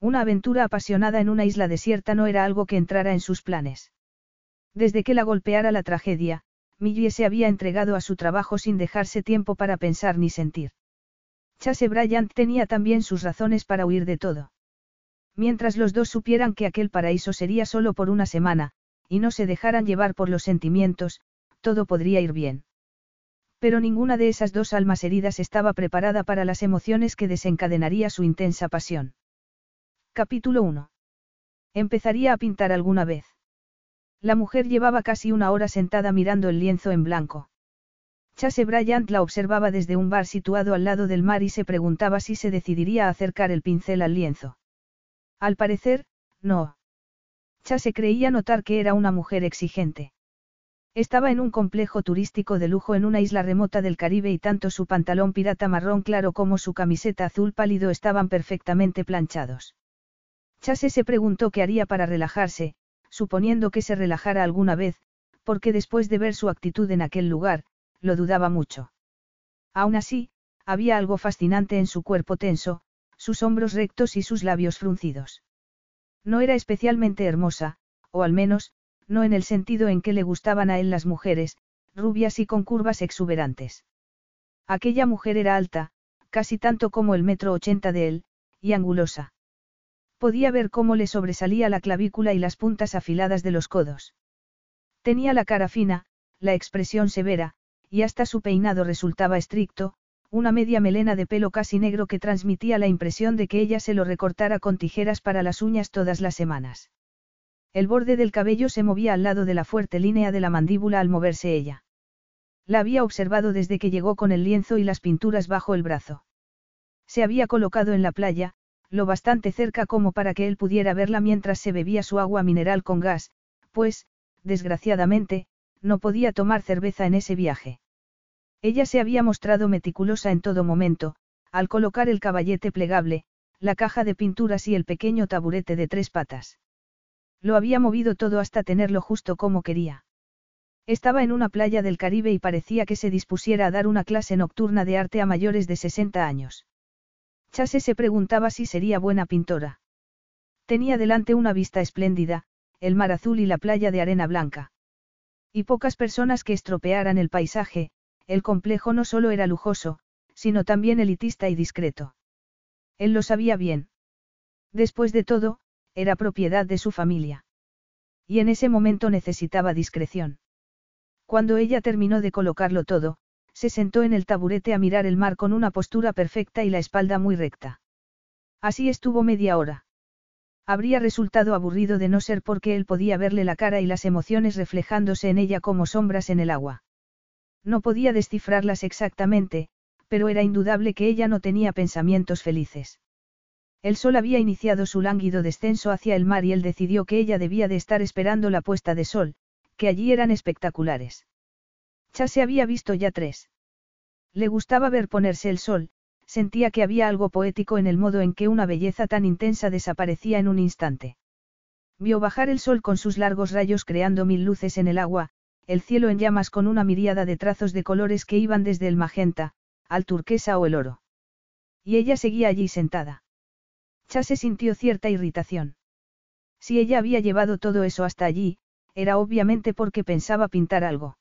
Una aventura apasionada en una isla desierta no era algo que entrara en sus planes. Desde que la golpeara la tragedia, Millie se había entregado a su trabajo sin dejarse tiempo para pensar ni sentir. Chase Bryant tenía también sus razones para huir de todo. Mientras los dos supieran que aquel paraíso sería solo por una semana, y no se dejaran llevar por los sentimientos, todo podría ir bien. Pero ninguna de esas dos almas heridas estaba preparada para las emociones que desencadenaría su intensa pasión. Capítulo 1. Empezaría a pintar alguna vez. La mujer llevaba casi una hora sentada mirando el lienzo en blanco. Chase Bryant la observaba desde un bar situado al lado del mar y se preguntaba si se decidiría a acercar el pincel al lienzo. Al parecer, no. Chase creía notar que era una mujer exigente. Estaba en un complejo turístico de lujo en una isla remota del Caribe y tanto su pantalón pirata marrón claro como su camiseta azul pálido estaban perfectamente planchados. Chase se preguntó qué haría para relajarse, suponiendo que se relajara alguna vez, porque después de ver su actitud en aquel lugar, lo dudaba mucho. Aún así, había algo fascinante en su cuerpo tenso, sus hombros rectos y sus labios fruncidos. No era especialmente hermosa, o al menos, no en el sentido en que le gustaban a él las mujeres, rubias y con curvas exuberantes. Aquella mujer era alta, casi tanto como el metro ochenta de él, y angulosa. Podía ver cómo le sobresalía la clavícula y las puntas afiladas de los codos. Tenía la cara fina, la expresión severa, y hasta su peinado resultaba estricto, una media melena de pelo casi negro que transmitía la impresión de que ella se lo recortara con tijeras para las uñas todas las semanas. El borde del cabello se movía al lado de la fuerte línea de la mandíbula al moverse ella. La había observado desde que llegó con el lienzo y las pinturas bajo el brazo. Se había colocado en la playa, lo bastante cerca como para que él pudiera verla mientras se bebía su agua mineral con gas, pues, desgraciadamente, no podía tomar cerveza en ese viaje. Ella se había mostrado meticulosa en todo momento, al colocar el caballete plegable, la caja de pinturas y el pequeño taburete de tres patas. Lo había movido todo hasta tenerlo justo como quería. Estaba en una playa del Caribe y parecía que se dispusiera a dar una clase nocturna de arte a mayores de 60 años. Chase se preguntaba si sería buena pintora. Tenía delante una vista espléndida, el mar azul y la playa de arena blanca. Y pocas personas que estropearan el paisaje, el complejo no solo era lujoso, sino también elitista y discreto. Él lo sabía bien. Después de todo, era propiedad de su familia. Y en ese momento necesitaba discreción. Cuando ella terminó de colocarlo todo, se sentó en el taburete a mirar el mar con una postura perfecta y la espalda muy recta. Así estuvo media hora. Habría resultado aburrido de no ser porque él podía verle la cara y las emociones reflejándose en ella como sombras en el agua. No podía descifrarlas exactamente, pero era indudable que ella no tenía pensamientos felices. El sol había iniciado su lánguido descenso hacia el mar y él decidió que ella debía de estar esperando la puesta de sol, que allí eran espectaculares. Ya se había visto ya tres. Le gustaba ver ponerse el sol, sentía que había algo poético en el modo en que una belleza tan intensa desaparecía en un instante. Vio bajar el sol con sus largos rayos creando mil luces en el agua, el cielo en llamas con una miríada de trazos de colores que iban desde el magenta, al turquesa o el oro. Y ella seguía allí sentada. Chase sintió cierta irritación. Si ella había llevado todo eso hasta allí, era obviamente porque pensaba pintar algo.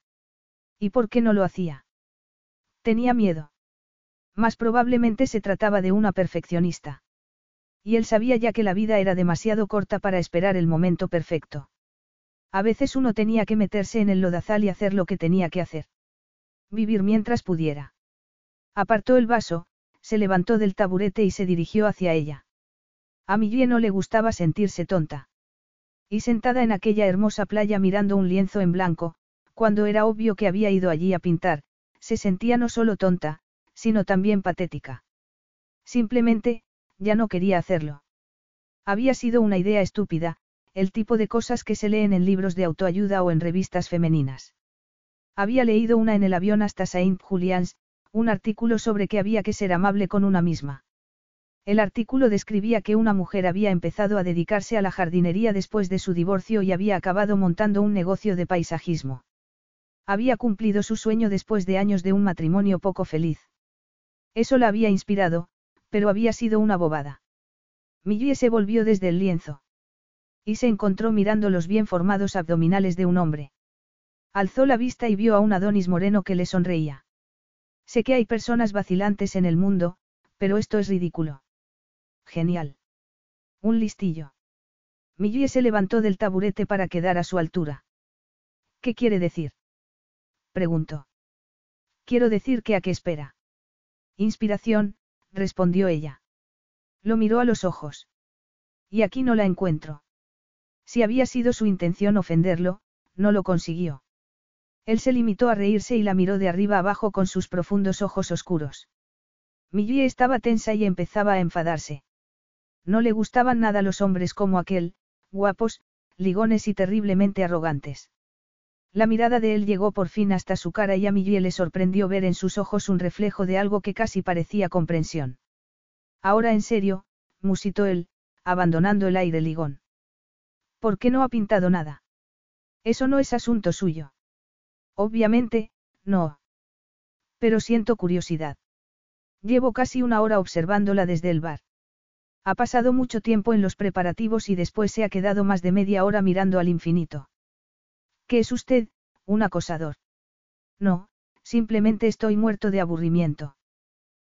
¿Y por qué no lo hacía? Tenía miedo. Más probablemente se trataba de una perfeccionista. Y él sabía ya que la vida era demasiado corta para esperar el momento perfecto. A veces uno tenía que meterse en el lodazal y hacer lo que tenía que hacer. Vivir mientras pudiera. Apartó el vaso, se levantó del taburete y se dirigió hacia ella. A Millie no le gustaba sentirse tonta. Y sentada en aquella hermosa playa mirando un lienzo en blanco, cuando era obvio que había ido allí a pintar, se sentía no solo tonta, sino también patética. Simplemente, ya no quería hacerlo. Había sido una idea estúpida, el tipo de cosas que se leen en libros de autoayuda o en revistas femeninas. Había leído una en el avión hasta Saint Julians, un artículo sobre que había que ser amable con una misma. El artículo describía que una mujer había empezado a dedicarse a la jardinería después de su divorcio y había acabado montando un negocio de paisajismo. Había cumplido su sueño después de años de un matrimonio poco feliz. Eso la había inspirado, pero había sido una bobada. Millie se volvió desde el lienzo. Y se encontró mirando los bien formados abdominales de un hombre. Alzó la vista y vio a un Adonis moreno que le sonreía. Sé que hay personas vacilantes en el mundo, pero esto es ridículo. Genial. Un listillo. Millie se levantó del taburete para quedar a su altura. ¿Qué quiere decir? Preguntó. Quiero decir que a qué espera. Inspiración, respondió ella. Lo miró a los ojos. Y aquí no la encuentro. Si había sido su intención ofenderlo, no lo consiguió. Él se limitó a reírse y la miró de arriba abajo con sus profundos ojos oscuros. Millie estaba tensa y empezaba a enfadarse. No le gustaban nada los hombres como aquel, guapos, ligones y terriblemente arrogantes. La mirada de él llegó por fin hasta su cara y a Millie le sorprendió ver en sus ojos un reflejo de algo que casi parecía comprensión. Ahora en serio, musitó él, abandonando el aire ligón. ¿Por qué no ha pintado nada? Eso no es asunto suyo. Obviamente, no. Pero siento curiosidad. Llevo casi una hora observándola desde el bar. Ha pasado mucho tiempo en los preparativos y después se ha quedado más de media hora mirando al infinito. ¿Qué es usted, un acosador? No, simplemente estoy muerto de aburrimiento.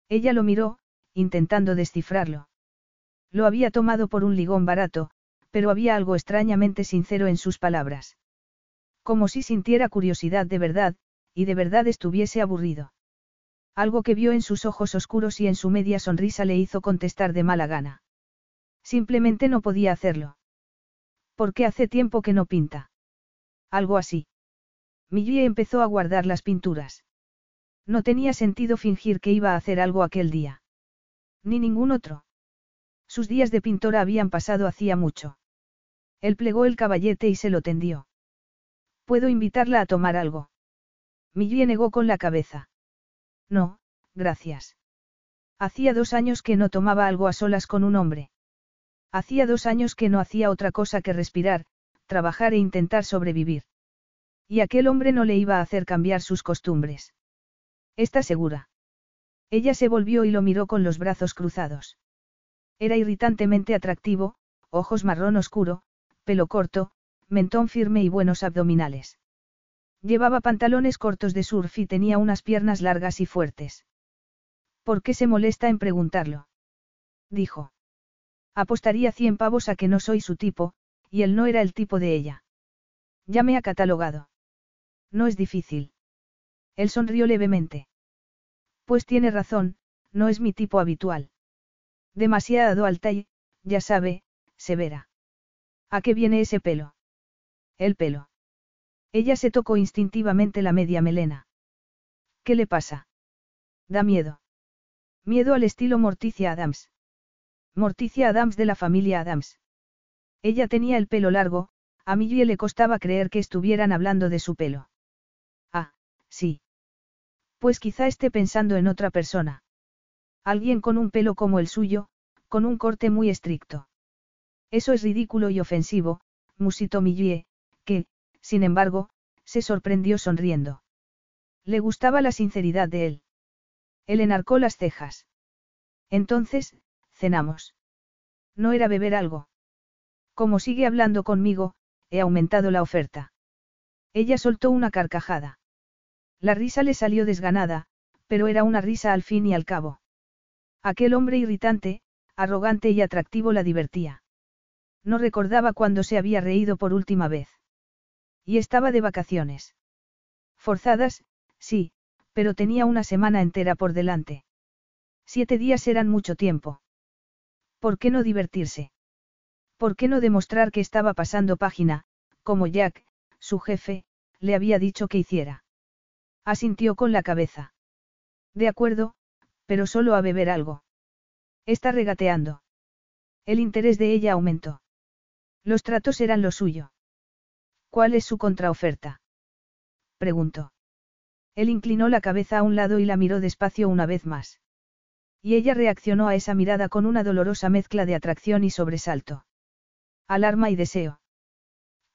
Ella lo miró, intentando descifrarlo. Lo había tomado por un ligón barato, pero había algo extrañamente sincero en sus palabras. Como si sintiera curiosidad de verdad, y de verdad estuviese aburrido. Algo que vio en sus ojos oscuros y en su media sonrisa le hizo contestar de mala gana. Simplemente no podía hacerlo. Porque hace tiempo que no pinta. Algo así. Millie empezó a guardar las pinturas. No tenía sentido fingir que iba a hacer algo aquel día. Ni ningún otro. Sus días de pintora habían pasado hacía mucho. Él plegó el caballete y se lo tendió. ¿Puedo invitarla a tomar algo? Millie negó con la cabeza. No, gracias. Hacía dos años que no tomaba algo a solas con un hombre. Hacía dos años que no hacía otra cosa que respirar, trabajar e intentar sobrevivir. Y aquel hombre no le iba a hacer cambiar sus costumbres. ¿Está segura? Ella se volvió y lo miró con los brazos cruzados. Era irritantemente atractivo, ojos marrón oscuro, pelo corto, mentón firme y buenos abdominales. Llevaba pantalones cortos de surf y tenía unas piernas largas y fuertes. ¿Por qué se molesta en preguntarlo? Dijo. Apostaría cien pavos a que no soy su tipo, y él no era el tipo de ella. Ya me ha catalogado. No es difícil. Él sonrió levemente. Pues tiene razón, no es mi tipo habitual. Demasiado alta y, ya sabe, severa. ¿A qué viene ese pelo? El pelo. Ella se tocó instintivamente la media melena. ¿Qué le pasa? Da miedo. Miedo al estilo Morticia Adams. Morticia Adams de la familia Adams. Ella tenía el pelo largo, a Millie le costaba creer que estuvieran hablando de su pelo. Ah, sí. Pues quizá esté pensando en otra persona. Alguien con un pelo como el suyo, con un corte muy estricto. Eso es ridículo y ofensivo, musitó Millie, que, sin embargo, se sorprendió sonriendo. Le gustaba la sinceridad de él. Él enarcó las cejas. Entonces, cenamos. No era beber algo. Como sigue hablando conmigo, he aumentado la oferta. Ella soltó una carcajada. La risa le salió desganada, pero era una risa al fin y al cabo. Aquel hombre irritante, arrogante y atractivo la divertía. No recordaba cuándo se había reído por última vez. Y estaba de vacaciones. Forzadas, sí, pero tenía una semana entera por delante. Siete días eran mucho tiempo. ¿Por qué no divertirse? ¿Por qué no demostrar que estaba pasando página, como Jack, su jefe, le había dicho que hiciera? Asintió con la cabeza. De acuerdo, pero solo a beber algo. Está regateando. El interés de ella aumentó. Los tratos eran lo suyo. ¿Cuál es su contraoferta? preguntó. Él inclinó la cabeza a un lado y la miró despacio una vez más. Y ella reaccionó a esa mirada con una dolorosa mezcla de atracción y sobresalto. Alarma y deseo.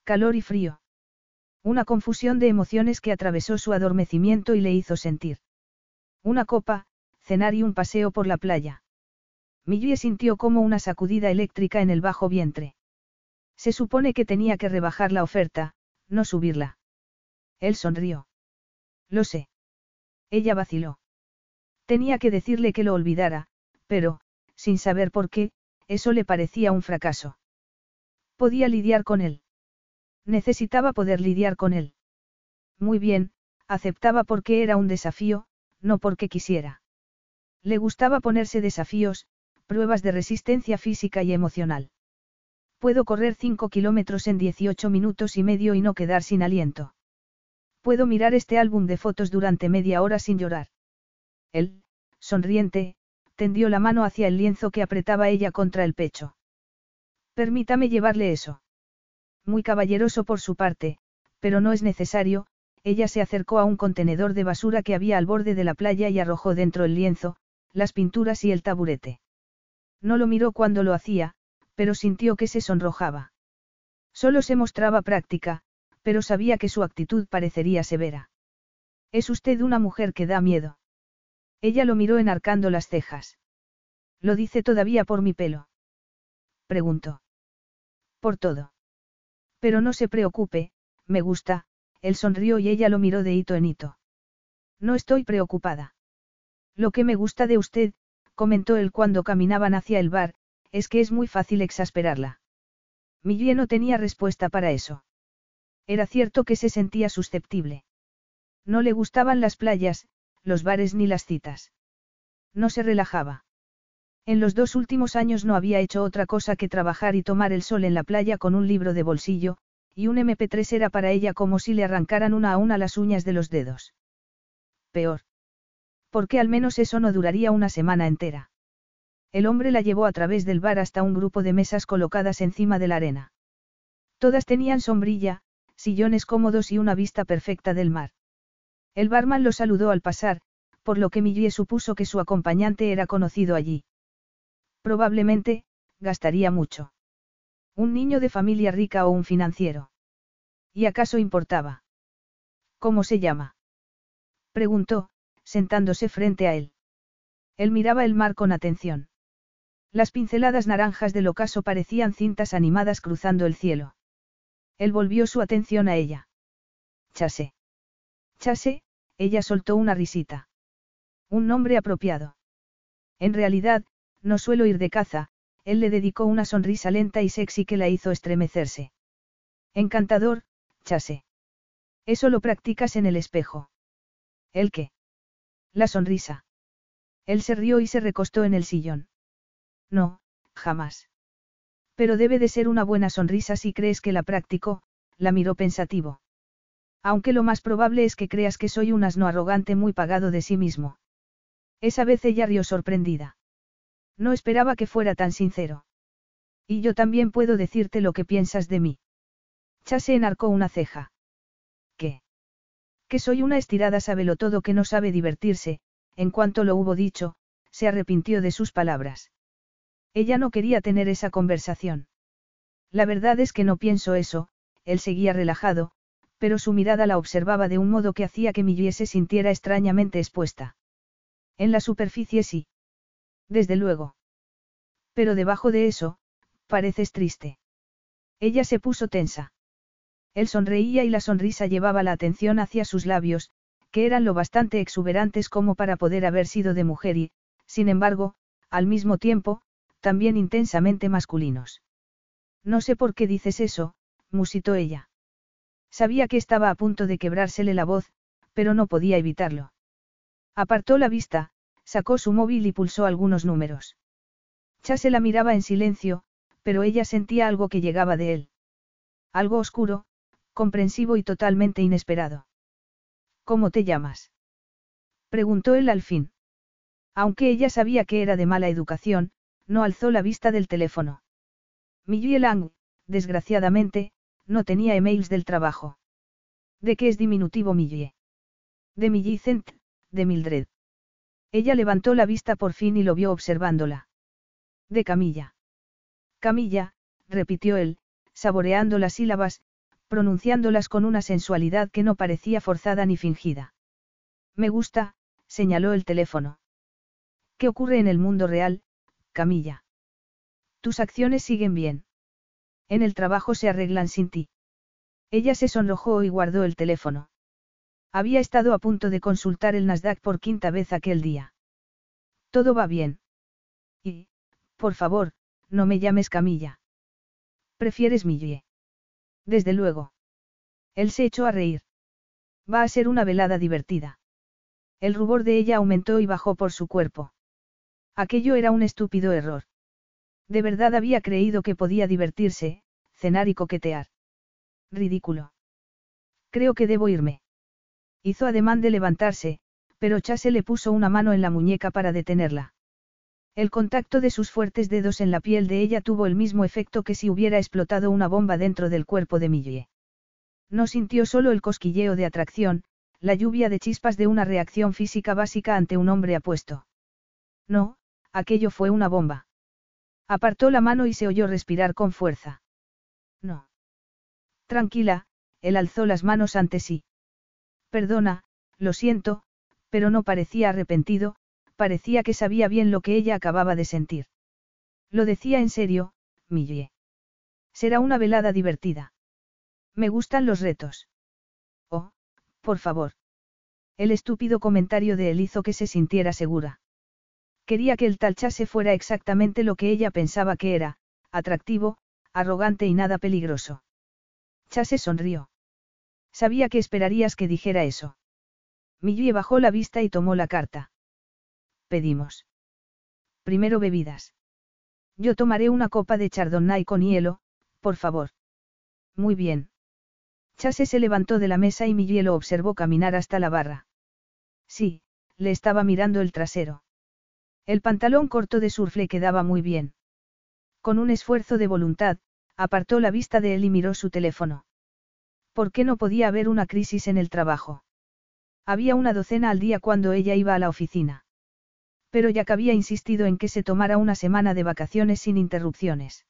Calor y frío. Una confusión de emociones que atravesó su adormecimiento y le hizo sentir. Una copa, cenar y un paseo por la playa. Millie sintió como una sacudida eléctrica en el bajo vientre. Se supone que tenía que rebajar la oferta, no subirla. Él sonrió. Lo sé. Ella vaciló. Tenía que decirle que lo olvidara, pero, sin saber por qué, eso le parecía un fracaso. Podía lidiar con él. Necesitaba poder lidiar con él. Muy bien, aceptaba porque era un desafío, no porque quisiera. Le gustaba ponerse desafíos, pruebas de resistencia física y emocional. Puedo correr 5 kilómetros en 18 minutos y medio y no quedar sin aliento. Puedo mirar este álbum de fotos durante media hora sin llorar. Él, sonriente, tendió la mano hacia el lienzo que apretaba ella contra el pecho. Permítame llevarle eso. Muy caballeroso por su parte, pero no es necesario, ella se acercó a un contenedor de basura que había al borde de la playa y arrojó dentro el lienzo, las pinturas y el taburete. No lo miró cuando lo hacía, pero sintió que se sonrojaba. Solo se mostraba práctica, pero sabía que su actitud parecería severa. Es usted una mujer que da miedo. Ella lo miró enarcando las cejas. ¿Lo dice todavía por mi pelo? Preguntó. Por todo. Pero no se preocupe, me gusta, él sonrió y ella lo miró de hito en hito. No estoy preocupada. Lo que me gusta de usted, comentó él cuando caminaban hacia el bar, es que es muy fácil exasperarla. Millie no tenía respuesta para eso. Era cierto que se sentía susceptible. No le gustaban las playas, los bares ni las citas. No se relajaba. En los dos últimos años no había hecho otra cosa que trabajar y tomar el sol en la playa con un libro de bolsillo, y un MP3 era para ella como si le arrancaran una a una las uñas de los dedos. Peor. Porque al menos eso no duraría una semana entera. El hombre la llevó a través del bar hasta un grupo de mesas colocadas encima de la arena. Todas tenían sombrilla, sillones cómodos y una vista perfecta del mar. El barman lo saludó al pasar, por lo que Millie supuso que su acompañante era conocido allí. Probablemente, gastaría mucho. Un niño de familia rica o un financiero. ¿Y acaso importaba? ¿Cómo se llama? Preguntó, sentándose frente a él. Él miraba el mar con atención. Las pinceladas naranjas del ocaso parecían cintas animadas cruzando el cielo. Él volvió su atención a ella. Chase. Chase, ella soltó una risita. Un nombre apropiado. En realidad, no suelo ir de caza, él le dedicó una sonrisa lenta y sexy que la hizo estremecerse. Encantador, Chase. Eso lo practicas en el espejo. ¿El qué? La sonrisa. Él se rió y se recostó en el sillón. No, jamás. Pero debe de ser una buena sonrisa si crees que la practico, la miró pensativo. Aunque lo más probable es que creas que soy un asno arrogante muy pagado de sí mismo. Esa vez ella rió sorprendida. No esperaba que fuera tan sincero. Y yo también puedo decirte lo que piensas de mí. Chase enarcó una ceja. ¿Qué? Que soy una estirada todo que no sabe divertirse, en cuanto lo hubo dicho, se arrepintió de sus palabras. Ella no quería tener esa conversación. La verdad es que no pienso eso, él seguía relajado, pero su mirada la observaba de un modo que hacía que Millie se sintiera extrañamente expuesta. En la superficie sí. Desde luego. Pero debajo de eso, pareces triste. Ella se puso tensa. Él sonreía y la sonrisa llevaba la atención hacia sus labios, que eran lo bastante exuberantes como para poder haber sido de mujer y, sin embargo, al mismo tiempo, también intensamente masculinos. No sé por qué dices eso, musitó ella. Sabía que estaba a punto de quebrársele la voz, pero no podía evitarlo. Apartó la vista, sacó su móvil y pulsó algunos números. Chase la miraba en silencio, pero ella sentía algo que llegaba de él. Algo oscuro, comprensivo y totalmente inesperado. ¿Cómo te llamas? preguntó él al fin. Aunque ella sabía que era de mala educación, No alzó la vista del teléfono. Millie Lang, desgraciadamente, no tenía emails del trabajo. ¿De qué es diminutivo Millie? De Millicent, de Mildred. Ella levantó la vista por fin y lo vio observándola. De Camilla. Camilla, repitió él, saboreando las sílabas, pronunciándolas con una sensualidad que no parecía forzada ni fingida. Me gusta, señaló el teléfono. ¿Qué ocurre en el mundo real, Camilla? Tus acciones siguen bien. En el trabajo se arreglan sin ti. Ella se sonrojó y guardó el teléfono. Había estado a punto de consultar el Nasdaq por quinta vez aquel día. Todo va bien. Y, por favor, no me llames Camilla. ¿Prefieres Millie? Desde luego. Él se echó a reír. Va a ser una velada divertida. El rubor de ella aumentó y bajó por su cuerpo. Aquello era un estúpido error. De verdad había creído que podía divertirse, cenar y coquetear. Ridículo. Creo que debo irme. Hizo ademán de levantarse, pero Chase le puso una mano en la muñeca para detenerla. El contacto de sus fuertes dedos en la piel de ella tuvo el mismo efecto que si hubiera explotado una bomba dentro del cuerpo de Millie. No sintió solo el cosquilleo de atracción, la lluvia de chispas de una reacción física básica ante un hombre apuesto. No, aquello fue una bomba. Apartó la mano y se oyó respirar con fuerza. No. Tranquila, él alzó las manos ante sí. Perdona, lo siento, pero no parecía arrepentido, parecía que sabía bien lo que ella acababa de sentir. Lo decía en serio, Millie. Será una velada divertida. Me gustan los retos. Oh, por favor. El estúpido comentario de él hizo que se sintiera segura. Quería que el tal Chase fuera exactamente lo que ella pensaba que era, atractivo, arrogante y nada peligroso. Chase sonrió. Sabía que esperarías que dijera eso. Millie bajó la vista y tomó la carta. Pedimos. Primero bebidas. Yo tomaré una copa de chardonnay con hielo, por favor. Muy bien. Chase se levantó de la mesa y Millie lo observó caminar hasta la barra. Sí, le estaba mirando el trasero. El pantalón corto de surf le quedaba muy bien. Con un esfuerzo de voluntad, apartó la vista de él y miró su teléfono. ¿Por qué no podía haber una crisis en el trabajo? Había una docena al día cuando ella iba a la oficina. Pero Jack había insistido en que se tomara una semana de vacaciones sin interrupciones.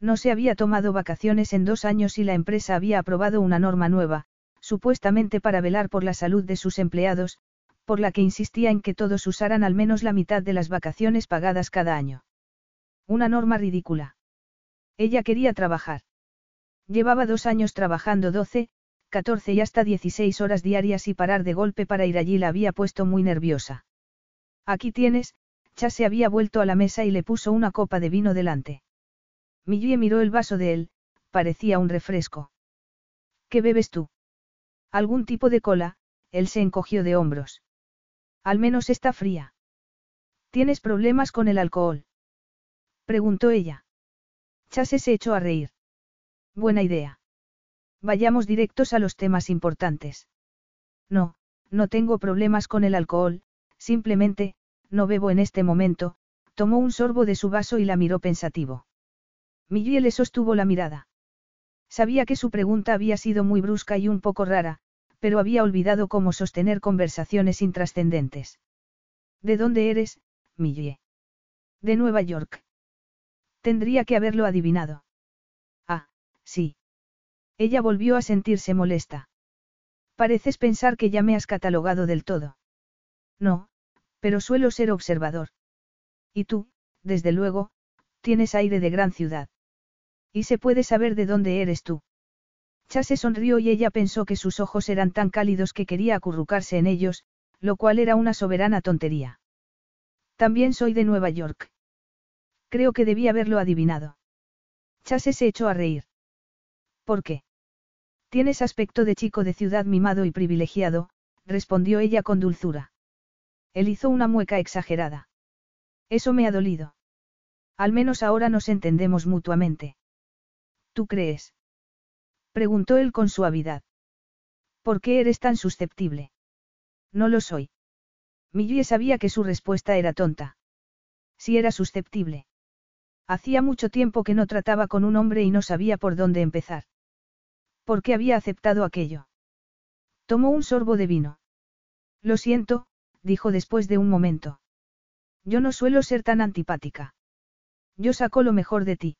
No se había tomado vacaciones en dos años y la empresa había aprobado una norma nueva, supuestamente para velar por la salud de sus empleados, por la que insistía en que todos usaran al menos la mitad de las vacaciones pagadas cada año. Una norma ridícula. Ella quería trabajar. Llevaba dos años trabajando 12, 14 y hasta 16 horas diarias y parar de golpe para ir allí la había puesto muy nerviosa. Aquí tienes, Chase había vuelto a la mesa y le puso una copa de vino delante. Millie miró el vaso de él, parecía un refresco. ¿Qué bebes tú? Algún tipo de cola, él se encogió de hombros. Al menos está fría. ¿Tienes problemas con el alcohol? Preguntó ella. Chase se echó a reír. Buena idea. Vayamos directos a los temas importantes. No, no tengo problemas con el alcohol, simplemente, no bebo en este momento, tomó un sorbo de su vaso y la miró pensativo. Miguel le sostuvo la mirada. Sabía que su pregunta había sido muy brusca y un poco rara, pero había olvidado cómo sostener conversaciones intrascendentes. ¿De dónde eres, Millie? De Nueva York. Tendría que haberlo adivinado. Sí. Ella volvió a sentirse molesta. Pareces pensar que ya me has catalogado del todo. No, pero suelo ser observador. Y tú, desde luego, tienes aire de gran ciudad. Y se puede saber de dónde eres tú. Chase sonrió y ella pensó que sus ojos eran tan cálidos que quería acurrucarse en ellos, lo cual era una soberana tontería. También soy de Nueva York. Creo que debí haberlo adivinado. Chase se echó a reír. ¿Por qué? Tienes aspecto de chico de ciudad mimado y privilegiado, respondió ella con dulzura. Él hizo una mueca exagerada. Eso me ha dolido. Al menos ahora nos entendemos mutuamente. ¿Tú crees? Preguntó él con suavidad. ¿Por qué eres tan susceptible? No lo soy. Millie sabía que su respuesta era tonta. Si era susceptible. Hacía mucho tiempo que no trataba con un hombre y no sabía por dónde empezar. ¿Por qué había aceptado aquello? Tomó un sorbo de vino. Lo siento, dijo después de un momento. Yo no suelo ser tan antipática. Yo saco lo mejor de ti.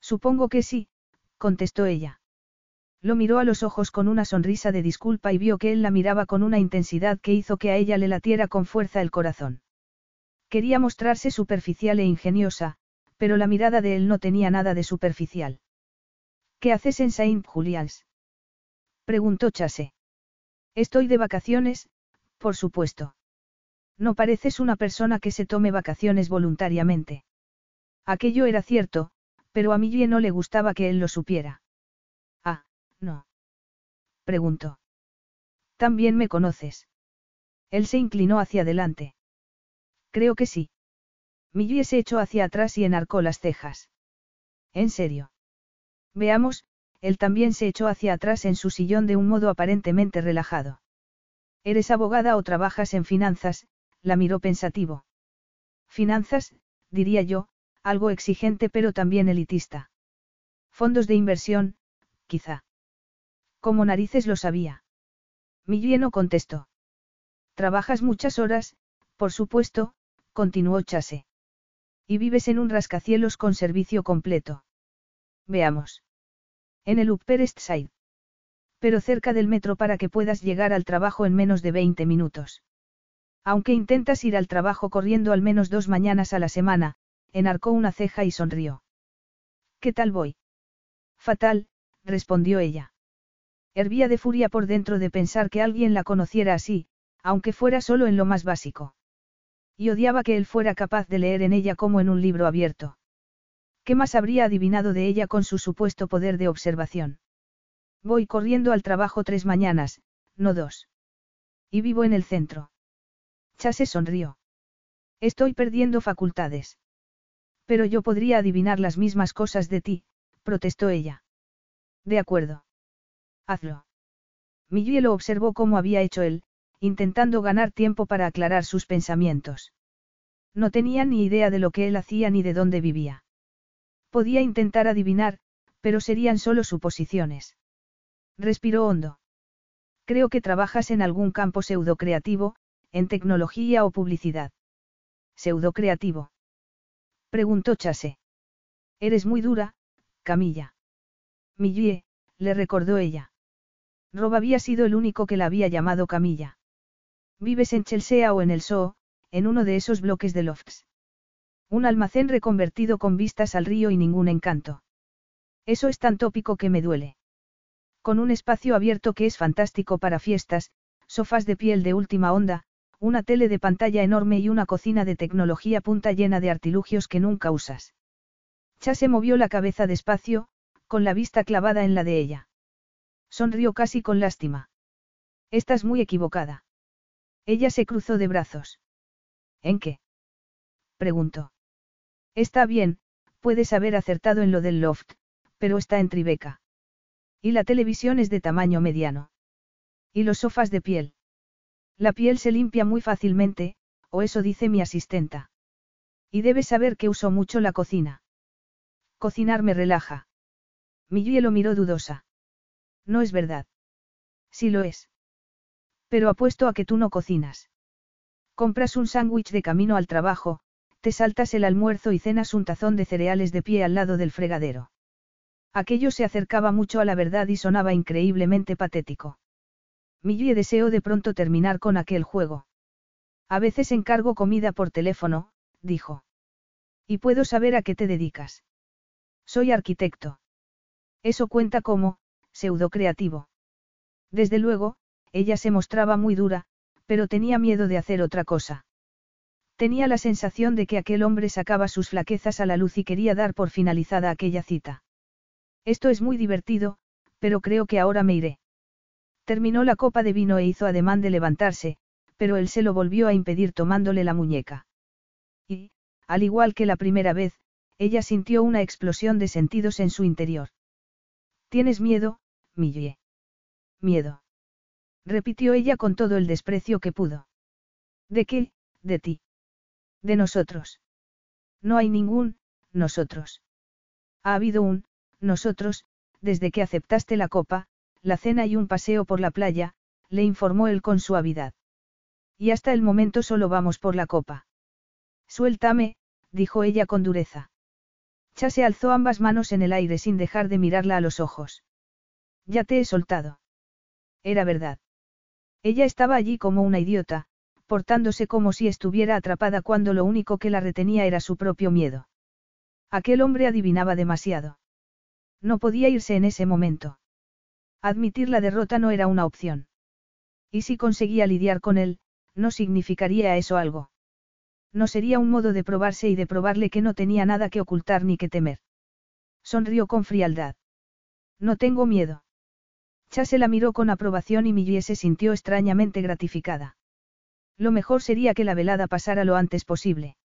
Supongo que sí, contestó ella. Lo miró a los ojos con una sonrisa de disculpa y vio que él la miraba con una intensidad que hizo que a ella le latiera con fuerza el corazón. Quería mostrarse superficial e ingeniosa, pero la mirada de él no tenía nada de superficial. ¿Qué haces en Saint Julians? preguntó Chase. Estoy de vacaciones, por supuesto. No pareces una persona que se tome vacaciones voluntariamente. Aquello era cierto, pero a Millie no le gustaba que él lo supiera. Ah, no. Preguntó. También me conoces. Él se inclinó hacia adelante. Creo que sí. Millie se echó hacia atrás y enarcó las cejas. ¿En serio? Veamos, él también se echó hacia atrás en su sillón de un modo aparentemente relajado. ¿Eres abogada o trabajas en finanzas? la miró pensativo. Finanzas, diría yo, algo exigente pero también elitista. Fondos de inversión, quizá. Como narices lo sabía. Millie no contestó. Trabajas muchas horas, por supuesto, continuó Chase. Y vives en un rascacielos con servicio completo. Veamos. En el Upper East Side. Pero cerca del metro para que puedas llegar al trabajo en menos de 20 minutos. Aunque intentas ir al trabajo corriendo al menos dos mañanas a la semana, enarcó una ceja y sonrió. ¿Qué tal voy? Fatal, respondió ella. Hervía de furia por dentro de pensar que alguien la conociera así, aunque fuera solo en lo más básico. Y odiaba que él fuera capaz de leer en ella como en un libro abierto. ¿Qué más habría adivinado de ella con su supuesto poder de observación? Voy corriendo al trabajo tres mañanas, no dos. Y vivo en el centro. Chase sonrió. Estoy perdiendo facultades. Pero yo podría adivinar las mismas cosas de ti, protestó ella. De acuerdo. Hazlo. Millie lo observó como había hecho él, intentando ganar tiempo para aclarar sus pensamientos. No tenía ni idea de lo que él hacía ni de dónde vivía. Podía intentar adivinar, pero serían solo suposiciones. Respiró hondo. Creo que trabajas en algún campo pseudocreativo, en tecnología o publicidad. ¿Pseudocreativo? Preguntó Chase. Eres muy dura, Camilla. Millie, le recordó ella. Rob había sido el único que la había llamado Camilla. Vives en Chelsea o en el Soo, en uno de esos bloques de lofts. Un almacén reconvertido con vistas al río y ningún encanto. Eso es tan tópico que me duele. Con un espacio abierto que es fantástico para fiestas, sofás de piel de última onda, una tele de pantalla enorme y una cocina de tecnología punta llena de artilugios que nunca usas. Chase movió la cabeza despacio, con la vista clavada en la de ella. Sonrió casi con lástima. Estás muy equivocada. Ella se cruzó de brazos. ¿En qué? preguntó. Está bien, puedes haber acertado en lo del loft, pero está en Tribeca. Y la televisión es de tamaño mediano. Y los sofás de piel. La piel se limpia muy fácilmente, o eso dice mi asistenta. Y debes saber que uso mucho la cocina. Cocinar me relaja. Millie lo miró dudosa. No es verdad. Sí lo es. Pero apuesto a que tú no cocinas. Compras un sándwich de camino al trabajo, te saltas el almuerzo y cenas un tazón de cereales de pie al lado del fregadero. Aquello se acercaba mucho a la verdad y sonaba increíblemente patético. Millie deseó de pronto terminar con aquel juego. A veces encargo comida por teléfono, dijo. Y puedo saber a qué te dedicas. Soy arquitecto. Eso cuenta como, pseudo creativo. Desde luego, ella se mostraba muy dura, pero tenía miedo de hacer otra cosa. Tenía la sensación de que aquel hombre sacaba sus flaquezas a la luz y quería dar por finalizada aquella cita. Esto es muy divertido, pero creo que ahora me iré. Terminó la copa de vino e hizo ademán de levantarse, pero él se lo volvió a impedir tomándole la muñeca. Y, al igual que la primera vez, ella sintió una explosión de sentidos en su interior. ¿Tienes miedo, Millie? Miedo. Repitió ella con todo el desprecio que pudo. ¿De qué? De ti. De nosotros. No hay ningún, nosotros. Ha habido un, nosotros, desde que aceptaste la copa, la cena y un paseo por la playa, le informó él con suavidad. Y hasta el momento solo vamos por la copa. Suéltame, dijo ella con dureza. Chase alzó ambas manos en el aire sin dejar de mirarla a los ojos. Ya te he soltado. Era verdad. Ella estaba allí como una idiota, portándose como si estuviera atrapada cuando lo único que la retenía era su propio miedo. Aquel hombre adivinaba demasiado. No podía irse en ese momento. Admitir la derrota no era una opción. Y si conseguía lidiar con él, no significaría eso algo. No sería un modo de probarse y de probarle que no tenía nada que ocultar ni que temer. Sonrió con frialdad. No tengo miedo. Chase la miró con aprobación y Millie se sintió extrañamente gratificada. Lo mejor sería que la velada pasara lo antes posible.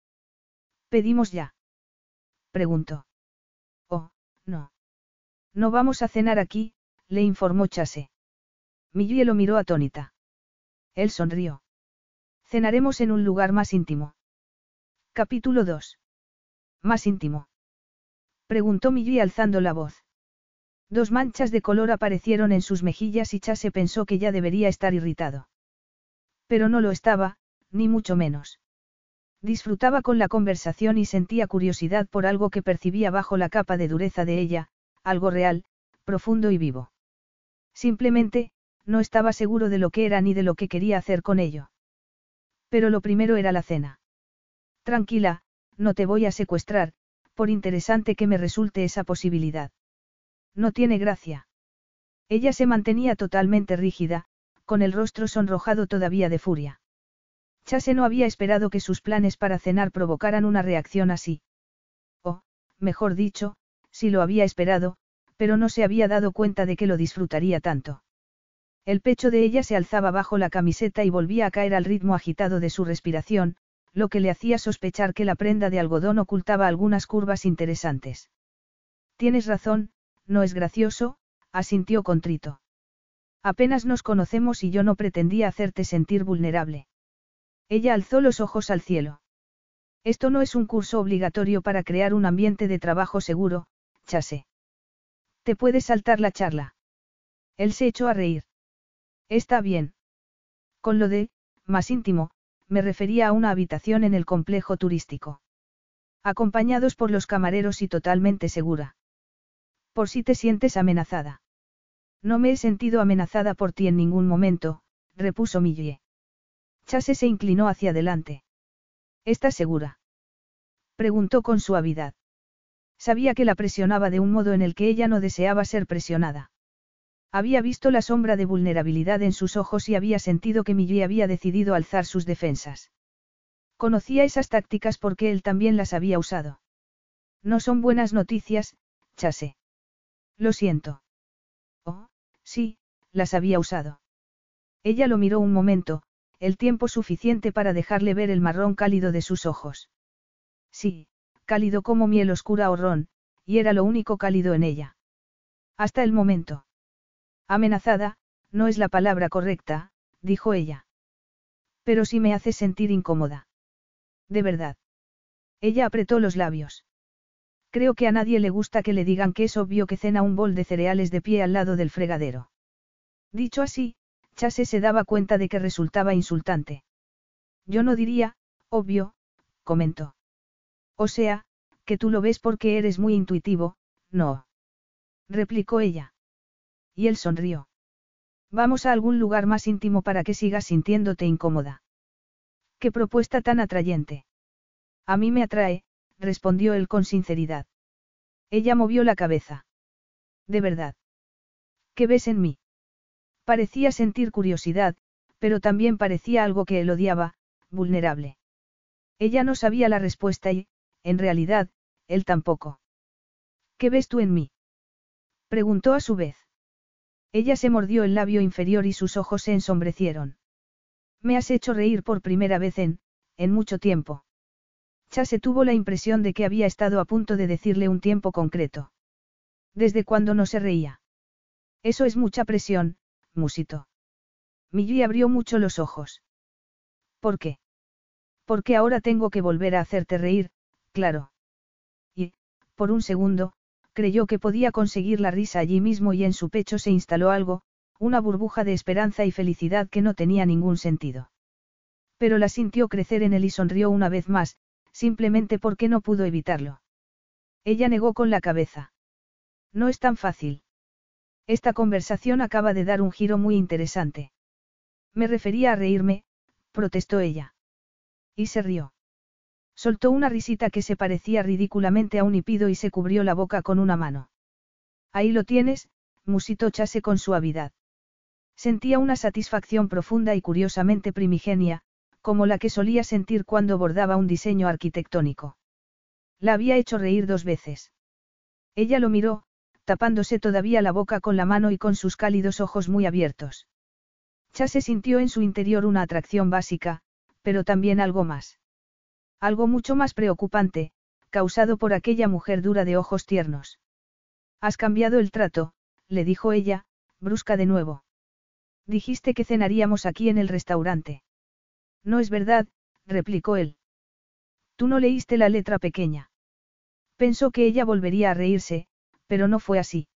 ¿Pedimos ya? Preguntó. Oh, no. No vamos a cenar aquí, le informó Chase. Millie lo miró atónita. Él sonrió. Cenaremos en un lugar más íntimo. Capítulo 2. Más íntimo. Preguntó Millie alzando la voz. Dos manchas de color aparecieron en sus mejillas y Chase pensó que ya debería estar irritado. Pero no lo estaba, ni mucho menos. Disfrutaba con la conversación y sentía curiosidad por algo que percibía bajo la capa de dureza de ella, algo real, profundo y vivo. Simplemente, no estaba seguro de lo que era ni de lo que quería hacer con ello. Pero lo primero era la cena. Tranquila, no te voy a secuestrar, por interesante que me resulte esa posibilidad. No tiene gracia. Ella se mantenía totalmente rígida, con el rostro sonrojado todavía de furia. Chase no había esperado que sus planes para cenar provocaran una reacción así. O, mejor dicho, sí lo había esperado, pero no se había dado cuenta de que lo disfrutaría tanto. El pecho de ella se alzaba bajo la camiseta y volvía a caer al ritmo agitado de su respiración, lo que le hacía sospechar que la prenda de algodón ocultaba algunas curvas interesantes. Tienes razón, no es gracioso, asintió contrito. Apenas nos conocemos y yo no pretendía hacerte sentir vulnerable. Ella alzó los ojos al cielo. Esto no es un curso obligatorio para crear un ambiente de trabajo seguro, chase. Te puedes saltar la charla. Él se echó a reír. Está bien. Con lo de, más íntimo, me refería a una habitación en el complejo turístico. Acompañados por los camareros y totalmente segura. Por si te sientes amenazada. No me he sentido amenazada por ti en ningún momento, repuso Millie. Chase se inclinó hacia adelante. ¿Estás segura? Preguntó con suavidad. Sabía que la presionaba de un modo en el que ella no deseaba ser presionada. Había visto la sombra de vulnerabilidad en sus ojos y había sentido que Millie había decidido alzar sus defensas. Conocía esas tácticas porque él también las había usado. No son buenas noticias, Chase. Lo siento. Sí, las había usado. Ella lo miró un momento, el tiempo suficiente para dejarle ver el marrón cálido de sus ojos. Sí, cálido como miel oscura o ron, y era lo único cálido en ella. Hasta el momento. Amenazada, no es la palabra correcta, dijo ella. Pero sí me hace sentir incómoda. De verdad. Ella apretó los labios. Creo que a nadie le gusta que le digan que es obvio que cena un bol de cereales de pie al lado del fregadero. Dicho así, Chase se daba cuenta de que resultaba insultante. Yo no diría, obvio, comentó. O sea, que tú lo ves porque eres muy intuitivo, no. Replicó ella. Y él sonrió. Vamos a algún lugar más íntimo para que sigas sintiéndote incómoda. Qué propuesta tan atrayente. A mí me atrae, respondió él con sinceridad. Ella movió la cabeza. De verdad. ¿Qué ves en mí? Parecía sentir curiosidad, pero también parecía algo que él odiaba, vulnerable. Ella no sabía la respuesta y, en realidad, él tampoco. ¿Qué ves tú en mí? Preguntó a su vez. Ella se mordió el labio inferior y sus ojos se ensombrecieron. Me has hecho reír por primera vez en, en mucho tiempo. Chase tuvo la impresión de que había estado a punto de decirle un tiempo concreto. ¿Desde cuándo no se reía? Eso es mucha presión, musito. Millie abrió mucho los ojos. ¿Por qué? Porque ahora tengo que volver a hacerte reír, claro. Y, Por un segundo, creyó que podía conseguir la risa allí mismo y en su pecho se instaló algo, una burbuja de esperanza y felicidad que no tenía ningún sentido. Pero la sintió crecer en él y sonrió una vez más, simplemente porque no pudo evitarlo. Ella negó con la cabeza. No es tan fácil. Esta conversación acaba de dar un giro muy interesante. Me refería a reírme, protestó ella. Y se rió. Soltó una risita que se parecía ridículamente a un hipido y se cubrió la boca con una mano. Ahí lo tienes, musitó Chase con suavidad. Sentía una satisfacción profunda y curiosamente primigenia, como la que solía sentir cuando bordaba un diseño arquitectónico. La había hecho reír dos veces. Ella lo miró, tapándose todavía la boca con la mano y con sus cálidos ojos muy abiertos. Chase sintió en su interior una atracción básica, pero también algo más. Algo mucho más preocupante, causado por aquella mujer dura de ojos tiernos. Has cambiado el trato, le dijo ella, brusca de nuevo. Dijiste que cenaríamos aquí en el restaurante. No es verdad, replicó él. Tú no leíste la letra pequeña. Pensó que ella volvería a reírse, pero no fue así.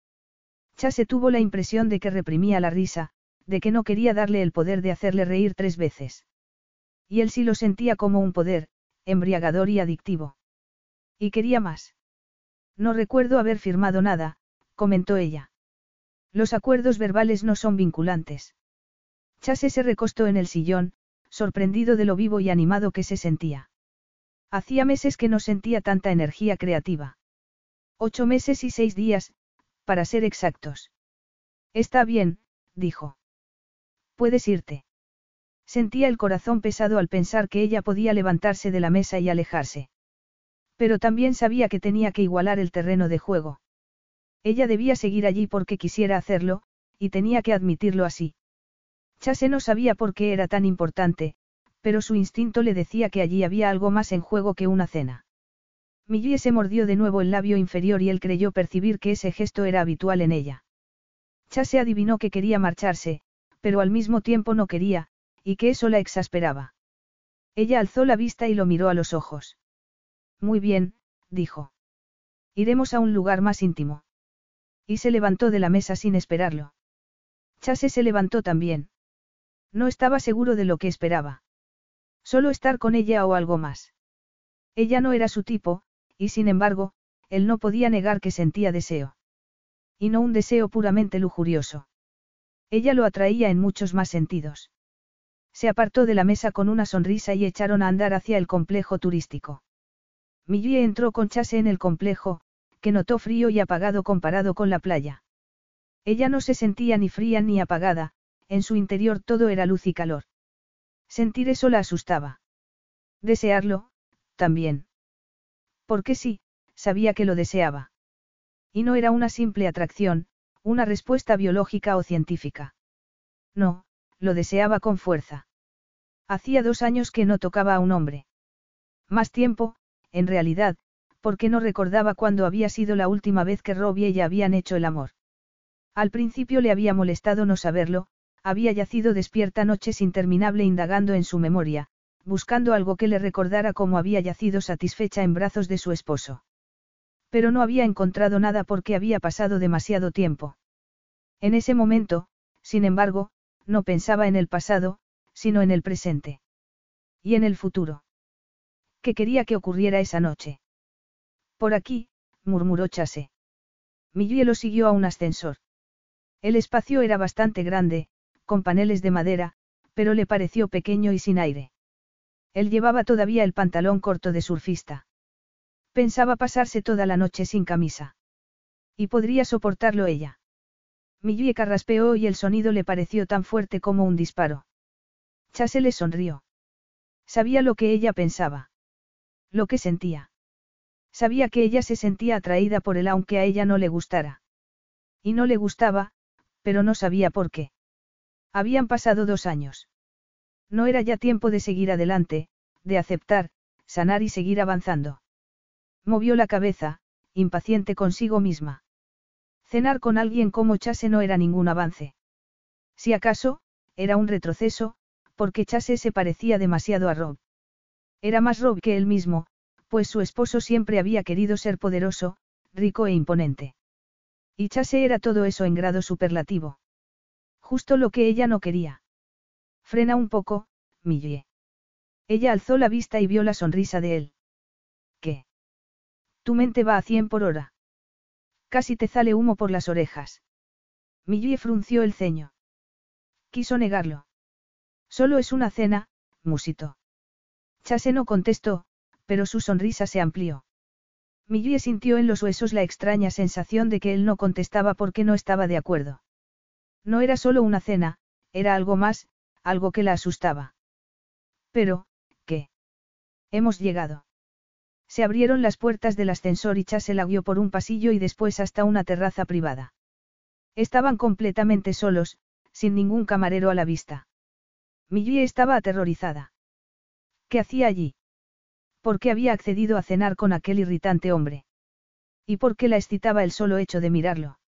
Chase tuvo la impresión de que reprimía la risa, de que no quería darle el poder de hacerle reír tres veces. Y él sí lo sentía como un poder, embriagador y adictivo. Y quería más. No recuerdo haber firmado nada, comentó ella. Los acuerdos verbales no son vinculantes. Chase se recostó en el sillón, sorprendido de lo vivo y animado que se sentía. Hacía meses que no sentía tanta energía creativa. Ocho meses y seis días, para ser exactos. Está bien, dijo. Puedes irte. Sentía el corazón pesado al pensar que ella podía levantarse de la mesa y alejarse. Pero también sabía que tenía que igualar el terreno de juego. Ella debía seguir allí porque quisiera hacerlo, y tenía que admitirlo así. Chase no sabía por qué era tan importante, pero su instinto le decía que allí había algo más en juego que una cena. Millie se mordió de nuevo el labio inferior y él creyó percibir que ese gesto era habitual en ella. Chase adivinó que quería marcharse, pero al mismo tiempo no quería, y que eso la exasperaba. Ella alzó la vista y lo miró a los ojos. Muy bien, dijo. Iremos a un lugar más íntimo. Y se levantó de la mesa sin esperarlo. Chase se levantó también. No estaba seguro de lo que esperaba. Solo estar con ella o algo más. Ella no era su tipo, y sin embargo, él no podía negar que sentía deseo. Y no un deseo puramente lujurioso. Ella lo atraía en muchos más sentidos. Se apartó de la mesa con una sonrisa y echaron a andar hacia el complejo turístico. Millie entró con Chase en el complejo, que notó frío y apagado comparado con la playa. Ella no se sentía ni fría ni apagada, en su interior todo era luz y calor. Sentir eso la asustaba. Desearlo, también. Porque sí, sabía que lo deseaba. Y no era una simple atracción, una respuesta biológica o científica. No, lo deseaba con fuerza. Hacía dos años que no tocaba a un hombre. Más tiempo, en realidad, porque no recordaba cuándo había sido la última vez que Rob y ella habían hecho el amor. Al principio le había molestado no saberlo, había yacido despierta noches interminable indagando en su memoria, buscando algo que le recordara cómo había yacido satisfecha en brazos de su esposo. Pero no había encontrado nada porque había pasado demasiado tiempo. En ese momento, sin embargo, no pensaba en el pasado, sino en el presente. Y en el futuro. ¿Qué quería que ocurriera esa noche? Por aquí, murmuró Chase. Millie lo siguió a un ascensor. El espacio era bastante grande, con paneles de madera, pero le pareció pequeño y sin aire. Él llevaba todavía el pantalón corto de surfista. Pensaba pasarse toda la noche sin camisa. Y podría soportarlo ella. Millie carraspeó y el sonido le pareció tan fuerte como un disparo. Chase le sonrió. Sabía lo que ella pensaba. Lo que sentía. Sabía que ella se sentía atraída por él aunque a ella no le gustara. Y no le gustaba, pero no sabía por qué. Habían pasado dos años. No era ya tiempo de seguir adelante, de aceptar, sanar y seguir avanzando. Movió la cabeza, impaciente consigo misma. Cenar con alguien como Chase no era ningún avance. Si acaso, era un retroceso, porque Chase se parecía demasiado a Rob. Era más Rob que él mismo, pues su esposo siempre había querido ser poderoso, rico e imponente. Y Chase era todo eso en grado superlativo. Justo lo que ella no quería. Frena un poco, Millie. Ella alzó la vista y vio la sonrisa de él. ¿Qué? Tu mente va a cien por hora. Casi te sale humo por las orejas. Millie frunció el ceño. Quiso negarlo. Solo es una cena, musito. Chase no contestó, pero su sonrisa se amplió. Millie sintió en los huesos la extraña sensación de que él no contestaba porque no estaba de acuerdo. No era solo una cena, era algo más, algo que la asustaba. Pero, ¿qué? Hemos llegado. Se abrieron las puertas del ascensor y Chase la guió por un pasillo y después hasta una terraza privada. Estaban completamente solos, sin ningún camarero a la vista. Millie estaba aterrorizada. ¿Qué hacía allí? ¿Por qué había accedido a cenar con aquel irritante hombre? ¿Y por qué la excitaba el solo hecho de mirarlo?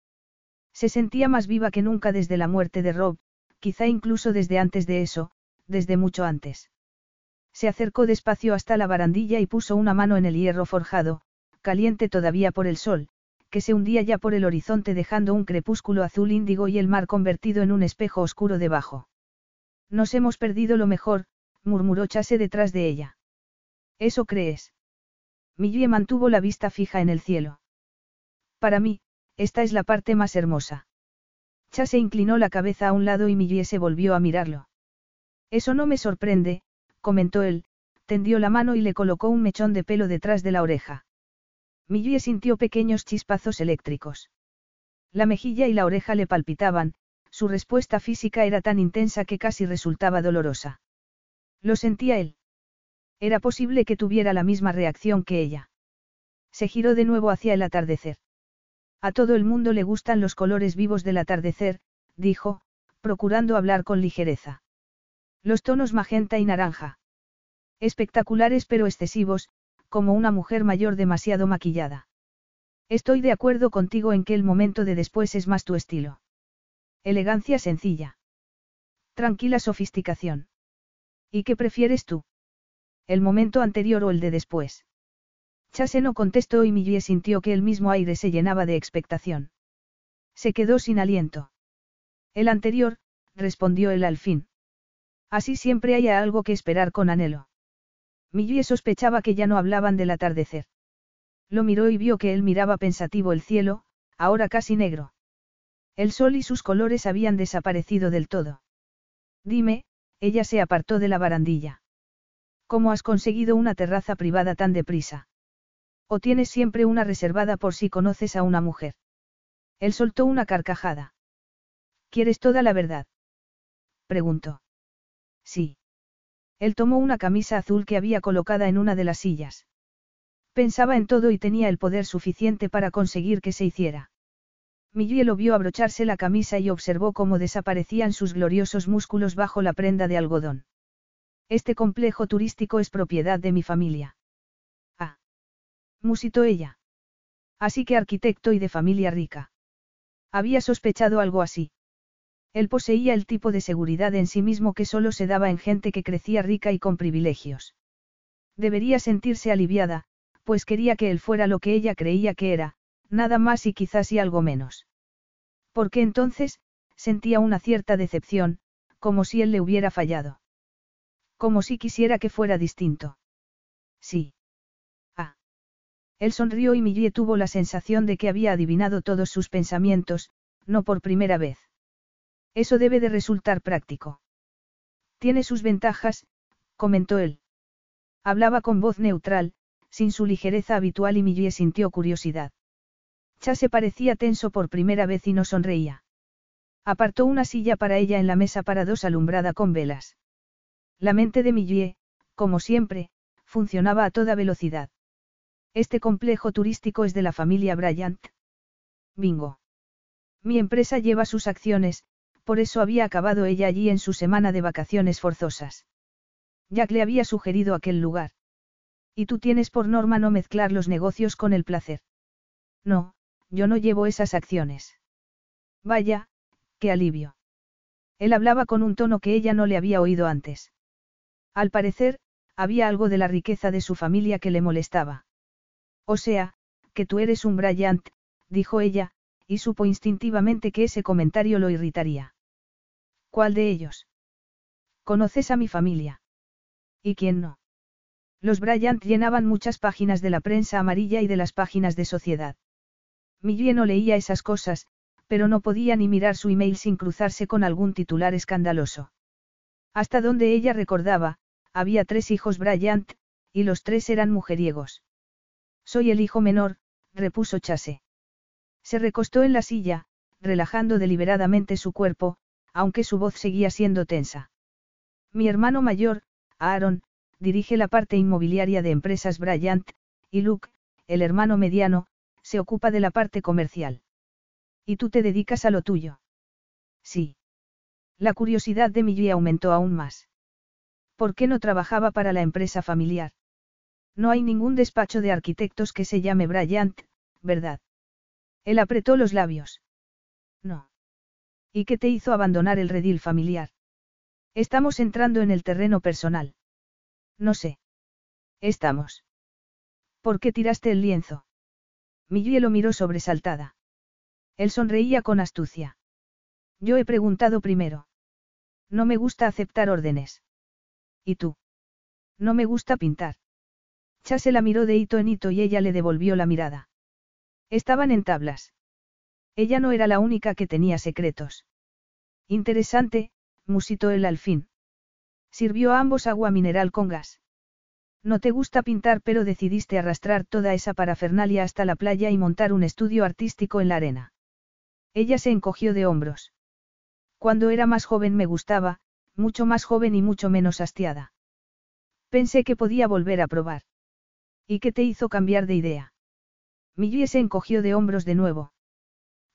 Se sentía más viva que nunca desde la muerte de Rob, quizá incluso desde antes de eso, desde mucho antes. Se acercó despacio hasta la barandilla y puso una mano en el hierro forjado, caliente todavía por el sol, que se hundía ya por el horizonte dejando un crepúsculo azul índigo y el mar convertido en un espejo oscuro debajo. Nos hemos perdido lo mejor, murmuró Chase detrás de ella. ¿Eso crees? Millie mantuvo la vista fija en el cielo. Para mí, esta es la parte más hermosa. Chase inclinó la cabeza a un lado y Millie se volvió a mirarlo. Eso no me sorprende, comentó él, tendió la mano y le colocó un mechón de pelo detrás de la oreja. Millie sintió pequeños chispazos eléctricos. La mejilla y la oreja le palpitaban, su respuesta física era tan intensa que casi resultaba dolorosa. Lo sentía él. Era posible que tuviera la misma reacción que ella. Se giró de nuevo hacia el atardecer. A todo el mundo le gustan los colores vivos del atardecer, dijo, procurando hablar con ligereza. Los tonos magenta y naranja. Espectaculares pero excesivos, como una mujer mayor demasiado maquillada. Estoy de acuerdo contigo en que el momento de después es más tu estilo. Elegancia sencilla. Tranquila sofisticación. ¿Y qué prefieres tú? ¿El momento anterior o el de después? Chase no contestó y Millie sintió que el mismo aire se llenaba de expectación. Se quedó sin aliento. El anterior, respondió él al fin. Así siempre hay algo que esperar con anhelo. Millie sospechaba que ya no hablaban del atardecer. Lo miró y vio que él miraba pensativo el cielo, ahora casi negro. El sol y sus colores habían desaparecido del todo. Dime, ella se apartó de la barandilla. ¿Cómo has conseguido una terraza privada tan deprisa? ¿O tienes siempre una reservada por si conoces a una mujer? Él soltó una carcajada. ¿Quieres toda la verdad? Preguntó. Sí. Él tomó una camisa azul que había colocada en una de las sillas. Pensaba en todo y tenía el poder suficiente para conseguir que se hiciera. Millie lo vio abrocharse la camisa y observó cómo desaparecían sus gloriosos músculos bajo la prenda de algodón. Este complejo turístico es propiedad de mi familia. Musitó ella. Así que arquitecto y de familia rica. Había sospechado algo así. Él poseía el tipo de seguridad en sí mismo que solo se daba en gente que crecía rica y con privilegios. Debería sentirse aliviada, pues quería que él fuera lo que ella creía que era, nada más y quizás y algo menos. Porque entonces, sentía una cierta decepción, como si él le hubiera fallado. Como si quisiera que fuera distinto. Sí. Él sonrió y Millie tuvo la sensación de que había adivinado todos sus pensamientos, no por primera vez. Eso debe de resultar práctico. Tiene sus ventajas, comentó él. Hablaba con voz neutral, sin su ligereza habitual y Millie sintió curiosidad. Chase parecía tenso por primera vez y no sonreía. Apartó una silla para ella en la mesa para dos alumbrada con velas. La mente de Millie, como siempre, funcionaba a toda velocidad. Este complejo turístico es de la familia Bryant. Bingo. Mi empresa lleva sus acciones, por eso había acabado ella allí en su semana de vacaciones forzosas. Jack le había sugerido aquel lugar. Y tú tienes por norma no mezclar los negocios con el placer. No, yo no llevo esas acciones. Vaya, qué alivio. Él hablaba con un tono que ella no le había oído antes. Al parecer, había algo de la riqueza de su familia que le molestaba. O sea, que tú eres un Bryant, dijo ella, y supo instintivamente que ese comentario lo irritaría. ¿Cuál de ellos? ¿Conoces a mi familia? ¿Y quién no? Los Bryant llenaban muchas páginas de la prensa amarilla y de las páginas de sociedad. Millie no leía esas cosas, pero no podía ni mirar su email sin cruzarse con algún titular escandaloso. Hasta donde ella recordaba, había tres hijos Bryant, y los tres eran mujeriegos. Soy el hijo menor, repuso Chase. Se recostó en la silla, relajando deliberadamente su cuerpo, aunque su voz seguía siendo tensa. Mi hermano mayor, Aaron, dirige la parte inmobiliaria de empresas Bryant, y Luke, el hermano mediano, se ocupa de la parte comercial. ¿Y tú te dedicas a lo tuyo? Sí. La curiosidad de Millie aumentó aún más. ¿Por qué no trabajaba para la empresa familiar? No hay ningún despacho de arquitectos que se llame Bryant, ¿verdad? Él apretó los labios. No. ¿Y qué te hizo abandonar el redil familiar? Estamos entrando en el terreno personal. No sé. Estamos. ¿Por qué tiraste el lienzo? Millie lo miró sobresaltada. Él sonreía con astucia. Yo he preguntado primero. No me gusta aceptar órdenes. ¿Y tú? No me gusta pintar. Chase la miró de hito en hito y ella le devolvió la mirada. Estaban en tablas. Ella no era la única que tenía secretos. Interesante, musitó él al fin. Sirvió a ambos agua mineral con gas. No te gusta pintar pero decidiste arrastrar toda esa parafernalia hasta la playa y montar un estudio artístico en la arena. Ella se encogió de hombros. Cuando era más joven me gustaba, mucho más joven y mucho menos hastiada. Pensé que podía volver a probar. ¿Y qué te hizo cambiar de idea? Millie se encogió de hombros de nuevo.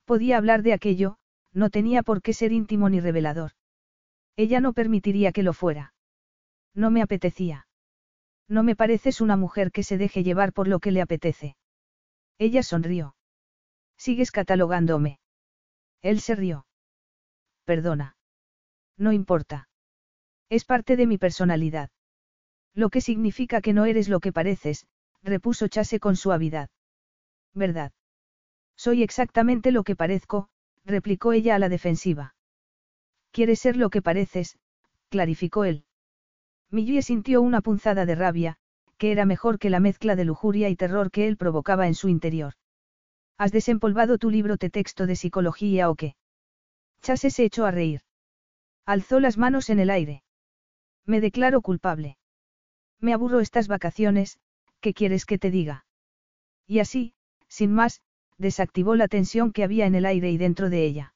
Podía hablar de aquello, no tenía por qué ser íntimo ni revelador. Ella no permitiría que lo fuera. No me apetecía. No me pareces una mujer que se deje llevar por lo que le apetece. Ella sonrió. Sigues catalogándome. Él se rió. Perdona. No importa. Es parte de mi personalidad. Lo que significa que no eres lo que pareces, repuso Chase con suavidad. ¿Verdad? Soy exactamente lo que parezco, replicó ella a la defensiva. Quieres ser lo que pareces, clarificó él. Millie sintió una punzada de rabia, que era mejor que la mezcla de lujuria y terror que él provocaba en su interior. ¿Has desempolvado tu libro de texto de psicología o qué? Chase se echó a reír. Alzó las manos en el aire. Me declaro culpable. Me aburro estas vacaciones, ¿qué quieres que te diga? Y así, sin más, desactivó la tensión que había en el aire y dentro de ella.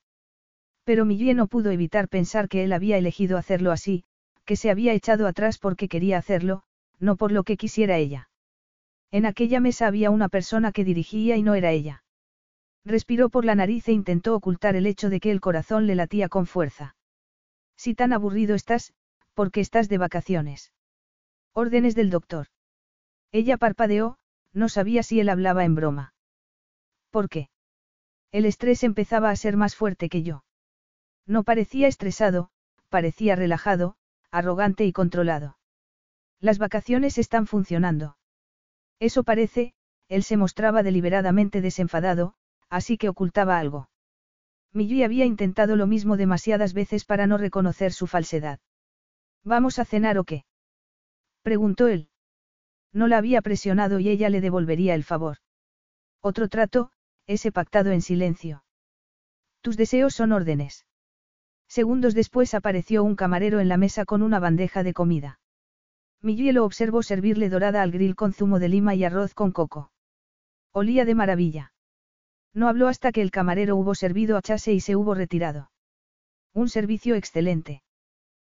Pero Millie no pudo evitar pensar que él había elegido hacerlo así, que se había echado atrás porque quería hacerlo, no por lo que quisiera ella. En aquella mesa había una persona que dirigía y no era ella. Respiró por la nariz e intentó ocultar el hecho de que el corazón le latía con fuerza. Si tan aburrido estás, ¿por qué estás de vacaciones? Órdenes del doctor. Ella parpadeó, no sabía si él hablaba en broma. ¿Por qué? El estrés empezaba a ser más fuerte que yo. No parecía estresado, parecía relajado, arrogante y controlado. Las vacaciones están funcionando. Eso parece, él se mostraba deliberadamente desenfadado, así que ocultaba algo. Millie había intentado lo mismo demasiadas veces para no reconocer su falsedad. ¿Vamos a cenar o qué? preguntó él. No la había presionado y ella le devolvería el favor. Otro trato, ese pactado en silencio. Tus deseos son órdenes. Segundos después apareció un camarero en la mesa con una bandeja de comida. Millie lo observó servirle dorada al grill con zumo de lima y arroz con coco. Olía de maravilla. No habló hasta que el camarero hubo servido a Chase y se hubo retirado. Un servicio excelente.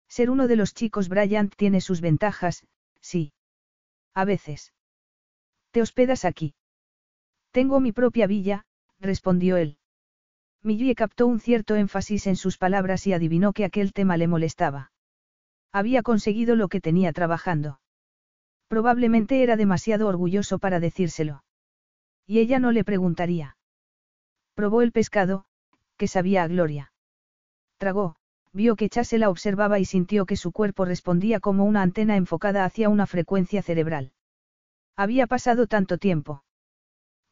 Ser uno de los chicos Bryant tiene sus ventajas, sí. A veces. ¿Te hospedas aquí? Tengo mi propia villa, respondió él. Millie captó un cierto énfasis en sus palabras y adivinó que aquel tema le molestaba. Había conseguido lo que tenía trabajando. Probablemente era demasiado orgulloso para decírselo. Y ella no le preguntaría. Probó el pescado, que sabía a gloria. Tragó, vio que Chase la observaba y sintió que su cuerpo respondía como una antena enfocada hacia una frecuencia cerebral. Había pasado tanto tiempo.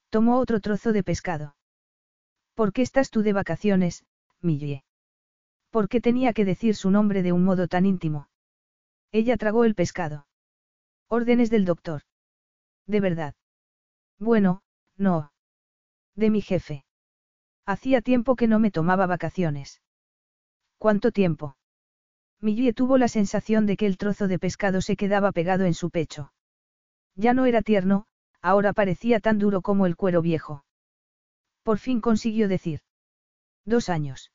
Tomó otro trozo de pescado. ¿Por qué estás tú de vacaciones, Millie? ¿Por qué tenía que decir su nombre de un modo tan íntimo? Ella tragó el pescado. Órdenes del doctor. De verdad. Bueno, no. De mi jefe. Hacía tiempo que no me tomaba vacaciones. ¿Cuánto tiempo? Millie tuvo la sensación de que el trozo de pescado se quedaba pegado en su pecho. Ya no era tierno, ahora parecía tan duro como el cuero viejo. Por fin consiguió decir. Dos años.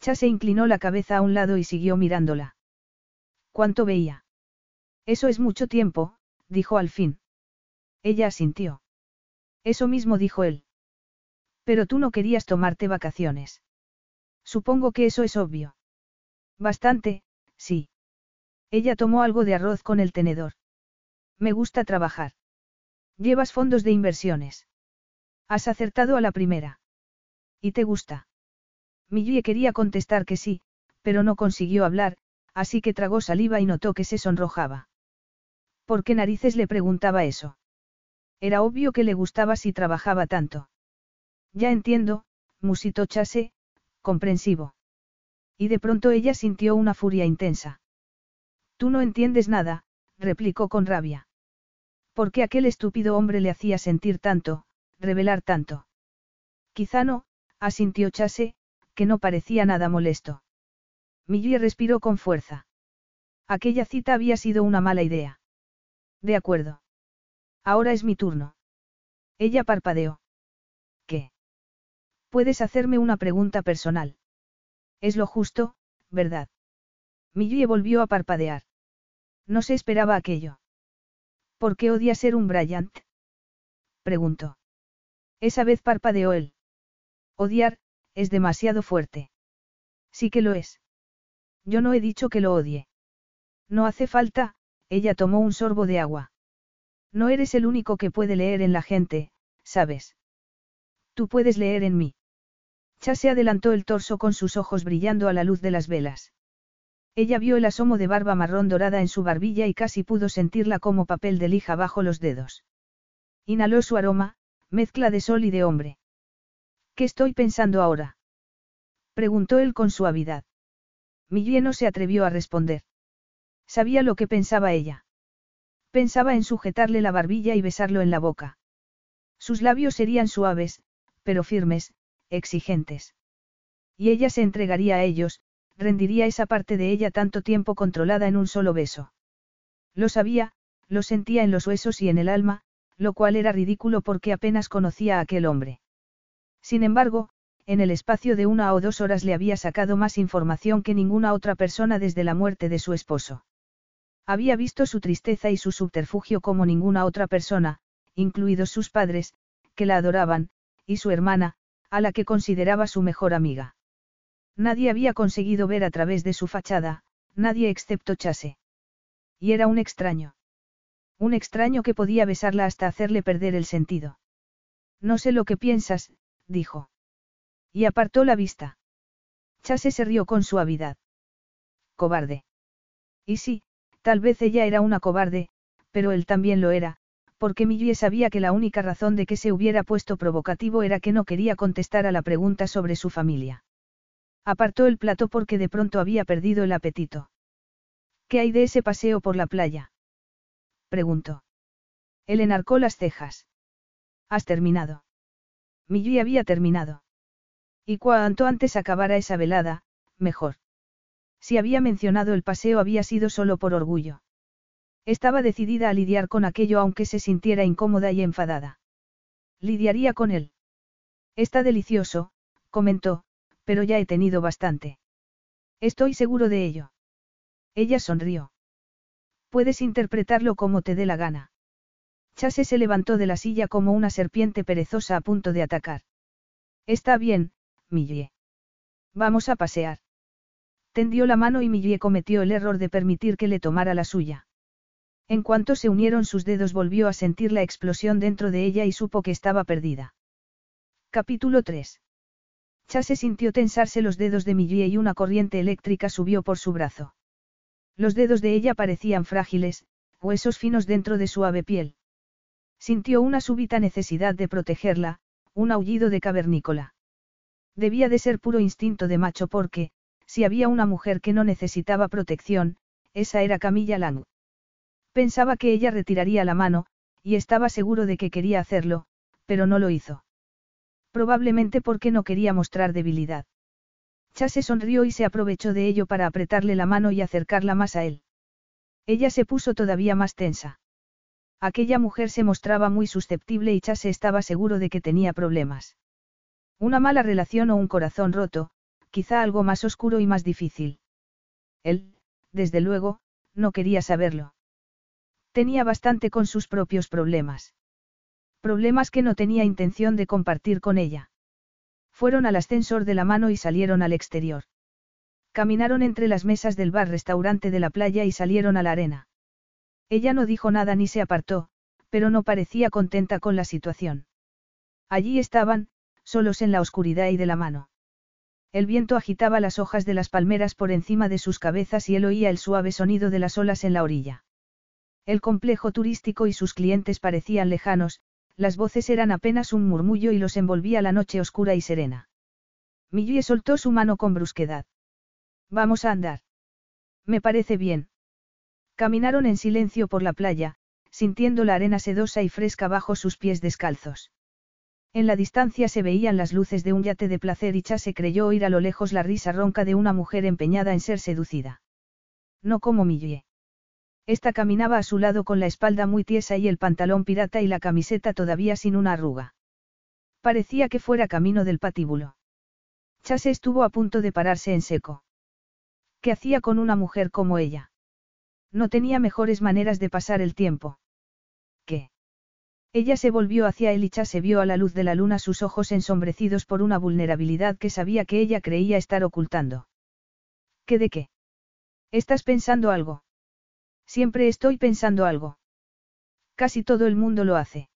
Chase inclinó la cabeza a un lado y siguió mirándola. ¿Cuánto veía? Eso es mucho tiempo, dijo al fin. Ella asintió. Eso mismo dijo él. Pero tú no querías tomarte vacaciones. Supongo que eso es obvio. Bastante, sí. Ella tomó algo de arroz con el tenedor. Me gusta trabajar. Llevas fondos de inversiones. Has acertado a la primera. ¿Y te gusta? Millie quería contestar que sí, pero no consiguió hablar, así que tragó saliva y notó que se sonrojaba. ¿Por qué narices le preguntaba eso? Era obvio que le gustaba si trabajaba tanto. Ya entiendo, musitó Chase, comprensivo. Y de pronto ella sintió una furia intensa. Tú no entiendes nada, replicó con rabia. ¿Por qué aquel estúpido hombre le hacía sentir tanto, revelar tanto? Quizá no, asintió Chase, que no parecía nada molesto. Millie respiró con fuerza. Aquella cita había sido una mala idea. De acuerdo. Ahora es mi turno. Ella parpadeó. Puedes hacerme una pregunta personal. Es lo justo, ¿verdad? Millie volvió a parpadear. No se esperaba aquello. ¿Por qué odia ser un Bryant? Preguntó. Esa vez parpadeó él. Odiar, es demasiado fuerte. Sí que lo es. Yo no he dicho que lo odie. No hace falta, ella tomó un sorbo de agua. No eres el único que puede leer en la gente, ¿sabes? Tú puedes leer en mí. Chase adelantó el torso con sus ojos brillando a la luz de las velas. Ella vio el asomo de barba marrón dorada en su barbilla y casi pudo sentirla como papel de lija bajo los dedos. Inhaló su aroma, mezcla de sol y de hombre. ¿Qué estoy pensando ahora? Preguntó él con suavidad. Millie no se atrevió a responder. Sabía lo que pensaba ella. Pensaba en sujetarle la barbilla y besarlo en la boca. Sus labios serían suaves, pero firmes, exigentes. Y ella se entregaría a ellos, rendiría esa parte de ella tanto tiempo controlada en un solo beso. Lo sabía, lo sentía en los huesos y en el alma, lo cual era ridículo porque apenas conocía a aquel hombre. Sin embargo, en el espacio de una o dos horas le había sacado más información que ninguna otra persona desde la muerte de su esposo. Había visto su tristeza y su subterfugio como ninguna otra persona, incluidos sus padres, que la adoraban, y su hermana, a la que consideraba su mejor amiga. Nadie había conseguido ver a través de su fachada, nadie excepto Chase. Y era un extraño. Un extraño que podía besarla hasta hacerle perder el sentido. No sé lo que piensas, dijo. Y apartó la vista. Chase se rió con suavidad. Cobarde. Y sí, tal vez ella era una cobarde, pero él también lo era, porque Millie sabía que la única razón de que se hubiera puesto provocativo era que no quería contestar a la pregunta sobre su familia. Apartó el plato porque de pronto había perdido el apetito. ¿Qué hay de ese paseo por la playa? preguntó. Él enarcó las cejas. ¿Has terminado? Millie había terminado. Y cuanto antes acabara esa velada, mejor. Si había mencionado el paseo había sido solo por orgullo. Estaba decidida a lidiar con aquello aunque se sintiera incómoda y enfadada. Lidiaría con él. Está delicioso, comentó, pero ya he tenido bastante. Estoy seguro de ello. Ella sonrió. Puedes interpretarlo como te dé la gana. Chase se levantó de la silla como una serpiente perezosa a punto de atacar. Está bien, Millie. Vamos a pasear. Tendió la mano y Millie cometió el error de permitir que le tomara la suya. En cuanto se unieron sus dedos volvió a sentir la explosión dentro de ella y supo que estaba perdida. Capítulo 3. Chase sintió tensarse los dedos de Millie y una corriente eléctrica subió por su brazo. Los dedos de ella parecían frágiles, huesos finos dentro de suave piel. Sintió una súbita necesidad de protegerla, un aullido de cavernícola. Debía de ser puro instinto de macho porque, si había una mujer que no necesitaba protección, esa era Camilla Lang. Pensaba que ella retiraría la mano, y estaba seguro de que quería hacerlo, pero no lo hizo. Probablemente porque no quería mostrar debilidad. Chase sonrió y se aprovechó de ello para apretarle la mano y acercarla más a él. Ella se puso todavía más tensa. Aquella mujer se mostraba muy susceptible y Chase estaba seguro de que tenía problemas. Una mala relación o un corazón roto, quizá algo más oscuro y más difícil. Él, desde luego, no quería saberlo. Tenía bastante con sus propios problemas. Problemas que no tenía intención de compartir con ella. Fueron al ascensor de la mano y salieron al exterior. Caminaron entre las mesas del bar-restaurante de la playa y salieron a la arena. Ella no dijo nada ni se apartó, pero no parecía contenta con la situación. Allí estaban, solos en la oscuridad y de la mano. El viento agitaba las hojas de las palmeras por encima de sus cabezas y él oía el suave sonido de las olas en la orilla. El complejo turístico y sus clientes parecían lejanos, las voces eran apenas un murmullo y los envolvía la noche oscura y serena. Millie soltó su mano con brusquedad. Vamos a andar. Me parece bien. Caminaron en silencio por la playa, sintiendo la arena sedosa y fresca bajo sus pies descalzos. En la distancia se veían las luces de un yate de placer y Chase creyó oír a lo lejos la risa ronca de una mujer empeñada en ser seducida. No como Millie. Esta caminaba a su lado con la espalda muy tiesa y el pantalón pirata y la camiseta todavía sin una arruga. Parecía que fuera camino del patíbulo. Chase estuvo a punto de pararse en seco. ¿Qué hacía con una mujer como ella? No tenía mejores maneras de pasar el tiempo. ¿Qué? Ella se volvió hacia él y se vio a la luz de la luna sus ojos ensombrecidos por una vulnerabilidad que sabía que ella creía estar ocultando. ¿Qué de qué? ¿Estás pensando algo? Siempre estoy pensando algo. Casi todo el mundo lo hace.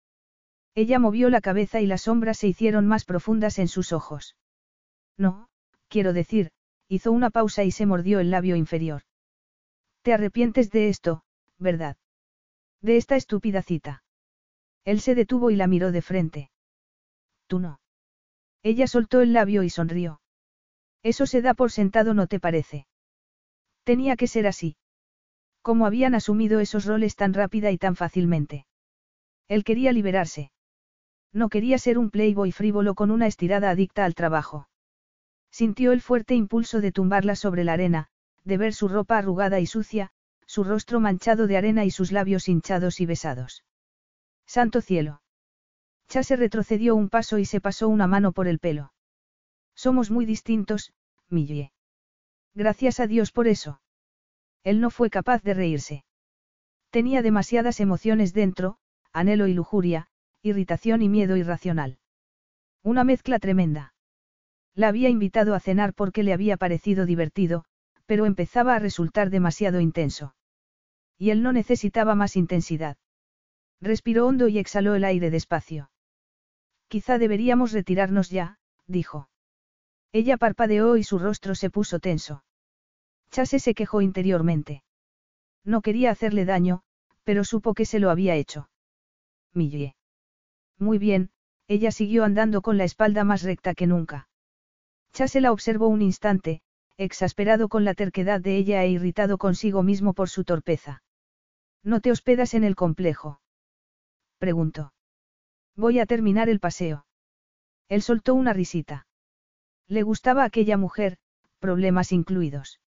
Ella movió la cabeza y las sombras se hicieron más profundas en sus ojos. No, quiero decir, hizo una pausa y se mordió el labio inferior. Te arrepientes de esto, ¿verdad? De esta estúpida cita. Él se detuvo y la miró de frente. Tú no. Ella soltó el labio y sonrió. Eso se da por sentado, ¿no te parece? Tenía que ser así. ¿Cómo habían asumido esos roles tan rápida y tan fácilmente? Él quería liberarse. No quería ser un playboy frívolo con una estirada adicta al trabajo. Sintió el fuerte impulso de tumbarla sobre la arena, de ver su ropa arrugada y sucia, su rostro manchado de arena y sus labios hinchados y besados. Santo cielo. Chase retrocedió un paso y se pasó una mano por el pelo. Somos muy distintos, Millie. Gracias a Dios por eso. Él no fue capaz de reírse. Tenía demasiadas emociones dentro, anhelo y lujuria, irritación y miedo irracional. Una mezcla tremenda. La había invitado a cenar porque le había parecido divertido, pero empezaba a resultar demasiado intenso. Y él no necesitaba más intensidad. Respiró hondo y exhaló el aire despacio. Quizá deberíamos retirarnos ya, dijo. Ella parpadeó y su rostro se puso tenso. Chase se quejó interiormente. No quería hacerle daño, pero supo que se lo había hecho. Millie. Muy bien, ella siguió andando con la espalda más recta que nunca. Chase la observó un instante, exasperado con la terquedad de ella e irritado consigo mismo por su torpeza. ¿No te hospedas en el complejo? Preguntó. Voy a terminar el paseo. Él soltó una risita. Le gustaba aquella mujer, problemas incluidos.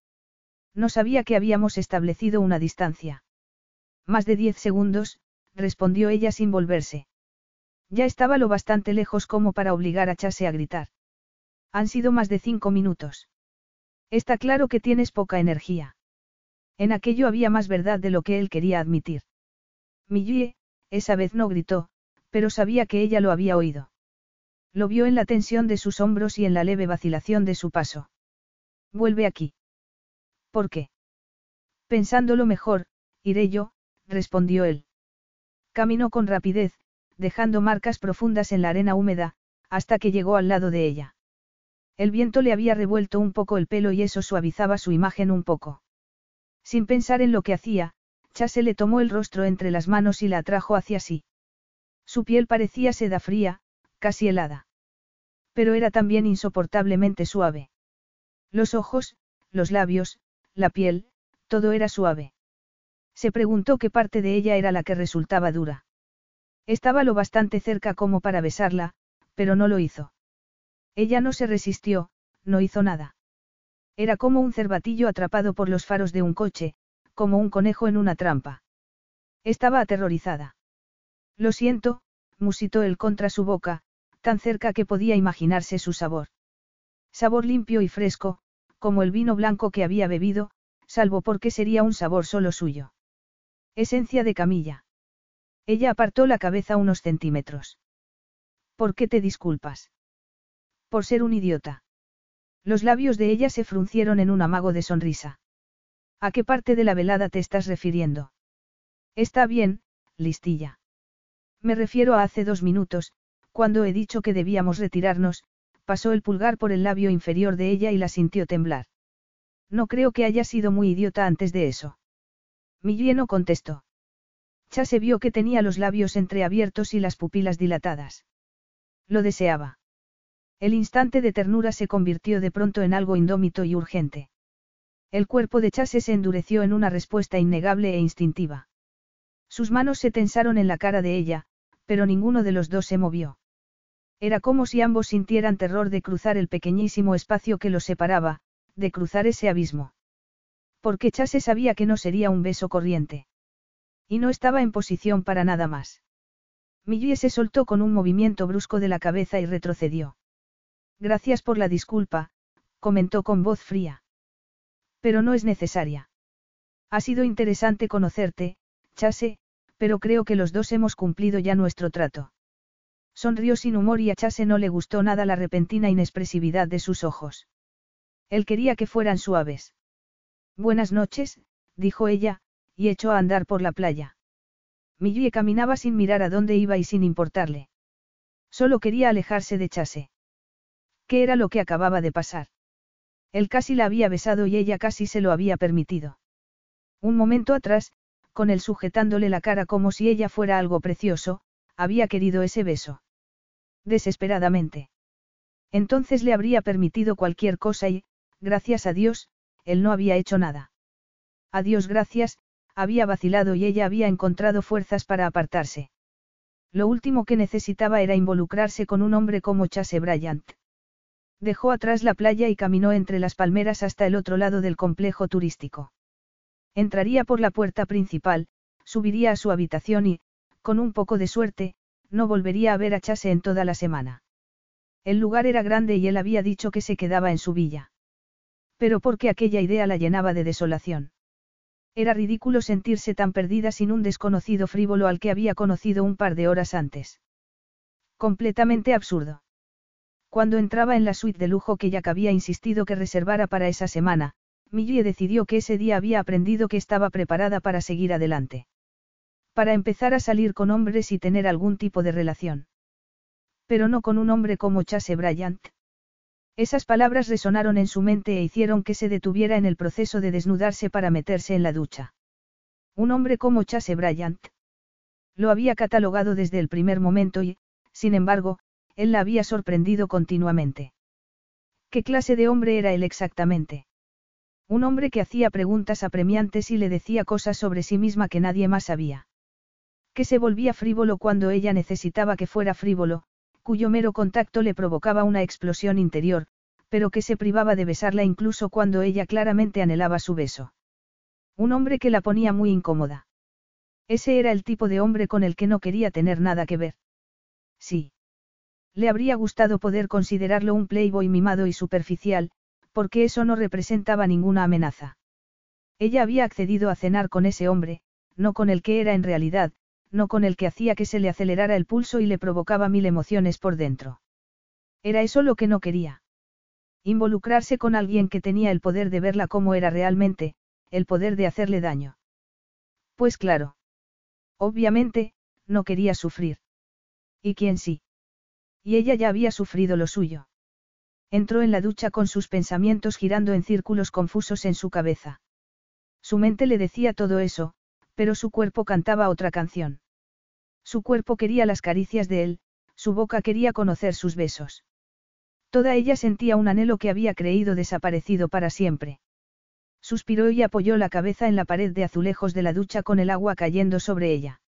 No sabía que habíamos establecido una distancia. Más de diez segundos, respondió ella sin volverse. Ya estaba lo bastante lejos como para obligar a Chase a gritar. Han sido más de cinco minutos. Está claro que tienes poca energía. En aquello había más verdad de lo que él quería admitir. Millie, esa vez no gritó, pero sabía que ella lo había oído. Lo vio en la tensión de sus hombros y en la leve vacilación de su paso. Vuelve aquí. ¿Por qué? Pensándolo mejor, iré yo, respondió él. Caminó con rapidez, dejando marcas profundas en la arena húmeda, hasta que llegó al lado de ella. El viento le había revuelto un poco el pelo y eso suavizaba su imagen un poco. Sin pensar en lo que hacía, Chase le tomó el rostro entre las manos y la atrajo hacia sí. Su piel parecía seda fría, casi helada. Pero era también insoportablemente suave. Los ojos, los labios, la piel, todo era suave. Se preguntó qué parte de ella era la que resultaba dura. Estaba lo bastante cerca como para besarla, pero no lo hizo. Ella no se resistió, no hizo nada. Era como un cervatillo atrapado por los faros de un coche, como un conejo en una trampa. Estaba aterrorizada. Lo siento, musitó él contra su boca, tan cerca que podía imaginarse su sabor. Sabor limpio y fresco, como el vino blanco que había bebido, salvo porque sería un sabor solo suyo. Esencia de camilla. Ella apartó la cabeza unos centímetros. ¿Por qué te disculpas? Por ser un idiota. Los labios de ella se fruncieron en un amago de sonrisa. ¿A qué parte de la velada te estás refiriendo? Está bien, listilla. Me refiero a hace dos minutos, cuando he dicho que debíamos retirarnos, pasó el pulgar por el labio inferior de ella y la sintió temblar. No creo que haya sido muy idiota antes de eso. Millie no contestó. Ya se vio que tenía los labios entreabiertos y las pupilas dilatadas. Lo deseaba. El instante de ternura se convirtió de pronto en algo indómito y urgente. El cuerpo de Chase se endureció en una respuesta innegable e instintiva. Sus manos se tensaron en la cara de ella, pero ninguno de los dos se movió. Era como si ambos sintieran terror de cruzar el pequeñísimo espacio que los separaba, de cruzar ese abismo. Porque Chase sabía que no sería un beso corriente. Y no estaba en posición para nada más. Millie se soltó con un movimiento brusco de la cabeza y retrocedió. Gracias por la disculpa, comentó con voz fría. Pero no es necesaria. Ha sido interesante conocerte, Chase, pero creo que los dos hemos cumplido ya nuestro trato. Sonrió sin humor y a Chase no le gustó nada la repentina inexpresividad de sus ojos. Él quería que fueran suaves. Buenas noches, dijo ella, y echó a andar por la playa. Millie caminaba sin mirar a dónde iba y sin importarle. Solo quería alejarse de Chase. ¿Qué era lo que acababa de pasar? Él casi la había besado y ella casi se lo había permitido. Un momento atrás, con él sujetándole la cara como si ella fuera algo precioso, había querido ese beso. Desesperadamente. Entonces le habría permitido cualquier cosa y, gracias a Dios, él no había hecho nada. A Dios gracias, había vacilado y ella había encontrado fuerzas para apartarse. Lo último que necesitaba era involucrarse con un hombre como Chase Bryant. Dejó atrás la playa y caminó entre las palmeras hasta el otro lado del complejo turístico. Entraría por la puerta principal, subiría a su habitación y, con un poco de suerte, no volvería a ver a Chase en toda la semana. El lugar era grande y él había dicho que se quedaba en su villa. Pero porque aquella idea la llenaba de desolación. Era ridículo sentirse tan perdida sin un desconocido frívolo al que había conocido un par de horas antes. Completamente absurdo. Cuando entraba en la suite de lujo que Jack había insistido que reservara para esa semana, Millie decidió que ese día había aprendido que estaba preparada para seguir adelante. Para empezar a salir con hombres y tener algún tipo de relación. Pero no con un hombre como Chase Bryant. Esas palabras resonaron en su mente e hicieron que se detuviera en el proceso de desnudarse para meterse en la ducha. Un hombre como Chase Bryant. Lo había catalogado desde el primer momento y, sin embargo, él la había sorprendido continuamente. ¿Qué clase de hombre era él exactamente? Un hombre que hacía preguntas apremiantes y le decía cosas sobre sí misma que nadie más sabía. Que se volvía frívolo cuando ella necesitaba que fuera frívolo, cuyo mero contacto le provocaba una explosión interior, pero que se privaba de besarla incluso cuando ella claramente anhelaba su beso. Un hombre que la ponía muy incómoda. Ese era el tipo de hombre con el que no quería tener nada que ver. Sí. Le habría gustado poder considerarlo un playboy mimado y superficial, porque eso no representaba ninguna amenaza. Ella había accedido a cenar con ese hombre, no con el que era en realidad, no con el que hacía que se le acelerara el pulso y le provocaba mil emociones por dentro. Era eso lo que no quería. Involucrarse con alguien que tenía el poder de verla como era realmente, el poder de hacerle daño. Pues claro. Obviamente, no quería sufrir. ¿Y quién sí? Y ella ya había sufrido lo suyo. Entró en la ducha con sus pensamientos girando en círculos confusos en su cabeza. Su mente le decía todo eso, pero su cuerpo cantaba otra canción. Su cuerpo quería las caricias de él, su boca quería conocer sus besos. Toda ella sentía un anhelo que había creído desaparecido para siempre. Suspiró y apoyó la cabeza en la pared de azulejos de la ducha con el agua cayendo sobre ella.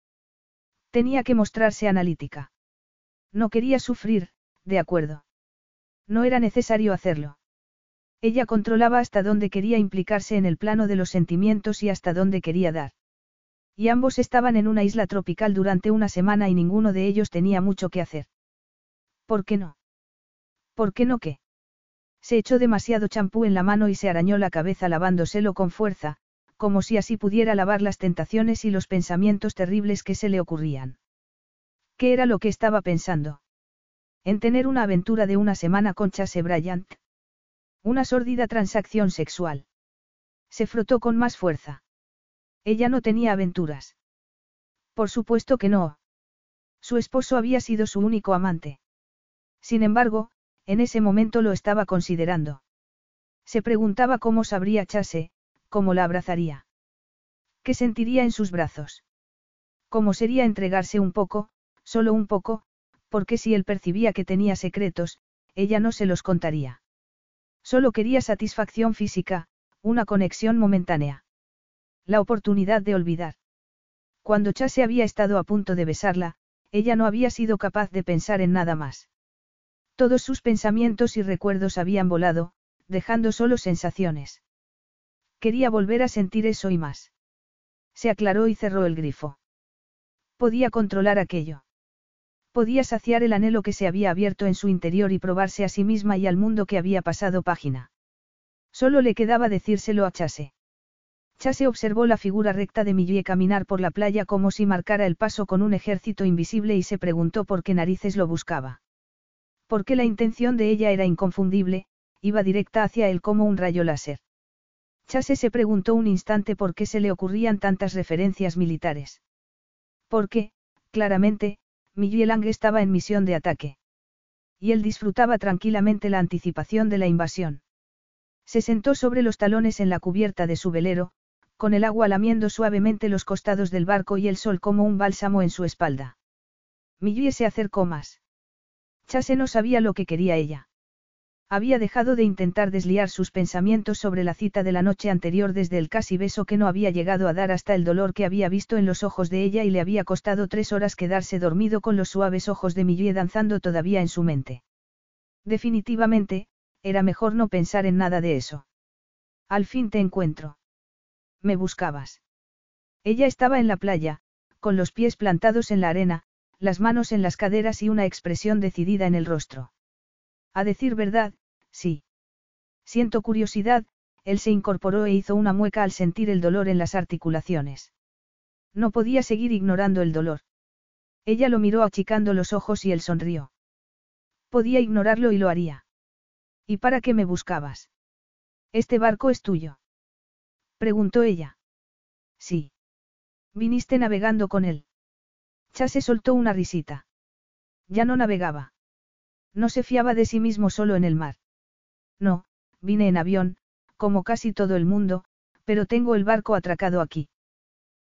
Tenía que mostrarse analítica. No quería sufrir, de acuerdo. No era necesario hacerlo. Ella controlaba hasta dónde quería implicarse en el plano de los sentimientos y hasta dónde quería dar. Y ambos estaban en una isla tropical durante una semana y ninguno de ellos tenía mucho que hacer. ¿Por qué no? ¿Por qué no qué? Se echó demasiado champú en la mano y se arañó la cabeza lavándoselo con fuerza, como si así pudiera lavar las tentaciones y los pensamientos terribles que se le ocurrían. ¿Qué era lo que estaba pensando? En tener una aventura de una semana con Chase Bryant. Una sórdida transacción sexual. Se frotó con más fuerza. Ella no tenía aventuras. Por supuesto que no. Su esposo había sido su único amante. Sin embargo, en ese momento lo estaba considerando. Se preguntaba cómo sabría Chase, cómo la abrazaría. ¿Qué sentiría en sus brazos? ¿Cómo sería entregarse un poco, solo un poco, porque si él percibía que tenía secretos, ella no se los contaría. Solo quería satisfacción física, una conexión momentánea. La oportunidad de olvidar. Cuando Chase había estado a punto de besarla, ella no había sido capaz de pensar en nada más. Todos sus pensamientos y recuerdos habían volado, dejando solo sensaciones. Quería volver a sentir eso y más. Se aclaró y cerró el grifo. Podía controlar aquello. Podía saciar el anhelo que se había abierto en su interior y probarse a sí misma y al mundo que había pasado página. Solo le quedaba decírselo a Chase. Chase observó la figura recta de Millie caminar por la playa como si marcara el paso con un ejército invisible y se preguntó por qué narices lo buscaba. Porque la intención de ella era inconfundible, iba directa hacia él como un rayo láser. Chase se preguntó un instante por qué se le ocurrían tantas referencias militares. Porque, claramente, Millie Lang estaba en misión de ataque. Y él disfrutaba tranquilamente la anticipación de la invasión. Se sentó sobre los talones en la cubierta de su velero, con el agua lamiendo suavemente los costados del barco y el sol como un bálsamo en su espalda. Millie se acercó más. Chase no sabía lo que quería ella. Había dejado de intentar desliar sus pensamientos sobre la cita de la noche anterior desde el casi beso que no había llegado a dar hasta el dolor que había visto en los ojos de ella y le había costado tres horas quedarse dormido con los suaves ojos de Millie danzando todavía en su mente. Definitivamente, era mejor no pensar en nada de eso. Al fin te encuentro. Me buscabas. Ella estaba en la playa, con los pies plantados en la arena, las manos en las caderas y una expresión decidida en el rostro. A decir verdad, sí. Siento curiosidad, él se incorporó e hizo una mueca al sentir el dolor en las articulaciones. No podía seguir ignorando el dolor. Ella lo miró achicando los ojos y él sonrió. Podía ignorarlo y lo haría. ¿Y para qué me buscabas? Este barco es tuyo. Preguntó ella. Sí. Viniste navegando con él. Chase soltó una risita. Ya no navegaba. No se fiaba de sí mismo solo en el mar. No, vine en avión, como casi todo el mundo, pero tengo el barco atracado aquí.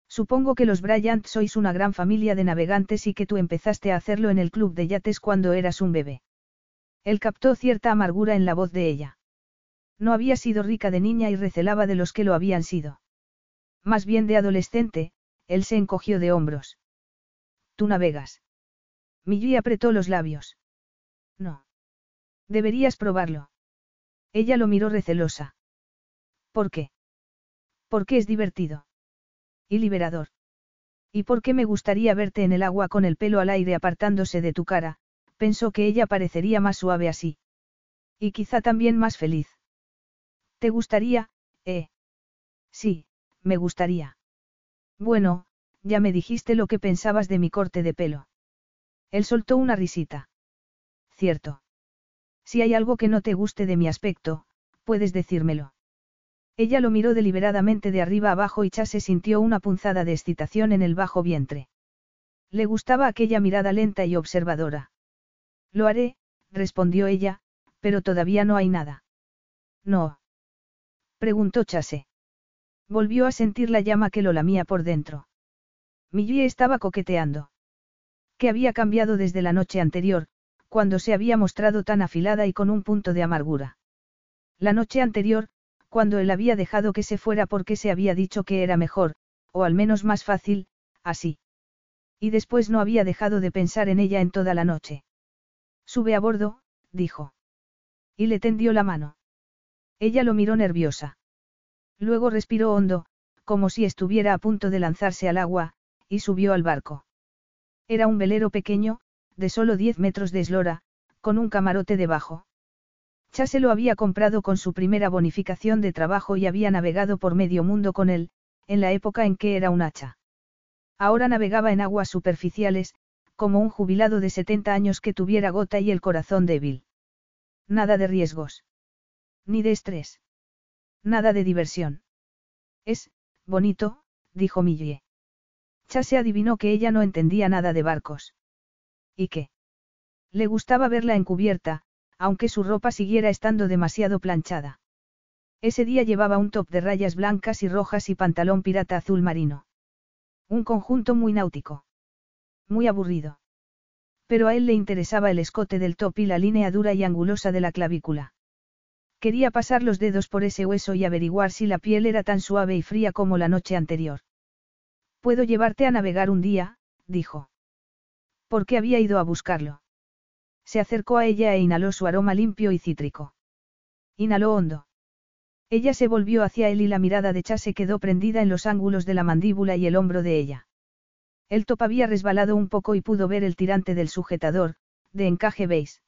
Supongo que los Bryant sois una gran familia de navegantes y que tú empezaste a hacerlo en el club de yates cuando eras un bebé. Él captó cierta amargura en la voz de ella. No había sido rica de niña y recelaba de los que lo habían sido. Más bien de adolescente, él se encogió de hombros. Tú navegas. Millie apretó los labios. No. Deberías probarlo. Ella lo miró recelosa. ¿Por qué? Porque es divertido. Y liberador. ¿Y por qué me gustaría verte en el agua con el pelo al aire apartándose de tu cara? Pensó que ella parecería más suave así. Y quizá también más feliz. ¿Te gustaría, eh? Sí, me gustaría. Bueno, ya me dijiste lo que pensabas de mi corte de pelo. Él soltó una risita. Cierto. Si hay algo que no te guste de mi aspecto, puedes decírmelo. Ella lo miró deliberadamente de arriba abajo y Chase sintió una punzada de excitación en el bajo vientre. Le gustaba aquella mirada lenta y observadora. Lo haré, respondió ella, pero todavía no hay nada. No. Preguntó Chase. Volvió a sentir la llama que lo lamía por dentro. Millie estaba coqueteando. Que había cambiado desde la noche anterior, cuando se había mostrado tan afilada y con un punto de amargura. La noche anterior, cuando él había dejado que se fuera porque se había dicho que era mejor, o al menos más fácil, así. Y después no había dejado de pensar en ella en toda la noche. Sube a bordo, dijo. Y le tendió la mano. Ella lo miró nerviosa. Luego respiró hondo, como si estuviera a punto de lanzarse al agua, y subió al barco. Era un velero pequeño, de solo 10 metros de eslora, con un camarote debajo. Chase lo había comprado con su primera bonificación de trabajo y había navegado por medio mundo con él, en la época en que era un hacha. Ahora navegaba en aguas superficiales, como un jubilado de 70 años que tuviera gota y el corazón débil. Nada de riesgos. Ni de estrés. Nada de diversión. Es, bonito, dijo Millie. Chase adivinó que ella no entendía nada de barcos. ¿Y qué? Le gustaba verla encubierta, aunque su ropa siguiera estando demasiado planchada. Ese día llevaba un top de rayas blancas y rojas y pantalón pirata azul marino. Un conjunto muy náutico. Muy aburrido. Pero a él le interesaba el escote del top y la línea dura y angulosa de la clavícula. Quería pasar los dedos por ese hueso y averiguar si la piel era tan suave y fría como la noche anterior. Puedo llevarte a navegar un día, dijo. ¿Por qué había ido a buscarlo? Se acercó a ella e inhaló su aroma limpio y cítrico. Inhaló hondo. Ella se volvió hacia él y la mirada de Chase quedó prendida en los ángulos de la mandíbula y el hombro de ella. El top había resbalado un poco y pudo ver el tirante del sujetador, de encaje beige.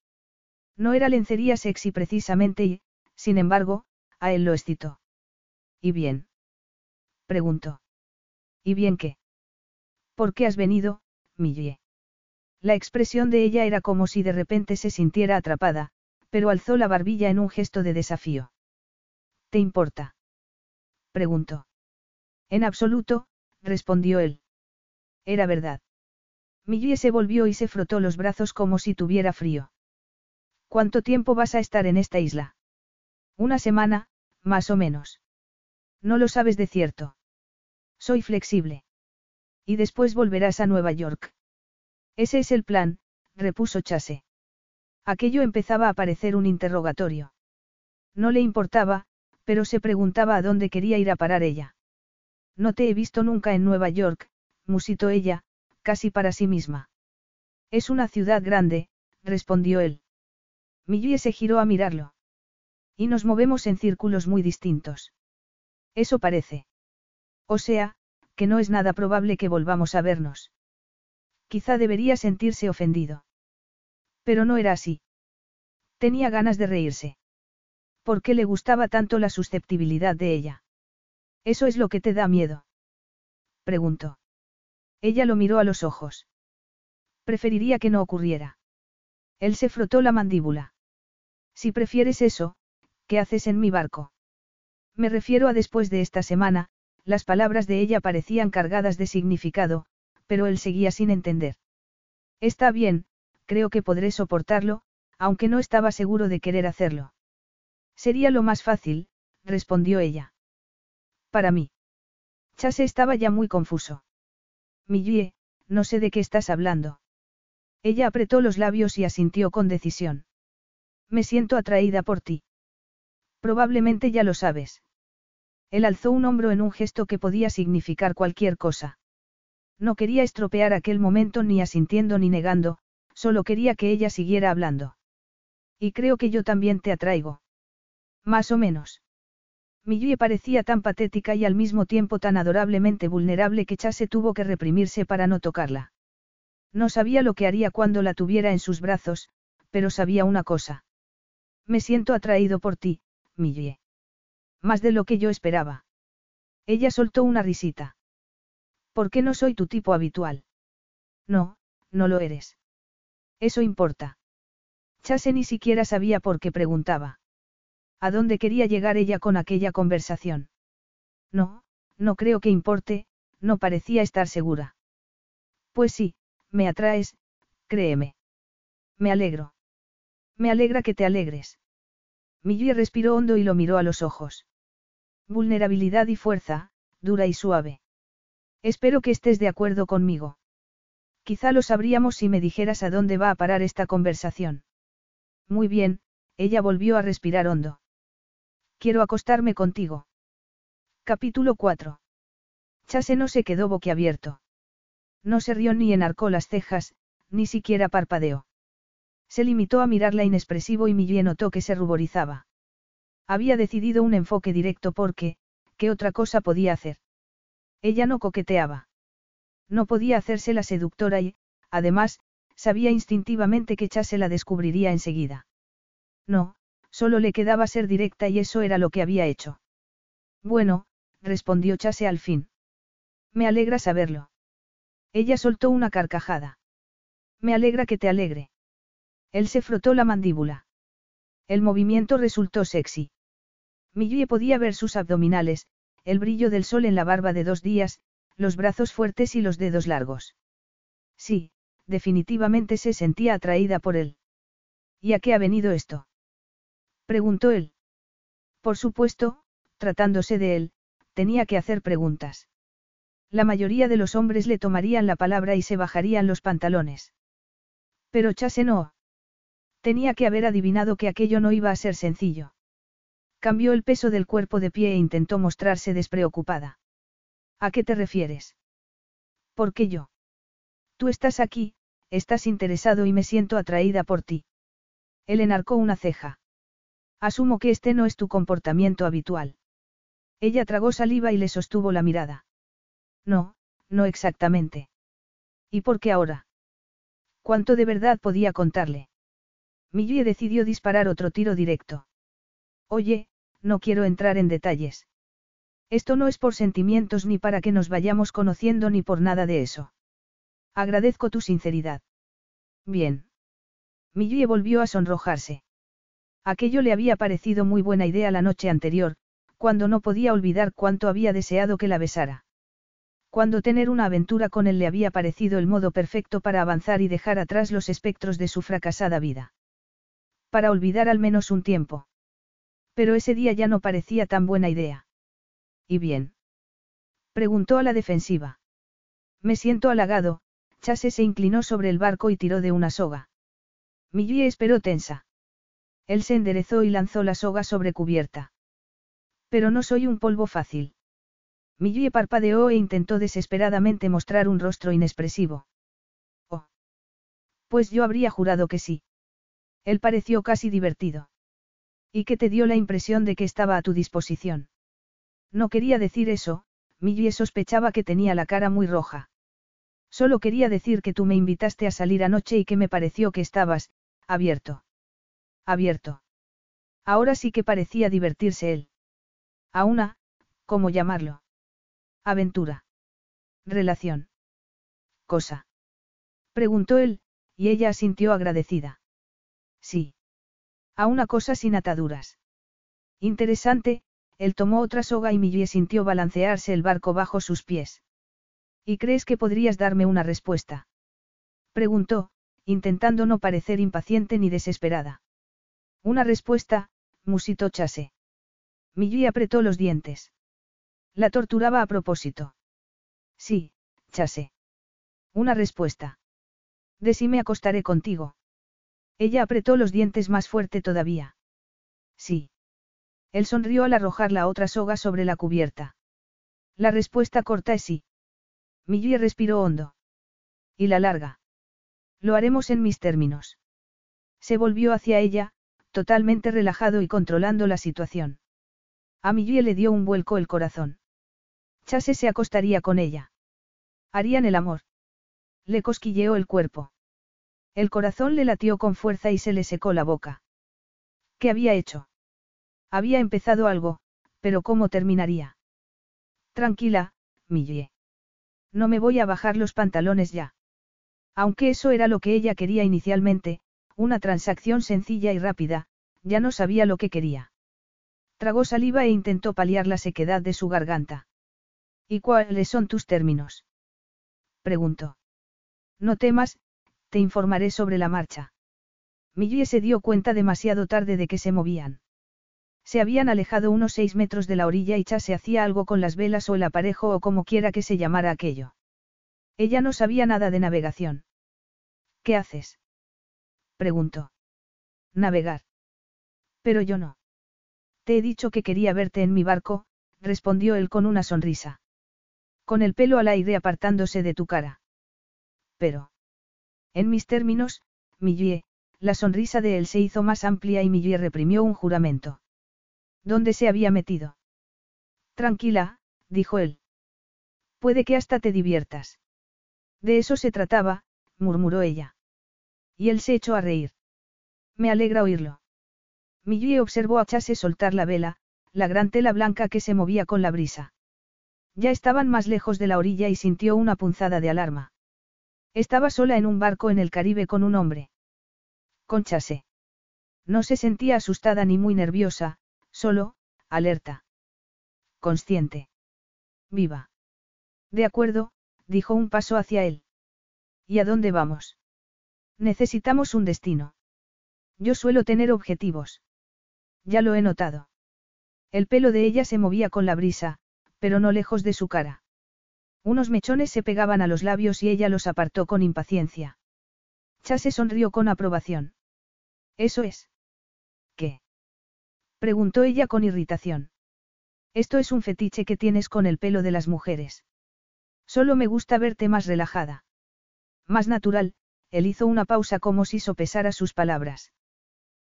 No era lencería sexy precisamente y, sin embargo, a él lo excitó. ¿Y bien? preguntó. ¿Y bien qué? ¿Por qué has venido, Millie? La expresión de ella era como si de repente se sintiera atrapada, pero alzó la barbilla en un gesto de desafío. ¿Te importa? preguntó. En absoluto, respondió él. Era verdad. Millie se volvió y se frotó los brazos como si tuviera frío. ¿Cuánto tiempo vas a estar en esta isla? Una semana, más o menos. No lo sabes de cierto. Soy flexible. Y después volverás a Nueva York. Ese es el plan, repuso Chase. Aquello empezaba a parecer un interrogatorio. No le importaba, pero se preguntaba a dónde quería ir a parar ella. No te he visto nunca en Nueva York, musitó ella, casi para sí misma. Es una ciudad grande, respondió él. Millie se giró a mirarlo. Y nos movemos en círculos muy distintos. Eso parece. O sea, que no es nada probable que volvamos a vernos. Quizá debería sentirse ofendido. Pero no era así. Tenía ganas de reírse. ¿Por qué le gustaba tanto la susceptibilidad de ella? ¿Eso es lo que te da miedo? Preguntó. Ella lo miró a los ojos. Preferiría que no ocurriera. Él se frotó la mandíbula. Si prefieres eso, ¿qué haces en mi barco? Me refiero a después de esta semana, las palabras de ella parecían cargadas de significado, pero él seguía sin entender. Está bien, creo que podré soportarlo, aunque no estaba seguro de querer hacerlo. Sería lo más fácil, respondió ella. Para mí. Chase estaba ya muy confuso. Millie, no sé de qué estás hablando. Ella apretó los labios y asintió con decisión. Me siento atraída por ti. Probablemente ya lo sabes. Él alzó un hombro en un gesto que podía significar cualquier cosa. No quería estropear aquel momento ni asintiendo ni negando, solo quería que ella siguiera hablando. Y creo que yo también te atraigo. Más o menos. Millie parecía tan patética y al mismo tiempo tan adorablemente vulnerable que Chase tuvo que reprimirse para no tocarla. No sabía lo que haría cuando la tuviera en sus brazos, pero sabía una cosa. Me siento atraído por ti, Millie. Más de lo que yo esperaba. Ella soltó una risita. ¿Por qué no soy tu tipo habitual? No, no lo eres. Eso importa. Chase ni siquiera sabía por qué preguntaba. ¿A dónde quería llegar ella con aquella conversación? No, no creo que importe, no parecía estar segura. Pues sí, me atraes, créeme. Me alegro. Me alegra que te alegres. Millie respiró hondo y lo miró a los ojos. Vulnerabilidad y fuerza, dura y suave. Espero que estés de acuerdo conmigo. Quizá lo sabríamos si me dijeras a dónde va a parar esta conversación. Muy bien, ella volvió a respirar hondo. Quiero acostarme contigo. Capítulo 4. Chase no se quedó boquiabierto. No se rió ni enarcó las cejas, ni siquiera parpadeó. Se limitó a mirarla inexpresivo y Millie notó que se ruborizaba. Había decidido un enfoque directo porque, ¿qué otra cosa podía hacer? Ella no coqueteaba. No podía hacerse la seductora y, además, sabía instintivamente que Chase la descubriría enseguida. No, solo le quedaba ser directa y eso era lo que había hecho. Bueno, respondió Chase al fin. Me alegra saberlo. Ella soltó una carcajada. Me alegra que te alegre. Él se frotó la mandíbula. El movimiento resultó sexy. Millie podía ver sus abdominales, el brillo del sol en la barba de dos días, los brazos fuertes y los dedos largos. Sí, definitivamente se sentía atraída por él. ¿Y a qué ha venido esto? preguntó él. Por supuesto, tratándose de él, tenía que hacer preguntas. La mayoría de los hombres le tomarían la palabra y se bajarían los pantalones. Pero Chase no. Tenía que haber adivinado que aquello no iba a ser sencillo. Cambió el peso del cuerpo de pie e intentó mostrarse despreocupada. ¿A qué te refieres? ¿Por qué yo? Tú estás aquí, estás interesado y me siento atraída por ti. Él enarcó una ceja. Asumo que este no es tu comportamiento habitual. Ella tragó saliva y le sostuvo la mirada. No, no exactamente. ¿Y por qué ahora? ¿Cuánto de verdad podía contarle? Millie decidió disparar otro tiro directo. Oye, no quiero entrar en detalles. Esto no es por sentimientos ni para que nos vayamos conociendo ni por nada de eso. Agradezco tu sinceridad. Bien. Millie volvió a sonrojarse. Aquello le había parecido muy buena idea la noche anterior, cuando no podía olvidar cuánto había deseado que la besara. Cuando tener una aventura con él le había parecido el modo perfecto para avanzar y dejar atrás los espectros de su fracasada vida. Para olvidar al menos un tiempo. Pero ese día ya no parecía tan buena idea. ¿Y bien? Preguntó a la defensiva. Me siento halagado, Chase se inclinó sobre el barco y tiró de una soga. Millie esperó tensa. Él se enderezó y lanzó la soga sobre cubierta. Pero no soy un polvo fácil. Millie parpadeó e intentó desesperadamente mostrar un rostro inexpresivo. Oh. Pues yo habría jurado que sí. Él pareció casi divertido. ¿Y qué te dio la impresión de que estaba a tu disposición? No quería decir eso, Millie sospechaba que tenía la cara muy roja. Solo quería decir que tú me invitaste a salir anoche y que me pareció que estabas, abierto. Abierto. Ahora sí que parecía divertirse él. A una, ¿cómo llamarlo? Aventura. Relación. Cosa. Preguntó él, y ella asintió agradecida. Sí. A una cosa sin ataduras. Interesante, él tomó otra soga y Millie sintió balancearse el barco bajo sus pies. ¿Y crees que podrías darme una respuesta? Preguntó, intentando no parecer impaciente ni desesperada. Una respuesta, musitó Chase. Millie apretó los dientes. La torturaba a propósito. Sí, Chase. Una respuesta. De si me acostaré contigo. Ella apretó los dientes más fuerte todavía. Sí. Él sonrió al arrojar la otra soga sobre la cubierta. La respuesta corta es sí. Millie respiró hondo. Y la larga. Lo haremos en mis términos. Se volvió hacia ella, totalmente relajado y controlando la situación. A Millie le dio un vuelco el corazón. Chase se acostaría con ella. Harían el amor. Le cosquilleó el cuerpo. El corazón le latió con fuerza y se le secó la boca. ¿Qué había hecho? Había empezado algo, pero ¿cómo terminaría? Tranquila, Millie. No me voy a bajar los pantalones ya. Aunque eso era lo que ella quería inicialmente, una transacción sencilla y rápida, ya no sabía lo que quería. Tragó saliva e intentó paliar la sequedad de su garganta. ¿Y cuáles son tus términos? Preguntó. No temas, te informaré sobre la marcha. Millie se dio cuenta demasiado tarde de que se movían. Se habían alejado unos seis metros de la orilla y se hacía algo con las velas o el aparejo o como quiera que se llamara aquello. Ella no sabía nada de navegación. ¿Qué haces? preguntó. Navegar. Pero yo no. Te he dicho que quería verte en mi barco, respondió él con una sonrisa. Con el pelo al aire apartándose de tu cara. Pero. En mis términos, Millie, la sonrisa de él se hizo más amplia y Millie reprimió un juramento. ¿Dónde se había metido? Tranquila, dijo él. Puede que hasta te diviertas. De eso se trataba, murmuró ella. Y él se echó a reír. Me alegra oírlo. Millie observó a Chase soltar la vela, la gran tela blanca que se movía con la brisa. Ya estaban más lejos de la orilla y sintió una punzada de alarma. Estaba sola en un barco en el Caribe con un hombre. Con Chase. No se sentía asustada ni muy nerviosa, solo, alerta. Consciente. Viva. De acuerdo, dijo un paso hacia él. ¿Y a dónde vamos? Necesitamos un destino. Yo suelo tener objetivos. Ya lo he notado. El pelo de ella se movía con la brisa, pero no lejos de su cara. Unos mechones se pegaban a los labios y ella los apartó con impaciencia. Chase sonrió con aprobación. Eso es. ¿Qué? preguntó ella con irritación. Esto es un fetiche que tienes con el pelo de las mujeres. Solo me gusta verte más relajada. Más natural, él hizo una pausa como si sopesara sus palabras.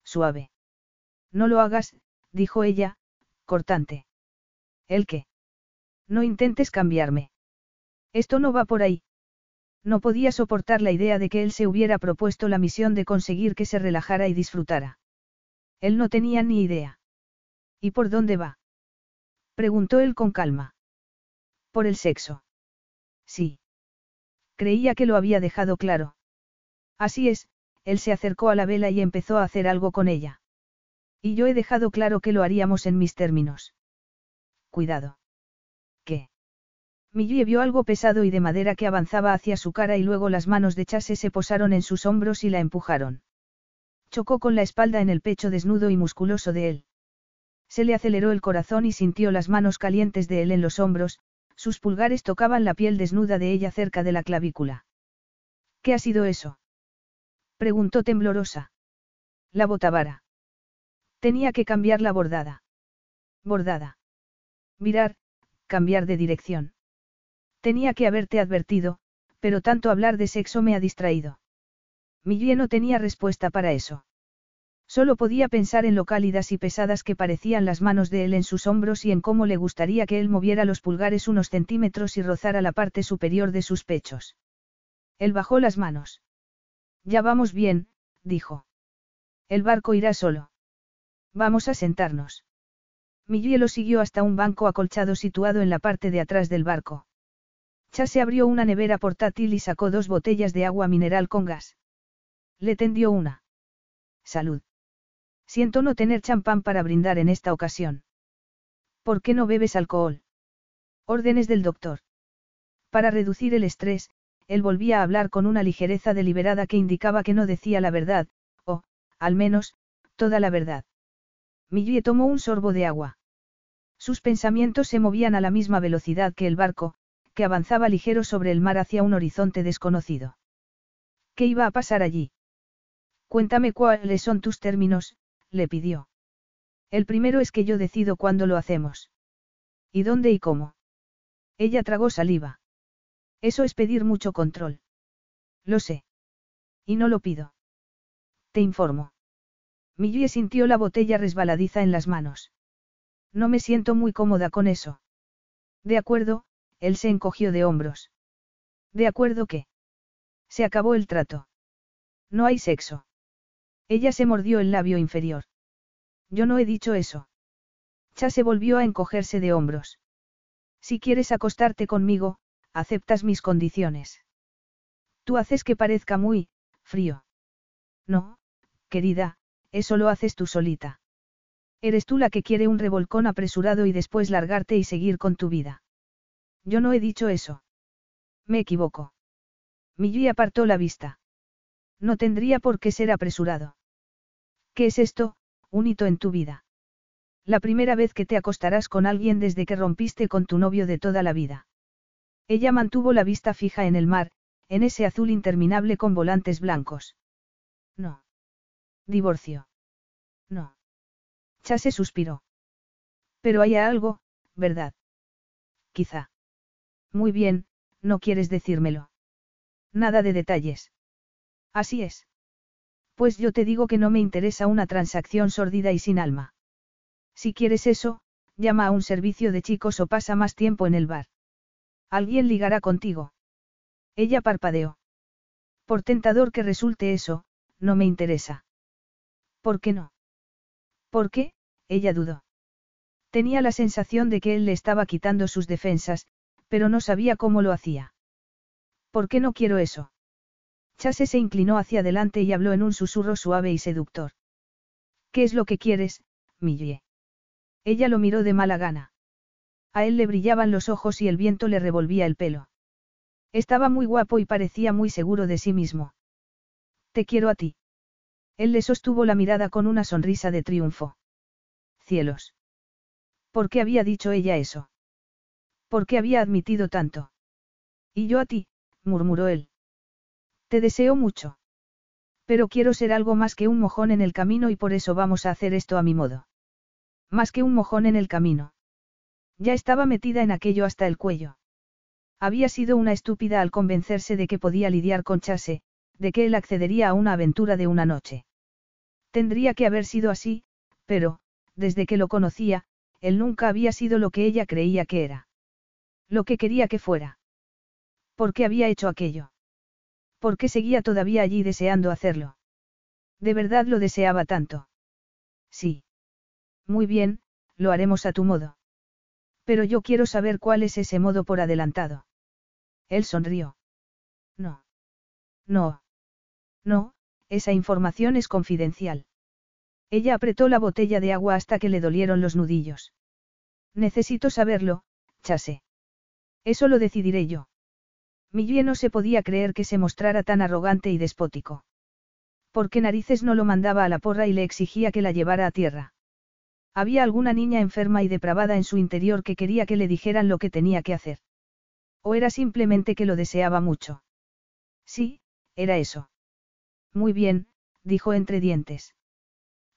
Suave. No lo hagas, dijo ella, cortante. ¿El qué? No intentes cambiarme. Esto no va por ahí. No podía soportar la idea de que él se hubiera propuesto la misión de conseguir que se relajara y disfrutara. Él no tenía ni idea. ¿Y por dónde va? Preguntó él con calma. Por el sexo. Sí. Creía que lo había dejado claro. Así es, él se acercó a la vela y empezó a hacer algo con ella. Y yo he dejado claro que lo haríamos en mis términos. Cuidado. ¿Qué? Millie vio algo pesado y de madera que avanzaba hacia su cara y luego las manos de Chase se posaron en sus hombros y la empujaron. Chocó con la espalda en el pecho desnudo y musculoso de él. Se le aceleró el corazón y sintió las manos calientes de él en los hombros, sus pulgares tocaban la piel desnuda de ella cerca de la clavícula. ¿Qué ha sido eso? Preguntó temblorosa. La botavara. Tenía que cambiar la bordada. Bordada. Virar, cambiar de dirección. Tenía que haberte advertido, pero tanto hablar de sexo me ha distraído. Millie no tenía respuesta para eso. Solo podía pensar en lo cálidas y pesadas que parecían las manos de él en sus hombros y en cómo le gustaría que él moviera los pulgares unos centímetros y rozara la parte superior de sus pechos. Él bajó las manos. Ya vamos bien, dijo. El barco irá solo. Vamos a sentarnos. Millie lo siguió hasta un banco acolchado situado en la parte de atrás del barco. Chase abrió una nevera portátil y sacó dos botellas de agua mineral con gas. Le tendió una. Salud. Siento no tener champán para brindar en esta ocasión. ¿Por qué no bebes alcohol? Órdenes del doctor. Para reducir el estrés, él volvía a hablar con una ligereza deliberada que indicaba que no decía la verdad, o, al menos, toda la verdad. Millie tomó un sorbo de agua. Sus pensamientos se movían a la misma velocidad que el barco, que avanzaba ligero sobre el mar hacia un horizonte desconocido. ¿Qué iba a pasar allí? Cuéntame cuáles son tus términos, le pidió. El primero es que yo decido cuándo lo hacemos. ¿Y dónde y cómo? Ella tragó saliva. Eso es pedir mucho control. Lo sé. Y no lo pido. Te informo. Millie sintió la botella resbaladiza en las manos. No me siento muy cómoda con eso. De acuerdo, él se encogió de hombros. De acuerdo que. Se acabó el trato. No hay sexo. Ella se mordió el labio inferior. Yo no he dicho eso. Cha se volvió a encogerse de hombros. Si quieres acostarte conmigo, aceptas mis condiciones. Tú haces que parezca muy, frío. No, querida, eso lo haces tú solita. Eres tú la que quiere un revolcón apresurado y después largarte y seguir con tu vida. Yo no he dicho eso. Me equivoco. Millie apartó la vista. No tendría por qué ser apresurado. ¿Qué es esto, un hito en tu vida? La primera vez que te acostarás con alguien desde que rompiste con tu novio de toda la vida. Ella mantuvo la vista fija en el mar, en ese azul interminable con volantes blancos. No. Divorcio. No. Chase suspiró. Pero hay algo, ¿verdad? Quizá. Muy bien, no quieres decírmelo. Nada de detalles. Así es. Pues yo te digo que no me interesa una transacción sordida y sin alma. Si quieres eso, llama a un servicio de chicos o pasa más tiempo en el bar. Alguien ligará contigo. Ella parpadeó. Por tentador que resulte eso, no me interesa. ¿Por qué no? ¿Por qué? Ella dudó. Tenía la sensación de que él le estaba quitando sus defensas, pero no sabía cómo lo hacía. ¿Por qué no quiero eso? Chase se inclinó hacia adelante y habló en un susurro suave y seductor. ¿Qué es lo que quieres, Millie? Ella lo miró de mala gana. A él le brillaban los ojos y el viento le revolvía el pelo. Estaba muy guapo y parecía muy seguro de sí mismo. Te quiero a ti. Él le sostuvo la mirada con una sonrisa de triunfo. Cielos. ¿Por qué había dicho ella eso? ¿Por qué había admitido tanto? Y yo a ti, murmuró él. Te deseo mucho. Pero quiero ser algo más que un mojón en el camino y por eso vamos a hacer esto a mi modo. Más que un mojón en el camino. Ya estaba metida en aquello hasta el cuello. Había sido una estúpida al convencerse de que podía lidiar con Chase, de que él accedería a una aventura de una noche. Tendría que haber sido así, pero, desde que lo conocía, él nunca había sido lo que ella creía que era. Lo que quería que fuera. ¿Por qué había hecho aquello? ¿Por qué seguía todavía allí deseando hacerlo? ¿De verdad lo deseaba tanto? Sí. Muy bien, lo haremos a tu modo. Pero yo quiero saber cuál es ese modo por adelantado. Él sonrió. No. No. No, esa información es confidencial. Ella apretó la botella de agua hasta que le dolieron los nudillos. Necesito saberlo, Chase. Eso lo decidiré yo. Millie no se podía creer que se mostrara tan arrogante y despótico. ¿Por qué narices no lo mandaba a la porra y le exigía que la llevara a tierra? Había alguna niña enferma y depravada en su interior que quería que le dijeran lo que tenía que hacer. ¿O era simplemente que lo deseaba mucho? Sí, era eso. Muy bien, dijo entre dientes.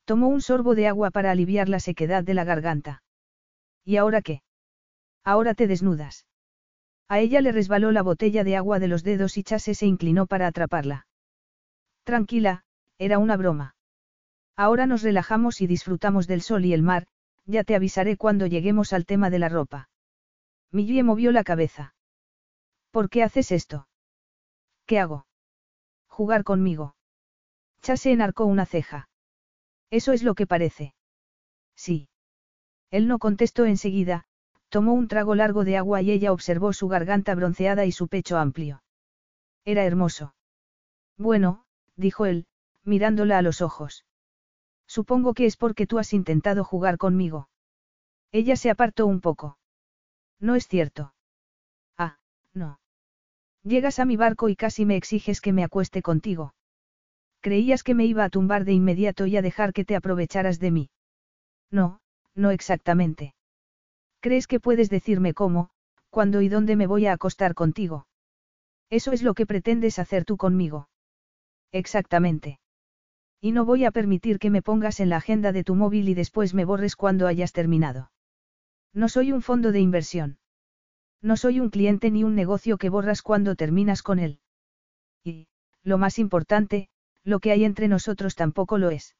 Tomó un sorbo de agua para aliviar la sequedad de la garganta. ¿Y ahora qué? Ahora te desnudas. A ella le resbaló la botella de agua de los dedos y Chase se inclinó para atraparla. Tranquila, era una broma. Ahora nos relajamos y disfrutamos del sol y el mar, ya te avisaré cuando lleguemos al tema de la ropa. Millie movió la cabeza. ¿Por qué haces esto? ¿Qué hago? Jugar conmigo. Chase enarcó una ceja. Eso es lo que parece. Sí. Él no contestó enseguida, tomó un trago largo de agua y ella observó su garganta bronceada y su pecho amplio. Era hermoso. Bueno, dijo él, mirándola a los ojos. Supongo que es porque tú has intentado jugar conmigo. Ella se apartó un poco. No es cierto. Ah, no. Llegas a mi barco y casi me exiges que me acueste contigo. Creías que me iba a tumbar de inmediato y a dejar que te aprovecharas de mí. No, no exactamente. ¿Crees que puedes decirme cómo, cuándo y dónde me voy a acostar contigo? Eso es lo que pretendes hacer tú conmigo. Exactamente. Y no voy a permitir que me pongas en la agenda de tu móvil y después me borres cuando hayas terminado. No soy un fondo de inversión. No soy un cliente ni un negocio que borras cuando terminas con él. Y, lo más importante, lo que hay entre nosotros tampoco lo es.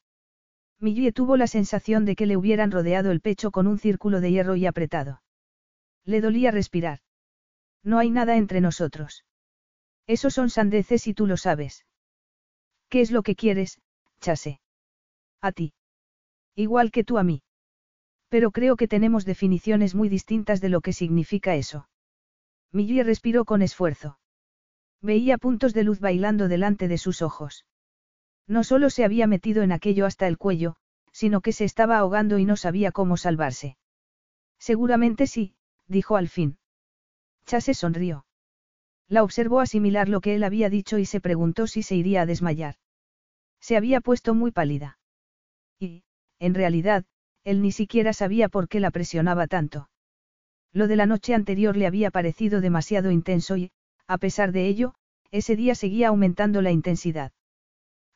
Millie tuvo la sensación de que le hubieran rodeado el pecho con un círculo de hierro y apretado. Le dolía respirar. No hay nada entre nosotros. Esos son sandeces y tú lo sabes. ¿Qué es lo que quieres, Chase. A ti. Igual que tú a mí. Pero creo que tenemos definiciones muy distintas de lo que significa eso. Millie respiró con esfuerzo. Veía puntos de luz bailando delante de sus ojos. No solo se había metido en aquello hasta el cuello, sino que se estaba ahogando y no sabía cómo salvarse. Seguramente sí, dijo al fin. Chase sonrió. La observó asimilar lo que él había dicho y se preguntó si se iría a desmayar. Se había puesto muy pálida. Y, en realidad, él ni siquiera sabía por qué la presionaba tanto. Lo de la noche anterior le había parecido demasiado intenso y, a pesar de ello, ese día seguía aumentando la intensidad.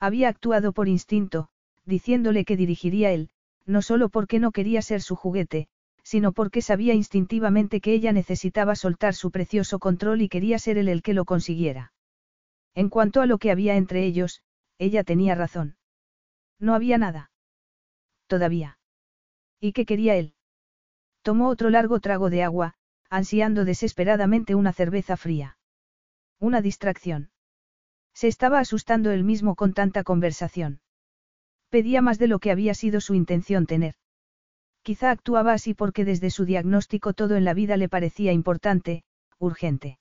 Había actuado por instinto, diciéndole que dirigiría él, no solo porque no quería ser su juguete, sino porque sabía instintivamente que ella necesitaba soltar su precioso control y quería ser él el que lo consiguiera. En cuanto a lo que había entre ellos, ella tenía razón. No había nada. Todavía. ¿Y qué quería él? Tomó otro largo trago de agua, ansiando desesperadamente una cerveza fría. Una distracción. Se estaba asustando él mismo con tanta conversación. Pedía más de lo que había sido su intención tener. Quizá actuaba así porque desde su diagnóstico todo en la vida le parecía importante, urgente.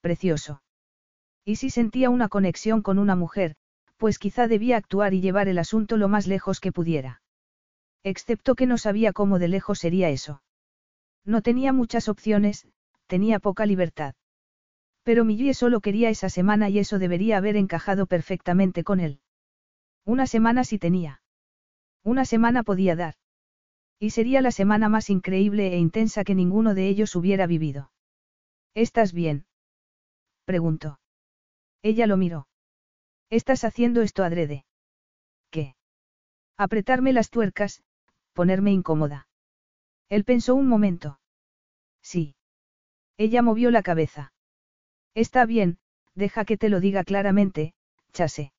Precioso. Y si sentía una conexión con una mujer, pues quizá debía actuar y llevar el asunto lo más lejos que pudiera. Excepto que no sabía cómo de lejos sería eso. No tenía muchas opciones, tenía poca libertad. Pero Millie solo quería esa semana y eso debería haber encajado perfectamente con él. Una semana sí tenía. Una semana podía dar. Y sería la semana más increíble e intensa que ninguno de ellos hubiera vivido. ¿Estás bien? preguntó. Ella lo miró. ¿Estás haciendo esto adrede? ¿Qué? Apretarme las tuercas, ponerme incómoda. Él pensó un momento. Sí. Ella movió la cabeza. Está bien, deja que te lo diga claramente, chase.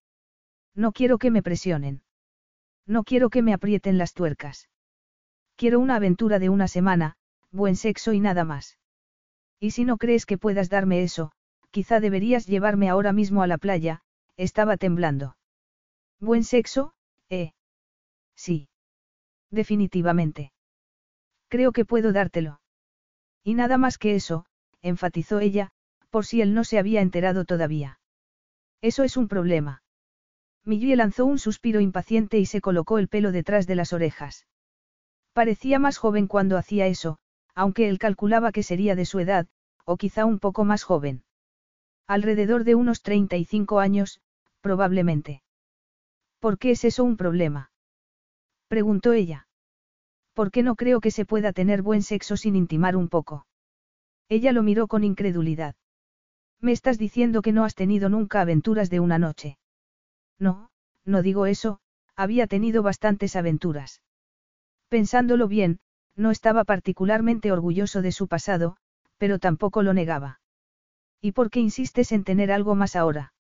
No quiero que me presionen. No quiero que me aprieten las tuercas. Quiero una aventura de una semana, buen sexo y nada más. Y si no crees que puedas darme eso, quizá deberías llevarme ahora mismo a la playa, estaba temblando. Buen sexo, eh. Sí. Definitivamente. Creo que puedo dártelo. Y nada más que eso, enfatizó ella, por si él no se había enterado todavía. Eso es un problema. Millie lanzó un suspiro impaciente y se colocó el pelo detrás de las orejas. Parecía más joven cuando hacía eso, aunque él calculaba que sería de su edad, o quizá un poco más joven. Alrededor de unos 35 años, probablemente. ¿Por qué es eso un problema? Preguntó ella. ¿Por qué no creo que se pueda tener buen sexo sin intimar un poco? Ella lo miró con incredulidad. Me estás diciendo que no has tenido nunca aventuras de una noche. No, no digo eso, había tenido bastantes aventuras. Pensándolo bien, no estaba particularmente orgulloso de su pasado, pero tampoco lo negaba. ¿Y por qué insistes en tener algo más ahora?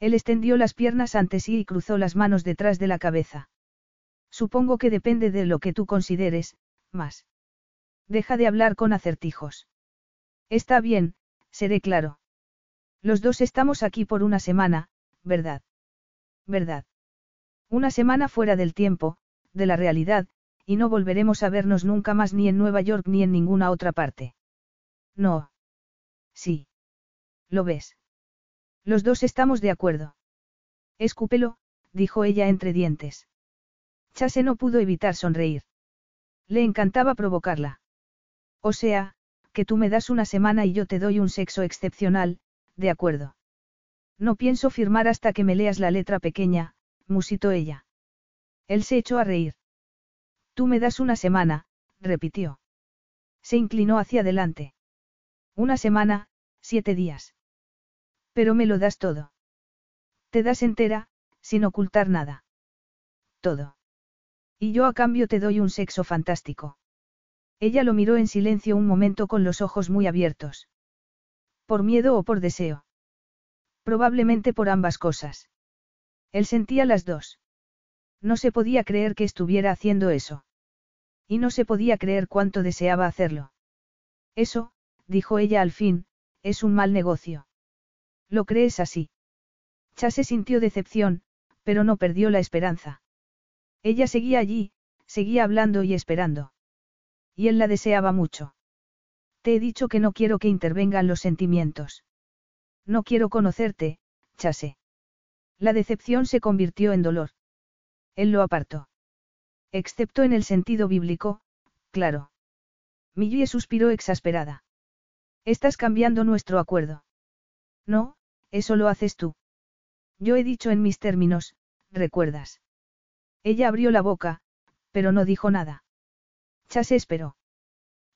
Él extendió las piernas ante sí y cruzó las manos detrás de la cabeza. Supongo que depende de lo que tú consideres, más. Deja de hablar con acertijos. Está bien, seré claro. Los dos estamos aquí por una semana, ¿verdad? ¿Verdad? Una semana fuera del tiempo, de la realidad, y no volveremos a vernos nunca más ni en Nueva York ni en ninguna otra parte. No. Sí. ¿Lo ves? Los dos estamos de acuerdo. Escúpelo, dijo ella entre dientes. Chase no pudo evitar sonreír. Le encantaba provocarla. O sea, que tú me das una semana y yo te doy un sexo excepcional, de acuerdo. No pienso firmar hasta que me leas la letra pequeña, musitó ella. Él se echó a reír. Tú me das una semana, repitió. Se inclinó hacia adelante. Una semana, siete días. Pero me lo das todo. Te das entera, sin ocultar nada. Todo. Y yo a cambio te doy un sexo fantástico. Ella lo miró en silencio un momento con los ojos muy abiertos. ¿Por miedo o por deseo? Probablemente por ambas cosas. Él sentía las dos. No se podía creer que estuviera haciendo eso. Y no se podía creer cuánto deseaba hacerlo. Eso, dijo ella al fin, es un mal negocio. ¿Lo crees así? Chase sintió decepción, pero no perdió la esperanza. Ella seguía allí, seguía hablando y esperando. Y él la deseaba mucho. Te he dicho que no quiero que intervengan los sentimientos. No quiero conocerte, Chase. La decepción se convirtió en dolor. Él lo apartó. Excepto en el sentido bíblico, claro. Millie suspiró exasperada. Estás cambiando nuestro acuerdo. No, eso lo haces tú. Yo he dicho en mis términos, recuerdas. Ella abrió la boca, pero no dijo nada. Chase esperó.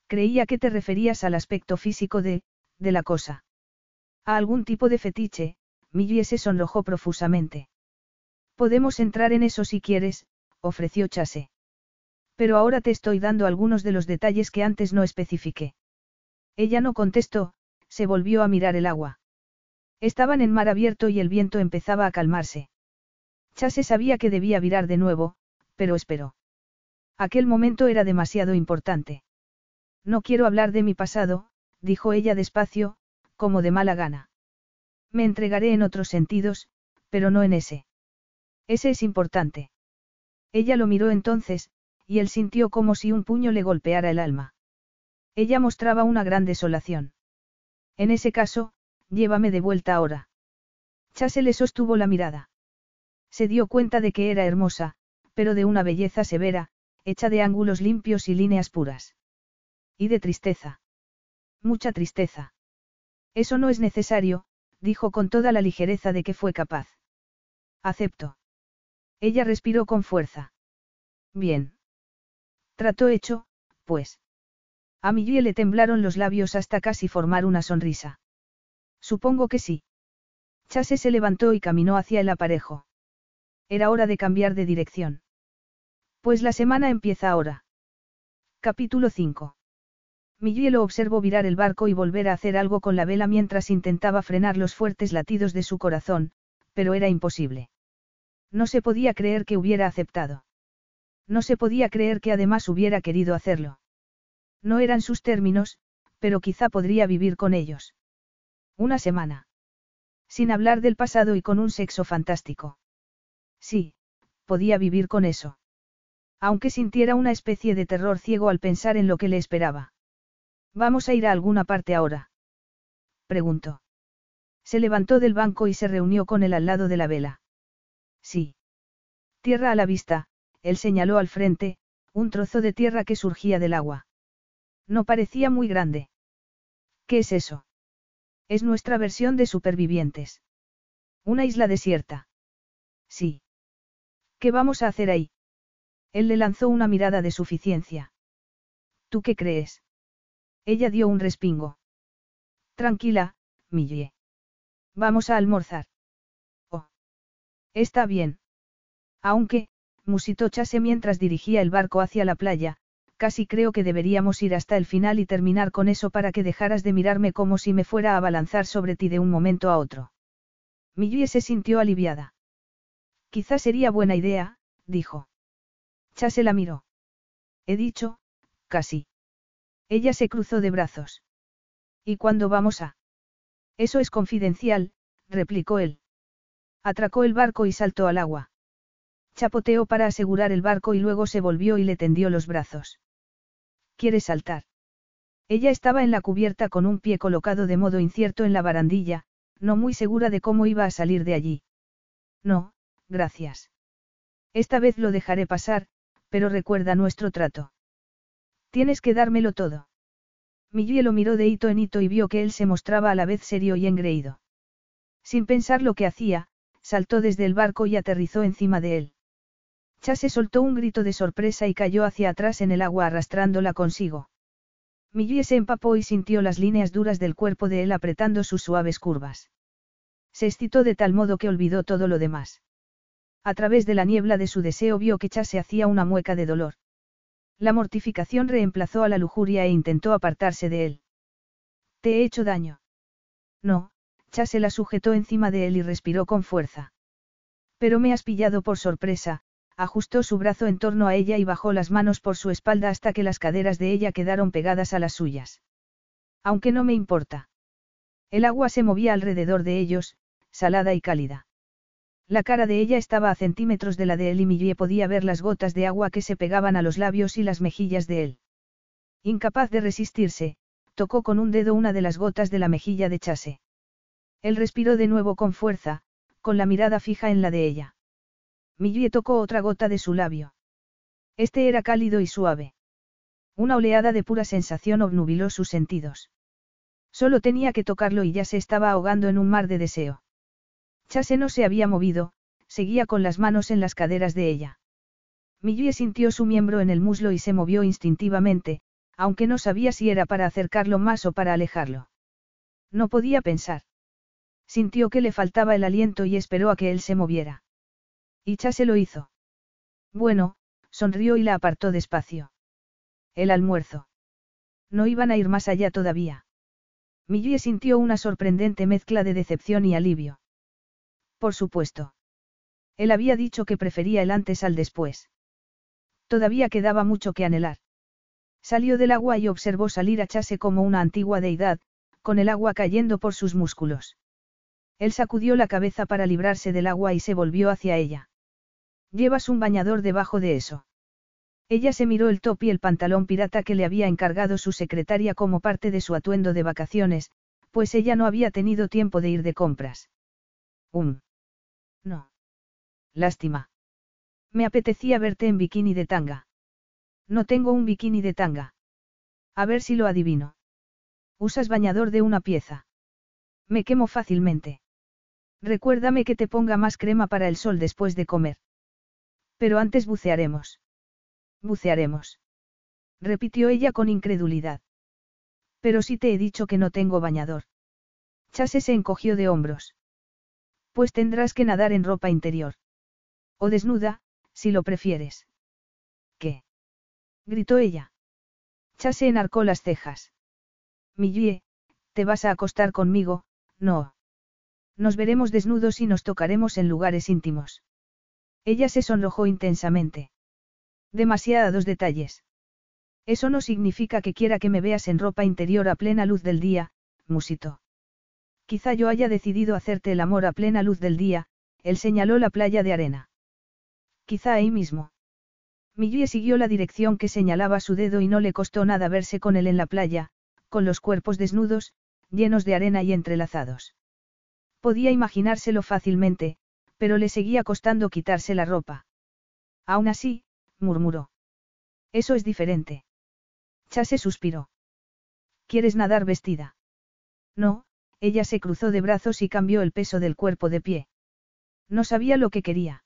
Creía que te referías al aspecto físico de, de la cosa. A algún tipo de fetiche, Millie se sonrojó profusamente. Podemos entrar en eso si quieres, ofreció Chase. Pero ahora te estoy dando algunos de los detalles que antes no especifiqué. Ella no contestó, se volvió a mirar el agua. Estaban en mar abierto y el viento empezaba a calmarse. Chase sabía que debía virar de nuevo, pero esperó. Aquel momento era demasiado importante. No quiero hablar de mi pasado, dijo ella despacio, como de mala gana. Me entregaré en otros sentidos, pero no en ese. Ese es importante. Ella lo miró entonces, y él sintió como si un puño le golpeara el alma. Ella mostraba una gran desolación. En ese caso, llévame de vuelta ahora. Chase le sostuvo la mirada. Se dio cuenta de que era hermosa, pero de una belleza severa, hecha de ángulos limpios y líneas puras. Y de tristeza. Mucha tristeza. Eso no es necesario, dijo con toda la ligereza de que fue capaz. Acepto. Ella respiró con fuerza. Bien. Trato hecho, pues. A Millie le temblaron los labios hasta casi formar una sonrisa. Supongo que sí. Chase se levantó y caminó hacia el aparejo. Era hora de cambiar de dirección. Pues la semana empieza ahora. Capítulo 5. Millie lo observó virar el barco y volver a hacer algo con la vela mientras intentaba frenar los fuertes latidos de su corazón, pero era imposible. No se podía creer que hubiera aceptado. No se podía creer que además hubiera querido hacerlo. No eran sus términos, pero quizá podría vivir con ellos. Una semana. Sin hablar del pasado y con un sexo fantástico. Sí, podía vivir con eso. Aunque sintiera una especie de terror ciego al pensar en lo que le esperaba. ¿Vamos a ir a alguna parte ahora? Preguntó. Se levantó del banco y se reunió con él al lado de la vela. Sí. Tierra a la vista, él señaló al frente, un trozo de tierra que surgía del agua. No parecía muy grande. ¿Qué es eso? Es nuestra versión de supervivientes. Una isla desierta. Sí. ¿Qué vamos a hacer ahí? Él le lanzó una mirada de suficiencia. ¿Tú qué crees? Ella dio un respingo. Tranquila, Millie. Vamos a almorzar. Oh. Está bien. Aunque, musitó Chase mientras dirigía el barco hacia la playa, casi creo que deberíamos ir hasta el final y terminar con eso para que dejaras de mirarme como si me fuera a abalanzar sobre ti de un momento a otro. Millie se sintió aliviada. Quizás sería buena idea, dijo. Chase la miró. He dicho, casi. Ella se cruzó de brazos. ¿Y cuándo vamos a? Eso es confidencial, replicó él. Atracó el barco y saltó al agua. Chapoteó para asegurar el barco y luego se volvió y le tendió los brazos. ¿Quieres saltar? Ella estaba en la cubierta con un pie colocado de modo incierto en la barandilla, no muy segura de cómo iba a salir de allí. No, gracias. Esta vez lo dejaré pasar, pero recuerda nuestro trato. Tienes que dármelo todo. Millie lo miró de hito en hito y vio que él se mostraba a la vez serio y engreído. Sin pensar lo que hacía, saltó desde el barco y aterrizó encima de él. Chase soltó un grito de sorpresa y cayó hacia atrás en el agua arrastrándola consigo. Millie se empapó y sintió las líneas duras del cuerpo de él apretando sus suaves curvas. Se excitó de tal modo que olvidó todo lo demás. A través de la niebla de su deseo vio que Chase hacía una mueca de dolor. La mortificación reemplazó a la lujuria e intentó apartarse de él. ¿Te he hecho daño? No, Chase la sujetó encima de él y respiró con fuerza. Pero me has pillado por sorpresa, ajustó su brazo en torno a ella y bajó las manos por su espalda hasta que las caderas de ella quedaron pegadas a las suyas. Aunque no me importa. El agua se movía alrededor de ellos, salada y cálida. La cara de ella estaba a centímetros de la de él y Millie podía ver las gotas de agua que se pegaban a los labios y las mejillas de él. Incapaz de resistirse, tocó con un dedo una de las gotas de la mejilla de Chase. Él respiró de nuevo con fuerza, con la mirada fija en la de ella. Millie tocó otra gota de su labio. Este era cálido y suave. Una oleada de pura sensación obnubiló sus sentidos. Solo tenía que tocarlo y ya se estaba ahogando en un mar de deseo. Chase no se había movido, seguía con las manos en las caderas de ella. Millie sintió su miembro en el muslo y se movió instintivamente, aunque no sabía si era para acercarlo más o para alejarlo. No podía pensar. Sintió que le faltaba el aliento y esperó a que él se moviera. Y se lo hizo. Bueno, sonrió y la apartó despacio. El almuerzo. No iban a ir más allá todavía. Millie sintió una sorprendente mezcla de decepción y alivio. Por supuesto. Él había dicho que prefería el antes al después. Todavía quedaba mucho que anhelar. Salió del agua y observó salir a Chase como una antigua deidad, con el agua cayendo por sus músculos. Él sacudió la cabeza para librarse del agua y se volvió hacia ella. Llevas un bañador debajo de eso. Ella se miró el top y el pantalón pirata que le había encargado su secretaria como parte de su atuendo de vacaciones, pues ella no había tenido tiempo de ir de compras. Um. No. Lástima. Me apetecía verte en bikini de tanga. No tengo un bikini de tanga. A ver si lo adivino. Usas bañador de una pieza. Me quemo fácilmente. Recuérdame que te ponga más crema para el sol después de comer. Pero antes bucearemos. Bucearemos. Repitió ella con incredulidad. Pero si te he dicho que no tengo bañador. Chase se encogió de hombros. Pues tendrás que nadar en ropa interior. O desnuda, si lo prefieres. ¿Qué? gritó ella. Chase enarcó las cejas. Millie, te vas a acostar conmigo, no. Nos veremos desnudos y nos tocaremos en lugares íntimos. Ella se sonrojó intensamente. Demasiados detalles. Eso no significa que quiera que me veas en ropa interior a plena luz del día, musito. Quizá yo haya decidido hacerte el amor a plena luz del día, él señaló la playa de arena. Quizá ahí mismo. Millie siguió la dirección que señalaba su dedo y no le costó nada verse con él en la playa, con los cuerpos desnudos, llenos de arena y entrelazados. Podía imaginárselo fácilmente, pero le seguía costando quitarse la ropa. Aún así, murmuró. Eso es diferente. Chase suspiró. ¿Quieres nadar vestida? No, ella se cruzó de brazos y cambió el peso del cuerpo de pie. No sabía lo que quería.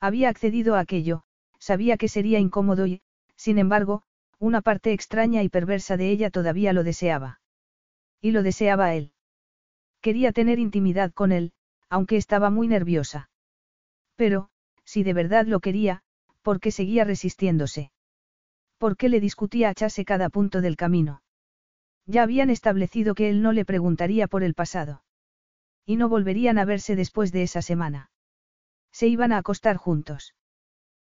Había accedido a aquello, sabía que sería incómodo y, sin embargo, una parte extraña y perversa de ella todavía lo deseaba. Y lo deseaba él. Quería tener intimidad con él, aunque estaba muy nerviosa. Pero, si de verdad lo quería, ¿Por qué seguía resistiéndose? ¿Por qué le discutía a Chase cada punto del camino? Ya habían establecido que él no le preguntaría por el pasado. Y no volverían a verse después de esa semana. Se iban a acostar juntos.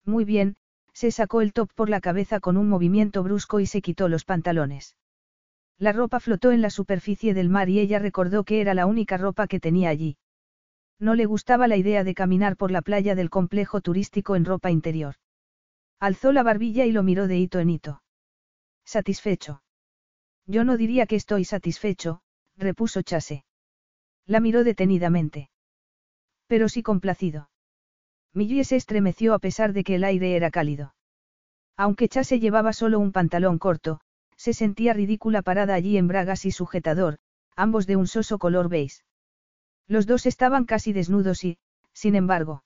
Muy bien, se sacó el top por la cabeza con un movimiento brusco y se quitó los pantalones. La ropa flotó en la superficie del mar y ella recordó que era la única ropa que tenía allí. No le gustaba la idea de caminar por la playa del complejo turístico en ropa interior. Alzó la barbilla y lo miró de hito en hito. Satisfecho. Yo no diría que estoy satisfecho, repuso Chase. La miró detenidamente. Pero sí complacido. Millie se estremeció a pesar de que el aire era cálido. Aunque Chase llevaba solo un pantalón corto, se sentía ridícula parada allí en bragas y sujetador, ambos de un soso color beige. Los dos estaban casi desnudos y, sin embargo,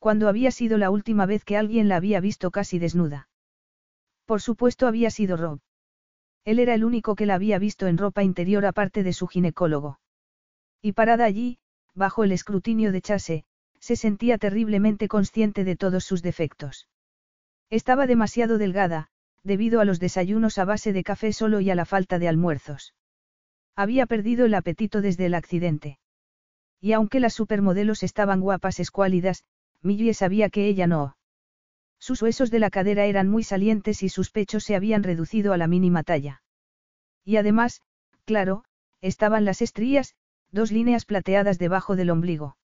cuando había sido la última vez que alguien la había visto casi desnuda? Por supuesto había sido Rob. Él era el único que la había visto en ropa interior aparte de su ginecólogo. Y parada allí, bajo el escrutinio de Chase, se sentía terriblemente consciente de todos sus defectos. Estaba demasiado delgada, debido a los desayunos a base de café solo y a la falta de almuerzos. Había perdido el apetito desde el accidente. Y aunque las supermodelos estaban guapas escuálidas, Millie sabía que ella no. Sus huesos de la cadera eran muy salientes y sus pechos se habían reducido a la mínima talla. Y además, claro, estaban las estrías, dos líneas plateadas debajo del ombligo.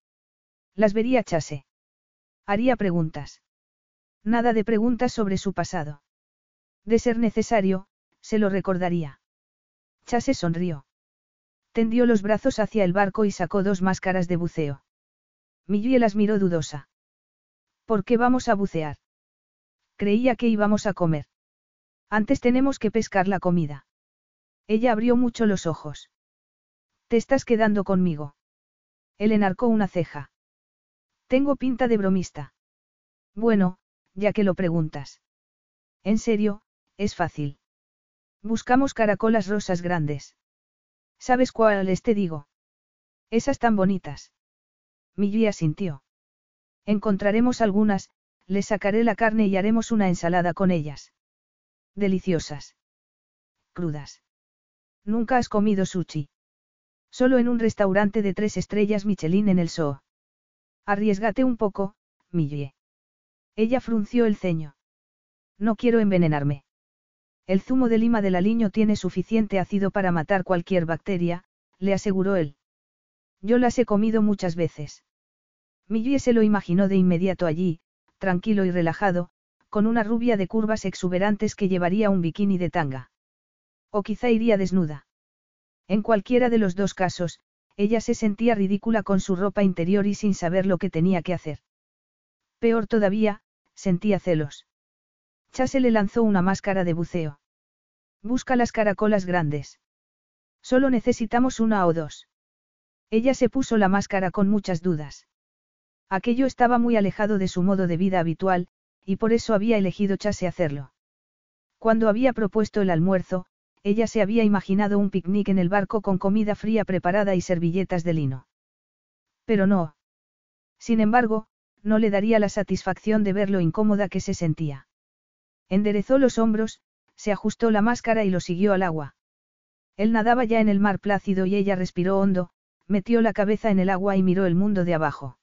Las vería Chase. Haría preguntas. Nada de preguntas sobre su pasado. De ser necesario, se lo recordaría. Chase sonrió. Tendió los brazos hacia el barco y sacó dos máscaras de buceo. Millie las miró dudosa. ¿Por qué vamos a bucear? Creía que íbamos a comer. Antes tenemos que pescar la comida. Ella abrió mucho los ojos. ¿Te estás quedando conmigo? Él enarcó una ceja. Tengo pinta de bromista. Bueno, ya que lo preguntas. En serio, es fácil. Buscamos caracolas rosas grandes. ¿Sabes cuáles te digo? Esas tan bonitas. Mi guía sintió. Encontraremos algunas, le sacaré la carne y haremos una ensalada con ellas. Deliciosas. Crudas. Nunca has comido sushi. Solo en un restaurante de tres estrellas Michelin en el Soo. Arriesgate un poco, Millie. Ella frunció el ceño. No quiero envenenarme. El zumo de lima del aliño tiene suficiente ácido para matar cualquier bacteria, le aseguró él. Yo las he comido muchas veces. Millie se lo imaginó de inmediato allí, tranquilo y relajado, con una rubia de curvas exuberantes que llevaría un bikini de tanga. O quizá iría desnuda. En cualquiera de los dos casos, ella se sentía ridícula con su ropa interior y sin saber lo que tenía que hacer. Peor todavía, sentía celos. Chase le lanzó una máscara de buceo. Busca las caracolas grandes. Solo necesitamos una o dos. Ella se puso la máscara con muchas dudas. Aquello estaba muy alejado de su modo de vida habitual, y por eso había elegido Chase hacerlo. Cuando había propuesto el almuerzo, ella se había imaginado un picnic en el barco con comida fría preparada y servilletas de lino. Pero no. Sin embargo, no le daría la satisfacción de ver lo incómoda que se sentía. Enderezó los hombros, se ajustó la máscara y lo siguió al agua. Él nadaba ya en el mar plácido y ella respiró hondo, metió la cabeza en el agua y miró el mundo de abajo.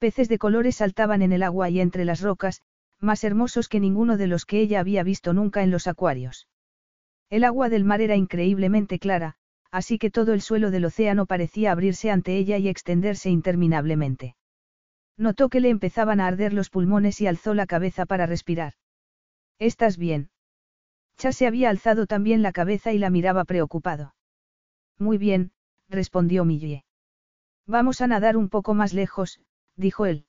Peces de colores saltaban en el agua y entre las rocas, más hermosos que ninguno de los que ella había visto nunca en los acuarios. El agua del mar era increíblemente clara, así que todo el suelo del océano parecía abrirse ante ella y extenderse interminablemente. Notó que le empezaban a arder los pulmones y alzó la cabeza para respirar. ¿Estás bien? Chase se había alzado también la cabeza y la miraba preocupado. Muy bien, respondió Millie. Vamos a nadar un poco más lejos, dijo él.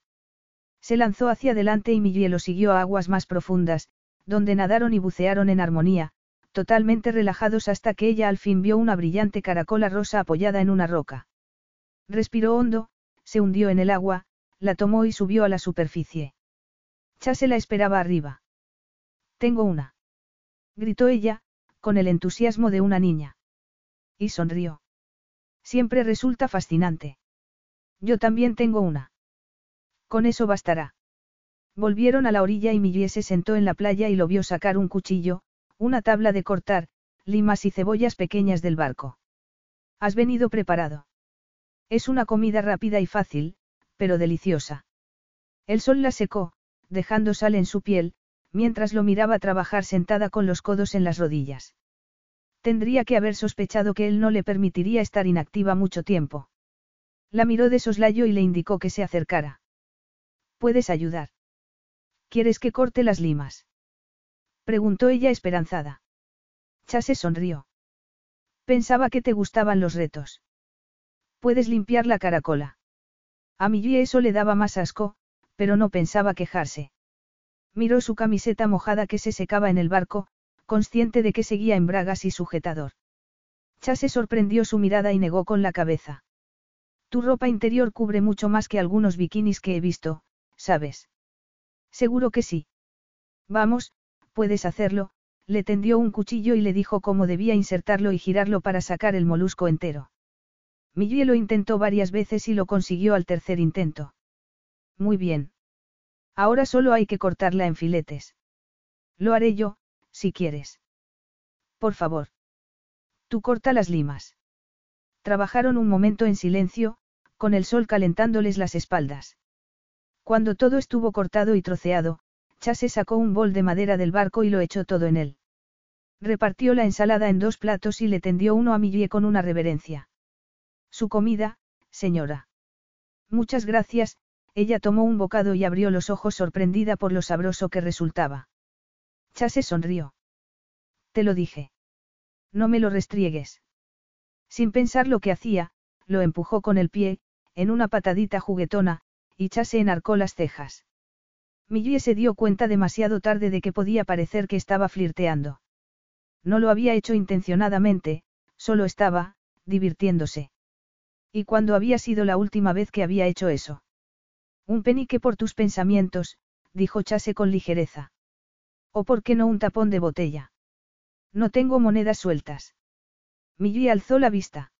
Se lanzó hacia adelante y Millie lo siguió a aguas más profundas, donde nadaron y bucearon en armonía, totalmente relajados hasta que ella al fin vio una brillante caracola rosa apoyada en una roca. Respiró hondo, se hundió en el agua, la tomó y subió a la superficie. Chase la esperaba arriba. Tengo una. Gritó ella, con el entusiasmo de una niña. Y sonrió. Siempre resulta fascinante. Yo también tengo una. Con eso bastará. Volvieron a la orilla y Millie se sentó en la playa y lo vio sacar un cuchillo, una tabla de cortar, limas y cebollas pequeñas del barco. Has venido preparado. Es una comida rápida y fácil, pero deliciosa. El sol la secó, dejando sal en su piel, mientras lo miraba trabajar sentada con los codos en las rodillas. Tendría que haber sospechado que él no le permitiría estar inactiva mucho tiempo. La miró de soslayo y le indicó que se acercara. ¿Puedes ayudar? ¿Quieres que corte las limas? Preguntó ella esperanzada. Chase sonrió. Pensaba que te gustaban los retos. Puedes limpiar la caracola. A Millie eso le daba más asco, pero no pensaba quejarse. Miró su camiseta mojada que se secaba en el barco, consciente de que seguía en bragas y sujetador. Chase sorprendió su mirada y negó con la cabeza. Tu ropa interior cubre mucho más que algunos bikinis que he visto, ¿sabes? Seguro que sí. Vamos, puedes hacerlo, le tendió un cuchillo y le dijo cómo debía insertarlo y girarlo para sacar el molusco entero. Millie lo intentó varias veces y lo consiguió al tercer intento. Muy bien. Ahora solo hay que cortarla en filetes. Lo haré yo, si quieres. Por favor. Tú corta las limas. Trabajaron un momento en silencio, con el sol calentándoles las espaldas. Cuando todo estuvo cortado y troceado, Chase sacó un bol de madera del barco y lo echó todo en él. Repartió la ensalada en dos platos y le tendió uno a Millie con una reverencia. Su comida, señora. Muchas gracias, ella tomó un bocado y abrió los ojos sorprendida por lo sabroso que resultaba. Chase sonrió. Te lo dije. No me lo restriegues. Sin pensar lo que hacía, lo empujó con el pie, en una patadita juguetona, y Chase enarcó las cejas. Millie se dio cuenta demasiado tarde de que podía parecer que estaba flirteando. No lo había hecho intencionadamente, solo estaba, divirtiéndose. ¿Y cuándo había sido la última vez que había hecho eso? Un penique por tus pensamientos, dijo Chase con ligereza. ¿O por qué no un tapón de botella? No tengo monedas sueltas. Millie alzó la vista.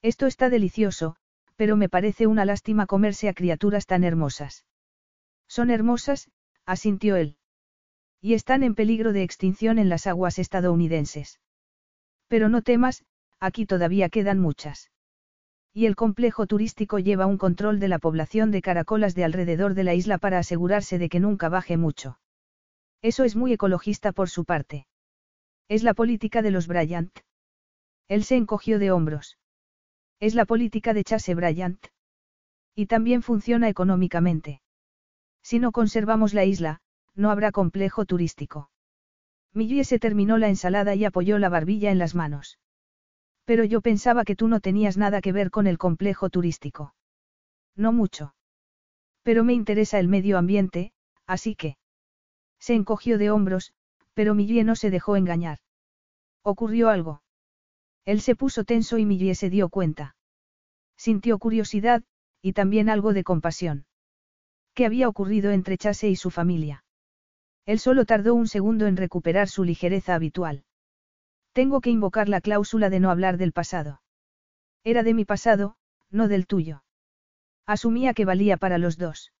Esto está delicioso, pero me parece una lástima comerse a criaturas tan hermosas. Son hermosas, asintió él. Y están en peligro de extinción en las aguas estadounidenses. Pero no temas, aquí todavía quedan muchas. Y el complejo turístico lleva un control de la población de caracolas de alrededor de la isla para asegurarse de que nunca baje mucho. Eso es muy ecologista por su parte. Es la política de los Bryant. Él se encogió de hombros. Es la política de Chase Bryant. Y también funciona económicamente. Si no conservamos la isla, no habrá complejo turístico. Millie se terminó la ensalada y apoyó la barbilla en las manos. Pero yo pensaba que tú no tenías nada que ver con el complejo turístico. No mucho. Pero me interesa el medio ambiente, así que. Se encogió de hombros, pero Millie no se dejó engañar. ¿Ocurrió algo? Él se puso tenso y Millie se dio cuenta. Sintió curiosidad, y también algo de compasión. ¿Qué había ocurrido entre Chase y su familia? Él solo tardó un segundo en recuperar su ligereza habitual. Tengo que invocar la cláusula de no hablar del pasado. Era de mi pasado, no del tuyo. Asumía que valía para los dos.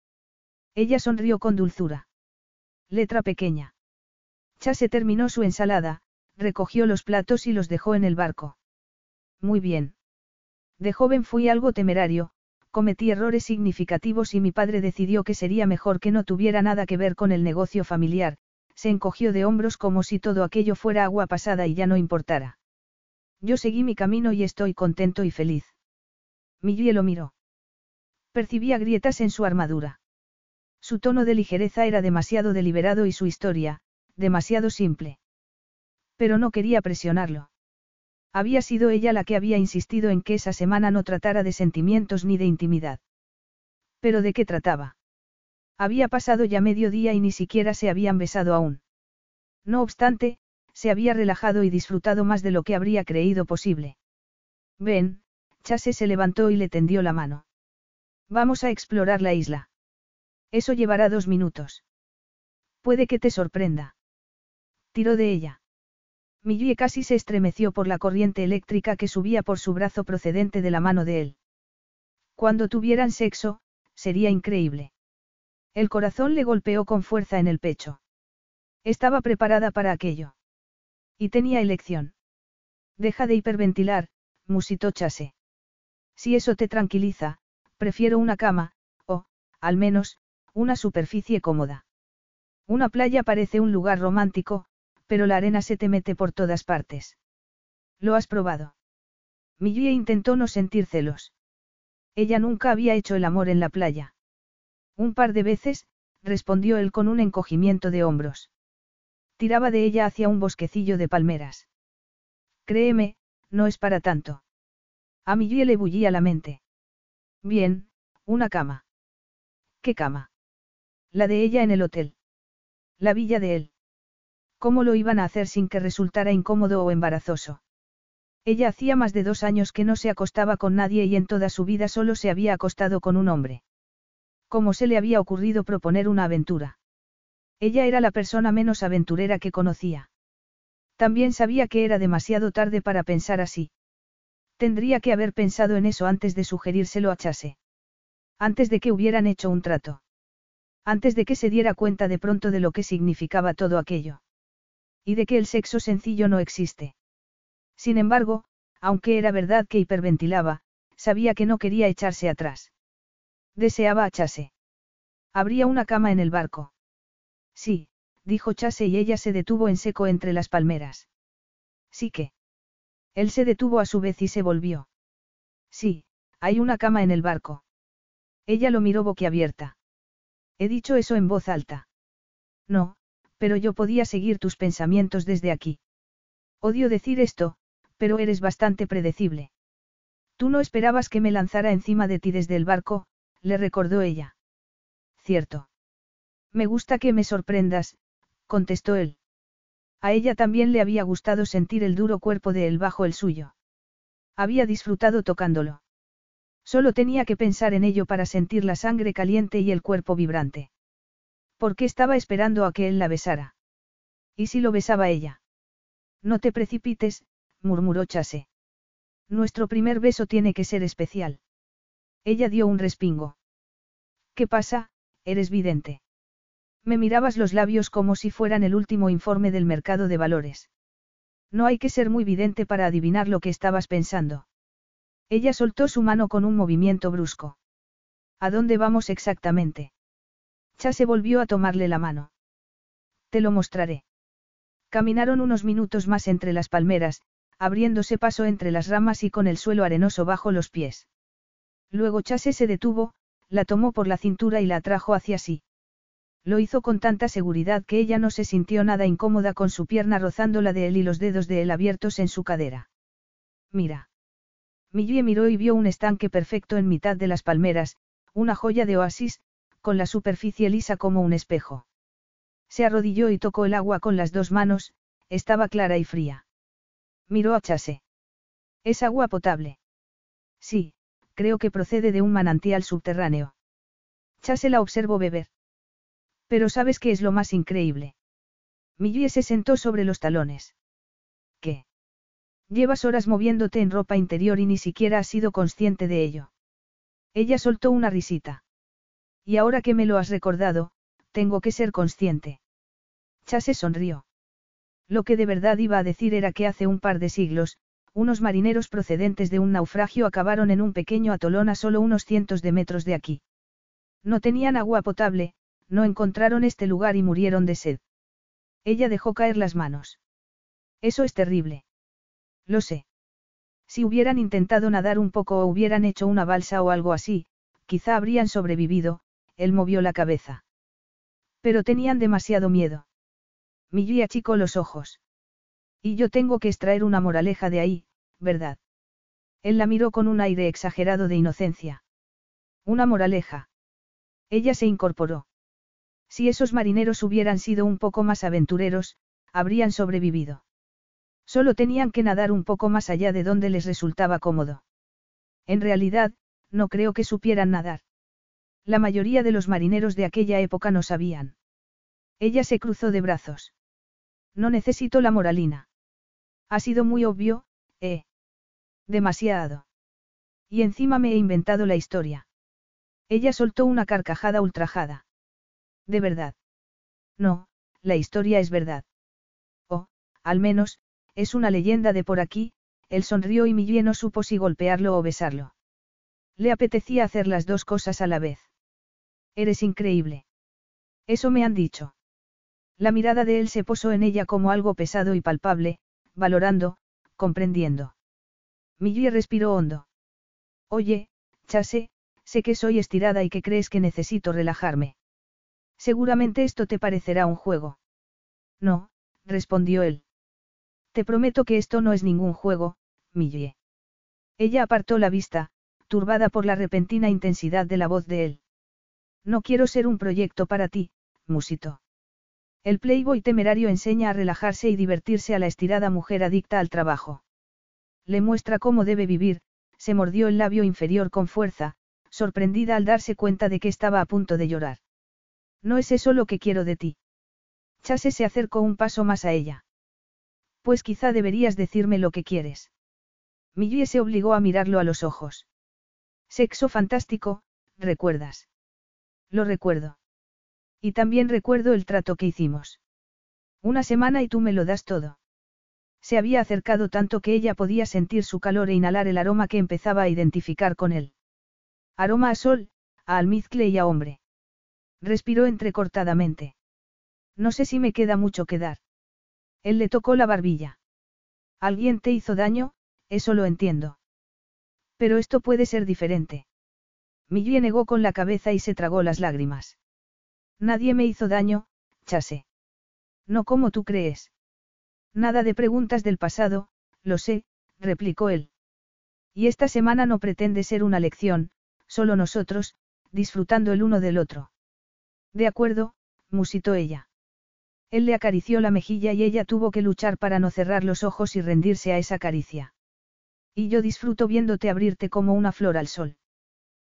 Ella sonrió con dulzura. Letra pequeña. Chase terminó su ensalada, recogió los platos y los dejó en el barco. Muy bien. De joven fui algo temerario, cometí errores significativos y mi padre decidió que sería mejor que no tuviera nada que ver con el negocio familiar, se encogió de hombros como si todo aquello fuera agua pasada y ya no importara. Yo seguí mi camino y estoy contento y feliz. Millie lo miró. Percibía grietas en su armadura. Su tono de ligereza era demasiado deliberado y su historia, demasiado simple. Pero no quería presionarlo. Había sido ella la que había insistido en que esa semana no tratara de sentimientos ni de intimidad. ¿Pero de qué trataba? Había pasado ya medio día y ni siquiera se habían besado aún. No obstante, se había relajado y disfrutado más de lo que habría creído posible. Ven, Chase se levantó y le tendió la mano. Vamos a explorar la isla. Eso llevará dos minutos. Puede que te sorprenda. Tiró de ella. Millie casi se estremeció por la corriente eléctrica que subía por su brazo procedente de la mano de él. Cuando tuvieran sexo, sería increíble. El corazón le golpeó con fuerza en el pecho. Estaba preparada para aquello. Y tenía elección. Deja de hiperventilar, musitó Chase. Si eso te tranquiliza, prefiero una cama, o, al menos, una superficie cómoda. Una playa parece un lugar romántico, pero la arena se te mete por todas partes. ¿Lo has probado? Millie intentó no sentir celos. Ella nunca había hecho el amor en la playa. Un par de veces, respondió él con un encogimiento de hombros. Tiraba de ella hacia un bosquecillo de palmeras. Créeme, no es para tanto. A Millie le bullía la mente. Bien, una cama. ¿Qué cama? La de ella en el hotel. La villa de él. ¿Cómo lo iban a hacer sin que resultara incómodo o embarazoso? Ella hacía más de dos años que no se acostaba con nadie y en toda su vida solo se había acostado con un hombre. ¿Cómo se le había ocurrido proponer una aventura? Ella era la persona menos aventurera que conocía. También sabía que era demasiado tarde para pensar así. Tendría que haber pensado en eso antes de sugerírselo a Chase. Antes de que hubieran hecho un trato. Antes de que se diera cuenta de pronto de lo que significaba todo aquello. Y de que el sexo sencillo no existe. Sin embargo, aunque era verdad que hiperventilaba, sabía que no quería echarse atrás. Deseaba a Chase. Habría una cama en el barco. Sí, dijo Chase y ella se detuvo en seco entre las palmeras. Sí que. Él se detuvo a su vez y se volvió. Sí, hay una cama en el barco. Ella lo miró boquiabierta. He dicho eso en voz alta. No, pero yo podía seguir tus pensamientos desde aquí. Odio decir esto, pero eres bastante predecible. Tú no esperabas que me lanzara encima de ti desde el barco, le recordó ella. Cierto. Me gusta que me sorprendas, contestó él. A ella también le había gustado sentir el duro cuerpo de él bajo el suyo. Había disfrutado tocándolo. Solo tenía que pensar en ello para sentir la sangre caliente y el cuerpo vibrante. ¿Por qué estaba esperando a que él la besara? ¿Y si lo besaba ella? No te precipites, murmuró Chase. Nuestro primer beso tiene que ser especial. Ella dio un respingo. ¿Qué pasa? Eres vidente. Me mirabas los labios como si fueran el último informe del mercado de valores. No hay que ser muy vidente para adivinar lo que estabas pensando. Ella soltó su mano con un movimiento brusco. ¿A dónde vamos exactamente? Chase volvió a tomarle la mano. Te lo mostraré. Caminaron unos minutos más entre las palmeras, abriéndose paso entre las ramas y con el suelo arenoso bajo los pies. Luego Chase se detuvo, la tomó por la cintura y la atrajo hacia sí. Lo hizo con tanta seguridad que ella no se sintió nada incómoda con su pierna rozando la de él y los dedos de él abiertos en su cadera. Mira. Millie miró y vio un estanque perfecto en mitad de las palmeras, una joya de oasis, con la superficie lisa como un espejo. Se arrodilló y tocó el agua con las dos manos, estaba clara y fría. Miró a Chase. ¿Es agua potable? Sí, creo que procede de un manantial subterráneo. Chase la observó beber. Pero ¿sabes qué es lo más increíble? Millie se sentó sobre los talones. ¿Qué? Llevas horas moviéndote en ropa interior y ni siquiera has sido consciente de ello. Ella soltó una risita. Y ahora que me lo has recordado, tengo que ser consciente. Chase sonrió. Lo que de verdad iba a decir era que hace un par de siglos, unos marineros procedentes de un naufragio acabaron en un pequeño atolón a solo unos cientos de metros de aquí. No tenían agua potable, no encontraron este lugar y murieron de sed. Ella dejó caer las manos. Eso es terrible. Lo sé. Si hubieran intentado nadar un poco o hubieran hecho una balsa o algo así, quizá habrían sobrevivido, él movió la cabeza. Pero tenían demasiado miedo. Millie achicó los ojos. Y yo tengo que extraer una moraleja de ahí, ¿verdad? Él la miró con un aire exagerado de inocencia. Una moraleja. Ella se incorporó. Si esos marineros hubieran sido un poco más aventureros, habrían sobrevivido. Solo tenían que nadar un poco más allá de donde les resultaba cómodo. En realidad, no creo que supieran nadar. La mayoría de los marineros de aquella época no sabían. Ella se cruzó de brazos. No necesito la moralina. Ha sido muy obvio, eh. Demasiado. Y encima me he inventado la historia. Ella soltó una carcajada ultrajada. ¿De verdad? No, la historia es verdad. O, al menos, es una leyenda de por aquí, él sonrió y Millie no supo si golpearlo o besarlo. Le apetecía hacer las dos cosas a la vez. Eres increíble. Eso me han dicho. La mirada de él se posó en ella como algo pesado y palpable, valorando, comprendiendo. Millie respiró hondo. Oye, Chase, sé que soy estirada y que crees que necesito relajarme. Seguramente esto te parecerá un juego. No, respondió él. Te prometo que esto no es ningún juego, Millie. Ella apartó la vista, turbada por la repentina intensidad de la voz de él. No quiero ser un proyecto para ti, musito. El playboy temerario enseña a relajarse y divertirse a la estirada mujer adicta al trabajo. Le muestra cómo debe vivir, se mordió el labio inferior con fuerza, sorprendida al darse cuenta de que estaba a punto de llorar. No es eso lo que quiero de ti. Chase se acercó un paso más a ella. Pues quizá deberías decirme lo que quieres. Millie se obligó a mirarlo a los ojos. Sexo fantástico, ¿recuerdas? Lo recuerdo. Y también recuerdo el trato que hicimos. Una semana y tú me lo das todo. Se había acercado tanto que ella podía sentir su calor e inhalar el aroma que empezaba a identificar con él. Aroma a sol, a almizcle y a hombre. Respiró entrecortadamente. No sé si me queda mucho que dar. Él le tocó la barbilla. Alguien te hizo daño, eso lo entiendo. Pero esto puede ser diferente. Millie negó con la cabeza y se tragó las lágrimas. Nadie me hizo daño, Chase. No como tú crees. Nada de preguntas del pasado, lo sé, replicó él. Y esta semana no pretende ser una lección, solo nosotros, disfrutando el uno del otro. De acuerdo, musitó ella. Él le acarició la mejilla y ella tuvo que luchar para no cerrar los ojos y rendirse a esa caricia. Y yo disfruto viéndote abrirte como una flor al sol.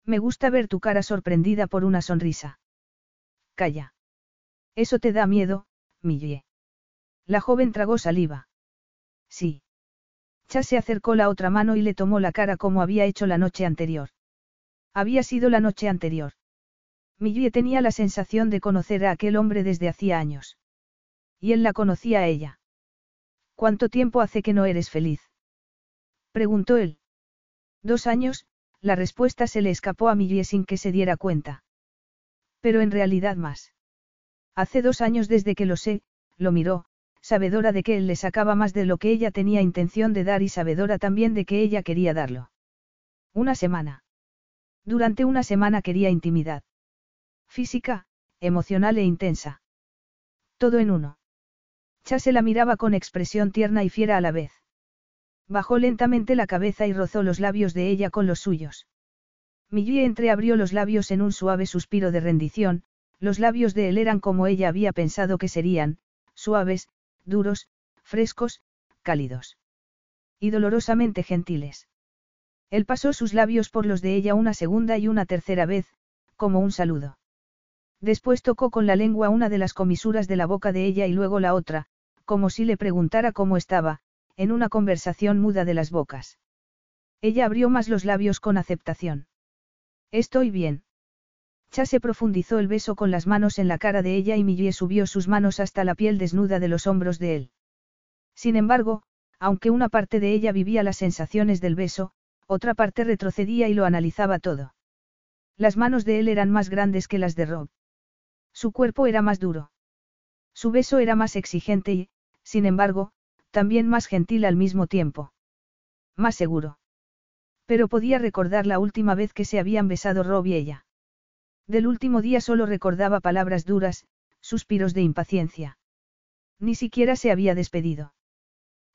Me gusta ver tu cara sorprendida por una sonrisa. Calla. Eso te da miedo, Millie. La joven tragó saliva. Sí. Chas se acercó la otra mano y le tomó la cara como había hecho la noche anterior. Había sido la noche anterior. Millie tenía la sensación de conocer a aquel hombre desde hacía años. Y él la conocía a ella. ¿Cuánto tiempo hace que no eres feliz? Preguntó él. Dos años, la respuesta se le escapó a Millie sin que se diera cuenta. Pero en realidad más. Hace dos años desde que lo sé, lo miró, sabedora de que él le sacaba más de lo que ella tenía intención de dar y sabedora también de que ella quería darlo. Una semana. Durante una semana quería intimidad. Física, emocional e intensa. Todo en uno. Chase la miraba con expresión tierna y fiera a la vez. Bajó lentamente la cabeza y rozó los labios de ella con los suyos. Millie entreabrió los labios en un suave suspiro de rendición, los labios de él eran como ella había pensado que serían, suaves, duros, frescos, cálidos. Y dolorosamente gentiles. Él pasó sus labios por los de ella una segunda y una tercera vez, como un saludo. Después tocó con la lengua una de las comisuras de la boca de ella y luego la otra, como si le preguntara cómo estaba, en una conversación muda de las bocas. Ella abrió más los labios con aceptación. Estoy bien. Chase profundizó el beso con las manos en la cara de ella y Millie subió sus manos hasta la piel desnuda de los hombros de él. Sin embargo, aunque una parte de ella vivía las sensaciones del beso, otra parte retrocedía y lo analizaba todo. Las manos de él eran más grandes que las de Rob. Su cuerpo era más duro. Su beso era más exigente y, sin embargo, también más gentil al mismo tiempo. Más seguro. Pero podía recordar la última vez que se habían besado Rob y ella. Del último día solo recordaba palabras duras, suspiros de impaciencia. Ni siquiera se había despedido.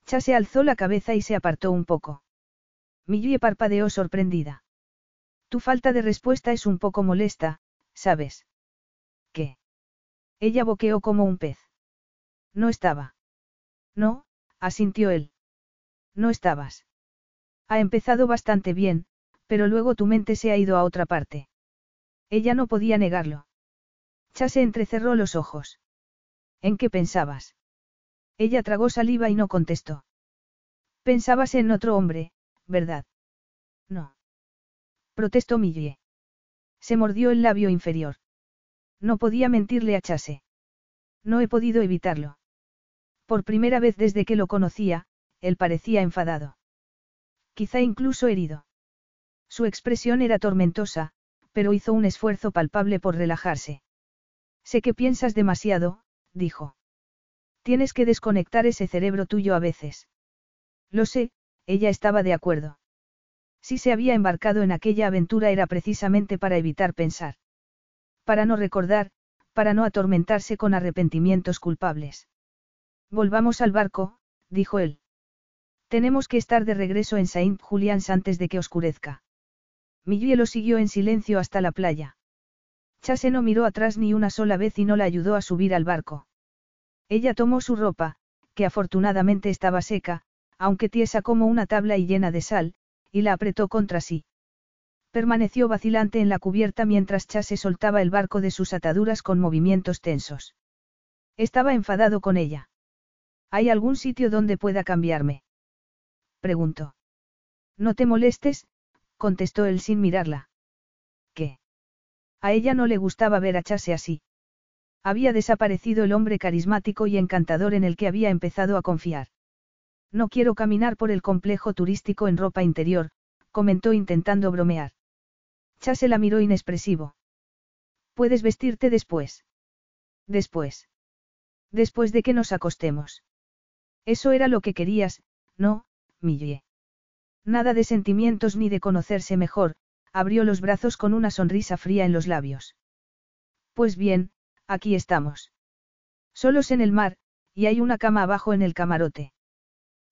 Chase alzó la cabeza y se apartó un poco. Millie parpadeó sorprendida. Tu falta de respuesta es un poco molesta, ¿sabes? ¿Qué? Ella boqueó como un pez. No estaba. No, asintió él. No estabas. Ha empezado bastante bien, pero luego tu mente se ha ido a otra parte. Ella no podía negarlo. Chase entrecerró los ojos. ¿En qué pensabas? Ella tragó saliva y no contestó. Pensabas en otro hombre, ¿verdad? No. Protestó Millie. Se mordió el labio inferior. No podía mentirle a Chase. No he podido evitarlo. Por primera vez desde que lo conocía, él parecía enfadado. Quizá incluso herido. Su expresión era tormentosa, pero hizo un esfuerzo palpable por relajarse. Sé que piensas demasiado, dijo. Tienes que desconectar ese cerebro tuyo a veces. Lo sé, ella estaba de acuerdo. Si se había embarcado en aquella aventura era precisamente para evitar pensar. Para no recordar, para no atormentarse con arrepentimientos culpables. Volvamos al barco, dijo él. Tenemos que estar de regreso en Saint Julians antes de que oscurezca. Millie lo siguió en silencio hasta la playa. Chase no miró atrás ni una sola vez y no la ayudó a subir al barco. Ella tomó su ropa, que afortunadamente estaba seca, aunque tiesa como una tabla y llena de sal, y la apretó contra sí. Permaneció vacilante en la cubierta mientras Chase soltaba el barco de sus ataduras con movimientos tensos. Estaba enfadado con ella. ¿Hay algún sitio donde pueda cambiarme? Preguntó. No te molestes, contestó él sin mirarla. ¿Qué? A ella no le gustaba ver a Chase así. Había desaparecido el hombre carismático y encantador en el que había empezado a confiar. No quiero caminar por el complejo turístico en ropa interior, comentó intentando bromear. Chase la miró inexpresivo. Puedes vestirte después. Después. Después de que nos acostemos. Eso era lo que querías, ¿no, Millie? Nada de sentimientos ni de conocerse mejor, abrió los brazos con una sonrisa fría en los labios. Pues bien, aquí estamos. Solos en el mar, y hay una cama abajo en el camarote.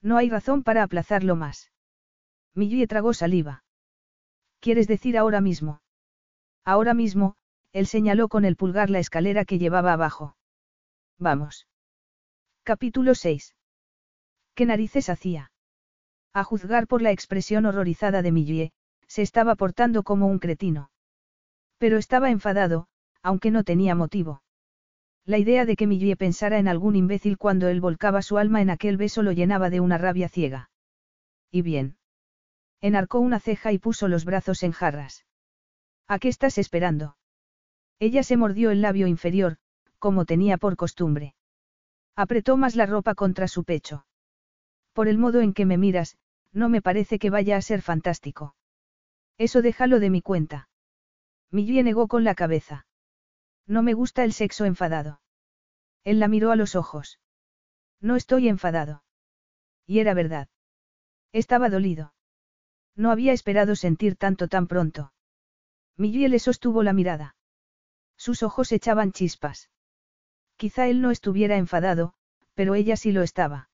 No hay razón para aplazarlo más. Millie tragó saliva. ¿Quieres decir ahora mismo? Ahora mismo, él señaló con el pulgar la escalera que llevaba abajo. Vamos. Capítulo 6. ¿Qué narices hacía? A juzgar por la expresión horrorizada de Millie, se estaba portando como un cretino. Pero estaba enfadado, aunque no tenía motivo. La idea de que Millie pensara en algún imbécil cuando él volcaba su alma en aquel beso lo llenaba de una rabia ciega. ¿Y bien? Enarcó una ceja y puso los brazos en jarras. ¿A qué estás esperando? Ella se mordió el labio inferior, como tenía por costumbre. Apretó más la ropa contra su pecho. Por el modo en que me miras, no me parece que vaya a ser fantástico. Eso déjalo de mi cuenta. Millie negó con la cabeza. No me gusta el sexo enfadado. Él la miró a los ojos. No estoy enfadado. Y era verdad. Estaba dolido. No había esperado sentir tanto tan pronto. Millie le sostuvo la mirada. Sus ojos echaban chispas. Quizá él no estuviera enfadado, pero ella sí lo estaba.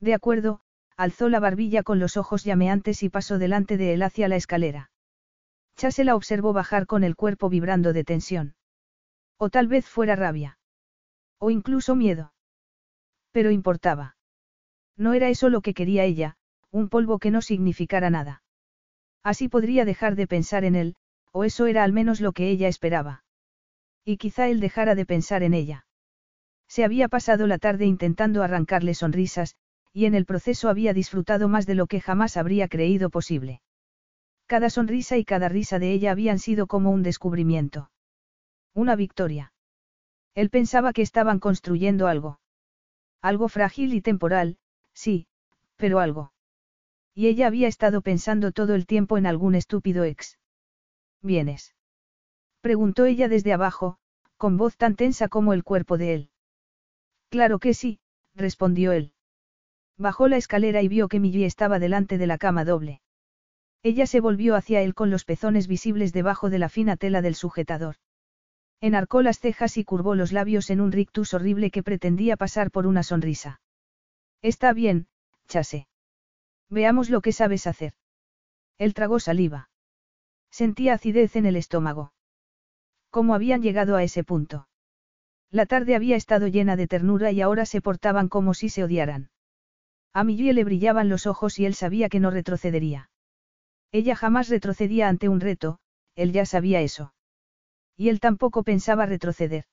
De acuerdo, alzó la barbilla con los ojos llameantes y pasó delante de él hacia la escalera. Chase la observó bajar con el cuerpo vibrando de tensión. O tal vez fuera rabia. O incluso miedo. Pero importaba. No era eso lo que quería ella, un polvo que no significara nada. Así podría dejar de pensar en él, o eso era al menos lo que ella esperaba. Y quizá él dejara de pensar en ella. Se había pasado la tarde intentando arrancarle sonrisas, y en el proceso había disfrutado más de lo que jamás habría creído posible. Cada sonrisa y cada risa de ella habían sido como un descubrimiento. Una victoria. Él pensaba que estaban construyendo algo. Algo frágil y temporal, sí, pero algo. Y ella había estado pensando todo el tiempo en algún estúpido ex. ¿Vienes? Preguntó ella desde abajo, con voz tan tensa como el cuerpo de él. Claro que sí, respondió él. Bajó la escalera y vio que Millie estaba delante de la cama doble. Ella se volvió hacia él con los pezones visibles debajo de la fina tela del sujetador. Enarcó las cejas y curvó los labios en un rictus horrible que pretendía pasar por una sonrisa. Está bien, Chase. Veamos lo que sabes hacer. Él tragó saliva. Sentía acidez en el estómago. ¿Cómo habían llegado a ese punto? La tarde había estado llena de ternura y ahora se portaban como si se odiaran. A Millie le brillaban los ojos y él sabía que no retrocedería. Ella jamás retrocedía ante un reto, él ya sabía eso. Y él tampoco pensaba retroceder.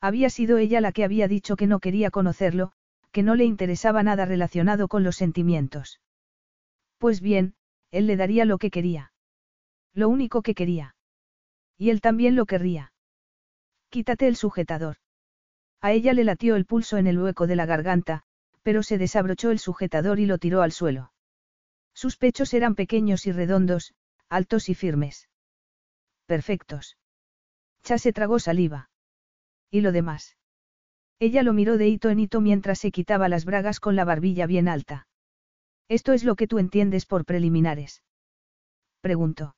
Había sido ella la que había dicho que no quería conocerlo, que no le interesaba nada relacionado con los sentimientos. Pues bien, él le daría lo que quería. Lo único que quería. Y él también lo querría. Quítate el sujetador. A ella le latió el pulso en el hueco de la garganta, pero se desabrochó el sujetador y lo tiró al suelo. Sus pechos eran pequeños y redondos, altos y firmes. Perfectos. se tragó saliva. ¿Y lo demás? Ella lo miró de hito en hito mientras se quitaba las bragas con la barbilla bien alta. ¿Esto es lo que tú entiendes por preliminares? Preguntó.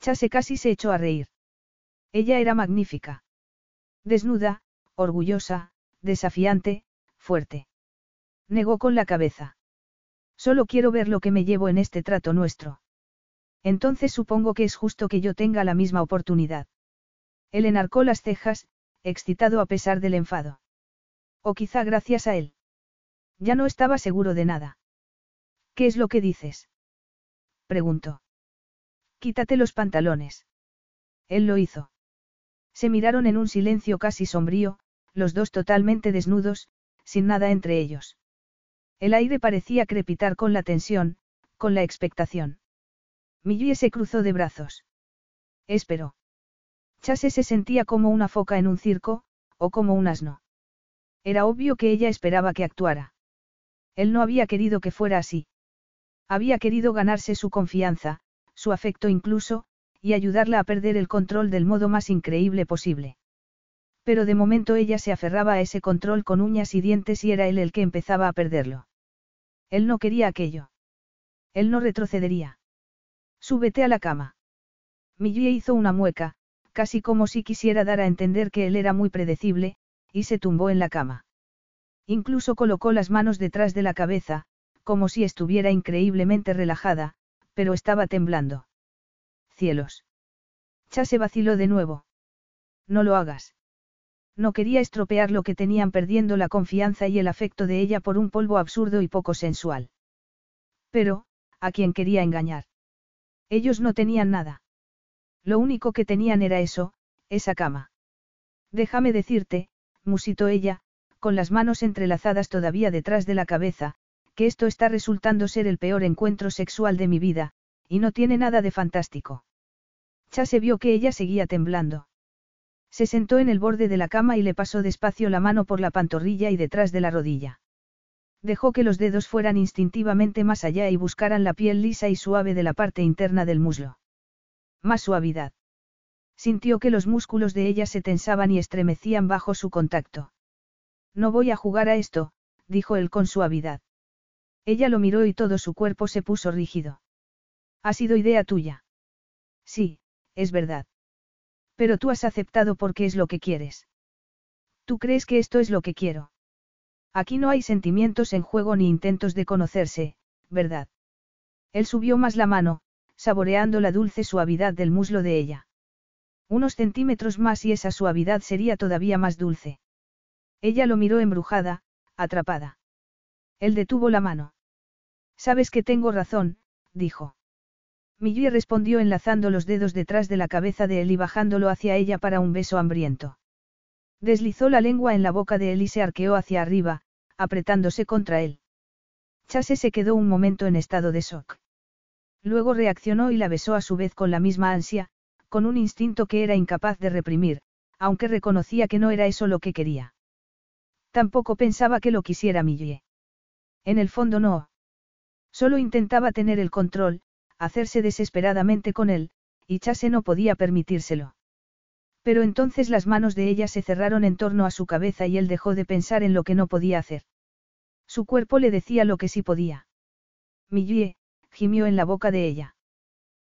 Chase casi se echó a reír. Ella era magnífica. Desnuda, orgullosa, desafiante, fuerte. Negó con la cabeza. Solo quiero ver lo que me llevo en este trato nuestro. Entonces supongo que es justo que yo tenga la misma oportunidad. Él enarcó las cejas, excitado a pesar del enfado. O quizá gracias a él. Ya no estaba seguro de nada. ¿Qué es lo que dices? Preguntó. Quítate los pantalones. Él lo hizo. Se miraron en un silencio casi sombrío, los dos totalmente desnudos, sin nada entre ellos. El aire parecía crepitar con la tensión, con la expectación. Millie se cruzó de brazos. Esperó. Chase se sentía como una foca en un circo, o como un asno. Era obvio que ella esperaba que actuara. Él no había querido que fuera así. Había querido ganarse su confianza, su afecto incluso, y ayudarla a perder el control del modo más increíble posible. Pero de momento ella se aferraba a ese control con uñas y dientes y era él el que empezaba a perderlo. Él no quería aquello. Él no retrocedería. Súbete a la cama. Millie hizo una mueca, casi como si quisiera dar a entender que él era muy predecible, y se tumbó en la cama. Incluso colocó las manos detrás de la cabeza, como si estuviera increíblemente relajada, pero estaba temblando. Cielos. se vaciló de nuevo. No lo hagas. No quería estropear lo que tenían perdiendo la confianza y el afecto de ella por un polvo absurdo y poco sensual. Pero, ¿a quién quería engañar? Ellos no tenían nada. Lo único que tenían era eso, esa cama. Déjame decirte, musitó ella, con las manos entrelazadas todavía detrás de la cabeza, que esto está resultando ser el peor encuentro sexual de mi vida, y no tiene nada de fantástico. se vio que ella seguía temblando. Se sentó en el borde de la cama y le pasó despacio la mano por la pantorrilla y detrás de la rodilla. Dejó que los dedos fueran instintivamente más allá y buscaran la piel lisa y suave de la parte interna del muslo. Más suavidad. Sintió que los músculos de ella se tensaban y estremecían bajo su contacto. No voy a jugar a esto, dijo él con suavidad. Ella lo miró y todo su cuerpo se puso rígido. Ha sido idea tuya. Sí, es verdad. Pero tú has aceptado porque es lo que quieres. ¿Tú crees que esto es lo que quiero? Aquí no hay sentimientos en juego ni intentos de conocerse, ¿verdad? Él subió más la mano, saboreando la dulce suavidad del muslo de ella. Unos centímetros más y esa suavidad sería todavía más dulce. Ella lo miró embrujada, atrapada. Él detuvo la mano. Sabes que tengo razón, dijo. Millie respondió enlazando los dedos detrás de la cabeza de él y bajándolo hacia ella para un beso hambriento. Deslizó la lengua en la boca de él y se arqueó hacia arriba, apretándose contra él. Chase se quedó un momento en estado de shock. Luego reaccionó y la besó a su vez con la misma ansia, con un instinto que era incapaz de reprimir, aunque reconocía que no era eso lo que quería. Tampoco pensaba que lo quisiera Millie. En el fondo no. Solo intentaba tener el control, hacerse desesperadamente con él, y Chase no podía permitírselo. Pero entonces las manos de ella se cerraron en torno a su cabeza y él dejó de pensar en lo que no podía hacer. Su cuerpo le decía lo que sí podía. Millie, gimió en la boca de ella.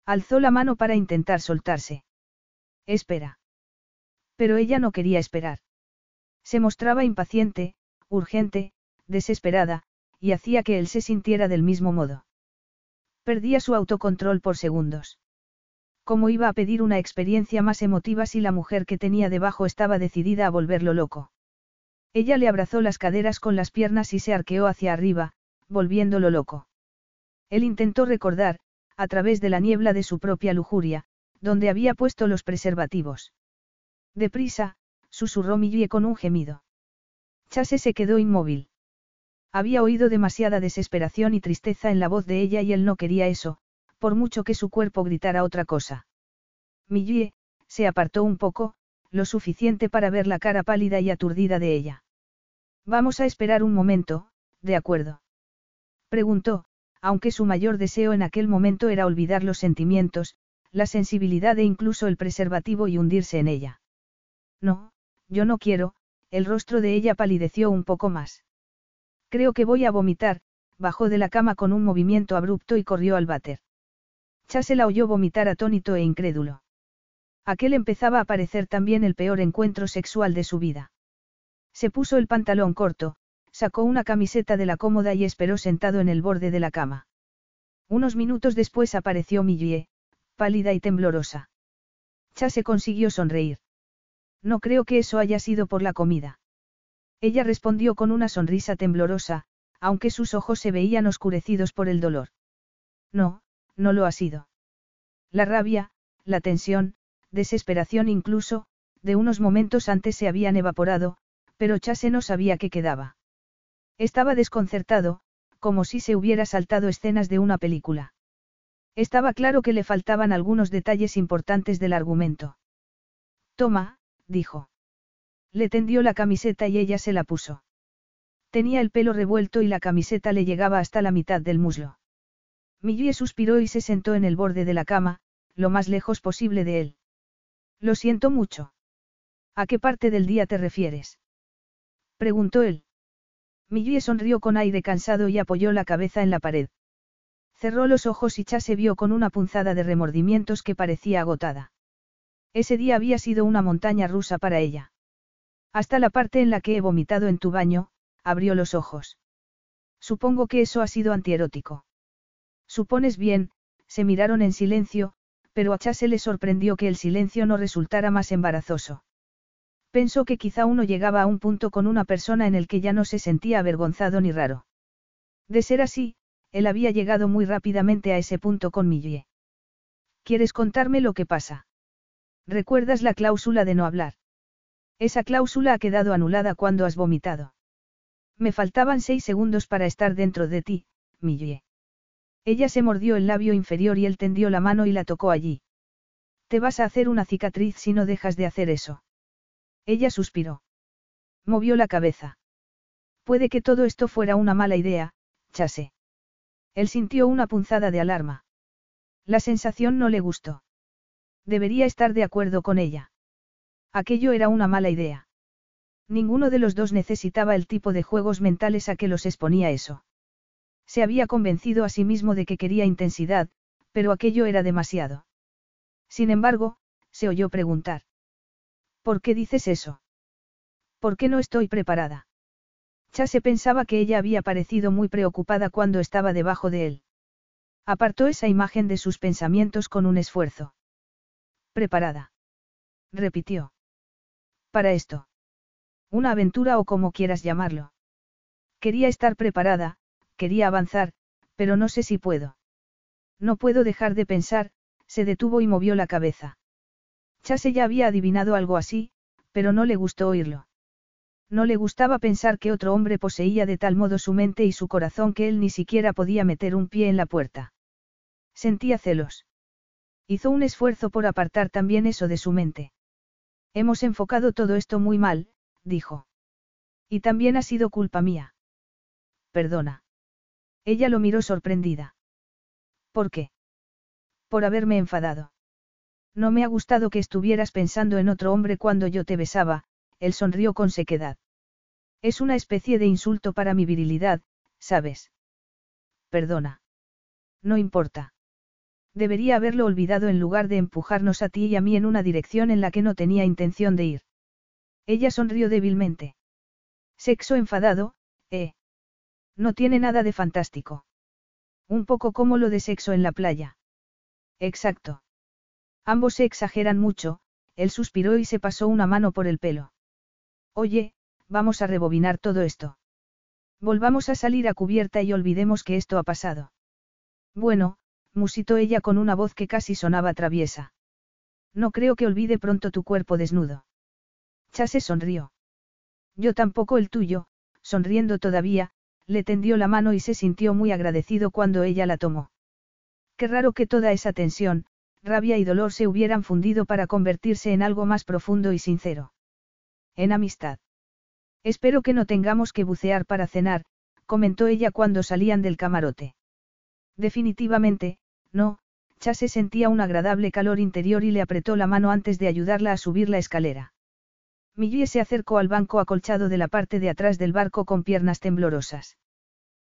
Alzó la mano para intentar soltarse. Espera. Pero ella no quería esperar. Se mostraba impaciente, urgente, desesperada, y hacía que él se sintiera del mismo modo. Perdía su autocontrol por segundos. ¿Cómo iba a pedir una experiencia más emotiva si la mujer que tenía debajo estaba decidida a volverlo loco? Ella le abrazó las caderas con las piernas y se arqueó hacia arriba, volviéndolo loco. Él intentó recordar, a través de la niebla de su propia lujuria, donde había puesto los preservativos. Deprisa, susurró Millie con un gemido. Chase se quedó inmóvil. Había oído demasiada desesperación y tristeza en la voz de ella y él no quería eso, por mucho que su cuerpo gritara otra cosa. Millie, se apartó un poco, lo suficiente para ver la cara pálida y aturdida de ella. Vamos a esperar un momento, ¿de acuerdo? Preguntó, aunque su mayor deseo en aquel momento era olvidar los sentimientos, la sensibilidad e incluso el preservativo y hundirse en ella. No, yo no quiero, el rostro de ella palideció un poco más. Creo que voy a vomitar, bajó de la cama con un movimiento abrupto y corrió al váter. Chase la oyó vomitar atónito e incrédulo. Aquel empezaba a parecer también el peor encuentro sexual de su vida. Se puso el pantalón corto, sacó una camiseta de la cómoda y esperó sentado en el borde de la cama. Unos minutos después apareció Millie, pálida y temblorosa. Chase consiguió sonreír. No creo que eso haya sido por la comida. Ella respondió con una sonrisa temblorosa, aunque sus ojos se veían oscurecidos por el dolor. No, no lo ha sido. La rabia, la tensión, desesperación incluso, de unos momentos antes se habían evaporado, pero Chase no sabía qué quedaba. Estaba desconcertado, como si se hubiera saltado escenas de una película. Estaba claro que le faltaban algunos detalles importantes del argumento. Toma, dijo. Le tendió la camiseta y ella se la puso. Tenía el pelo revuelto y la camiseta le llegaba hasta la mitad del muslo. Millie suspiró y se sentó en el borde de la cama, lo más lejos posible de él. Lo siento mucho. ¿A qué parte del día te refieres? preguntó él. Millie sonrió con aire cansado y apoyó la cabeza en la pared. Cerró los ojos y Cha se vio con una punzada de remordimientos que parecía agotada. Ese día había sido una montaña rusa para ella. Hasta la parte en la que he vomitado en tu baño, abrió los ojos. Supongo que eso ha sido antierótico. Supones bien, se miraron en silencio, pero a Chase le sorprendió que el silencio no resultara más embarazoso. Pensó que quizá uno llegaba a un punto con una persona en el que ya no se sentía avergonzado ni raro. De ser así, él había llegado muy rápidamente a ese punto con Millie. ¿Quieres contarme lo que pasa? ¿Recuerdas la cláusula de no hablar? Esa cláusula ha quedado anulada cuando has vomitado. Me faltaban seis segundos para estar dentro de ti, Millie. Ella se mordió el labio inferior y él tendió la mano y la tocó allí. Te vas a hacer una cicatriz si no dejas de hacer eso. Ella suspiró. Movió la cabeza. Puede que todo esto fuera una mala idea, Chase. Él sintió una punzada de alarma. La sensación no le gustó. Debería estar de acuerdo con ella. Aquello era una mala idea. Ninguno de los dos necesitaba el tipo de juegos mentales a que los exponía eso. Se había convencido a sí mismo de que quería intensidad, pero aquello era demasiado. Sin embargo, se oyó preguntar. ¿Por qué dices eso? ¿Por qué no estoy preparada? Chase pensaba que ella había parecido muy preocupada cuando estaba debajo de él. Apartó esa imagen de sus pensamientos con un esfuerzo. Preparada. Repitió. Para esto. Una aventura o como quieras llamarlo. Quería estar preparada, quería avanzar, pero no sé si puedo. No puedo dejar de pensar, se detuvo y movió la cabeza. Chase ya había adivinado algo así, pero no le gustó oírlo. No le gustaba pensar que otro hombre poseía de tal modo su mente y su corazón que él ni siquiera podía meter un pie en la puerta. Sentía celos. Hizo un esfuerzo por apartar también eso de su mente. Hemos enfocado todo esto muy mal, dijo. Y también ha sido culpa mía. Perdona. Ella lo miró sorprendida. ¿Por qué? Por haberme enfadado. No me ha gustado que estuvieras pensando en otro hombre cuando yo te besaba, él sonrió con sequedad. Es una especie de insulto para mi virilidad, ¿sabes? Perdona. No importa. Debería haberlo olvidado en lugar de empujarnos a ti y a mí en una dirección en la que no tenía intención de ir. Ella sonrió débilmente. Sexo enfadado, eh. No tiene nada de fantástico. Un poco como lo de sexo en la playa. Exacto. Ambos se exageran mucho, él suspiró y se pasó una mano por el pelo. Oye, vamos a rebobinar todo esto. Volvamos a salir a cubierta y olvidemos que esto ha pasado. Bueno, musitó ella con una voz que casi sonaba traviesa. No creo que olvide pronto tu cuerpo desnudo. Chase sonrió. Yo tampoco el tuyo, sonriendo todavía, le tendió la mano y se sintió muy agradecido cuando ella la tomó. Qué raro que toda esa tensión, rabia y dolor se hubieran fundido para convertirse en algo más profundo y sincero. En amistad. Espero que no tengamos que bucear para cenar, comentó ella cuando salían del camarote. Definitivamente, no, Chase sentía un agradable calor interior y le apretó la mano antes de ayudarla a subir la escalera. Millie se acercó al banco acolchado de la parte de atrás del barco con piernas temblorosas.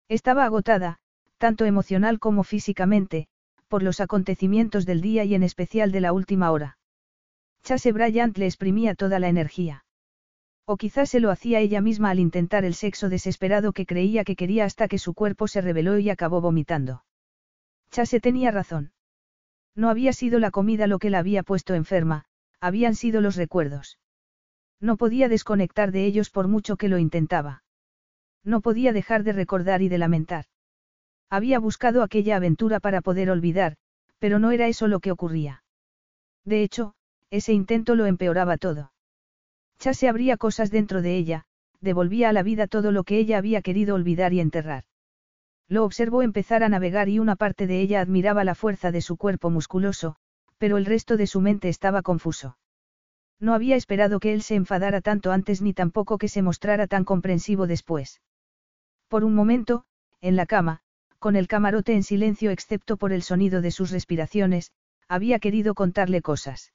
Estaba agotada, tanto emocional como físicamente, por los acontecimientos del día y en especial de la última hora. Chase Bryant le exprimía toda la energía. O quizás se lo hacía ella misma al intentar el sexo desesperado que creía que quería hasta que su cuerpo se rebeló y acabó vomitando. Chase tenía razón. No había sido la comida lo que la había puesto enferma, habían sido los recuerdos. No podía desconectar de ellos por mucho que lo intentaba. No podía dejar de recordar y de lamentar. Había buscado aquella aventura para poder olvidar, pero no era eso lo que ocurría. De hecho, ese intento lo empeoraba todo. se abría cosas dentro de ella, devolvía a la vida todo lo que ella había querido olvidar y enterrar. Lo observó empezar a navegar y una parte de ella admiraba la fuerza de su cuerpo musculoso, pero el resto de su mente estaba confuso. No había esperado que él se enfadara tanto antes ni tampoco que se mostrara tan comprensivo después. Por un momento, en la cama, con el camarote en silencio excepto por el sonido de sus respiraciones, había querido contarle cosas.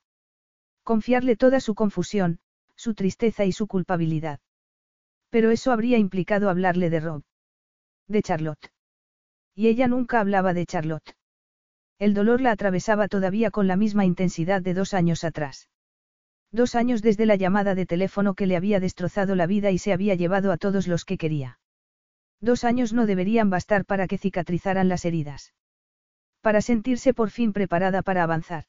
Confiarle toda su confusión, su tristeza y su culpabilidad. Pero eso habría implicado hablarle de Rob. De Charlotte. Y ella nunca hablaba de Charlotte. El dolor la atravesaba todavía con la misma intensidad de dos años atrás. Dos años desde la llamada de teléfono que le había destrozado la vida y se había llevado a todos los que quería. Dos años no deberían bastar para que cicatrizaran las heridas. Para sentirse por fin preparada para avanzar.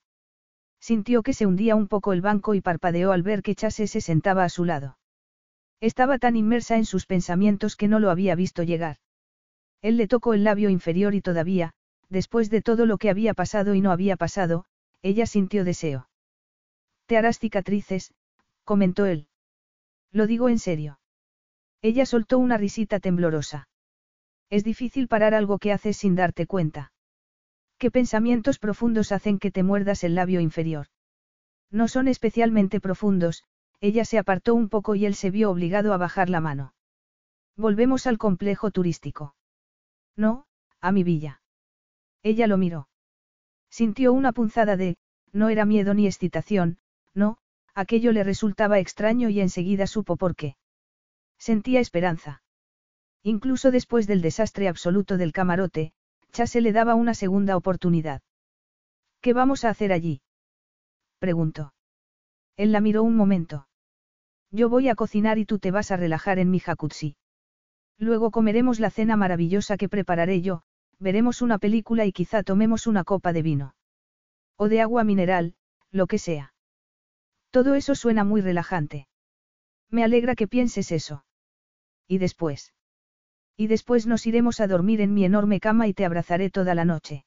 Sintió que se hundía un poco el banco y parpadeó al ver que Chase se sentaba a su lado. Estaba tan inmersa en sus pensamientos que no lo había visto llegar. Él le tocó el labio inferior y todavía, después de todo lo que había pasado y no había pasado, ella sintió deseo. Te harás cicatrices, comentó él. Lo digo en serio. Ella soltó una risita temblorosa. Es difícil parar algo que haces sin darte cuenta. ¿Qué pensamientos profundos hacen que te muerdas el labio inferior? No son especialmente profundos, ella se apartó un poco y él se vio obligado a bajar la mano. Volvemos al complejo turístico. No, a mi villa. Ella lo miró. Sintió una punzada de, no era miedo ni excitación, no, aquello le resultaba extraño y enseguida supo por qué. Sentía esperanza. Incluso después del desastre absoluto del camarote, Chase le daba una segunda oportunidad. ¿Qué vamos a hacer allí? preguntó. Él la miró un momento. Yo voy a cocinar y tú te vas a relajar en mi jacuzzi. Luego comeremos la cena maravillosa que prepararé yo, veremos una película y quizá tomemos una copa de vino. O de agua mineral, lo que sea. Todo eso suena muy relajante. Me alegra que pienses eso. ¿Y después? Y después nos iremos a dormir en mi enorme cama y te abrazaré toda la noche.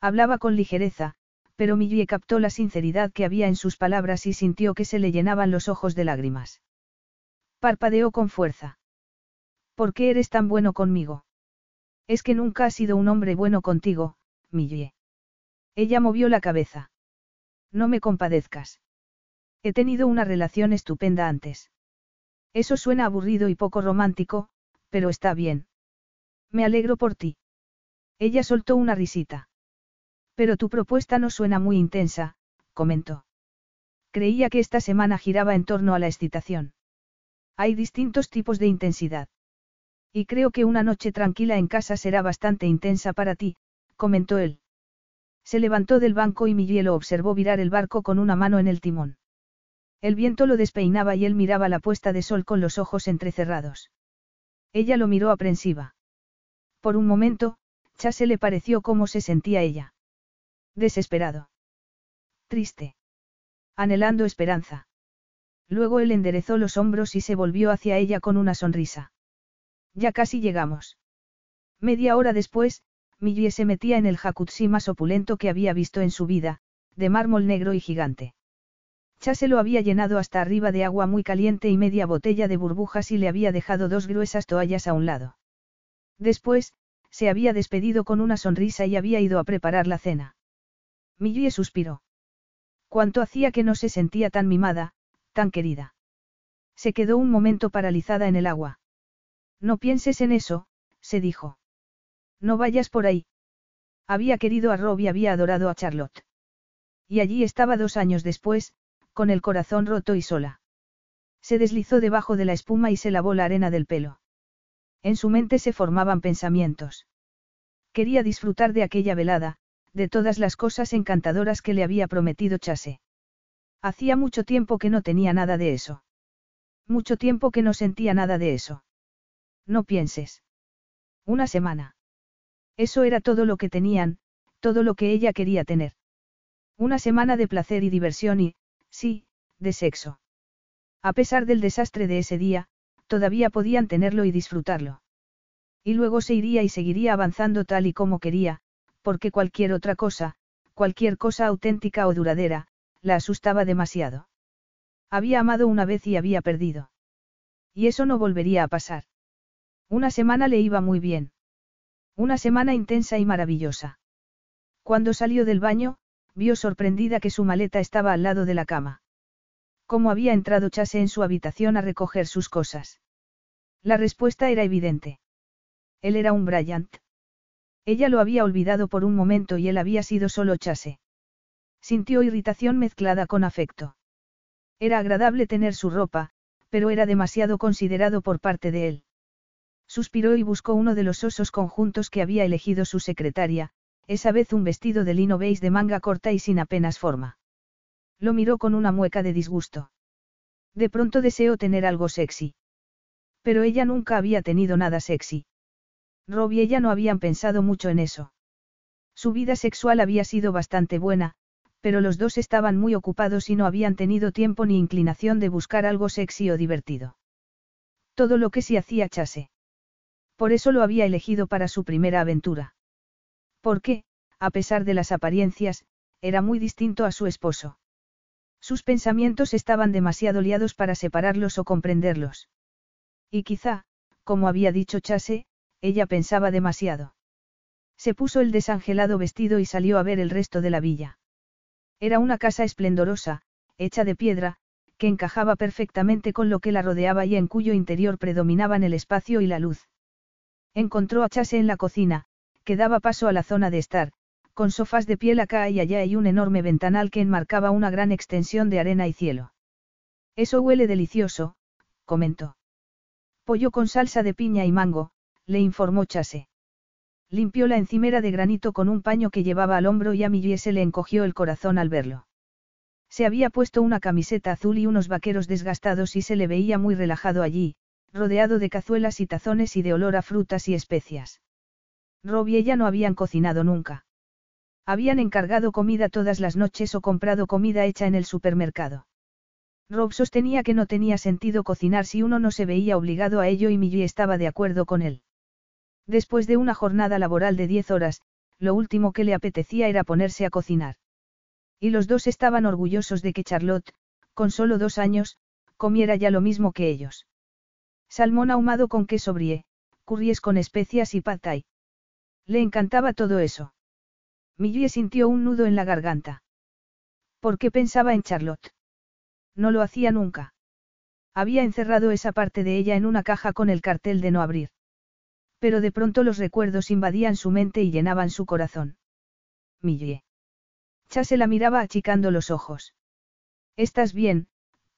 Hablaba con ligereza, pero Millie captó la sinceridad que había en sus palabras y sintió que se le llenaban los ojos de lágrimas. Parpadeó con fuerza. ¿Por qué eres tan bueno conmigo? Es que nunca has sido un hombre bueno contigo, Millie. Ella movió la cabeza. No me compadezcas. He tenido una relación estupenda antes. Eso suena aburrido y poco romántico, pero está bien. Me alegro por ti. Ella soltó una risita. Pero tu propuesta no suena muy intensa, comentó. Creía que esta semana giraba en torno a la excitación. Hay distintos tipos de intensidad. Y creo que una noche tranquila en casa será bastante intensa para ti, comentó él. Se levantó del banco y Miguel lo observó virar el barco con una mano en el timón. El viento lo despeinaba y él miraba la puesta de sol con los ojos entrecerrados. Ella lo miró aprensiva. Por un momento, Chase le pareció cómo se sentía ella. Desesperado. Triste. Anhelando esperanza. Luego él enderezó los hombros y se volvió hacia ella con una sonrisa. Ya casi llegamos. Media hora después, Millie se metía en el jacuzzi más opulento que había visto en su vida, de mármol negro y gigante. Chase lo había llenado hasta arriba de agua muy caliente y media botella de burbujas y le había dejado dos gruesas toallas a un lado. Después, se había despedido con una sonrisa y había ido a preparar la cena. Millie suspiró. Cuánto hacía que no se sentía tan mimada, tan querida. Se quedó un momento paralizada en el agua. No pienses en eso, se dijo. No vayas por ahí. Había querido a Rob y había adorado a Charlotte. Y allí estaba dos años después, con el corazón roto y sola. Se deslizó debajo de la espuma y se lavó la arena del pelo. En su mente se formaban pensamientos. Quería disfrutar de aquella velada, de todas las cosas encantadoras que le había prometido Chase. Hacía mucho tiempo que no tenía nada de eso. Mucho tiempo que no sentía nada de eso. No pienses. Una semana. Eso era todo lo que tenían, todo lo que ella quería tener. Una semana de placer y diversión y, Sí, de sexo. A pesar del desastre de ese día, todavía podían tenerlo y disfrutarlo. Y luego se iría y seguiría avanzando tal y como quería, porque cualquier otra cosa, cualquier cosa auténtica o duradera, la asustaba demasiado. Había amado una vez y había perdido. Y eso no volvería a pasar. Una semana le iba muy bien. Una semana intensa y maravillosa. Cuando salió del baño, vio sorprendida que su maleta estaba al lado de la cama. ¿Cómo había entrado Chase en su habitación a recoger sus cosas? La respuesta era evidente. Él era un Bryant. Ella lo había olvidado por un momento y él había sido solo Chase. Sintió irritación mezclada con afecto. Era agradable tener su ropa, pero era demasiado considerado por parte de él. Suspiró y buscó uno de los osos conjuntos que había elegido su secretaria, esa vez un vestido de lino beige de manga corta y sin apenas forma. Lo miró con una mueca de disgusto. De pronto deseó tener algo sexy. Pero ella nunca había tenido nada sexy. Rob y ella no habían pensado mucho en eso. Su vida sexual había sido bastante buena, pero los dos estaban muy ocupados y no habían tenido tiempo ni inclinación de buscar algo sexy o divertido. Todo lo que sí hacía Chase. Por eso lo había elegido para su primera aventura. Porque, a pesar de las apariencias, era muy distinto a su esposo. Sus pensamientos estaban demasiado liados para separarlos o comprenderlos. Y quizá, como había dicho Chase, ella pensaba demasiado. Se puso el desangelado vestido y salió a ver el resto de la villa. Era una casa esplendorosa, hecha de piedra, que encajaba perfectamente con lo que la rodeaba y en cuyo interior predominaban el espacio y la luz. Encontró a Chase en la cocina, que daba paso a la zona de estar, con sofás de piel acá y allá y un enorme ventanal que enmarcaba una gran extensión de arena y cielo. Eso huele delicioso, comentó. Pollo con salsa de piña y mango, le informó Chase. Limpió la encimera de granito con un paño que llevaba al hombro y a Millie se le encogió el corazón al verlo. Se había puesto una camiseta azul y unos vaqueros desgastados y se le veía muy relajado allí, rodeado de cazuelas y tazones y de olor a frutas y especias. Rob y ella no habían cocinado nunca. Habían encargado comida todas las noches o comprado comida hecha en el supermercado. Rob sostenía que no tenía sentido cocinar si uno no se veía obligado a ello y Millie estaba de acuerdo con él. Después de una jornada laboral de diez horas, lo último que le apetecía era ponerse a cocinar. Y los dos estaban orgullosos de que Charlotte, con solo dos años, comiera ya lo mismo que ellos. Salmón ahumado con queso brie, curries con especias y pad thai. Le encantaba todo eso. Millie sintió un nudo en la garganta. ¿Por qué pensaba en Charlotte? No lo hacía nunca. Había encerrado esa parte de ella en una caja con el cartel de no abrir. Pero de pronto los recuerdos invadían su mente y llenaban su corazón. Millie. Chase la miraba achicando los ojos. ¿Estás bien,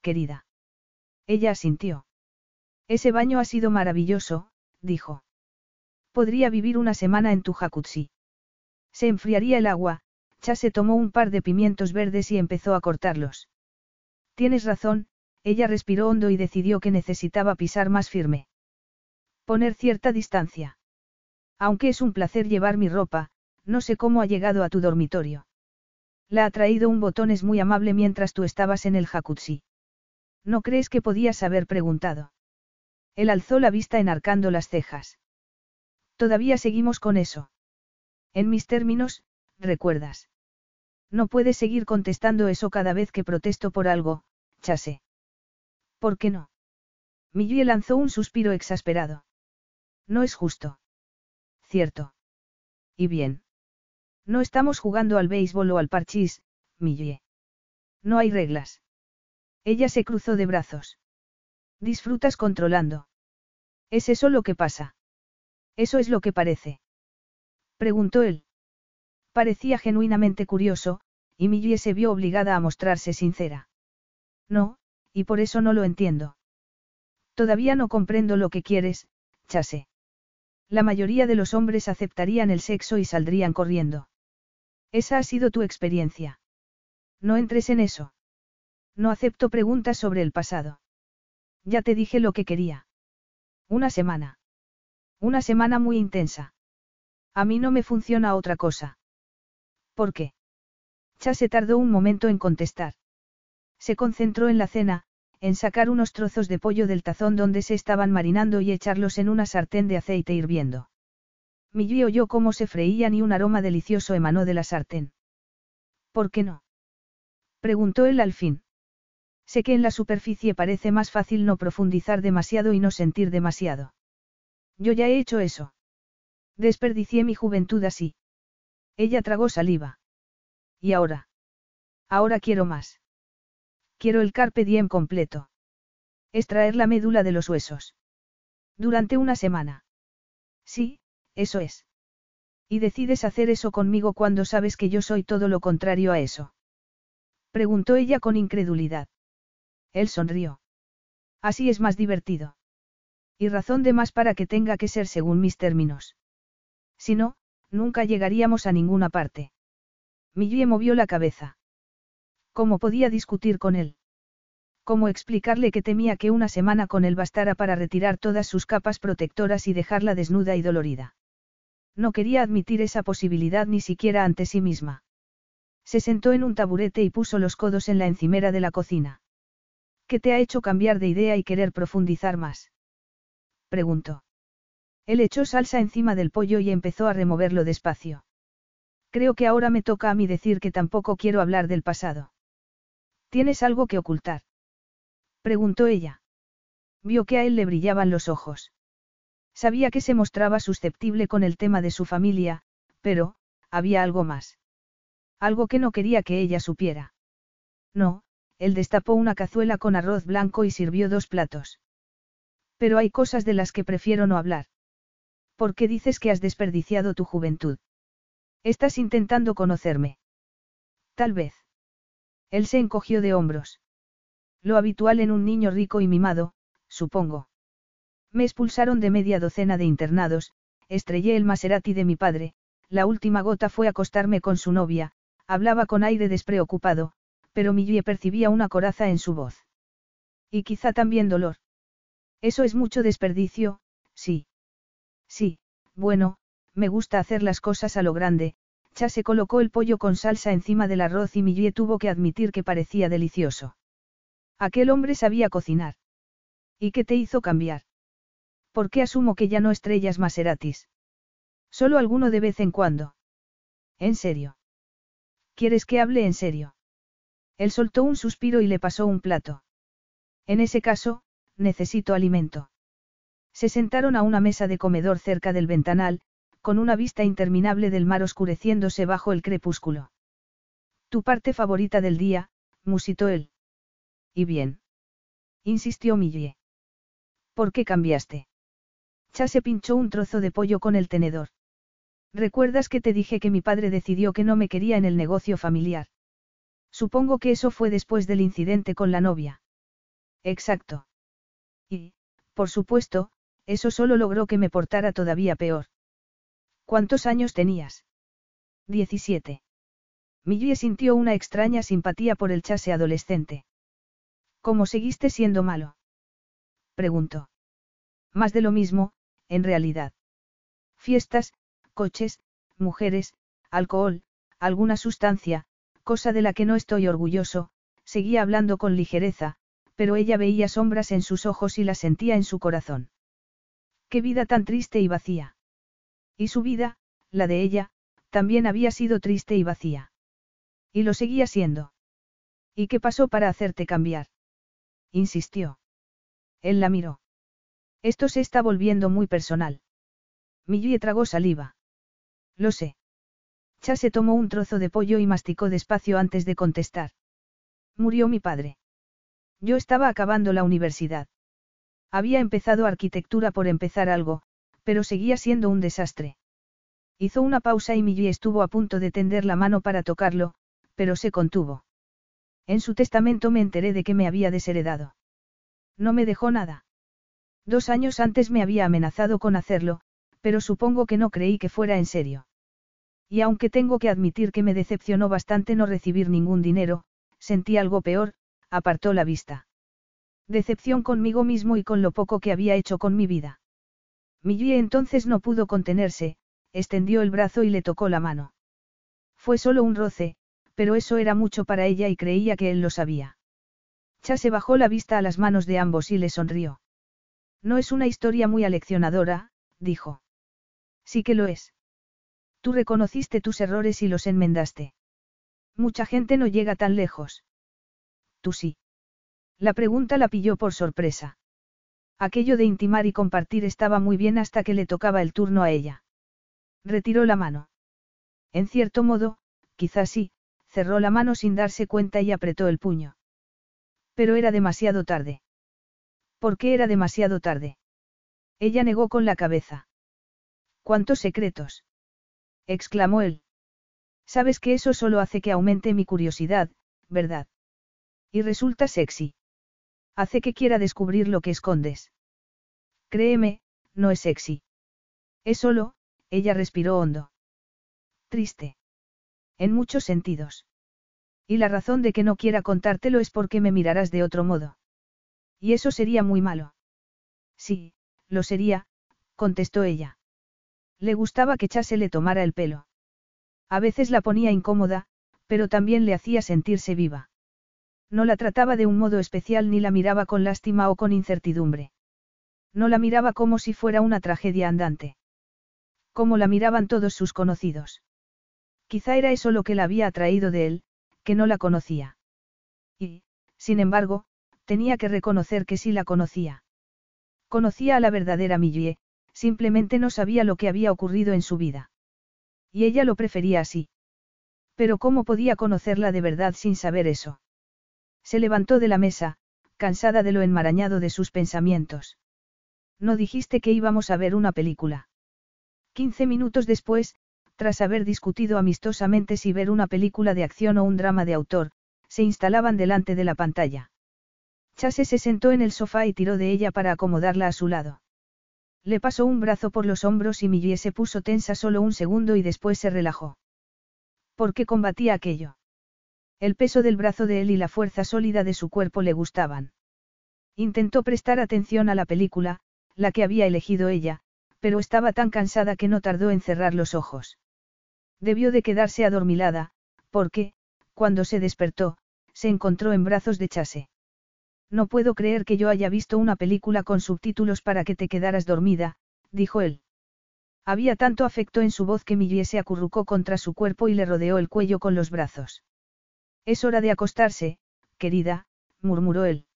querida? Ella asintió. Ese baño ha sido maravilloso, dijo. Podría vivir una semana en tu jacuzzi. Se enfriaría el agua, Chase tomó un par de pimientos verdes y empezó a cortarlos. Tienes razón, ella respiró hondo y decidió que necesitaba pisar más firme. Poner cierta distancia. Aunque es un placer llevar mi ropa, no sé cómo ha llegado a tu dormitorio. La ha traído un botón es muy amable mientras tú estabas en el jacuzzi. ¿No crees que podías haber preguntado? Él alzó la vista enarcando las cejas. Todavía seguimos con eso. En mis términos, recuerdas. No puedes seguir contestando eso cada vez que protesto por algo, chase. ¿Por qué no? Millie lanzó un suspiro exasperado. No es justo. Cierto. Y bien. No estamos jugando al béisbol o al parchís, Millie. No hay reglas. Ella se cruzó de brazos. Disfrutas controlando. ¿Es eso lo que pasa? Eso es lo que parece. Preguntó él. Parecía genuinamente curioso, y Millie se vio obligada a mostrarse sincera. No, y por eso no lo entiendo. Todavía no comprendo lo que quieres, Chase. La mayoría de los hombres aceptarían el sexo y saldrían corriendo. Esa ha sido tu experiencia. No entres en eso. No acepto preguntas sobre el pasado. Ya te dije lo que quería. Una semana. Una semana muy intensa. A mí no me funciona otra cosa. ¿Por qué? se tardó un momento en contestar. Se concentró en la cena, en sacar unos trozos de pollo del tazón donde se estaban marinando y echarlos en una sartén de aceite hirviendo. Millie oyó cómo se freían y un aroma delicioso emanó de la sartén. ¿Por qué no? preguntó él al fin. Sé que en la superficie parece más fácil no profundizar demasiado y no sentir demasiado. Yo ya he hecho eso. Desperdicié mi juventud así. Ella tragó saliva. ¿Y ahora? Ahora quiero más. Quiero el carpe diem completo. Extraer la médula de los huesos. Durante una semana. Sí, eso es. ¿Y decides hacer eso conmigo cuando sabes que yo soy todo lo contrario a eso? Preguntó ella con incredulidad. Él sonrió. Así es más divertido. Y razón de más para que tenga que ser según mis términos. Si no, nunca llegaríamos a ninguna parte. Millie movió la cabeza. ¿Cómo podía discutir con él? ¿Cómo explicarle que temía que una semana con él bastara para retirar todas sus capas protectoras y dejarla desnuda y dolorida? No quería admitir esa posibilidad ni siquiera ante sí misma. Se sentó en un taburete y puso los codos en la encimera de la cocina. ¿Qué te ha hecho cambiar de idea y querer profundizar más? Preguntó. Él echó salsa encima del pollo y empezó a removerlo despacio. Creo que ahora me toca a mí decir que tampoco quiero hablar del pasado. ¿Tienes algo que ocultar? Preguntó ella. Vio que a él le brillaban los ojos. Sabía que se mostraba susceptible con el tema de su familia, pero, había algo más. Algo que no quería que ella supiera. No, él destapó una cazuela con arroz blanco y sirvió dos platos. Pero hay cosas de las que prefiero no hablar. ¿Por qué dices que has desperdiciado tu juventud? Estás intentando conocerme. Tal vez. Él se encogió de hombros. Lo habitual en un niño rico y mimado, supongo. Me expulsaron de media docena de internados, estrellé el Maserati de mi padre, la última gota fue acostarme con su novia, hablaba con aire despreocupado, pero Millie percibía una coraza en su voz. Y quizá también dolor. Eso es mucho desperdicio, sí. Sí, bueno, me gusta hacer las cosas a lo grande. Cha se colocó el pollo con salsa encima del arroz y Millie tuvo que admitir que parecía delicioso. Aquel hombre sabía cocinar. ¿Y qué te hizo cambiar? ¿Por qué asumo que ya no estrellas Maseratis? Solo alguno de vez en cuando. ¿En serio? ¿Quieres que hable en serio? Él soltó un suspiro y le pasó un plato. En ese caso, necesito alimento. Se sentaron a una mesa de comedor cerca del ventanal, con una vista interminable del mar oscureciéndose bajo el crepúsculo. Tu parte favorita del día, musitó él. Y bien. Insistió Millie. ¿Por qué cambiaste? Cha se pinchó un trozo de pollo con el tenedor. ¿Recuerdas que te dije que mi padre decidió que no me quería en el negocio familiar? Supongo que eso fue después del incidente con la novia. Exacto. Y, por supuesto, eso solo logró que me portara todavía peor. ¿Cuántos años tenías? Diecisiete. Millie sintió una extraña simpatía por el chase adolescente. ¿Cómo seguiste siendo malo? Preguntó. Más de lo mismo, en realidad. Fiestas, coches, mujeres, alcohol, alguna sustancia, cosa de la que no estoy orgulloso, seguía hablando con ligereza, pero ella veía sombras en sus ojos y las sentía en su corazón. Qué vida tan triste y vacía. Y su vida, la de ella, también había sido triste y vacía. Y lo seguía siendo. ¿Y qué pasó para hacerte cambiar? Insistió. Él la miró. Esto se está volviendo muy personal. Millie tragó saliva. Lo sé. Se tomó un trozo de pollo y masticó despacio antes de contestar. Murió mi padre. Yo estaba acabando la universidad. Había empezado arquitectura por empezar algo, pero seguía siendo un desastre. Hizo una pausa y Millie estuvo a punto de tender la mano para tocarlo, pero se contuvo. En su testamento me enteré de que me había desheredado. No me dejó nada. Dos años antes me había amenazado con hacerlo, pero supongo que no creí que fuera en serio. Y aunque tengo que admitir que me decepcionó bastante no recibir ningún dinero, sentí algo peor, apartó la vista. Decepción conmigo mismo y con lo poco que había hecho con mi vida. Millie entonces no pudo contenerse, extendió el brazo y le tocó la mano. Fue solo un roce, pero eso era mucho para ella y creía que él lo sabía. Cha se bajó la vista a las manos de ambos y le sonrió. No es una historia muy aleccionadora, dijo. Sí que lo es. Tú reconociste tus errores y los enmendaste. Mucha gente no llega tan lejos. Tú sí. La pregunta la pilló por sorpresa. Aquello de intimar y compartir estaba muy bien hasta que le tocaba el turno a ella. Retiró la mano. En cierto modo, quizás sí, cerró la mano sin darse cuenta y apretó el puño. Pero era demasiado tarde. ¿Por qué era demasiado tarde? Ella negó con la cabeza. ¿Cuántos secretos? Exclamó él. Sabes que eso solo hace que aumente mi curiosidad, ¿verdad? Y resulta sexy. Hace que quiera descubrir lo que escondes. Créeme, no es sexy. Es solo, ella respiró hondo. Triste. En muchos sentidos. Y la razón de que no quiera contártelo es porque me mirarás de otro modo. Y eso sería muy malo. Sí, lo sería, contestó ella. Le gustaba que Chase le tomara el pelo. A veces la ponía incómoda, pero también le hacía sentirse viva. No la trataba de un modo especial ni la miraba con lástima o con incertidumbre. No la miraba como si fuera una tragedia andante. Como la miraban todos sus conocidos. Quizá era eso lo que la había atraído de él, que no la conocía. Y, Sin embargo, tenía que reconocer que sí la conocía. Conocía a la verdadera Millie, simplemente no sabía lo que había ocurrido en su vida. Y ella lo prefería así. Pero ¿cómo podía conocerla de verdad sin saber eso? Se levantó de la mesa, cansada de lo enmarañado de sus pensamientos. No dijiste que íbamos a ver una película. Quince minutos después, tras haber discutido amistosamente si ver una película de acción o un drama de autor, se instalaban delante de la pantalla. Chase se sentó en el sofá y tiró de ella para acomodarla a su lado. Le pasó un brazo por los hombros y Millie se puso tensa solo un segundo y después se relajó. ¿Por qué combatía aquello? El peso del brazo de él y la fuerza sólida de su cuerpo le gustaban. Intentó prestar atención a la película, la que había elegido ella, pero estaba tan cansada que no tardó en cerrar los ojos. Debió de quedarse adormilada, porque, cuando se despertó, se encontró en brazos de Chase. No puedo creer que yo haya visto una película con subtítulos para que te quedaras dormida, dijo él. Había tanto afecto en su voz que Millie se acurrucó contra su cuerpo y le rodeó el cuello con los brazos. Es hora de acostarse, querida, murmuró él.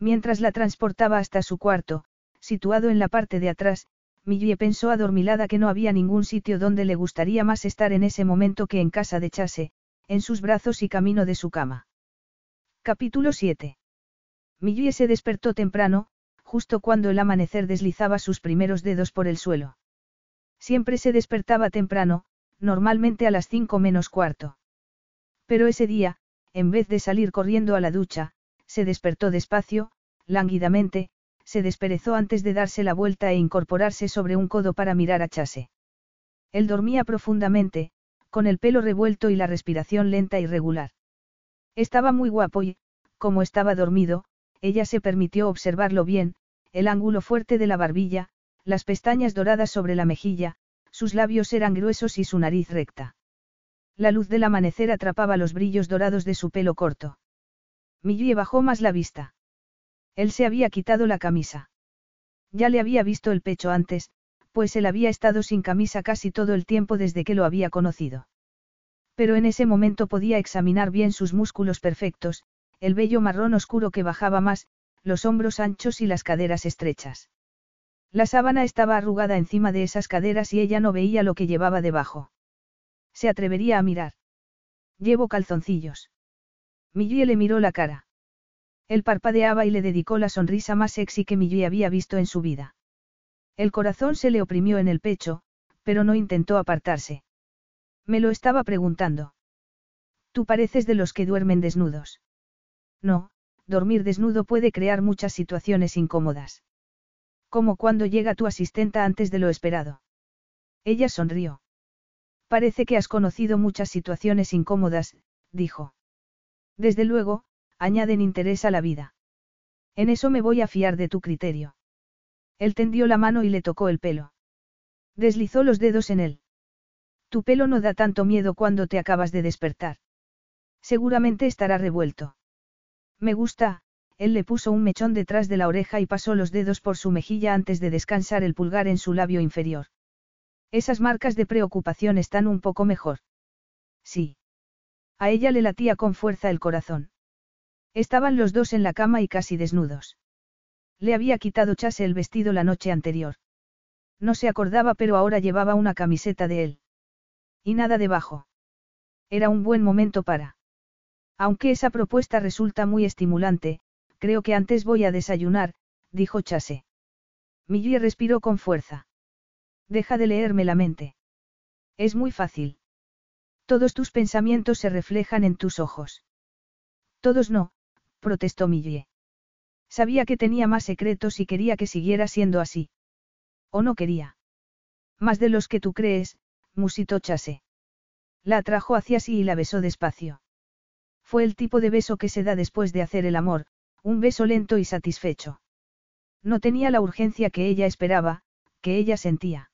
Mientras la transportaba hasta su cuarto, situado en la parte de atrás, Millie pensó adormilada que no había ningún sitio donde le gustaría más estar en ese momento que en casa de Chase, en sus brazos y camino de su cama. Capítulo 7. Millie se despertó temprano, justo cuando el amanecer deslizaba sus primeros dedos por el suelo. Siempre se despertaba temprano, normalmente a las cinco menos cuarto. Pero ese día, en vez de salir corriendo a la ducha, se despertó despacio, lánguidamente, se desperezó antes de darse la vuelta e incorporarse sobre un codo para mirar a Chase. Él dormía profundamente, con el pelo revuelto y la respiración lenta y regular. Estaba muy guapo y, como estaba dormido, ella se permitió observarlo bien, el ángulo fuerte de la barbilla, las pestañas doradas sobre la mejilla, sus labios eran gruesos y su nariz recta. La luz del amanecer atrapaba los brillos dorados de su pelo corto. Millie bajó más la vista. Él se había quitado la camisa. Ya le había visto el pecho antes, pues él había estado sin camisa casi todo el tiempo desde que lo había conocido. Pero en ese momento podía examinar bien sus músculos perfectos, el vello marrón oscuro que bajaba más, los hombros anchos y las caderas estrechas. La sábana estaba arrugada encima de esas caderas y ella no veía lo que llevaba debajo. Se atrevería a mirar. Llevo calzoncillos. Millie le miró la cara. Él parpadeaba y le dedicó la sonrisa más sexy que Millie había visto en su vida. El corazón se le oprimió en el pecho, pero no intentó apartarse. Me lo estaba preguntando. Tú pareces de los que duermen desnudos. No, dormir desnudo puede crear muchas situaciones incómodas. Como cuando llega tu asistenta antes de lo esperado. Ella sonrió. Parece que has conocido muchas situaciones incómodas, dijo. Desde luego, añaden interés a la vida. En eso me voy a fiar de tu criterio. Él tendió la mano y le tocó el pelo. Deslizó los dedos en él. Tu pelo no da tanto miedo cuando te acabas de despertar. Seguramente estará revuelto. Me gusta, él le puso un mechón detrás de la oreja y pasó los dedos por su mejilla antes de descansar el pulgar en su labio inferior. Esas marcas de preocupación están un poco mejor. Sí. A ella le latía con fuerza el corazón. Estaban los dos en la cama y casi desnudos. Le había quitado Chase el vestido la noche anterior. No se acordaba pero ahora llevaba una camiseta de él. Y nada debajo. Era un buen momento para. Aunque esa propuesta resulta muy estimulante, creo que antes voy a desayunar, dijo Chase. Millie respiró con fuerza. Deja de leerme la mente. Es muy fácil. Todos tus pensamientos se reflejan en tus ojos. Todos no, protestó Millie. Sabía que tenía más secretos y quería que siguiera siendo así. ¿O no quería? Más de los que tú crees, musitó Chase. La atrajo hacia sí y la besó despacio. Fue el tipo de beso que se da después de hacer el amor, un beso lento y satisfecho. No tenía la urgencia que ella esperaba, que ella sentía.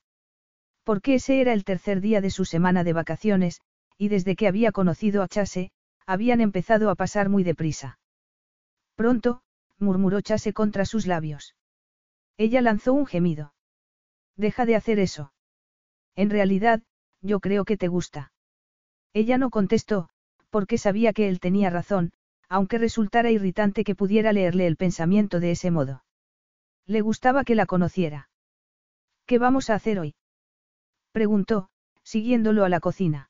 Porque ese era el tercer día de su semana de vacaciones, y desde que había conocido a Chase, habían empezado a pasar muy deprisa. Pronto, murmuró Chase contra sus labios. Ella lanzó un gemido. Deja de hacer eso. En realidad, yo creo que te gusta. Ella no contestó, porque sabía que él tenía razón, aunque resultara irritante que pudiera leerle el pensamiento de ese modo. Le gustaba que la conociera. ¿Qué vamos a hacer hoy? preguntó, siguiéndolo a la cocina.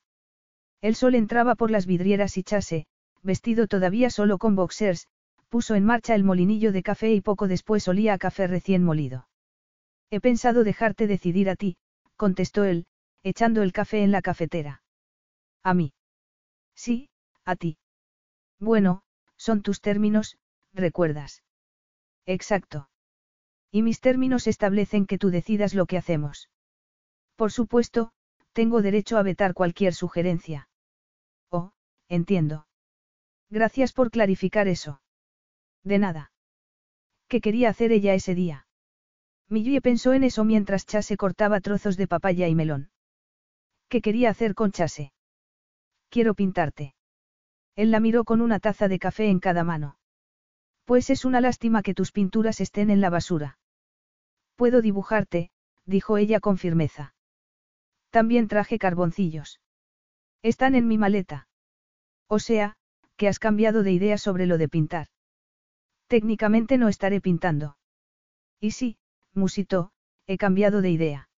El sol entraba por las vidrieras y Chase, vestido todavía solo con boxers, puso en marcha el molinillo de café y poco después olía a café recién molido. He pensado dejarte decidir a ti, contestó él, echando el café en la cafetera. ¿A mí? Sí, a ti. Bueno, son tus términos, recuerdas. Exacto. Y mis términos establecen que tú decidas lo que hacemos. Por supuesto, tengo derecho a vetar cualquier sugerencia. Oh, entiendo. Gracias por clarificar eso. De nada. ¿Qué quería hacer ella ese día? Millie pensó en eso mientras Chase cortaba trozos de papaya y melón. ¿Qué quería hacer con Chase? Quiero pintarte. Él la miró con una taza de café en cada mano. Pues es una lástima que tus pinturas estén en la basura. Puedo dibujarte, dijo ella con firmeza. También traje carboncillos. Están en mi maleta. O sea, que has cambiado de idea sobre lo de pintar. Técnicamente no estaré pintando. Y sí, musitó, he cambiado de idea.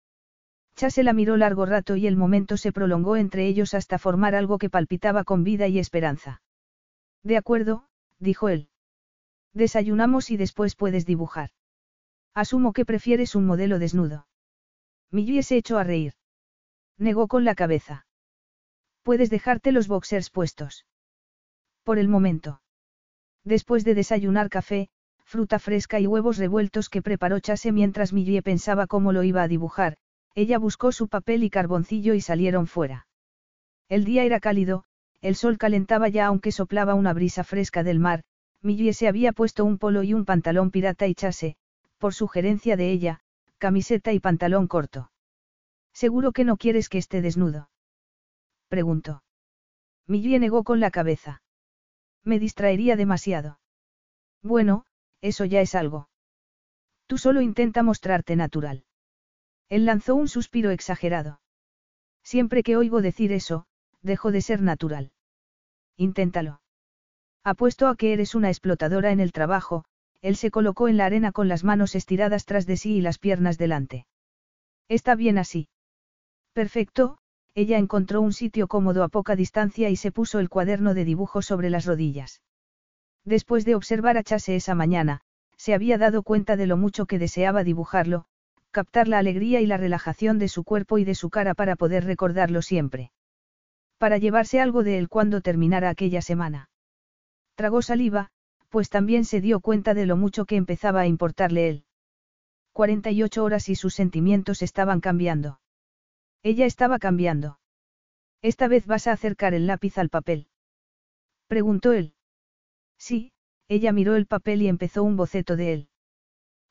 Chase la miró largo rato y el momento se prolongó entre ellos hasta formar algo que palpitaba con vida y esperanza. De acuerdo, dijo él. Desayunamos y después puedes dibujar. Asumo que prefieres un modelo desnudo. Millie se echó a reír. Negó con la cabeza. Puedes dejarte los boxers puestos. Por el momento. Después de desayunar café, fruta fresca y huevos revueltos que preparó Chase mientras Millie pensaba cómo lo iba a dibujar, ella buscó su papel y carboncillo y salieron fuera. El día era cálido, el sol calentaba ya aunque soplaba una brisa fresca del mar, Millie se había puesto un polo y un pantalón pirata y Chase, por sugerencia de ella, camiseta y pantalón corto. ¿Seguro que no quieres que esté desnudo? Preguntó. Millie negó con la cabeza. Me distraería demasiado. Bueno, eso ya es algo. Tú solo intenta mostrarte natural. Él lanzó un suspiro exagerado. Siempre que oigo decir eso, dejo de ser natural. Inténtalo. Apuesto a que eres una explotadora en el trabajo, él se colocó en la arena con las manos estiradas tras de sí y las piernas delante. Está bien así. Perfecto, ella encontró un sitio cómodo a poca distancia y se puso el cuaderno de dibujo sobre las rodillas. Después de observar a Chase esa mañana, se había dado cuenta de lo mucho que deseaba dibujarlo, captar la alegría y la relajación de su cuerpo y de su cara para poder recordarlo siempre. Para llevarse algo de él cuando terminara aquella semana. Tragó saliva, pues también se dio cuenta de lo mucho que empezaba a importarle él. 48 horas y sus sentimientos estaban cambiando. Ella estaba cambiando. Esta vez vas a acercar el lápiz al papel. Preguntó él. Sí, ella miró el papel y empezó un boceto de él.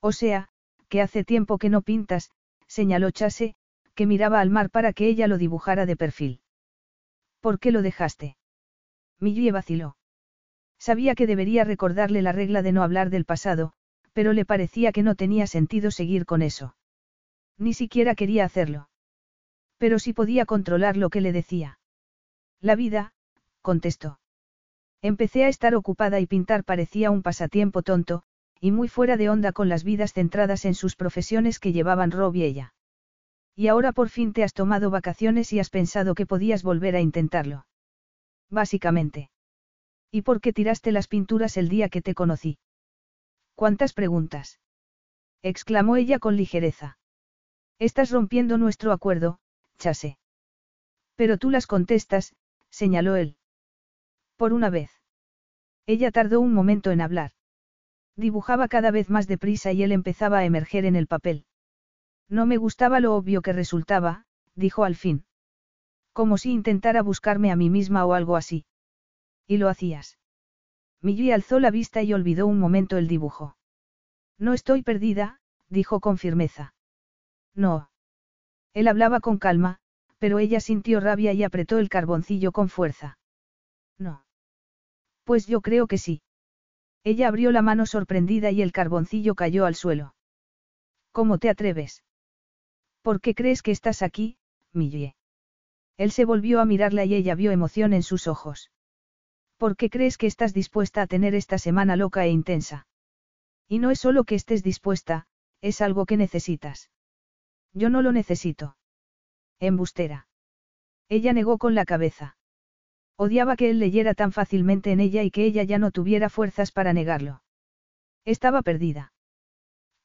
O sea, que hace tiempo que no pintas, señaló Chase, que miraba al mar para que ella lo dibujara de perfil. ¿Por qué lo dejaste? Millie vaciló. Sabía que debería recordarle la regla de no hablar del pasado, pero le parecía que no tenía sentido seguir con eso. Ni siquiera quería hacerlo. Pero sí podía controlar lo que le decía. La vida, contestó. Empecé a estar ocupada y pintar parecía un pasatiempo tonto, y muy fuera de onda con las vidas centradas en sus profesiones que llevaban Rob y ella. Y ahora por fin te has tomado vacaciones y has pensado que podías volver a intentarlo. Básicamente. ¿Y por qué tiraste las pinturas el día que te conocí? ¿Cuántas preguntas? exclamó ella con ligereza. Estás rompiendo nuestro acuerdo, Chase. Pero tú las contestas, señaló él. Por una vez. Ella tardó un momento en hablar. Dibujaba cada vez más deprisa y él empezaba a emerger en el papel. No me gustaba lo obvio que resultaba, dijo al fin. Como si intentara buscarme a mí misma o algo así. Y lo hacías. Millie alzó la vista y olvidó un momento el dibujo. No estoy perdida, dijo con firmeza. No. Él hablaba con calma, pero ella sintió rabia y apretó el carboncillo con fuerza. No. Pues yo creo que sí. Ella abrió la mano sorprendida y el carboncillo cayó al suelo. ¿Cómo te atreves? ¿Por qué crees que estás aquí, Millie? Él se volvió a mirarla y ella vio emoción en sus ojos. ¿Por qué crees que estás dispuesta a tener esta semana loca e intensa? Y no es solo que estés dispuesta, es algo que necesitas. Yo no lo necesito. Embustera. Ella negó con la cabeza. Odiaba que él leyera tan fácilmente en ella y que ella ya no tuviera fuerzas para negarlo. Estaba perdida.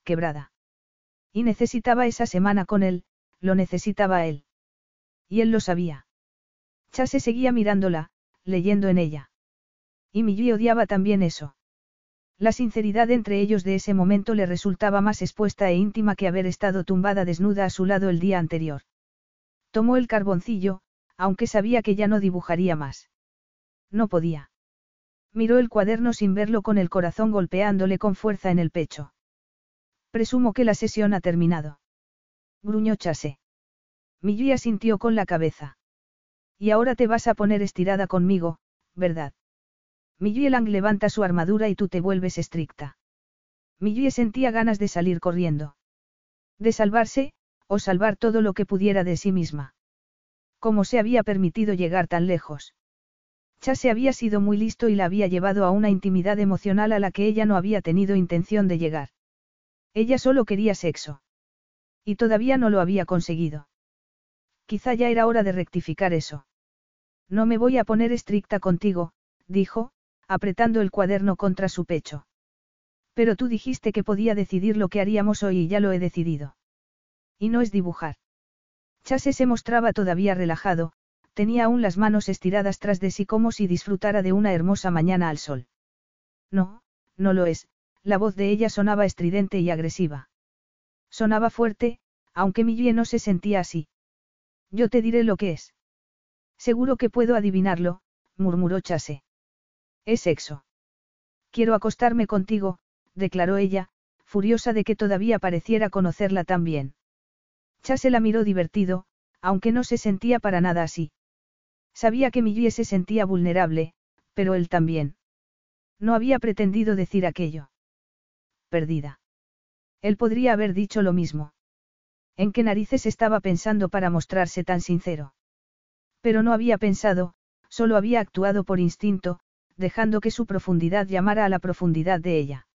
Quebrada. Y necesitaba esa semana con él, lo necesitaba él. Y él lo sabía. Chase seguía mirándola, leyendo en ella. Y Millie odiaba también eso. La sinceridad entre ellos de ese momento le resultaba más expuesta e íntima que haber estado tumbada desnuda a su lado el día anterior. Tomó el carboncillo, aunque sabía que ya no dibujaría más. No podía. Miró el cuaderno sin verlo con el corazón golpeándole con fuerza en el pecho. Presumo que la sesión ha terminado. Gruñó Chase. Millie sintió con la cabeza. Y ahora te vas a poner estirada conmigo, ¿verdad? Millie levanta su armadura y tú te vuelves estricta. Millie sentía ganas de salir corriendo. De salvarse, o salvar todo lo que pudiera de sí misma. ¿Cómo se había permitido llegar tan lejos? Chase había sido muy listo y la había llevado a una intimidad emocional a la que ella no había tenido intención de llegar. Ella solo quería sexo. Y todavía no lo había conseguido. Quizá ya era hora de rectificar eso. No me voy a poner estricta contigo, dijo, apretando el cuaderno contra su pecho. Pero tú dijiste que podía decidir lo que haríamos hoy y ya lo he decidido. Y no es dibujar. Chase se mostraba todavía relajado, tenía aún las manos estiradas tras de sí como si disfrutara de una hermosa mañana al sol. No, no lo es, la voz de ella sonaba estridente y agresiva. Sonaba fuerte, aunque Millie no se sentía así. Yo te diré lo que es. Seguro que puedo adivinarlo, murmuró Chase. Es sexo. Quiero acostarme contigo, declaró ella, furiosa de que todavía pareciera conocerla tan bien. Chase la miró divertido, aunque no se sentía para nada así. Sabía que Millie se sentía vulnerable, pero él también. No había pretendido decir aquello. Perdida. Él podría haber dicho lo mismo. ¿En qué narices estaba pensando para mostrarse tan sincero? Pero no había pensado, solo había actuado por instinto, dejando que su profundidad llamara a la profundidad de ella.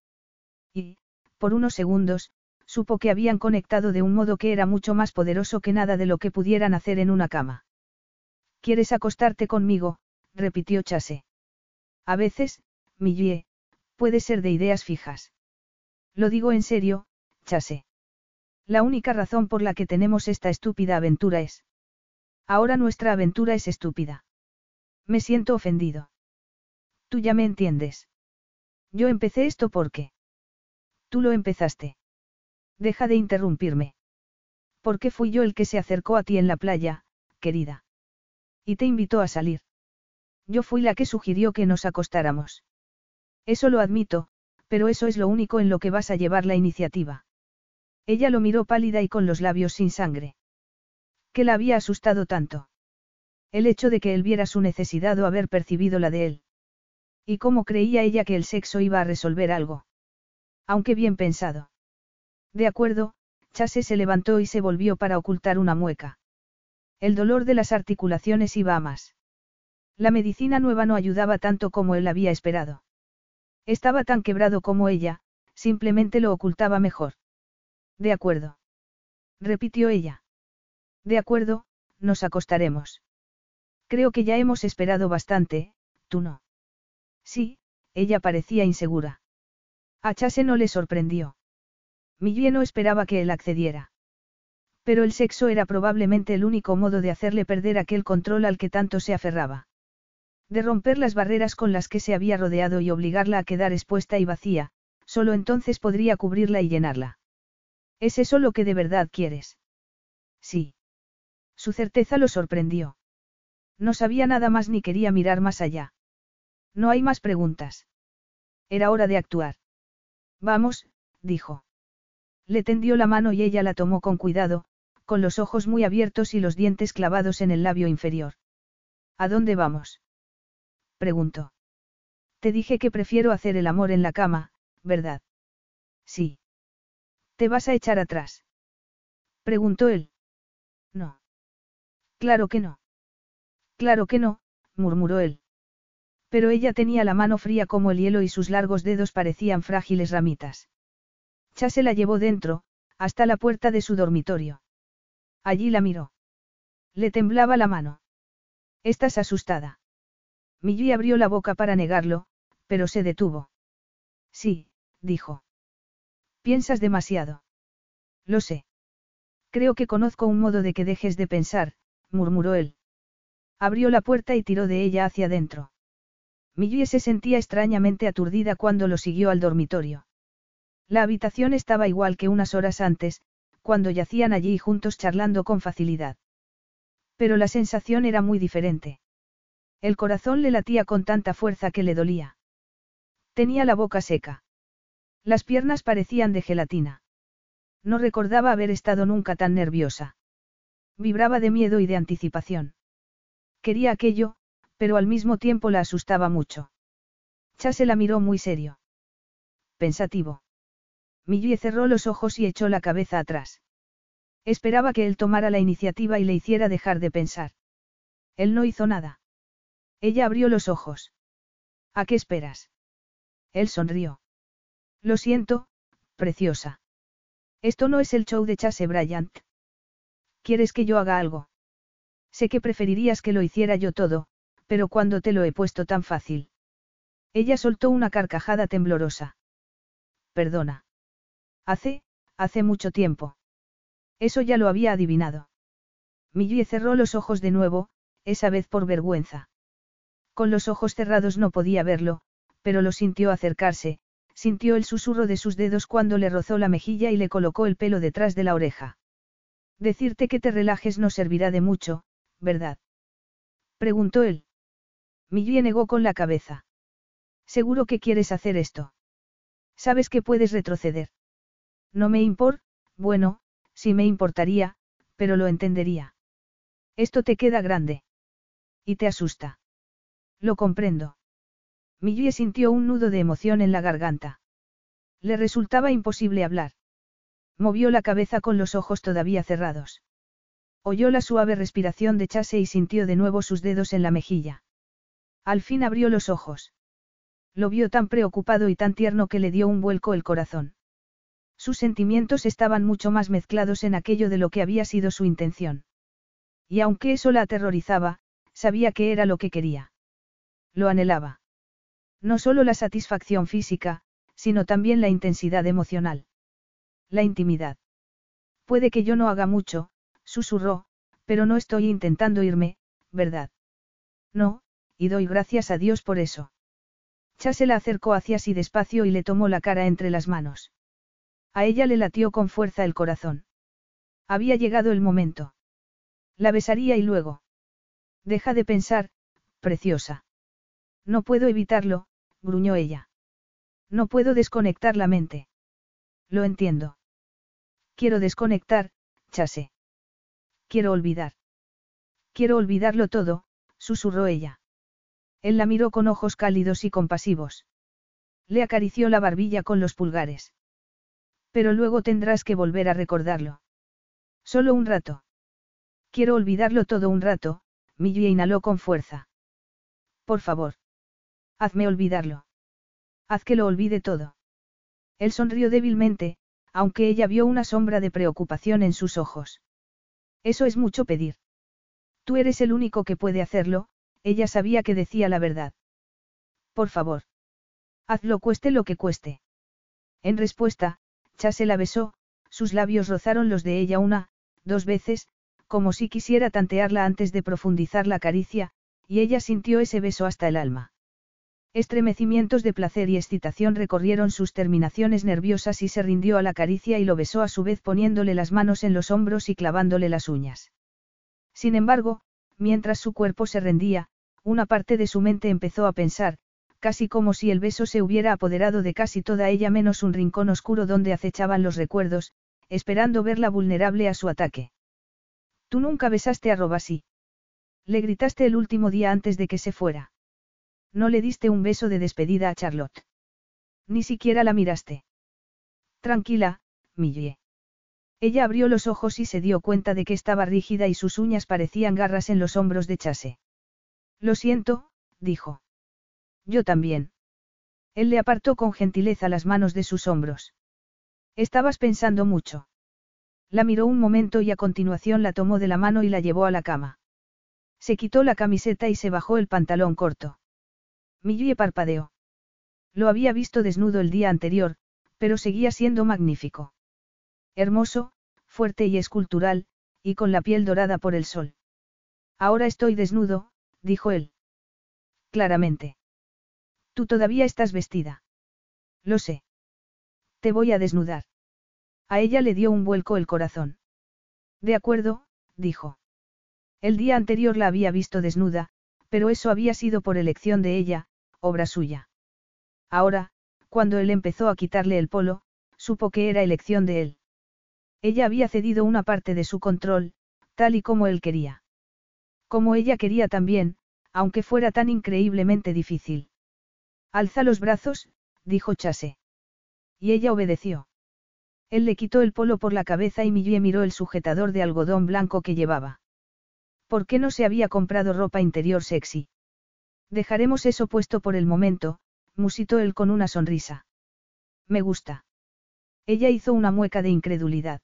Y, por unos segundos, supo que habían conectado de un modo que era mucho más poderoso que nada de lo que pudieran hacer en una cama. ¿Quieres acostarte conmigo? repitió Chase. A veces, Millie, puede ser de ideas fijas. Lo digo en serio, Chase. La única razón por la que tenemos esta estúpida aventura es. Ahora nuestra aventura es estúpida. Me siento ofendido. Tú ya me entiendes. Yo empecé esto porque. Tú lo empezaste. Deja de interrumpirme. Porque fui yo el que se acercó a ti en la playa, querida. Y te invitó a salir. Yo fui la que sugirió que nos acostáramos. Eso lo admito, pero eso es lo único en lo que vas a llevar la iniciativa. Ella lo miró pálida y con los labios sin sangre. ¿Qué la había asustado tanto? El hecho de que él viera su necesidad o haber percibido la de él. ¿Y cómo creía ella que el sexo iba a resolver algo? Aunque bien pensado. De acuerdo, Chase se levantó y se volvió para ocultar una mueca. El dolor de las articulaciones iba a más. La medicina nueva no ayudaba tanto como él había esperado. Estaba tan quebrado como ella, simplemente lo ocultaba mejor. De acuerdo. Repitió ella. De acuerdo, nos acostaremos. Creo que ya hemos esperado bastante, tú no. Sí, ella parecía insegura. A Chase no le sorprendió. Millie no esperaba que él accediera. Pero el sexo era probablemente el único modo de hacerle perder aquel control al que tanto se aferraba. De romper las barreras con las que se había rodeado y obligarla a quedar expuesta y vacía, solo entonces podría cubrirla y llenarla. ¿Es eso lo que de verdad quieres? Sí. Su certeza lo sorprendió. No sabía nada más ni quería mirar más allá. No hay más preguntas. Era hora de actuar. Vamos, dijo. Le tendió la mano y ella la tomó con cuidado, con los ojos muy abiertos y los dientes clavados en el labio inferior. ¿A dónde vamos? preguntó. Te dije que prefiero hacer el amor en la cama, ¿verdad? Sí. ¿Te vas a echar atrás? preguntó él. No. Claro que no. Claro que no, murmuró él. Pero ella tenía la mano fría como el hielo y sus largos dedos parecían frágiles ramitas. Chase la llevó dentro, hasta la puerta de su dormitorio. Allí la miró. Le temblaba la mano. Estás asustada. Millie abrió la boca para negarlo, pero se detuvo. Sí, dijo. Piensas demasiado. Lo sé. Creo que conozco un modo de que dejes de pensar, murmuró él. Abrió la puerta y tiró de ella hacia adentro. Millie se sentía extrañamente aturdida cuando lo siguió al dormitorio. La habitación estaba igual que unas horas antes, cuando yacían allí juntos charlando con facilidad. Pero la sensación era muy diferente. El corazón le latía con tanta fuerza que le dolía. Tenía la boca seca. Las piernas parecían de gelatina. No recordaba haber estado nunca tan nerviosa. Vibraba de miedo y de anticipación. Quería aquello, pero al mismo tiempo la asustaba mucho. Chase la miró muy serio. Pensativo. Millie cerró los ojos y echó la cabeza atrás. Esperaba que él tomara la iniciativa y le hiciera dejar de pensar. Él no hizo nada. Ella abrió los ojos. ¿A qué esperas? Él sonrió. Lo siento, preciosa. Esto no es el show de Chase Bryant. ¿Quieres que yo haga algo? Sé que preferirías que lo hiciera yo todo, pero cuando te lo he puesto tan fácil. Ella soltó una carcajada temblorosa. Perdona. Hace, hace mucho tiempo. Eso ya lo había adivinado. Millie cerró los ojos de nuevo, esa vez por vergüenza. Con los ojos cerrados no podía verlo, pero lo sintió acercarse, sintió el susurro de sus dedos cuando le rozó la mejilla y le colocó el pelo detrás de la oreja. Decirte que te relajes no servirá de mucho, ¿verdad? Preguntó él. Millie negó con la cabeza. Seguro que quieres hacer esto. Sabes que puedes retroceder. No me importa, bueno, sí me importaría, pero lo entendería. Esto te queda grande. Y te asusta. Lo comprendo. Millie sintió un nudo de emoción en la garganta. Le resultaba imposible hablar. Movió la cabeza con los ojos todavía cerrados. Oyó la suave respiración de Chase y sintió de nuevo sus dedos en la mejilla. Al fin abrió los ojos. Lo vio tan preocupado y tan tierno que le dio un vuelco el corazón. Sus sentimientos estaban mucho más mezclados en aquello de lo que había sido su intención. Y aunque eso la aterrorizaba, sabía que era lo que quería. Lo anhelaba. No solo la satisfacción física, sino también la intensidad emocional. La intimidad. Puede que yo no haga mucho, susurró, pero no estoy intentando irme, ¿verdad? No, y doy gracias a Dios por eso. Chase la acercó hacia sí despacio y le tomó la cara entre las manos. A ella le latió con fuerza el corazón. Había llegado el momento. La besaría y luego. Deja de pensar, preciosa. No puedo evitarlo, gruñó ella. No puedo desconectar la mente. Lo entiendo. Quiero desconectar, Chase. Quiero olvidar. Quiero olvidarlo todo, susurró ella. Él la miró con ojos cálidos y compasivos. Le acarició la barbilla con los pulgares. Pero luego tendrás que volver a recordarlo. Solo un rato. Quiero olvidarlo todo un rato, Millie inhaló con fuerza. Por favor. Hazme olvidarlo. Haz que lo olvide todo. Él sonrió débilmente, aunque ella vio una sombra de preocupación en sus ojos. Eso es mucho pedir. Tú eres el único que puede hacerlo, ella sabía que decía la verdad. Por favor. Hazlo cueste lo que cueste. En respuesta, Chase la besó, sus labios rozaron los de ella una, dos veces, como si quisiera tantearla antes de profundizar la caricia, y ella sintió ese beso hasta el alma. Estremecimientos de placer y excitación recorrieron sus terminaciones nerviosas y se rindió a la caricia y lo besó a su vez poniéndole las manos en los hombros y clavándole las uñas. Sin embargo, mientras su cuerpo se rendía, una parte de su mente empezó a pensar, casi como si el beso se hubiera apoderado de casi toda ella menos un rincón oscuro donde acechaban los recuerdos, esperando verla vulnerable a su ataque. Tú nunca besaste a Robasi. Le gritaste el último día antes de que se fuera. No le diste un beso de despedida a Charlotte. Ni siquiera la miraste. Tranquila, Millie. Ella abrió los ojos y se dio cuenta de que estaba rígida y sus uñas parecían garras en los hombros de Chase. Lo siento, dijo. Yo también. Él le apartó con gentileza las manos de sus hombros. Estabas pensando mucho. La miró un momento y a continuación la tomó de la mano y la llevó a la cama. Se quitó la camiseta y se bajó el pantalón corto. Millie parpadeó. Lo había visto desnudo el día anterior, pero seguía siendo magnífico. Hermoso, fuerte y escultural, y con la piel dorada por el sol. Ahora estoy desnudo, dijo él. Claramente. Tú todavía estás vestida. Lo sé. Te voy a desnudar. A ella le dio un vuelco el corazón. De acuerdo, dijo. El día anterior la había visto desnuda, pero eso había sido por elección de ella, obra suya. Ahora, cuando él empezó a quitarle el polo, supo que era elección de él. Ella había cedido una parte de su control, tal y como él quería. Como ella quería también, aunque fuera tan increíblemente difícil. Alza los brazos, dijo Chase. Y ella obedeció. Él le quitó el polo por la cabeza y Millie miró el sujetador de algodón blanco que llevaba. ¿Por qué no se había comprado ropa interior sexy? Dejaremos eso puesto por el momento, musitó él con una sonrisa. Me gusta. Ella hizo una mueca de incredulidad.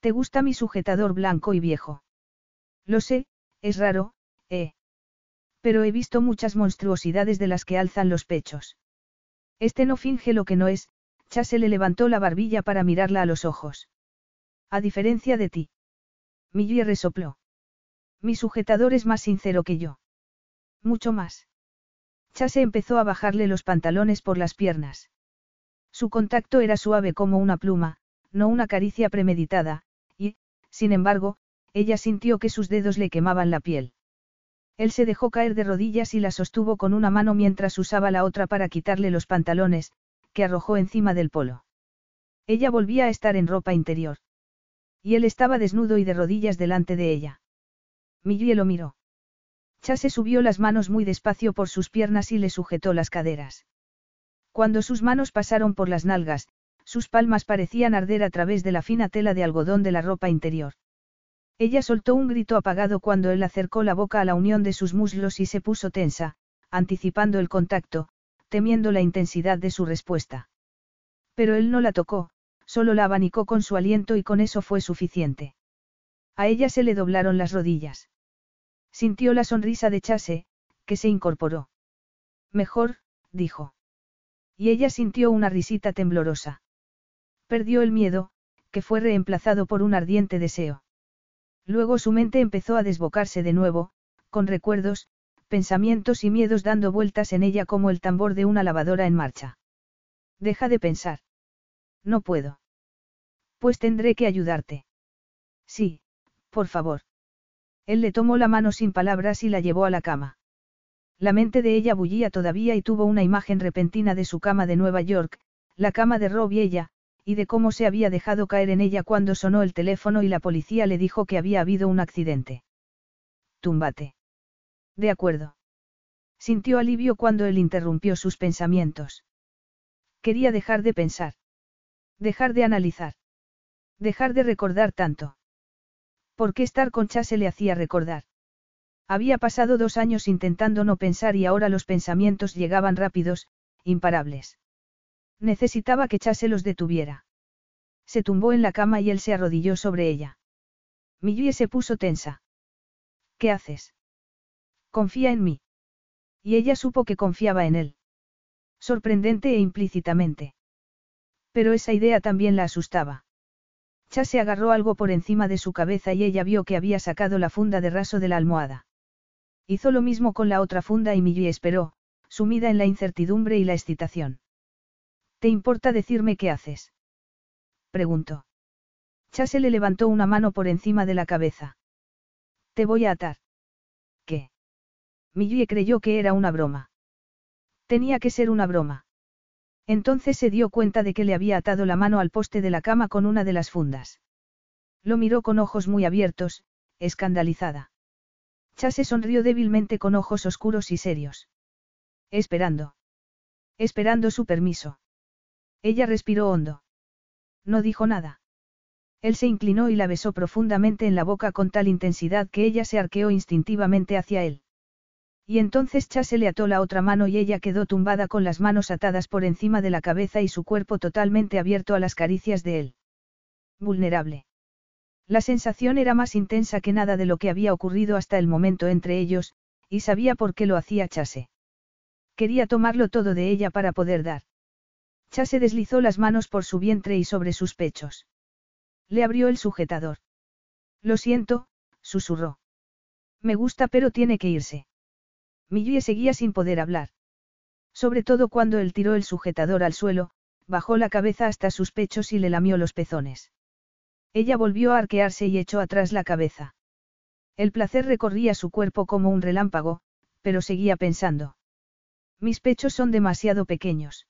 ¿Te gusta mi sujetador blanco y viejo? Lo sé, es raro, eh. Pero he visto muchas monstruosidades de las que alzan los pechos. Este no finge lo que no es, Chase le levantó la barbilla para mirarla a los ojos. A diferencia de ti. Millie resopló. Mi sujetador es más sincero que yo. Mucho más. Chase empezó a bajarle los pantalones por las piernas. Su contacto era suave como una pluma, no una caricia premeditada, y, sin embargo, ella sintió que sus dedos le quemaban la piel. Él se dejó caer de rodillas y la sostuvo con una mano mientras usaba la otra para quitarle los pantalones, que arrojó encima del polo. Ella volvía a estar en ropa interior. Y él estaba desnudo y de rodillas delante de ella. Millie lo miró. Chase subió las manos muy despacio por sus piernas y le sujetó las caderas. Cuando sus manos pasaron por las nalgas, sus palmas parecían arder a través de la fina tela de algodón de la ropa interior. Ella soltó un grito apagado cuando él acercó la boca a la unión de sus muslos y se puso tensa, anticipando el contacto, temiendo la intensidad de su respuesta. Pero él no la tocó, solo la abanicó con su aliento y con eso fue suficiente. A ella se le doblaron las rodillas. Sintió la sonrisa de Chase, que se incorporó. Mejor, dijo. Y ella sintió una risita temblorosa. Perdió el miedo, que fue reemplazado por un ardiente deseo. Luego su mente empezó a desbocarse de nuevo, con recuerdos, pensamientos y miedos dando vueltas en ella como el tambor de una lavadora en marcha. Deja de pensar. No puedo. Pues tendré que ayudarte. Sí, por favor. Él le tomó la mano sin palabras y la llevó a la cama. La mente de ella bullía todavía y tuvo una imagen repentina de su cama de Nueva York, la cama de Rob y ella, y de cómo se había dejado caer en ella cuando sonó el teléfono y la policía le dijo que había habido un accidente. Túmbate. De acuerdo. Sintió alivio cuando él interrumpió sus pensamientos. Quería dejar de pensar. Dejar de analizar. Dejar de recordar tanto. ¿Por qué estar con Chase le hacía recordar? Había pasado dos años intentando no pensar y ahora los pensamientos llegaban rápidos, imparables. Necesitaba que Chase los detuviera. Se tumbó en la cama y él se arrodilló sobre ella. Millie se puso tensa. ¿Qué haces? Confía en mí. Y ella supo que confiaba en él. Sorprendente e implícitamente. Pero esa idea también la asustaba. Chase agarró algo por encima de su cabeza y ella vio que había sacado la funda de raso de la almohada. Hizo lo mismo con la otra funda y Millie esperó, sumida en la incertidumbre y la excitación. ¿Te importa decirme qué haces? preguntó. Chase le levantó una mano por encima de la cabeza. Te voy a atar. ¿Qué? Millie creyó que era una broma. Tenía que ser una broma. Entonces se dio cuenta de que le había atado la mano al poste de la cama con una de las fundas. Lo miró con ojos muy abiertos, escandalizada. Chase sonrió débilmente con ojos oscuros y serios. Esperando. Esperando su permiso. Ella respiró hondo. No dijo nada. Él se inclinó y la besó profundamente en la boca con tal intensidad que ella se arqueó instintivamente hacia él. Y entonces Chase le ató la otra mano y ella quedó tumbada con las manos atadas por encima de la cabeza y su cuerpo totalmente abierto a las caricias de él. Vulnerable. La sensación era más intensa que nada de lo que había ocurrido hasta el momento entre ellos, y sabía por qué lo hacía Chase. Quería tomarlo todo de ella para poder dar. Chase deslizó las manos por su vientre y sobre sus pechos. Le abrió el sujetador. Lo siento, susurró. Me gusta pero tiene que irse. Millie seguía sin poder hablar. Sobre todo cuando él tiró el sujetador al suelo, bajó la cabeza hasta sus pechos y le lamió los pezones. Ella volvió a arquearse y echó atrás la cabeza. El placer recorría su cuerpo como un relámpago, pero seguía pensando. Mis pechos son demasiado pequeños.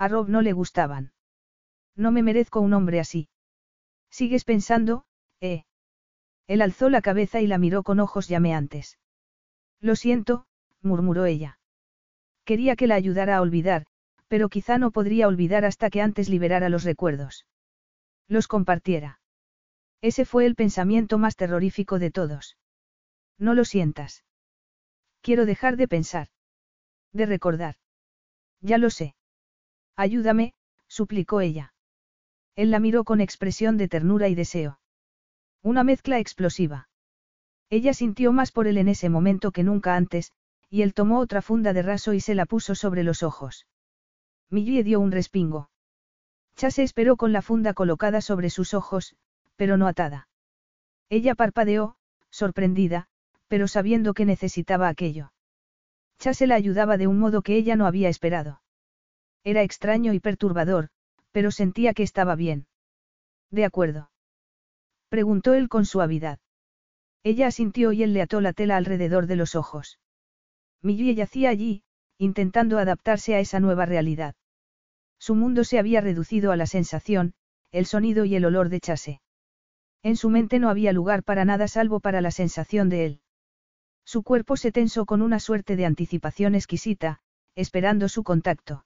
A Rob no le gustaban. No me merezco un hombre así. ¿Sigues pensando, eh? Él alzó la cabeza y la miró con ojos llameantes. Lo siento, murmuró ella. Quería que la ayudara a olvidar, pero quizá no podría olvidar hasta que antes liberara los recuerdos. Los compartiera. Ese fue el pensamiento más terrorífico de todos. No lo sientas. Quiero dejar de pensar. De recordar. Ya lo sé. Ayúdame, suplicó ella. Él la miró con expresión de ternura y deseo. Una mezcla explosiva. Ella sintió más por él en ese momento que nunca antes, y él tomó otra funda de raso y se la puso sobre los ojos. Millie dio un respingo. Chase esperó con la funda colocada sobre sus ojos, pero no atada. Ella parpadeó, sorprendida, pero sabiendo que necesitaba aquello. Chase la ayudaba de un modo que ella no había esperado. Era extraño y perturbador, pero sentía que estaba bien. De acuerdo. Preguntó él con suavidad. Ella asintió y él le ató la tela alrededor de los ojos. Millie yacía allí, intentando adaptarse a esa nueva realidad. Su mundo se había reducido a la sensación, el sonido y el olor de chase. En su mente no había lugar para nada salvo para la sensación de él. Su cuerpo se tensó con una suerte de anticipación exquisita, esperando su contacto.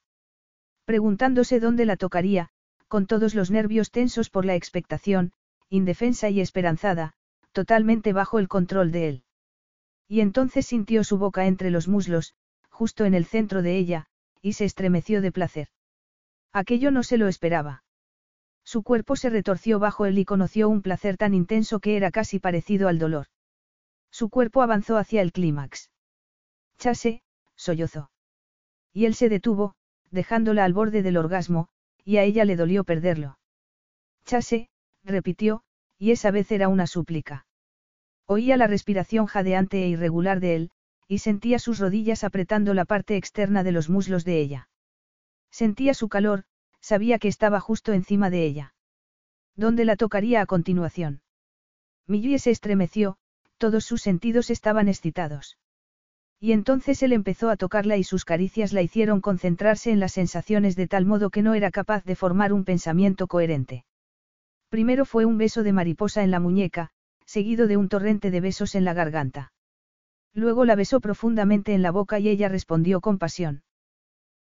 Preguntándose dónde la tocaría, con todos los nervios tensos por la expectación, indefensa y esperanzada, totalmente bajo el control de él. Y entonces sintió su boca entre los muslos, justo en el centro de ella, y se estremeció de placer. Aquello no se lo esperaba. Su cuerpo se retorció bajo él y conoció un placer tan intenso que era casi parecido al dolor. Su cuerpo avanzó hacia el clímax. Chase, sollozó. Y él se detuvo, dejándola al borde del orgasmo, y a ella le dolió perderlo. Chase, repitió, y esa vez era una súplica. Oía la respiración jadeante e irregular de él, y sentía sus rodillas apretando la parte externa de los muslos de ella. Sentía su calor, sabía que estaba justo encima de ella. ¿Dónde la tocaría a continuación? Millie se estremeció, todos sus sentidos estaban excitados. Y entonces él empezó a tocarla y sus caricias la hicieron concentrarse en las sensaciones de tal modo que no era capaz de formar un pensamiento coherente. Primero fue un beso de mariposa en la muñeca, seguido de un torrente de besos en la garganta. Luego la besó profundamente en la boca y ella respondió con pasión.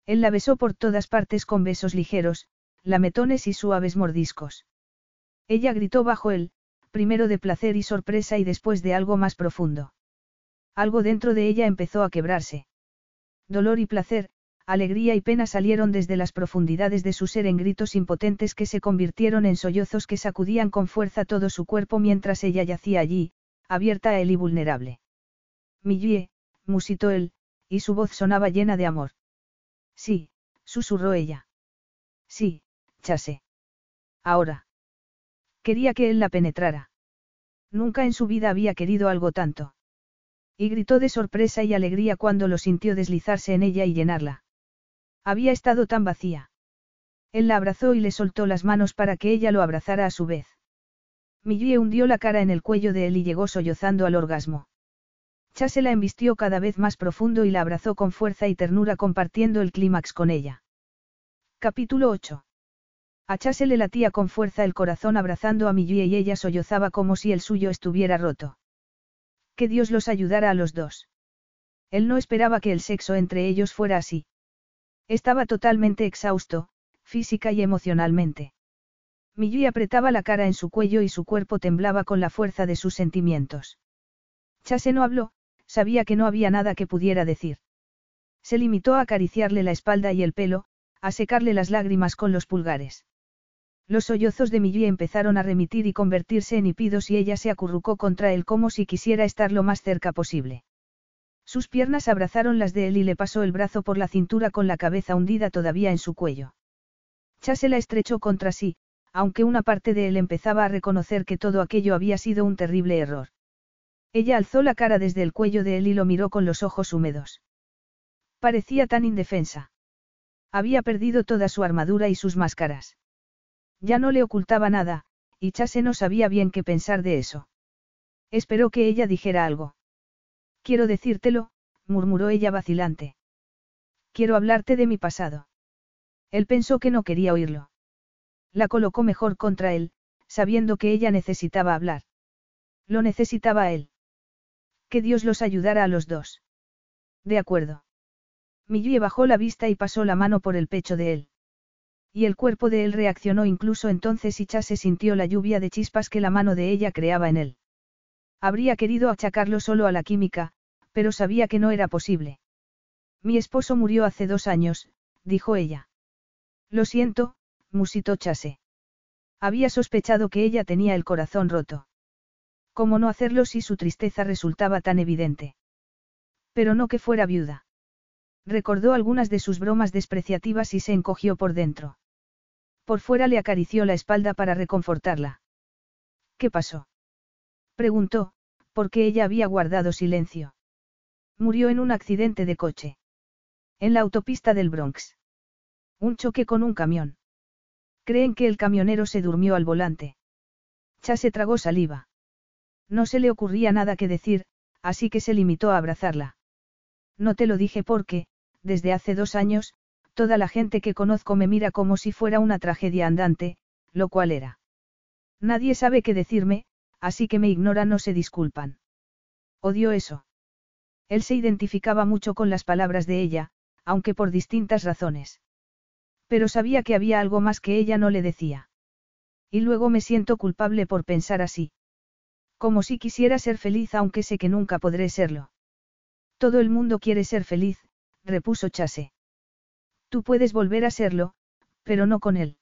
Él la besó por todas partes con besos ligeros, lametones y suaves mordiscos. Ella gritó bajo él, primero de placer y sorpresa y después de algo más profundo. Algo dentro de ella empezó a quebrarse. Dolor y placer, alegría y pena salieron desde las profundidades de su ser en gritos impotentes que se convirtieron en sollozos que sacudían con fuerza todo su cuerpo mientras ella yacía allí, abierta a él y vulnerable. Millie, musitó él, y su voz sonaba llena de amor. Sí, susurró ella. Sí, chase. Ahora. Quería que él la penetrara. Nunca en su vida había querido algo tanto. Y gritó de sorpresa y alegría cuando lo sintió deslizarse en ella y llenarla. Había estado tan vacía. Él la abrazó y le soltó las manos para que ella lo abrazara a su vez. Millie hundió la cara en el cuello de él y llegó sollozando al orgasmo. Chase la embistió cada vez más profundo y la abrazó con fuerza y ternura compartiendo el clímax con ella. Capítulo 8. A Chase le latía con fuerza el corazón abrazando a Millie y ella sollozaba como si el suyo estuviera roto. Que Dios los ayudara a los dos. Él no esperaba que el sexo entre ellos fuera así. Estaba totalmente exhausto, física y emocionalmente. Millie apretaba la cara en su cuello y su cuerpo temblaba con la fuerza de sus sentimientos. Chase no habló, sabía que no había nada que pudiera decir. Se limitó a acariciarle la espalda y el pelo, a secarle las lágrimas con los pulgares. Los sollozos de Millie empezaron a remitir y convertirse en hipidos y ella se acurrucó contra él como si quisiera estar lo más cerca posible. Sus piernas abrazaron las de él y le pasó el brazo por la cintura con la cabeza hundida todavía en su cuello. Chase la estrechó contra sí, aunque una parte de él empezaba a reconocer que todo aquello había sido un terrible error. Ella alzó la cara desde el cuello de él y lo miró con los ojos húmedos. Parecía tan indefensa. Había perdido toda su armadura y sus máscaras. Ya no le ocultaba nada, y Chase no sabía bien qué pensar de eso. Esperó que ella dijera algo. Quiero decírtelo, murmuró ella vacilante. Quiero hablarte de mi pasado. Él pensó que no quería oírlo. La colocó mejor contra él, sabiendo que ella necesitaba hablar. Lo necesitaba él. Que Dios los ayudara a los dos. De acuerdo. Millie bajó la vista y pasó la mano por el pecho de él. Y el cuerpo de él reaccionó incluso entonces y Chase sintió la lluvia de chispas que la mano de ella creaba en él. Habría querido achacarlo solo a la química, pero sabía que no era posible. Mi esposo murió hace dos años, dijo ella. Lo siento, musitó Chase. Había sospechado que ella tenía el corazón roto. ¿Cómo no hacerlo si su tristeza resultaba tan evidente? Pero no que fuera viuda. Recordó algunas de sus bromas despreciativas y se encogió por dentro. Por fuera le acarició la espalda para reconfortarla. ¿Qué pasó? Preguntó, porque ella había guardado silencio. Murió en un accidente de coche. En la autopista del Bronx. Un choque con un camión. Creen que el camionero se durmió al volante. Chase tragó saliva. No se le ocurría nada que decir, así que se limitó a abrazarla. No te lo dije porque, desde hace dos años, toda la gente que conozco me mira como si fuera una tragedia andante, lo cual era. Nadie sabe qué decirme, así que me ignoran o se disculpan. Odio eso. Él se identificaba mucho con las palabras de ella, aunque por distintas razones. Pero sabía que había algo más que ella no le decía. Y luego me siento culpable por pensar así. Como si quisiera ser feliz aunque sé que nunca podré serlo. Todo el mundo quiere ser feliz, repuso Chase. Tú puedes volver a serlo, pero no con él.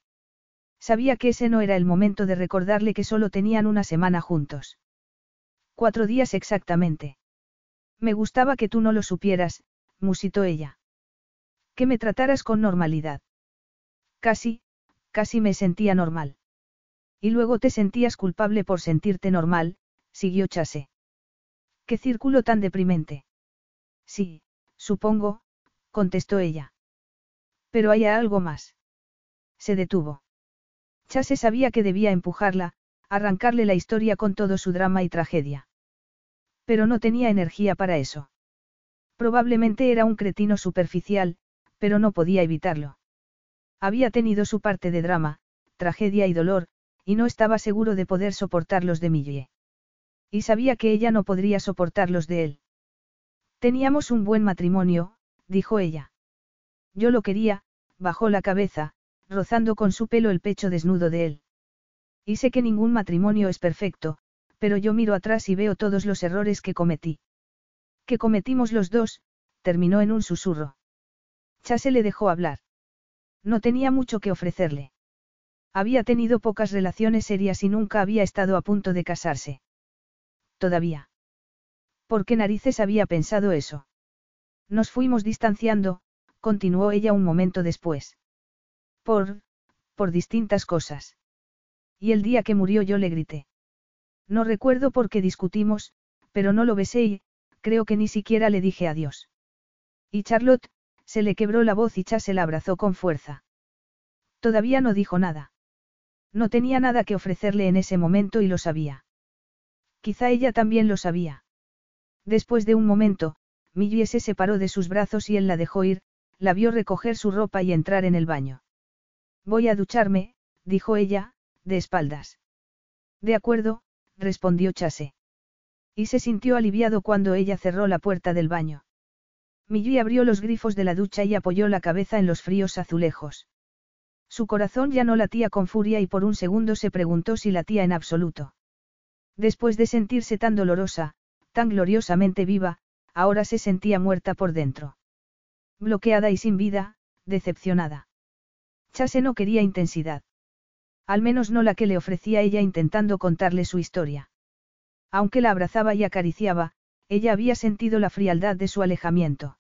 Sabía que ese no era el momento de recordarle que solo tenían una semana juntos. Cuatro días exactamente. Me gustaba que tú no lo supieras, musitó ella. Que me trataras con normalidad. Casi, casi me sentía normal. Y luego te sentías culpable por sentirte normal, siguió Chase. ¿Qué círculo tan deprimente? Sí, supongo, contestó ella. Pero hay algo más. Se detuvo. Chase sabía que debía empujarla, arrancarle la historia con todo su drama y tragedia. Pero no tenía energía para eso. Probablemente era un cretino superficial, pero no podía evitarlo. Había tenido su parte de drama, tragedia y dolor, y no estaba seguro de poder soportar los de Millie. Y sabía que ella no podría soportar los de él. Teníamos un buen matrimonio, dijo ella. Yo lo quería, bajó la cabeza, rozando con su pelo el pecho desnudo de él. Y sé que ningún matrimonio es perfecto, pero yo miro atrás y veo todos los errores que cometí. Que cometimos los dos, terminó en un susurro. Chase le dejó hablar. No tenía mucho que ofrecerle. Había tenido pocas relaciones serias y nunca había estado a punto de casarse. Todavía. ¿Por qué narices había pensado eso? Nos fuimos distanciando, continuó ella un momento después. Por, por distintas cosas. Y el día que murió yo le grité. No recuerdo por qué discutimos, pero no lo besé y, creo que ni siquiera le dije adiós. Y Charlotte, se le quebró la voz y Chase la abrazó con fuerza. Todavía no dijo nada. No tenía nada que ofrecerle en ese momento y lo sabía. Quizá ella también lo sabía. Después de un momento, Millie se separó de sus brazos y él la dejó ir, la vio recoger su ropa y entrar en el baño. Voy a ducharme, dijo ella, de espaldas. De acuerdo, respondió Chase. Y se sintió aliviado cuando ella cerró la puerta del baño. Millie abrió los grifos de la ducha y apoyó la cabeza en los fríos azulejos. Su corazón ya no latía con furia y por un segundo se preguntó si latía en absoluto. Después de sentirse tan dolorosa, tan gloriosamente viva, ahora se sentía muerta por dentro. Bloqueada y sin vida, decepcionada. Chase no quería intensidad. Al menos no la que le ofrecía ella intentando contarle su historia. Aunque la abrazaba y acariciaba, ella había sentido la frialdad de su alejamiento.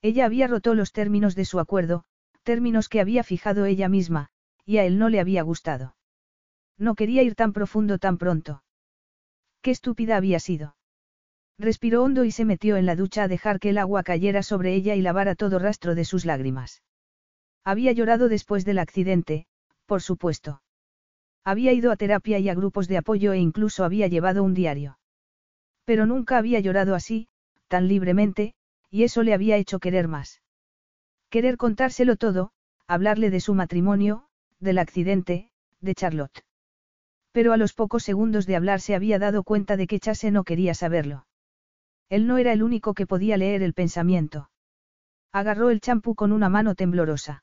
Ella había roto los términos de su acuerdo, términos que había fijado ella misma, y a él no le había gustado. No quería ir tan profundo tan pronto. Qué estúpida había sido. Respiró hondo y se metió en la ducha a dejar que el agua cayera sobre ella y lavara todo rastro de sus lágrimas. Había llorado después del accidente, por supuesto. Había ido a terapia y a grupos de apoyo e incluso había llevado un diario. Pero nunca había llorado así, tan libremente, y eso le había hecho querer más. Querer contárselo todo, hablarle de su matrimonio, del accidente, de Charlotte. Pero a los pocos segundos de hablar se había dado cuenta de que Chase no quería saberlo. Él no era el único que podía leer el pensamiento. Agarró el champú con una mano temblorosa.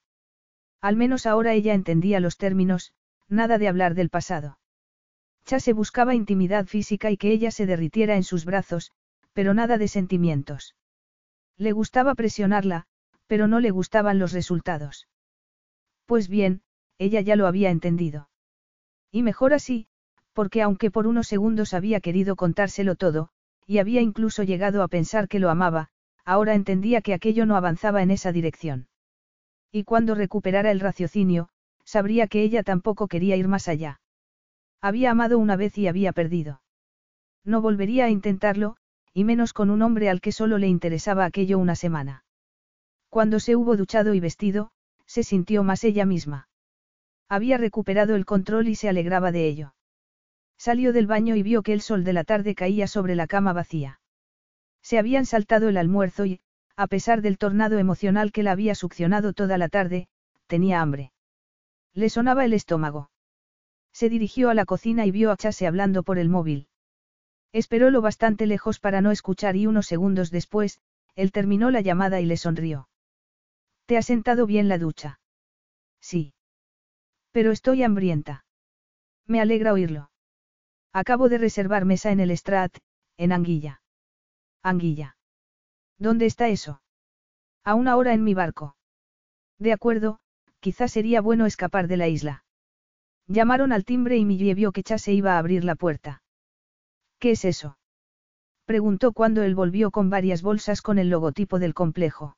Al menos ahora ella entendía los términos, nada de hablar del pasado. Chase buscaba intimidad física y que ella se derritiera en sus brazos, pero nada de sentimientos. Le gustaba presionarla, pero no le gustaban los resultados. Pues bien, ella ya lo había entendido. Y mejor así, porque aunque por unos segundos había querido contárselo todo, y había incluso llegado a pensar que lo amaba, ahora entendía que aquello no avanzaba en esa dirección. Y cuando recuperara el raciocinio, sabría que ella tampoco quería ir más allá. Había amado una vez y había perdido. No volvería a intentarlo, y menos con un hombre al que solo le interesaba aquello una semana. Cuando se hubo duchado y vestido, se sintió más ella misma. Había recuperado el control y se alegraba de ello. Salió del baño y vio que el sol de la tarde caía sobre la cama vacía. Se habían saltado el almuerzo y, a pesar del tornado emocional que la había succionado toda la tarde, tenía hambre. Le sonaba el estómago. Se dirigió a la cocina y vio a Chase hablando por el móvil. Esperó lo bastante lejos para no escuchar y unos segundos después, él terminó la llamada y le sonrió. ¿Te ha sentado bien la ducha? Sí. Pero estoy hambrienta. Me alegra oírlo. Acabo de reservar mesa en el Strat, en Anguilla. Anguilla. ¿Dónde está eso? A una hora en mi barco. De acuerdo, quizás sería bueno escapar de la isla. Llamaron al timbre y Millie vio que Chase iba a abrir la puerta. ¿Qué es eso? Preguntó cuando él volvió con varias bolsas con el logotipo del complejo.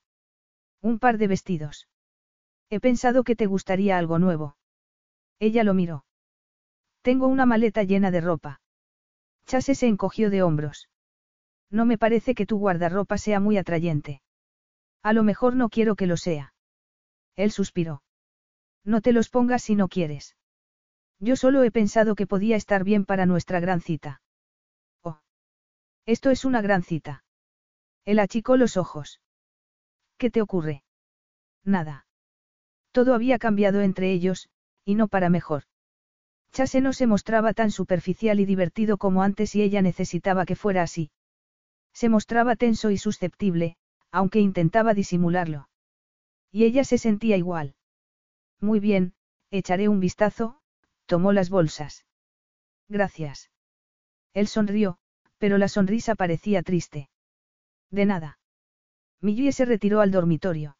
Un par de vestidos. He pensado que te gustaría algo nuevo. Ella lo miró. Tengo una maleta llena de ropa. Chase se encogió de hombros. No me parece que tu guardarropa sea muy atrayente. A lo mejor no quiero que lo sea. Él suspiró. No te los pongas si no quieres. Yo solo he pensado que podía estar bien para nuestra gran cita. Oh. Esto es una gran cita. Él achicó los ojos. ¿Qué te ocurre? Nada. Todo había cambiado entre ellos, y no para mejor. Chase no se mostraba tan superficial y divertido como antes y ella necesitaba que fuera así. Se mostraba tenso y susceptible, aunque intentaba disimularlo. Y ella se sentía igual. Muy bien, echaré un vistazo, tomó las bolsas. Gracias. Él sonrió, pero la sonrisa parecía triste. De nada. Millie se retiró al dormitorio.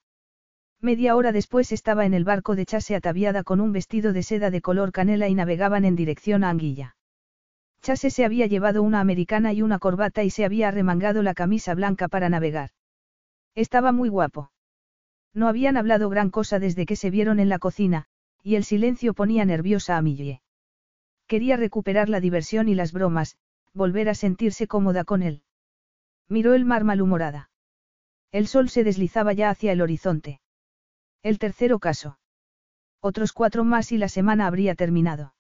Media hora después estaba en el barco de Chase ataviada con un vestido de seda de color canela y navegaban en dirección a Anguilla. Chase se había llevado una americana y una corbata y se había arremangado la camisa blanca para navegar. Estaba muy guapo. No habían hablado gran cosa desde que se vieron en la cocina, y el silencio ponía nerviosa a Millie. Quería recuperar la diversión y las bromas, volver a sentirse cómoda con él. Miró el mar malhumorada. El sol se deslizaba ya hacia el horizonte. El tercero caso. Otros cuatro más y la semana habría terminado.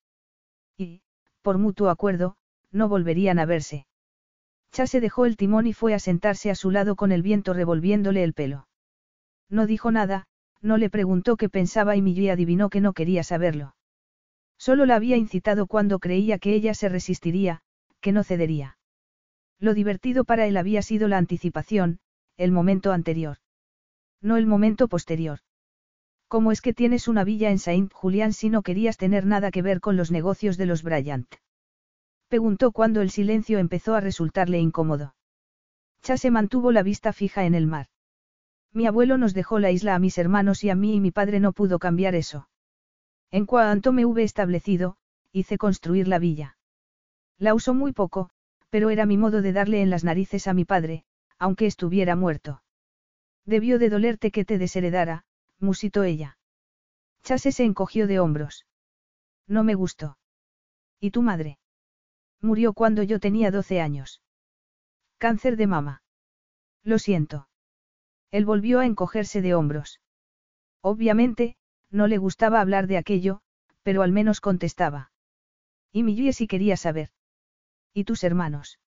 Y, por mutuo acuerdo, no volverían a verse. Chase dejó el timón y fue a sentarse a su lado con el viento revolviéndole el pelo. No dijo nada, no le preguntó qué pensaba y Millie adivinó que no quería saberlo. Solo la había incitado cuando creía que ella se resistiría, que no cedería. Lo divertido para él había sido la anticipación, el momento anterior. No el momento posterior. ¿Cómo es que tienes una villa en Saint Julian si no querías tener nada que ver con los negocios de los Bryant? Preguntó cuando el silencio empezó a resultarle incómodo. Chase mantuvo la vista fija en el mar. Mi abuelo nos dejó la isla a mis hermanos y a mí y mi padre no pudo cambiar eso. En cuanto me hube establecido, hice construir la villa. La usó muy poco, pero era mi modo de darle en las narices a mi padre, aunque estuviera muerto. Debió de dolerte que te desheredara, musitó ella. Chase se encogió de hombros. No me gustó. ¿Y tu madre? Murió cuando yo tenía 12 años. Cáncer de mama. Lo siento. Él volvió a encogerse de hombros. Obviamente, no le gustaba hablar de aquello, pero al menos contestaba. Y Millie si quería saber. ¿Y tus hermanos?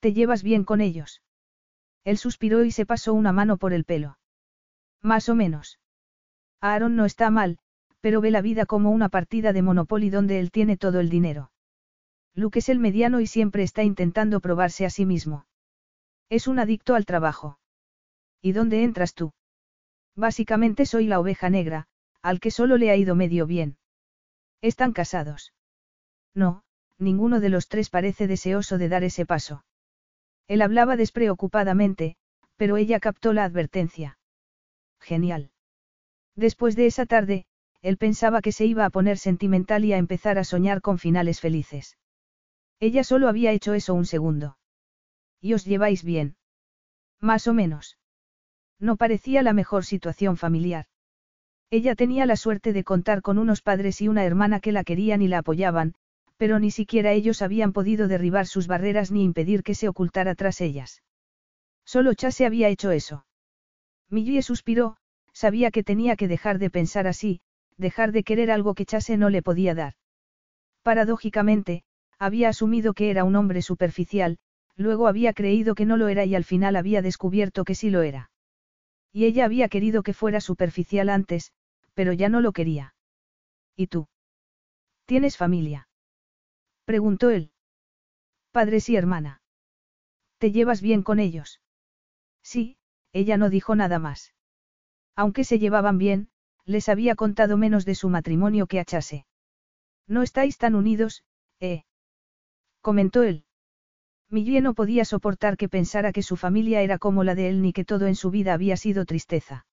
¿Te llevas bien con ellos? Él suspiró y se pasó una mano por el pelo. Más o menos. Aaron no está mal, pero ve la vida como una partida de Monopoly donde él tiene todo el dinero. Luke es el mediano y siempre está intentando probarse a sí mismo. Es un adicto al trabajo. ¿Y dónde entras tú? Básicamente soy la oveja negra, al que solo le ha ido medio bien. ¿Están casados? No, ninguno de los tres parece deseoso de dar ese paso. Él hablaba despreocupadamente, pero ella captó la advertencia. Genial. Después de esa tarde, él pensaba que se iba a poner sentimental y a empezar a soñar con finales felices. Ella solo había hecho eso un segundo. ¿Y os lleváis bien? Más o menos. No parecía la mejor situación familiar. Ella tenía la suerte de contar con unos padres y una hermana que la querían y la apoyaban, pero ni siquiera ellos habían podido derribar sus barreras ni impedir que se ocultara tras ellas. Solo Chase había hecho eso. Millie suspiró, sabía que tenía que dejar de pensar así, dejar de querer algo que Chase no le podía dar. Paradójicamente, había asumido que era un hombre superficial, luego había creído que no lo era y al final había descubierto que sí lo era. Y ella había querido que fuera superficial antes, pero ya no lo quería. ¿Y tú? ¿Tienes familia? Preguntó él. Padres y hermana. ¿Te llevas bien con ellos? Sí, ella no dijo nada más. Aunque se llevaban bien, les había contado menos de su matrimonio que a Chase. No estáis tan unidos, ¿eh? Comentó él. Millie no podía soportar que pensara que su familia era como la de él ni que todo en su vida había sido tristeza.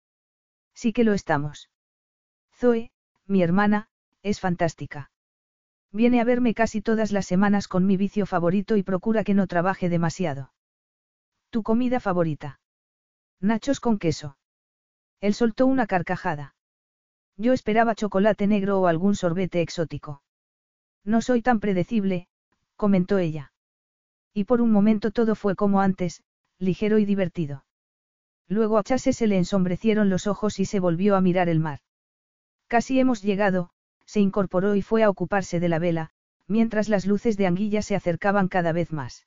Sí que lo estamos. Zoe, mi hermana, es fantástica. Viene a verme casi todas las semanas con mi vicio favorito y procura que no trabaje demasiado. ¿Tu comida favorita? Nachos con queso. Él soltó una carcajada. Yo esperaba chocolate negro o algún sorbete exótico. No soy tan predecible, comentó ella. Y por un momento todo fue como antes, ligero y divertido. Luego a Chase se le ensombrecieron los ojos y se volvió a mirar el mar. Casi hemos llegado, se incorporó y fue a ocuparse de la vela, mientras las luces de anguilla se acercaban cada vez más.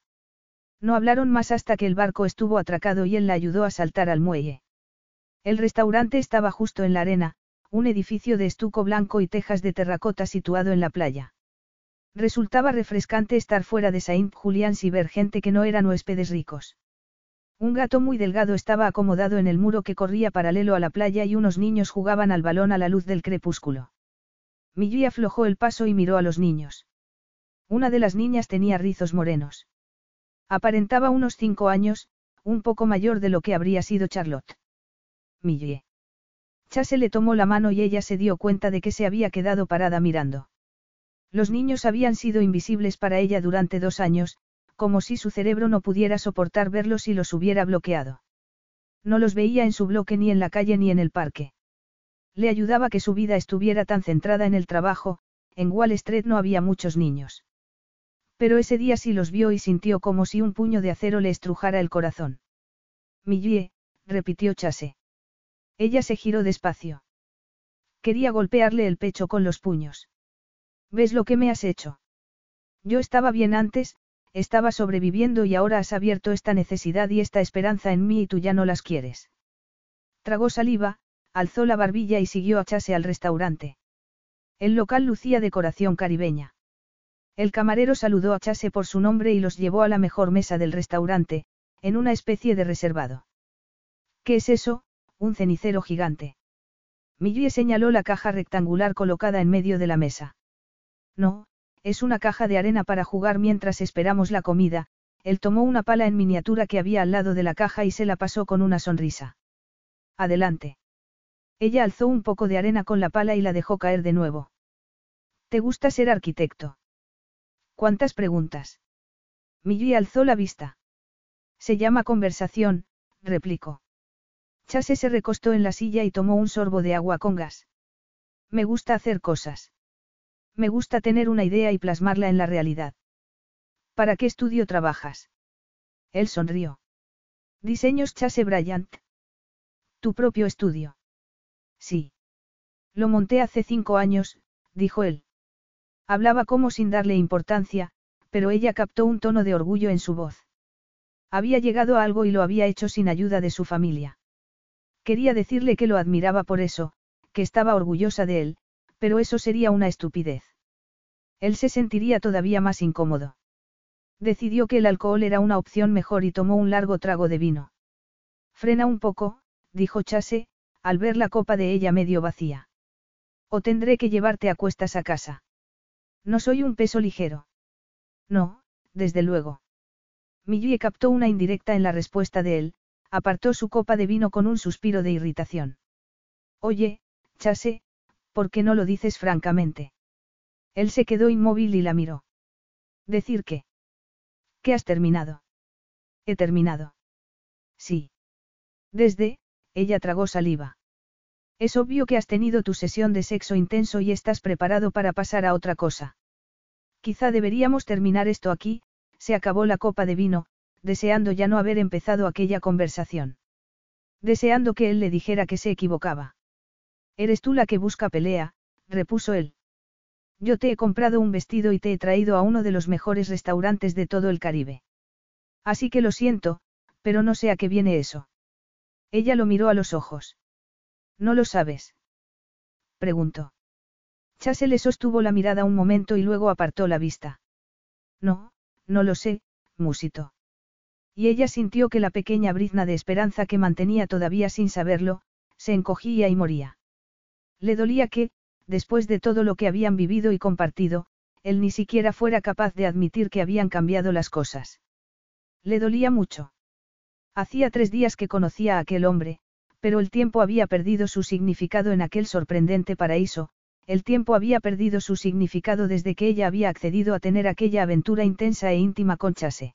No hablaron más hasta que el barco estuvo atracado y él la ayudó a saltar al muelle. El restaurante estaba justo en la arena, un edificio de estuco blanco y tejas de terracota situado en la playa. Resultaba refrescante estar fuera de Saint Julián y ver gente que no eran huéspedes ricos. Un gato muy delgado estaba acomodado en el muro que corría paralelo a la playa y unos niños jugaban al balón a la luz del crepúsculo. Millie aflojó el paso y miró a los niños. Una de las niñas tenía rizos morenos. Aparentaba unos cinco años, un poco mayor de lo que habría sido Charlotte. Millie. Chase le tomó la mano y ella se dio cuenta de que se había quedado parada mirando. Los niños habían sido invisibles para ella durante dos años, como si su cerebro no pudiera soportar verlos y los hubiera bloqueado. No los veía en su bloque ni en la calle ni en el parque. Le ayudaba que su vida estuviera tan centrada en el trabajo, en Wall Street no había muchos niños. Pero ese día sí los vio y sintió como si un puño de acero le estrujara el corazón. Millie, repitió Chase. Ella se giró despacio. Quería golpearle el pecho con los puños. ¿Ves lo que me has hecho? Yo estaba bien antes, estaba sobreviviendo y ahora has abierto esta necesidad y esta esperanza en mí y tú ya no las quieres. Tragó saliva, alzó la barbilla y siguió a Chase al restaurante. El local lucía decoración caribeña. El camarero saludó a Chase por su nombre y los llevó a la mejor mesa del restaurante, en una especie de reservado. ¿Qué es eso? Un cenicero gigante. Millie señaló la caja rectangular colocada en medio de la mesa. No, es una caja de arena para jugar mientras esperamos la comida, él tomó una pala en miniatura que había al lado de la caja y se la pasó con una sonrisa. Adelante. Ella alzó un poco de arena con la pala y la dejó caer de nuevo. ¿Te gusta ser arquitecto? ¿Cuántas preguntas? Millie alzó la vista. Se llama conversación, replicó. Chase se recostó en la silla y tomó un sorbo de agua con gas. Me gusta hacer cosas. Me gusta tener una idea y plasmarla en la realidad. ¿Para qué estudio trabajas? Él sonrió. Diseños Chase Bryant. Tu propio estudio. Sí. Lo monté hace cinco años, dijo él. Hablaba como sin darle importancia, pero ella captó un tono de orgullo en su voz. Había llegado a algo y lo había hecho sin ayuda de su familia. Quería decirle que lo admiraba por eso, que estaba orgullosa de él, pero eso sería una estupidez. Él se sentiría todavía más incómodo. Decidió que el alcohol era una opción mejor y tomó un largo trago de vino. Frena un poco, dijo Chase, al ver la copa de ella medio vacía. O tendré que llevarte a cuestas a casa. No soy un peso ligero. No, desde luego. Millie captó una indirecta en la respuesta de él, apartó su copa de vino con un suspiro de irritación. Oye, Chase, ¿por qué no lo dices francamente? Él se quedó inmóvil y la miró. ¿Decir qué? ¿Qué has terminado? He terminado. Sí. Desde, ella tragó saliva. Es obvio que has tenido tu sesión de sexo intenso y estás preparado para pasar a otra cosa. Quizá deberíamos terminar esto aquí, se acabó la copa de vino, deseando ya no haber empezado aquella conversación. Deseando que él le dijera que se equivocaba. Eres tú la que busca pelea, repuso él. Yo te he comprado un vestido y te he traído a uno de los mejores restaurantes de todo el Caribe. Así que lo siento, pero no sé a qué viene eso. Ella lo miró a los ojos. ¿No lo sabes? Preguntó. Chase le sostuvo la mirada un momento y luego apartó la vista. No, no lo sé, musito. Y ella sintió que la pequeña brizna de esperanza que mantenía todavía sin saberlo, se encogía y moría. Le dolía que, después de todo lo que habían vivido y compartido, él ni siquiera fuera capaz de admitir que habían cambiado las cosas. Le dolía mucho. Hacía tres días que conocía a aquel hombre, pero el tiempo había perdido su significado en aquel sorprendente paraíso, el tiempo había perdido su significado desde que ella había accedido a tener aquella aventura intensa e íntima con Chase.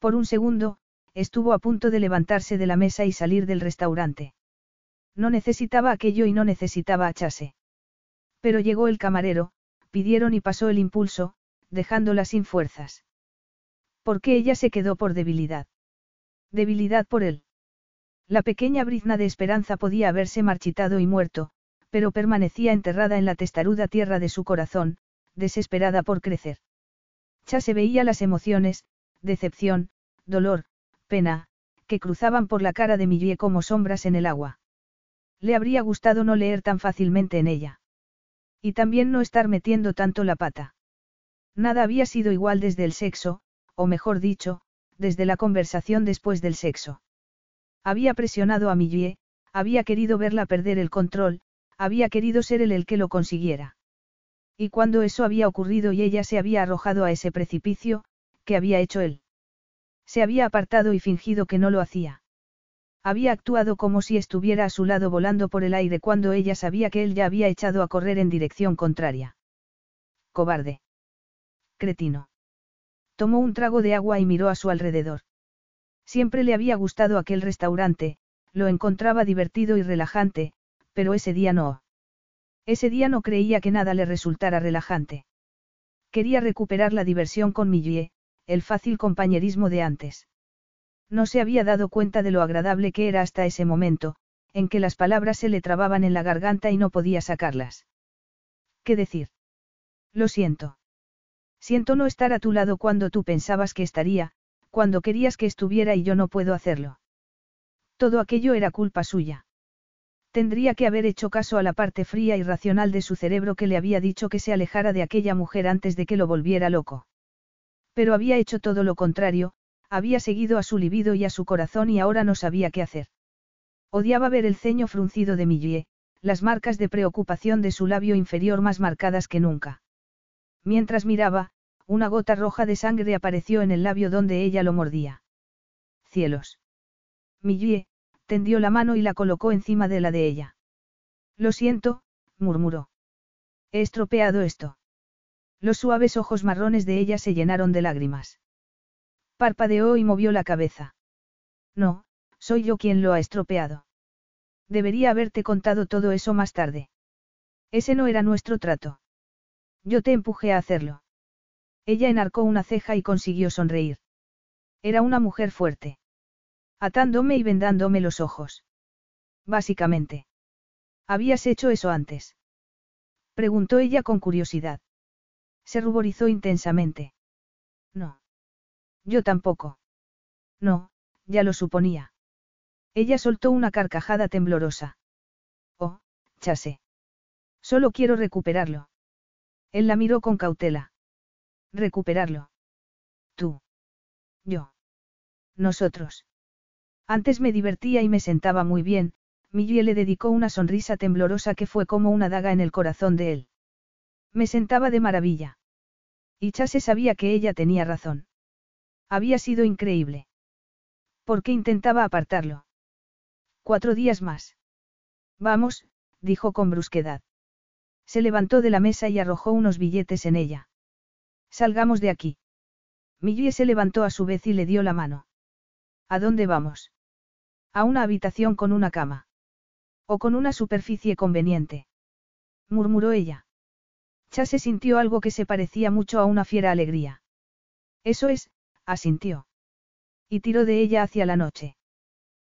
Por un segundo, estuvo a punto de levantarse de la mesa y salir del restaurante. No necesitaba aquello y no necesitaba a Chase. Pero llegó el camarero, pidieron y pasó el impulso, dejándola sin fuerzas. ¿Por qué ella se quedó por debilidad? Debilidad por él. La pequeña brizna de esperanza podía haberse marchitado y muerto, pero permanecía enterrada en la testaruda tierra de su corazón, desesperada por crecer. Chase veía las emociones, decepción, dolor, pena, que cruzaban por la cara de Millie como sombras en el agua. Le habría gustado no leer tan fácilmente en ella. Y también no estar metiendo tanto la pata. Nada había sido igual desde el sexo, o mejor dicho, desde la conversación después del sexo. Había presionado a Millie, había querido verla perder el control, había querido ser él el que lo consiguiera. Y cuando eso había ocurrido y ella se había arrojado a ese precipicio, ¿qué había hecho él? Se había apartado y fingido que no lo hacía. Había actuado como si estuviera a su lado volando por el aire cuando ella sabía que él ya había echado a correr en dirección contraria. Cobarde. Cretino. Tomó un trago de agua y miró a su alrededor. Siempre le había gustado aquel restaurante, lo encontraba divertido y relajante, pero ese día no. Ese día no creía que nada le resultara relajante. Quería recuperar la diversión con Millie, el fácil compañerismo de antes. No se había dado cuenta de lo agradable que era hasta ese momento, en que las palabras se le trababan en la garganta y no podía sacarlas. ¿Qué decir? Lo siento. Siento no estar a tu lado cuando tú pensabas que estaría, cuando querías que estuviera y yo no puedo hacerlo. Todo aquello era culpa suya. Tendría que haber hecho caso a la parte fría y racional de su cerebro que le había dicho que se alejara de aquella mujer antes de que lo volviera loco. Pero había hecho todo lo contrario, había seguido a su libido y a su corazón y ahora no sabía qué hacer. Odiaba ver el ceño fruncido de Millie, las marcas de preocupación de su labio inferior más marcadas que nunca. Mientras miraba, una gota roja de sangre apareció en el labio donde ella lo mordía. Cielos. Millie, tendió la mano y la colocó encima de la de ella. Lo siento, murmuró. He estropeado esto. Los suaves ojos marrones de ella se llenaron de lágrimas. Parpadeó y movió la cabeza. No, soy yo quien lo ha estropeado. Debería haberte contado todo eso más tarde. Ese no era nuestro trato. Yo te empujé a hacerlo. Ella enarcó una ceja y consiguió sonreír. Era una mujer fuerte. Atándome y vendándome los ojos. Básicamente. ¿Habías hecho eso antes? Preguntó ella con curiosidad. Se ruborizó intensamente. No. Yo tampoco. No, ya lo suponía. Ella soltó una carcajada temblorosa. Oh, chase. Solo quiero recuperarlo. Él la miró con cautela. Recuperarlo. Tú. Yo. Nosotros. Antes me divertía y me sentaba muy bien, Millie le dedicó una sonrisa temblorosa que fue como una daga en el corazón de él. Me sentaba de maravilla. Y Chase sabía que ella tenía razón. Había sido increíble. ¿Por qué intentaba apartarlo? Cuatro días más. Vamos, dijo con brusquedad. Se levantó de la mesa y arrojó unos billetes en ella. Salgamos de aquí. Millie se levantó a su vez y le dio la mano. ¿A dónde vamos? A una habitación con una cama. O con una superficie conveniente. Murmuró ella. Chase sintió algo que se parecía mucho a una fiera alegría. Eso es, asintió. Y tiró de ella hacia la noche.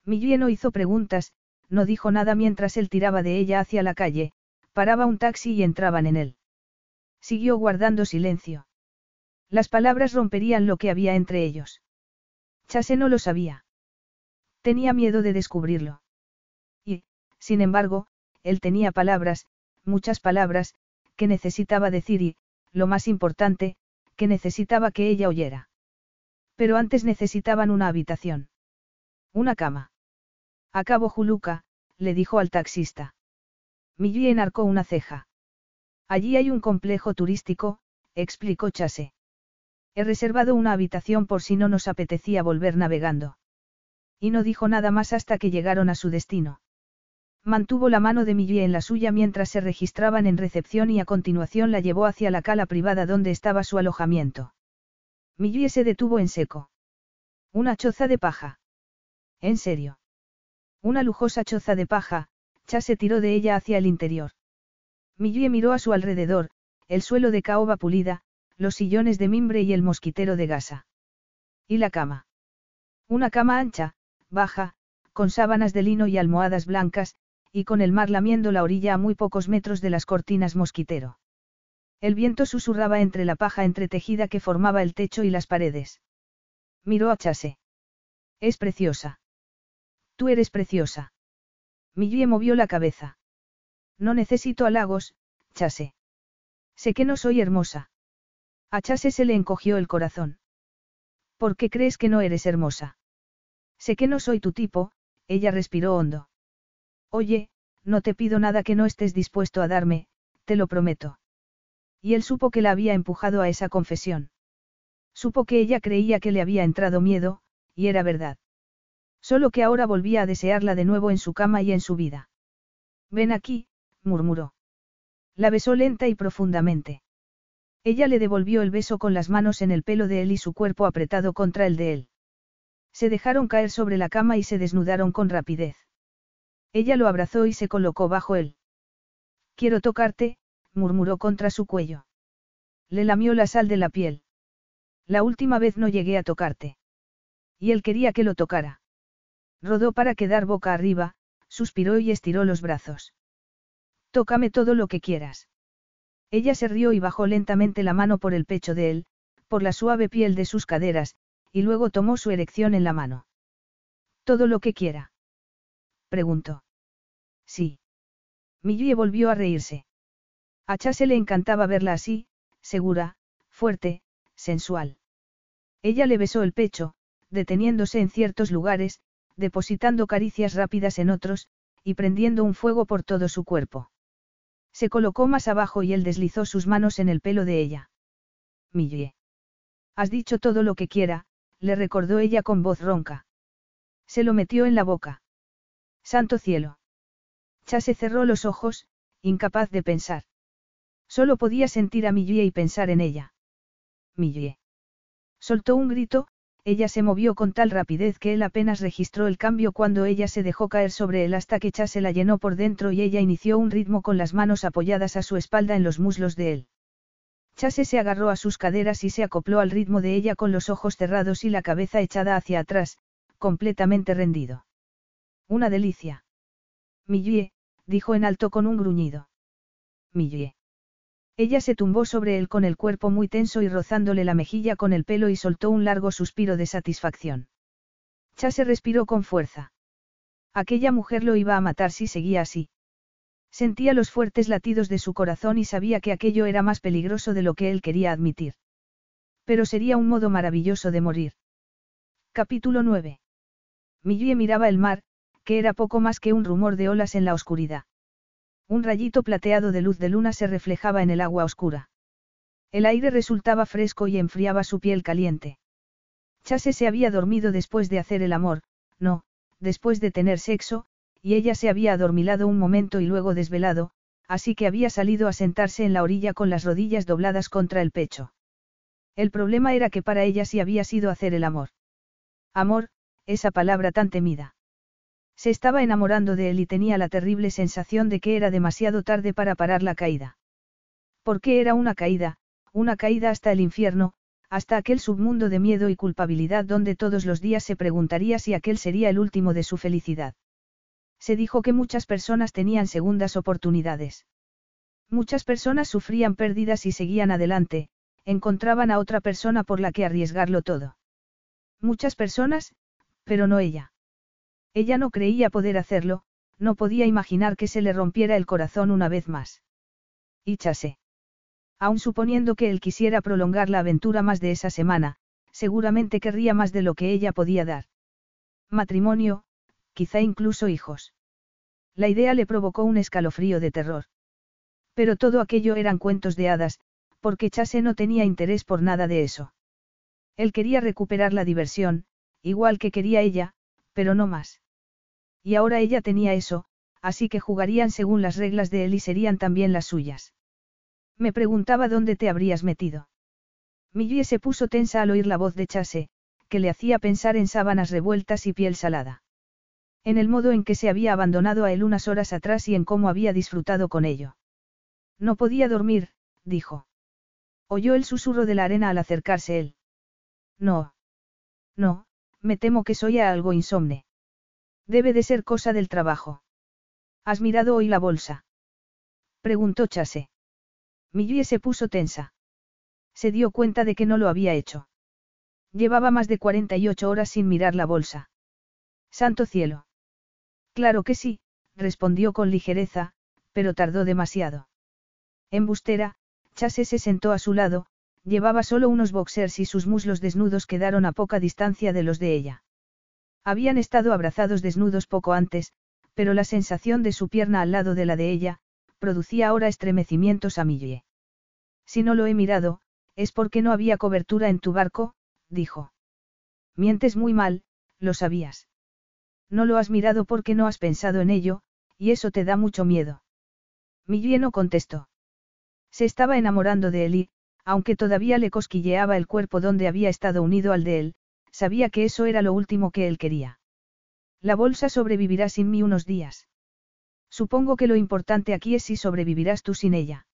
Millie no hizo preguntas, no dijo nada mientras él tiraba de ella hacia la calle, paraba un taxi y entraban en él. Siguió guardando silencio. Las palabras romperían lo que había entre ellos. Chase no lo sabía. Tenía miedo de descubrirlo. Y, sin embargo, él tenía palabras, muchas palabras, que necesitaba decir y, lo más importante, que necesitaba que ella oyera. Pero antes necesitaban una habitación. Una cama. Acabo Juluca, le dijo al taxista. Millie enarcó una ceja. Allí hay un complejo turístico, explicó Chase. He reservado una habitación por si no nos apetecía volver navegando. Y no dijo nada más hasta que llegaron a su destino. Mantuvo la mano de Millie en la suya mientras se registraban en recepción y a continuación la llevó hacia la cala privada donde estaba su alojamiento. Millie se detuvo en seco. Una choza de paja. ¿En serio? Una lujosa choza de paja, Cha se tiró de ella hacia el interior. Millie miró a su alrededor, el suelo de caoba pulida, los sillones de mimbre y el mosquitero de gasa. ¿Y la cama? Una cama ancha, baja, con sábanas de lino y almohadas blancas, y con el mar lamiendo la orilla a muy pocos metros de las cortinas mosquitero. El viento susurraba entre la paja entretejida que formaba el techo y las paredes. Miró a Chase. Es preciosa. Tú eres preciosa. Millie movió la cabeza. No necesito halagos, Chase. Sé que no soy hermosa. A Chase se le encogió el corazón. ¿Por qué crees que no eres hermosa? Sé que no soy tu tipo, ella respiró hondo. Oye, no te pido nada que no estés dispuesto a darme, te lo prometo. Y él supo que la había empujado a esa confesión. Supo que ella creía que le había entrado miedo, y era verdad. Solo que ahora volvía a desearla de nuevo en su cama y en su vida. Ven aquí, murmuró. La besó lenta y profundamente. Ella le devolvió el beso con las manos en el pelo de él y su cuerpo apretado contra el de él. Se dejaron caer sobre la cama y se desnudaron con rapidez. Ella lo abrazó y se colocó bajo él. Quiero tocarte, murmuró contra su cuello. Le lamió la sal de la piel. La última vez no llegué a tocarte. Y él quería que lo tocara. Rodó para quedar boca arriba, suspiró y estiró los brazos. Tócame todo lo que quieras. Ella se rió y bajó lentamente la mano por el pecho de él, por la suave piel de sus caderas, y luego tomó su erección en la mano. Todo lo que quiera. Preguntó. Sí. Millie volvió a reírse. A Chase le encantaba verla así, segura, fuerte, sensual. Ella le besó el pecho, deteniéndose en ciertos lugares, depositando caricias rápidas en otros, y prendiendo un fuego por todo su cuerpo. Se colocó más abajo y él deslizó sus manos en el pelo de ella. Millie. Has dicho todo lo que quiera, le recordó ella con voz ronca. Se lo metió en la boca. Santo cielo. Chase cerró los ojos, incapaz de pensar. Solo podía sentir a Millie y pensar en ella. Millie. Soltó un grito, ella se movió con tal rapidez que él apenas registró el cambio cuando ella se dejó caer sobre él hasta que Chase la llenó por dentro y ella inició un ritmo con las manos apoyadas a su espalda en los muslos de él. Chase se agarró a sus caderas y se acopló al ritmo de ella con los ojos cerrados y la cabeza echada hacia atrás, completamente rendido. Una delicia. Millie, dijo en alto con un gruñido. Millie. Ella se tumbó sobre él con el cuerpo muy tenso y rozándole la mejilla con el pelo y soltó un largo suspiro de satisfacción. Chase respiró con fuerza. Aquella mujer lo iba a matar si seguía así. Sentía los fuertes latidos de su corazón y sabía que aquello era más peligroso de lo que él quería admitir. Pero sería un modo maravilloso de morir. Capítulo 9. Millie miraba el mar, que era poco más que un rumor de olas en la oscuridad. Un rayito plateado de luz de luna se reflejaba en el agua oscura. El aire resultaba fresco y enfriaba su piel caliente. Chase se había dormido después de hacer el amor, no, después de tener sexo, y ella se había adormilado un momento y luego desvelado, así que había salido a sentarse en la orilla con las rodillas dobladas contra el pecho. El problema era que para ella sí había sido hacer el amor. Amor, esa palabra tan temida. Se estaba enamorando de él y tenía la terrible sensación de que era demasiado tarde para parar la caída. Porque era una caída, una caída hasta el infierno, hasta aquel submundo de miedo y culpabilidad donde todos los días se preguntaría si aquel sería el último de su felicidad. Se dijo que muchas personas tenían segundas oportunidades. Muchas personas sufrían pérdidas y seguían adelante, encontraban a otra persona por la que arriesgarlo todo. Muchas personas, pero no ella. Ella no creía poder hacerlo, no podía imaginar que se le rompiera el corazón una vez más. Y chase. Aun suponiendo que él quisiera prolongar la aventura más de esa semana, seguramente querría más de lo que ella podía dar. Matrimonio, quizá incluso hijos. La idea le provocó un escalofrío de terror. Pero todo aquello eran cuentos de hadas, porque Chase no tenía interés por nada de eso. Él quería recuperar la diversión, igual que quería ella, pero no más. Y ahora ella tenía eso, así que jugarían según las reglas de él y serían también las suyas. Me preguntaba dónde te habrías metido. Millie se puso tensa al oír la voz de Chase, que le hacía pensar en sábanas revueltas y piel salada. En el modo en que se había abandonado a él unas horas atrás y en cómo había disfrutado con ello. No podía dormir, dijo. Oyó el susurro de la arena al acercarse él. No. No, me temo que soy algo insomne. Debe de ser cosa del trabajo. ¿Has mirado hoy la bolsa? Preguntó Chase. Millie se puso tensa. Se dio cuenta de que no lo había hecho. Llevaba más de 48 horas sin mirar la bolsa. Santo cielo. Claro que sí, respondió con ligereza, pero tardó demasiado. Embustera, Chase se sentó a su lado, llevaba solo unos boxers y sus muslos desnudos quedaron a poca distancia de los de ella. Habían estado abrazados desnudos poco antes, pero la sensación de su pierna al lado de la de ella, producía ahora estremecimientos a Millie. Si no lo he mirado, es porque no había cobertura en tu barco, dijo. Mientes muy mal, lo sabías. No lo has mirado porque no has pensado en ello, y eso te da mucho miedo. Millie no contestó. Se estaba enamorando de él y, aunque todavía le cosquilleaba el cuerpo donde había estado unido al de él, sabía que eso era lo último que él quería. La bolsa sobrevivirá sin mí unos días. Supongo que lo importante aquí es si sobrevivirás tú sin ella.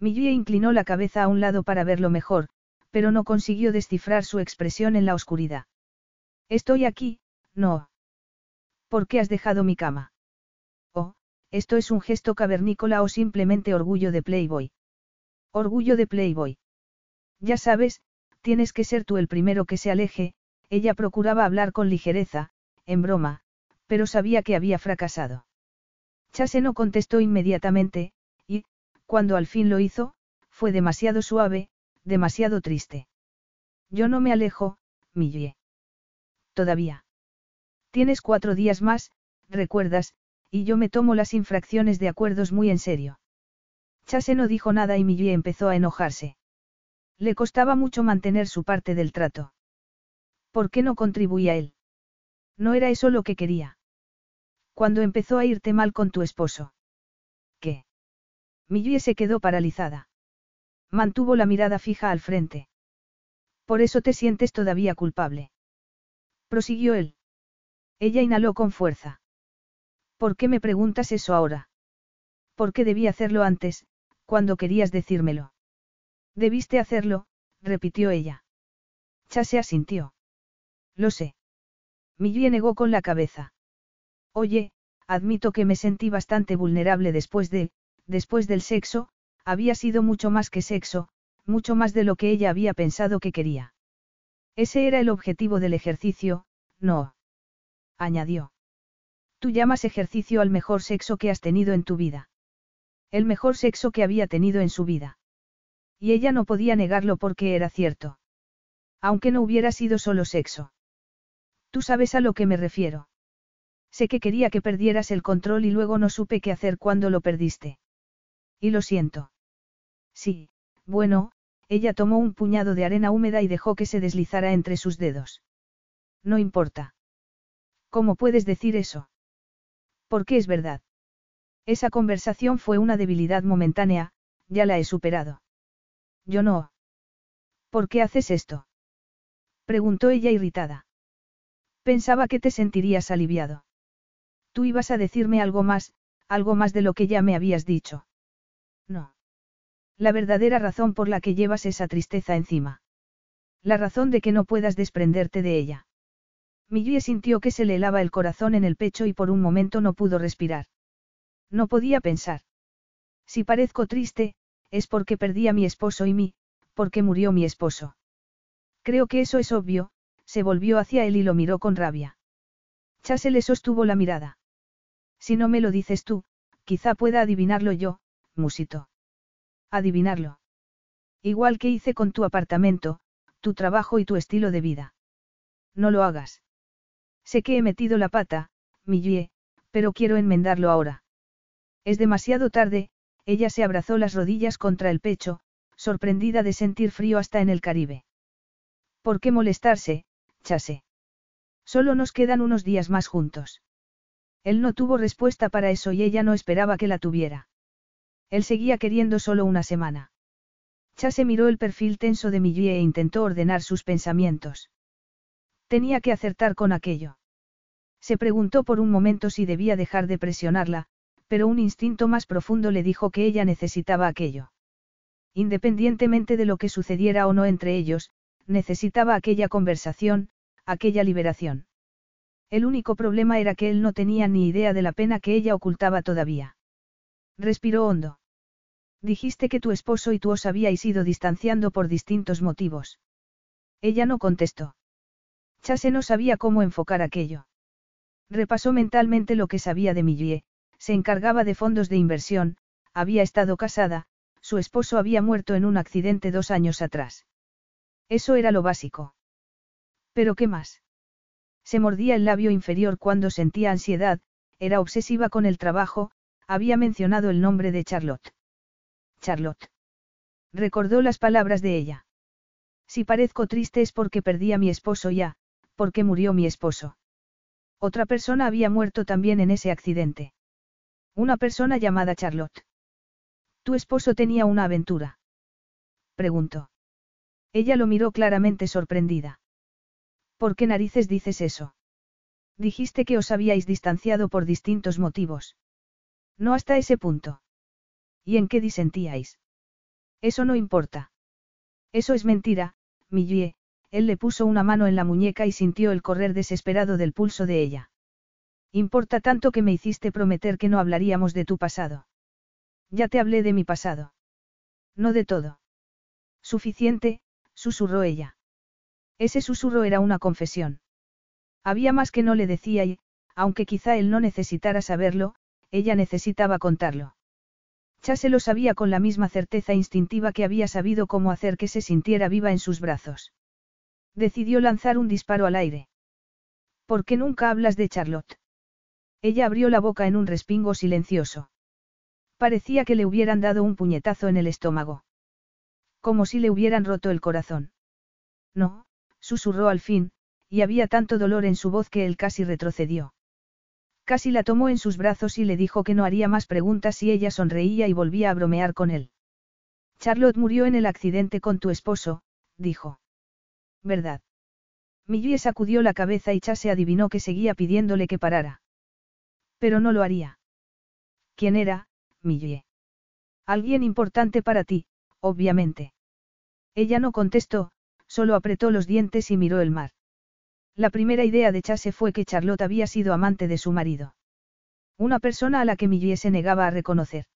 Millie inclinó la cabeza a un lado para verlo mejor, pero no consiguió descifrar su expresión en la oscuridad. Estoy aquí, no. ¿Por qué has dejado mi cama? Oh, esto es un gesto cavernícola o simplemente orgullo de Playboy. Orgullo de Playboy. Ya sabes, tienes que ser tú el primero que se aleje, ella procuraba hablar con ligereza, en broma, pero sabía que había fracasado. Chase no contestó inmediatamente, y, cuando al fin lo hizo, fue demasiado suave, demasiado triste. Yo no me alejo, Millie. Todavía. Tienes cuatro días más, recuerdas, y yo me tomo las infracciones de acuerdos muy en serio. Chase no dijo nada y Millie empezó a enojarse. Le costaba mucho mantener su parte del trato. ¿Por qué no contribuía él? No era eso lo que quería. Cuando empezó a irte mal con tu esposo. ¿Qué? Millie se quedó paralizada. Mantuvo la mirada fija al frente. Por eso te sientes todavía culpable. Prosiguió él. Ella inhaló con fuerza. ¿Por qué me preguntas eso ahora? ¿Por qué debí hacerlo antes, cuando querías decírmelo? Debiste hacerlo, repitió ella. Chase asintió. Lo sé. Millie negó con la cabeza. Oye, admito que me sentí bastante vulnerable después de, después del sexo, había sido mucho más que sexo, mucho más de lo que ella había pensado que quería. Ese era el objetivo del ejercicio, no. Añadió. Tú llamas ejercicio al mejor sexo que has tenido en tu vida. El mejor sexo que había tenido en su vida. Y ella no podía negarlo porque era cierto. Aunque no hubiera sido solo sexo. Tú sabes a lo que me refiero. Sé que quería que perdieras el control y luego no supe qué hacer cuando lo perdiste. Y lo siento. Sí, bueno, ella tomó un puñado de arena húmeda y dejó que se deslizara entre sus dedos. No importa. ¿Cómo puedes decir eso? Porque es verdad. Esa conversación fue una debilidad momentánea, ya la he superado. Yo no. ¿Por qué haces esto? Preguntó ella irritada. Pensaba que te sentirías aliviado. Tú ibas a decirme algo más, algo más de lo que ya me habías dicho. No. La verdadera razón por la que llevas esa tristeza encima. La razón de que no puedas desprenderte de ella. Millie sintió que se le helaba el corazón en el pecho y por un momento no pudo respirar. No podía pensar. Si parezco triste, es porque perdí a mi esposo y mí, porque murió mi esposo. Creo que eso es obvio, se volvió hacia él y lo miró con rabia. Chase le sostuvo la mirada. Si no me lo dices tú, quizá pueda adivinarlo yo, musito. Adivinarlo. Igual que hice con tu apartamento, tu trabajo y tu estilo de vida. No lo hagas. Sé que he metido la pata, Millie, pero quiero enmendarlo ahora. Es demasiado tarde, ella se abrazó las rodillas contra el pecho, sorprendida de sentir frío hasta en el Caribe. ¿Por qué molestarse, Chase? Solo nos quedan unos días más juntos. Él no tuvo respuesta para eso y ella no esperaba que la tuviera. Él seguía queriendo solo una semana. Chase miró el perfil tenso de Millie e intentó ordenar sus pensamientos. Tenía que acertar con aquello. Se preguntó por un momento si debía dejar de presionarla, pero un instinto más profundo le dijo que ella necesitaba aquello. Independientemente de lo que sucediera o no entre ellos, necesitaba aquella conversación, aquella liberación. El único problema era que él no tenía ni idea de la pena que ella ocultaba todavía. Respiró hondo. Dijiste que tu esposo y tú os habíais ido distanciando por distintos motivos. Ella no contestó. Chase no sabía cómo enfocar aquello. Repasó mentalmente lo que sabía de Millie, se encargaba de fondos de inversión, había estado casada, su esposo había muerto en un accidente dos años atrás. Eso era lo básico. ¿Pero qué más? Se mordía el labio inferior cuando sentía ansiedad, era obsesiva con el trabajo, había mencionado el nombre de Charlotte. Charlotte. Recordó las palabras de ella. Si parezco triste es porque perdí a mi esposo ya, porque murió mi esposo. Otra persona había muerto también en ese accidente. Una persona llamada Charlotte. ¿Tu esposo tenía una aventura? Preguntó. Ella lo miró claramente sorprendida. ¿Por qué narices dices eso? Dijiste que os habíais distanciado por distintos motivos. No hasta ese punto. ¿Y en qué disentíais? Eso no importa. Eso es mentira, Millie, él le puso una mano en la muñeca y sintió el correr desesperado del pulso de ella. Importa tanto que me hiciste prometer que no hablaríamos de tu pasado. Ya te hablé de mi pasado. No de todo. Suficiente, susurró ella. Ese susurro era una confesión. Había más que no le decía y, aunque quizá él no necesitara saberlo, ella necesitaba contarlo. Chase lo sabía con la misma certeza instintiva que había sabido cómo hacer que se sintiera viva en sus brazos. Decidió lanzar un disparo al aire. ¿Por qué nunca hablas de Charlotte? Ella abrió la boca en un respingo silencioso. Parecía que le hubieran dado un puñetazo en el estómago. Como si le hubieran roto el corazón. No, susurró al fin, y había tanto dolor en su voz que él casi retrocedió. Casi la tomó en sus brazos y le dijo que no haría más preguntas si ella sonreía y volvía a bromear con él. Charlotte murió en el accidente con tu esposo, dijo. ¿Verdad? Millie sacudió la cabeza y Chase adivinó que seguía pidiéndole que parara. Pero no lo haría. ¿Quién era, Millie? Alguien importante para ti, obviamente. Ella no contestó, solo apretó los dientes y miró el mar. La primera idea de Chase fue que Charlotte había sido amante de su marido. Una persona a la que Millie se negaba a reconocer.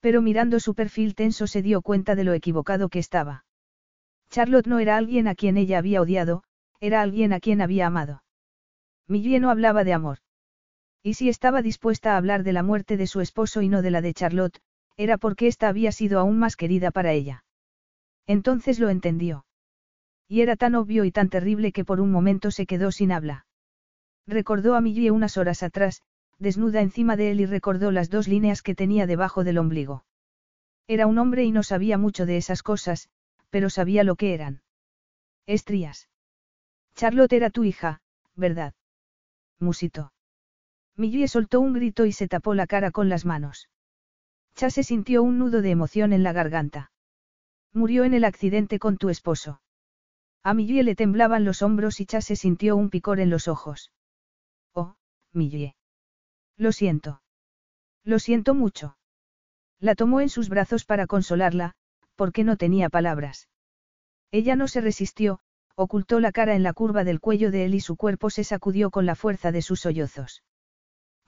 Pero mirando su perfil tenso se dio cuenta de lo equivocado que estaba. Charlotte no era alguien a quien ella había odiado, era alguien a quien había amado. Millie no hablaba de amor. Y si estaba dispuesta a hablar de la muerte de su esposo y no de la de Charlotte, era porque ésta había sido aún más querida para ella. Entonces lo entendió. Y era tan obvio y tan terrible que por un momento se quedó sin habla. Recordó a Millie unas horas atrás, desnuda encima de él y recordó las dos líneas que tenía debajo del ombligo. Era un hombre y no sabía mucho de esas cosas, pero sabía lo que eran. Estrías. Charlotte era tu hija, ¿verdad? Musito. Millie soltó un grito y se tapó la cara con las manos. Chase sintió un nudo de emoción en la garganta. Murió en el accidente con tu esposo. A Millie le temblaban los hombros y Chase sintió un picor en los ojos. Oh, Millie. Lo siento. Lo siento mucho. La tomó en sus brazos para consolarla, porque no tenía palabras. Ella no se resistió, ocultó la cara en la curva del cuello de él y su cuerpo se sacudió con la fuerza de sus sollozos.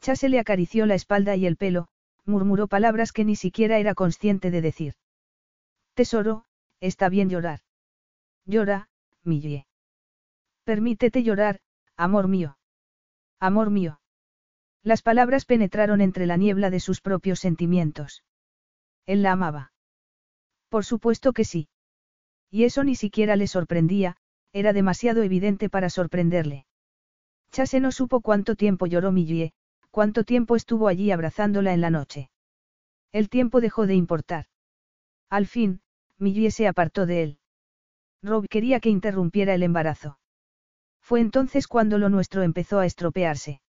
Chase le acarició la espalda y el pelo, murmuró palabras que ni siquiera era consciente de decir. Tesoro, está bien llorar. Llora, Millie. Permítete llorar, amor mío. Amor mío. Las palabras penetraron entre la niebla de sus propios sentimientos. Él la amaba. Por supuesto que sí. Y eso ni siquiera le sorprendía, era demasiado evidente para sorprenderle. Chase no supo cuánto tiempo lloró Millie, cuánto tiempo estuvo allí abrazándola en la noche. El tiempo dejó de importar. Al fin, Millie se apartó de él. Rob quería que interrumpiera el embarazo. Fue entonces cuando lo nuestro empezó a estropearse.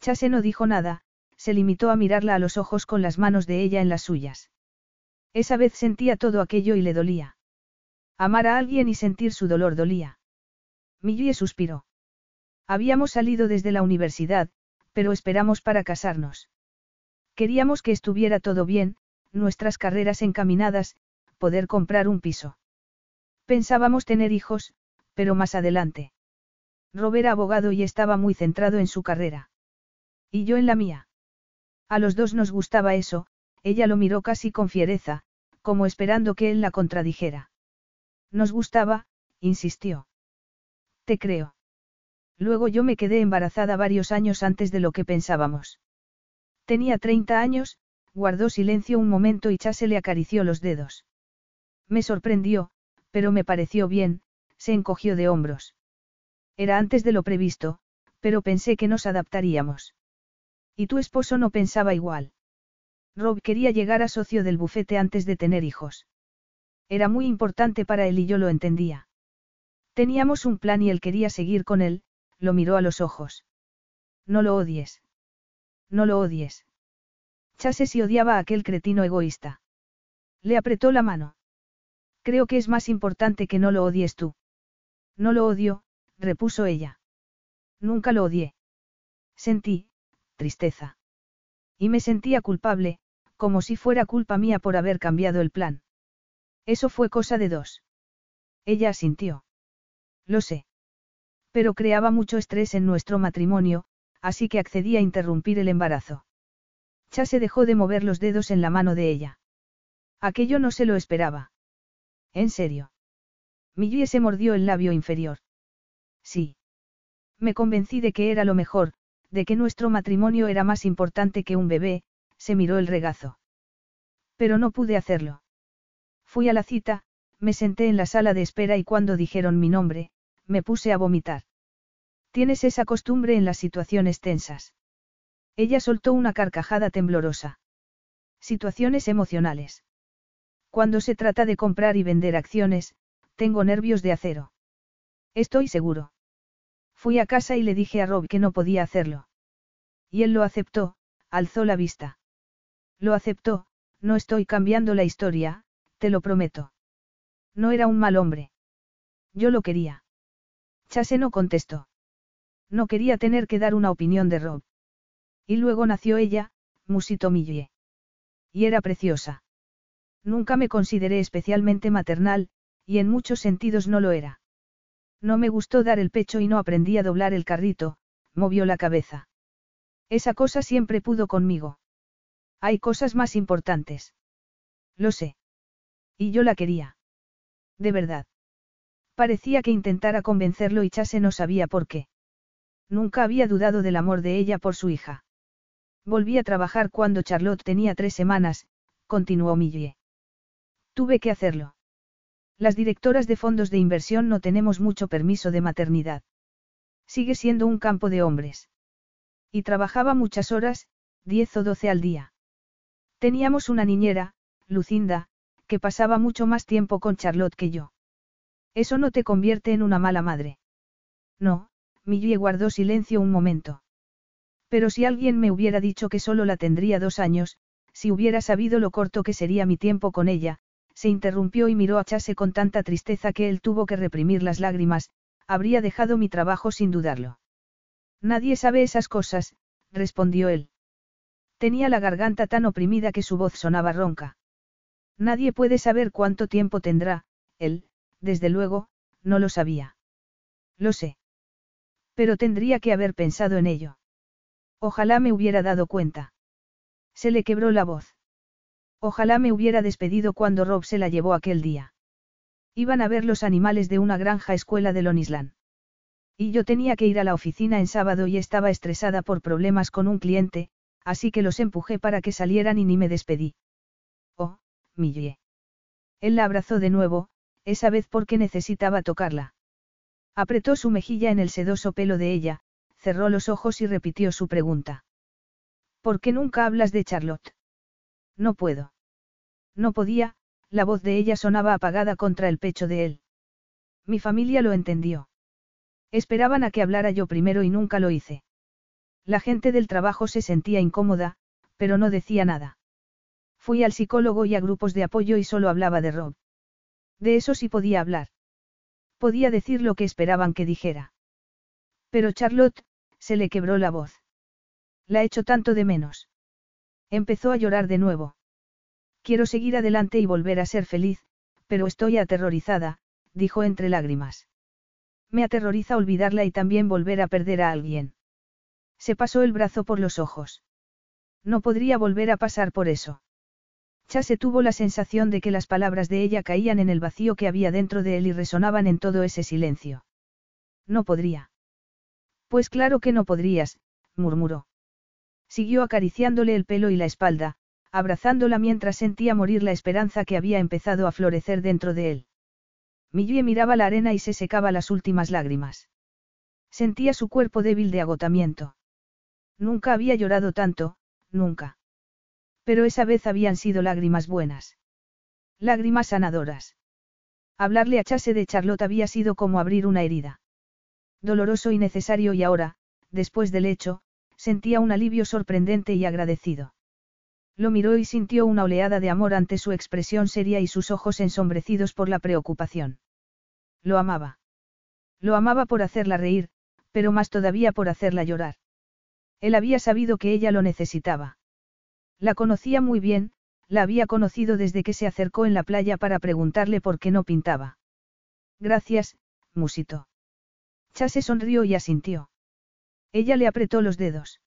Chase no dijo nada, se limitó a mirarla a los ojos con las manos de ella en las suyas. Esa vez sentía todo aquello y le dolía. Amar a alguien y sentir su dolor dolía. Millie suspiró. Habíamos salido desde la universidad, pero esperamos para casarnos. Queríamos que estuviera todo bien, nuestras carreras encaminadas, poder comprar un piso. Pensábamos tener hijos, pero más adelante. Rob era abogado y estaba muy centrado en su carrera. Y yo en la mía. A los dos nos gustaba eso, ella lo miró casi con fiereza, como esperando que él la contradijera. Nos gustaba, insistió. Te creo. Luego yo me quedé embarazada varios años antes de lo que pensábamos. Tenía 30 años, guardó silencio un momento y Chase le acarició los dedos. Me sorprendió, pero me pareció bien, se encogió de hombros. Era antes de lo previsto, pero pensé que nos adaptaríamos. Y tu esposo no pensaba igual. Rob quería llegar a socio del bufete antes de tener hijos. Era muy importante para él y yo lo entendía. Teníamos un plan y él quería seguir con él, lo miró a los ojos. No lo odies. No lo odies. Chase si odiaba a aquel cretino egoísta. Le apretó la mano. Creo que es más importante que no lo odies tú. No lo odio, repuso ella. Nunca lo odié. Sentí, tristeza. Y me sentía culpable, como si fuera culpa mía por haber cambiado el plan. Eso fue cosa de dos. Ella asintió. Lo sé. Pero creaba mucho estrés en nuestro matrimonio, así que accedí a interrumpir el embarazo. Chase dejó de mover los dedos en la mano de ella. Aquello no se lo esperaba. ¿En serio? Millie se mordió el labio inferior. Sí. Me convencí de que era lo mejor, de que nuestro matrimonio era más importante que un bebé, se miró el regazo. Pero no pude hacerlo. Fui a la cita, me senté en la sala de espera y cuando dijeron mi nombre, me puse a vomitar. Tienes esa costumbre en las situaciones tensas. Ella soltó una carcajada temblorosa. Situaciones emocionales. Cuando se trata de comprar y vender acciones, tengo nervios de acero. Estoy seguro. Fui a casa y le dije a Rob que no podía hacerlo. Y él lo aceptó, alzó la vista. Lo aceptó, no estoy cambiando la historia, te lo prometo. No era un mal hombre. Yo lo quería. Chase no contestó. No quería tener que dar una opinión de Rob. Y luego nació ella, Musito Millie. Y era preciosa. Nunca me consideré especialmente maternal, y en muchos sentidos no lo era. No me gustó dar el pecho y no aprendí a doblar el carrito, movió la cabeza. Esa cosa siempre pudo conmigo. Hay cosas más importantes. Lo sé. Y yo la quería. De verdad. Parecía que intentara convencerlo y Chase no sabía por qué. Nunca había dudado del amor de ella por su hija. Volví a trabajar cuando Charlotte tenía tres semanas, continuó Millie. Tuve que hacerlo. Las directoras de fondos de inversión no tenemos mucho permiso de maternidad. Sigue siendo un campo de hombres. Y trabajaba muchas horas, diez o doce al día. Teníamos una niñera, Lucinda, que pasaba mucho más tiempo con Charlotte que yo. Eso no te convierte en una mala madre. No, Millie guardó silencio un momento. Pero si alguien me hubiera dicho que solo la tendría dos años, si hubiera sabido lo corto que sería mi tiempo con ella, se interrumpió y miró a Chase con tanta tristeza que él tuvo que reprimir las lágrimas, habría dejado mi trabajo sin dudarlo. Nadie sabe esas cosas, respondió él. Tenía la garganta tan oprimida que su voz sonaba ronca. Nadie puede saber cuánto tiempo tendrá, él, desde luego, no lo sabía. Lo sé. Pero tendría que haber pensado en ello. Ojalá me hubiera dado cuenta. Se le quebró la voz. Ojalá me hubiera despedido cuando Rob se la llevó aquel día. Iban a ver los animales de una granja escuela de Lonisland. Y yo tenía que ir a la oficina en sábado y estaba estresada por problemas con un cliente, así que los empujé para que salieran y ni me despedí. Millie. Él la abrazó de nuevo, esa vez porque necesitaba tocarla. Apretó su mejilla en el sedoso pelo de ella, cerró los ojos y repitió su pregunta. ¿Por qué nunca hablas de Charlotte? No puedo. No podía, la voz de ella sonaba apagada contra el pecho de él. Mi familia lo entendió. Esperaban a que hablara yo primero y nunca lo hice. La gente del trabajo se sentía incómoda, pero no decía nada. Fui al psicólogo y a grupos de apoyo y solo hablaba de Rob. De eso sí podía hablar. Podía decir lo que esperaban que dijera. Pero Charlotte, se le quebró la voz. La hecho tanto de menos. Empezó a llorar de nuevo. Quiero seguir adelante y volver a ser feliz, pero estoy aterrorizada, dijo entre lágrimas. Me aterroriza olvidarla y también volver a perder a alguien. Se pasó el brazo por los ojos. No podría volver a pasar por eso. Chase tuvo la sensación de que las palabras de ella caían en el vacío que había dentro de él y resonaban en todo ese silencio. No podría. Pues claro que no podrías, murmuró. Siguió acariciándole el pelo y la espalda, abrazándola mientras sentía morir la esperanza que había empezado a florecer dentro de él. Millie miraba la arena y se secaba las últimas lágrimas. Sentía su cuerpo débil de agotamiento. Nunca había llorado tanto, nunca. Pero esa vez habían sido lágrimas buenas. Lágrimas sanadoras. Hablarle a Chase de Charlotte había sido como abrir una herida. Doloroso y necesario y ahora, después del hecho, sentía un alivio sorprendente y agradecido. Lo miró y sintió una oleada de amor ante su expresión seria y sus ojos ensombrecidos por la preocupación. Lo amaba. Lo amaba por hacerla reír, pero más todavía por hacerla llorar. Él había sabido que ella lo necesitaba. La conocía muy bien, la había conocido desde que se acercó en la playa para preguntarle por qué no pintaba. Gracias, musito. Chase sonrió y asintió. Ella le apretó los dedos.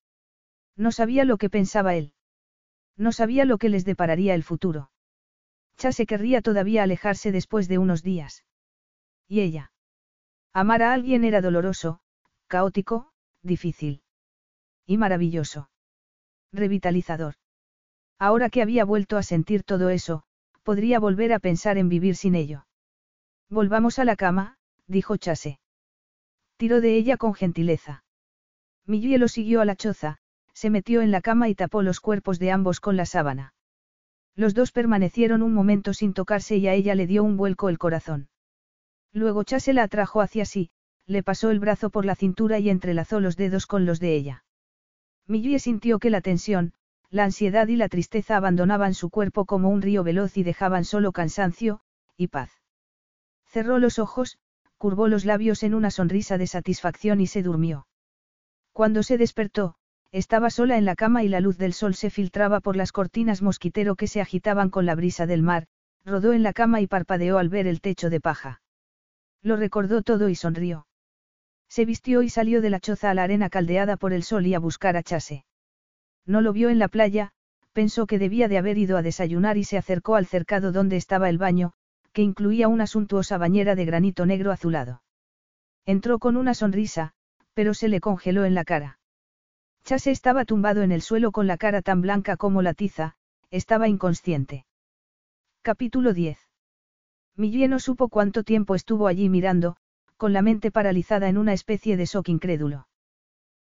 No sabía lo que pensaba él. No sabía lo que les depararía el futuro. Chase querría todavía alejarse después de unos días. ¿Y ella? Amar a alguien era doloroso, caótico, difícil. Y maravilloso. Revitalizador. Ahora que había vuelto a sentir todo eso, podría volver a pensar en vivir sin ello. Volvamos a la cama, dijo Chase. Tiró de ella con gentileza. Millie lo siguió a la choza, se metió en la cama y tapó los cuerpos de ambos con la sábana. Los dos permanecieron un momento sin tocarse y a ella le dio un vuelco el corazón. Luego Chase la atrajo hacia sí, le pasó el brazo por la cintura y entrelazó los dedos con los de ella. Millie sintió que la tensión, la ansiedad y la tristeza abandonaban su cuerpo como un río veloz y dejaban solo cansancio, y paz. Cerró los ojos, curvó los labios en una sonrisa de satisfacción y se durmió. Cuando se despertó, estaba sola en la cama y la luz del sol se filtraba por las cortinas mosquitero que se agitaban con la brisa del mar, rodó en la cama y parpadeó al ver el techo de paja. Lo recordó todo y sonrió. Se vistió y salió de la choza a la arena caldeada por el sol y a buscar a Chase. No lo vio en la playa, pensó que debía de haber ido a desayunar y se acercó al cercado donde estaba el baño, que incluía una suntuosa bañera de granito negro azulado. Entró con una sonrisa, pero se le congeló en la cara. Chase estaba tumbado en el suelo con la cara tan blanca como la tiza, estaba inconsciente. Capítulo 10. Millie no supo cuánto tiempo estuvo allí mirando, con la mente paralizada en una especie de shock incrédulo.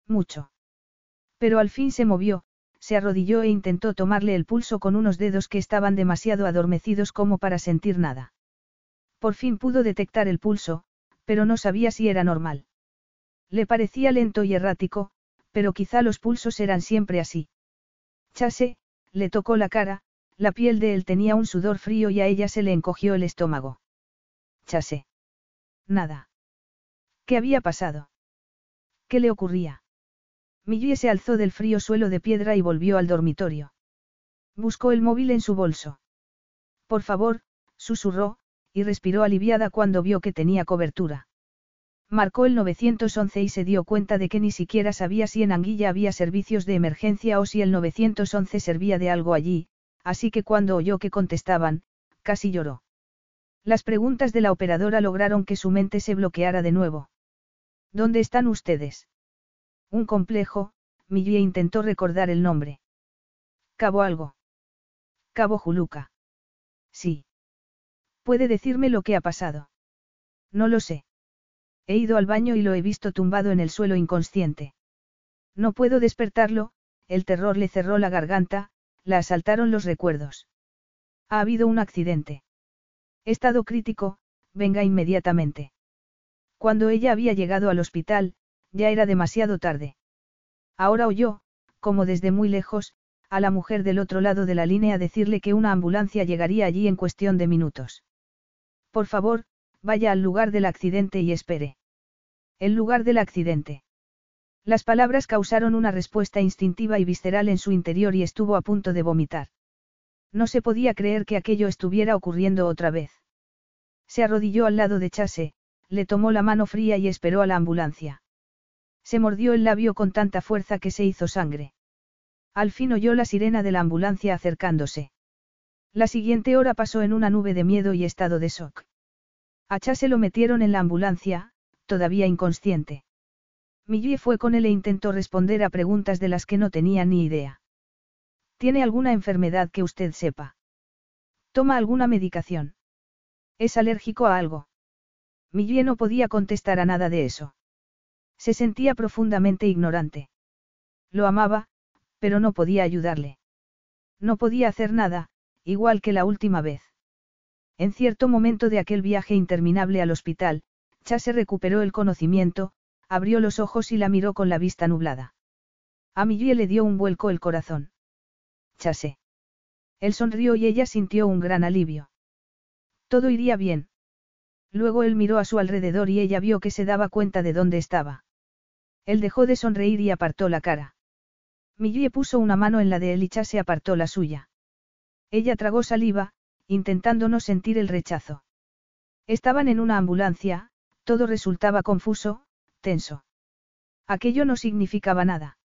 Mucho. Pero al fin se movió, se arrodilló e intentó tomarle el pulso con unos dedos que estaban demasiado adormecidos como para sentir nada. Por fin pudo detectar el pulso, pero no sabía si era normal. Le parecía lento y errático, pero quizá los pulsos eran siempre así. Chase, le tocó la cara, la piel de él tenía un sudor frío y a ella se le encogió el estómago. Chase. Nada. ¿Qué había pasado? ¿Qué le ocurría? Millie se alzó del frío suelo de piedra y volvió al dormitorio. Buscó el móvil en su bolso. Por favor, susurró, y respiró aliviada cuando vio que tenía cobertura. Marcó el 911 y se dio cuenta de que ni siquiera sabía si en Anguilla había servicios de emergencia o si el 911 servía de algo allí, así que cuando oyó que contestaban, casi lloró. Las preguntas de la operadora lograron que su mente se bloqueara de nuevo. ¿Dónde están ustedes? Un complejo, Millie intentó recordar el nombre. Cabo algo. Cabo Juluca. Sí. ¿Puede decirme lo que ha pasado? No lo sé. He ido al baño y lo he visto tumbado en el suelo inconsciente. No puedo despertarlo, el terror le cerró la garganta, la asaltaron los recuerdos. Ha habido un accidente. Estado crítico, venga inmediatamente. Cuando ella había llegado al hospital, ya era demasiado tarde. Ahora oyó, como desde muy lejos, a la mujer del otro lado de la línea decirle que una ambulancia llegaría allí en cuestión de minutos. Por favor, vaya al lugar del accidente y espere. El lugar del accidente. Las palabras causaron una respuesta instintiva y visceral en su interior y estuvo a punto de vomitar. No se podía creer que aquello estuviera ocurriendo otra vez. Se arrodilló al lado de Chase, le tomó la mano fría y esperó a la ambulancia. Se mordió el labio con tanta fuerza que se hizo sangre. Al fin oyó la sirena de la ambulancia acercándose. La siguiente hora pasó en una nube de miedo y estado de shock. A Chase lo metieron en la ambulancia, todavía inconsciente. Millie fue con él e intentó responder a preguntas de las que no tenía ni idea. ¿Tiene alguna enfermedad que usted sepa? ¿Toma alguna medicación? ¿Es alérgico a algo? Millie no podía contestar a nada de eso. Se sentía profundamente ignorante. Lo amaba, pero no podía ayudarle. No podía hacer nada, igual que la última vez. En cierto momento de aquel viaje interminable al hospital, Chase recuperó el conocimiento, abrió los ojos y la miró con la vista nublada. A Millie le dio un vuelco el corazón. Chase. Él sonrió y ella sintió un gran alivio. Todo iría bien. Luego él miró a su alrededor y ella vio que se daba cuenta de dónde estaba. Él dejó de sonreír y apartó la cara. Millie puso una mano en la de él y Chase apartó la suya. Ella tragó saliva, intentando no sentir el rechazo. Estaban en una ambulancia, todo resultaba confuso, tenso. Aquello no significaba nada.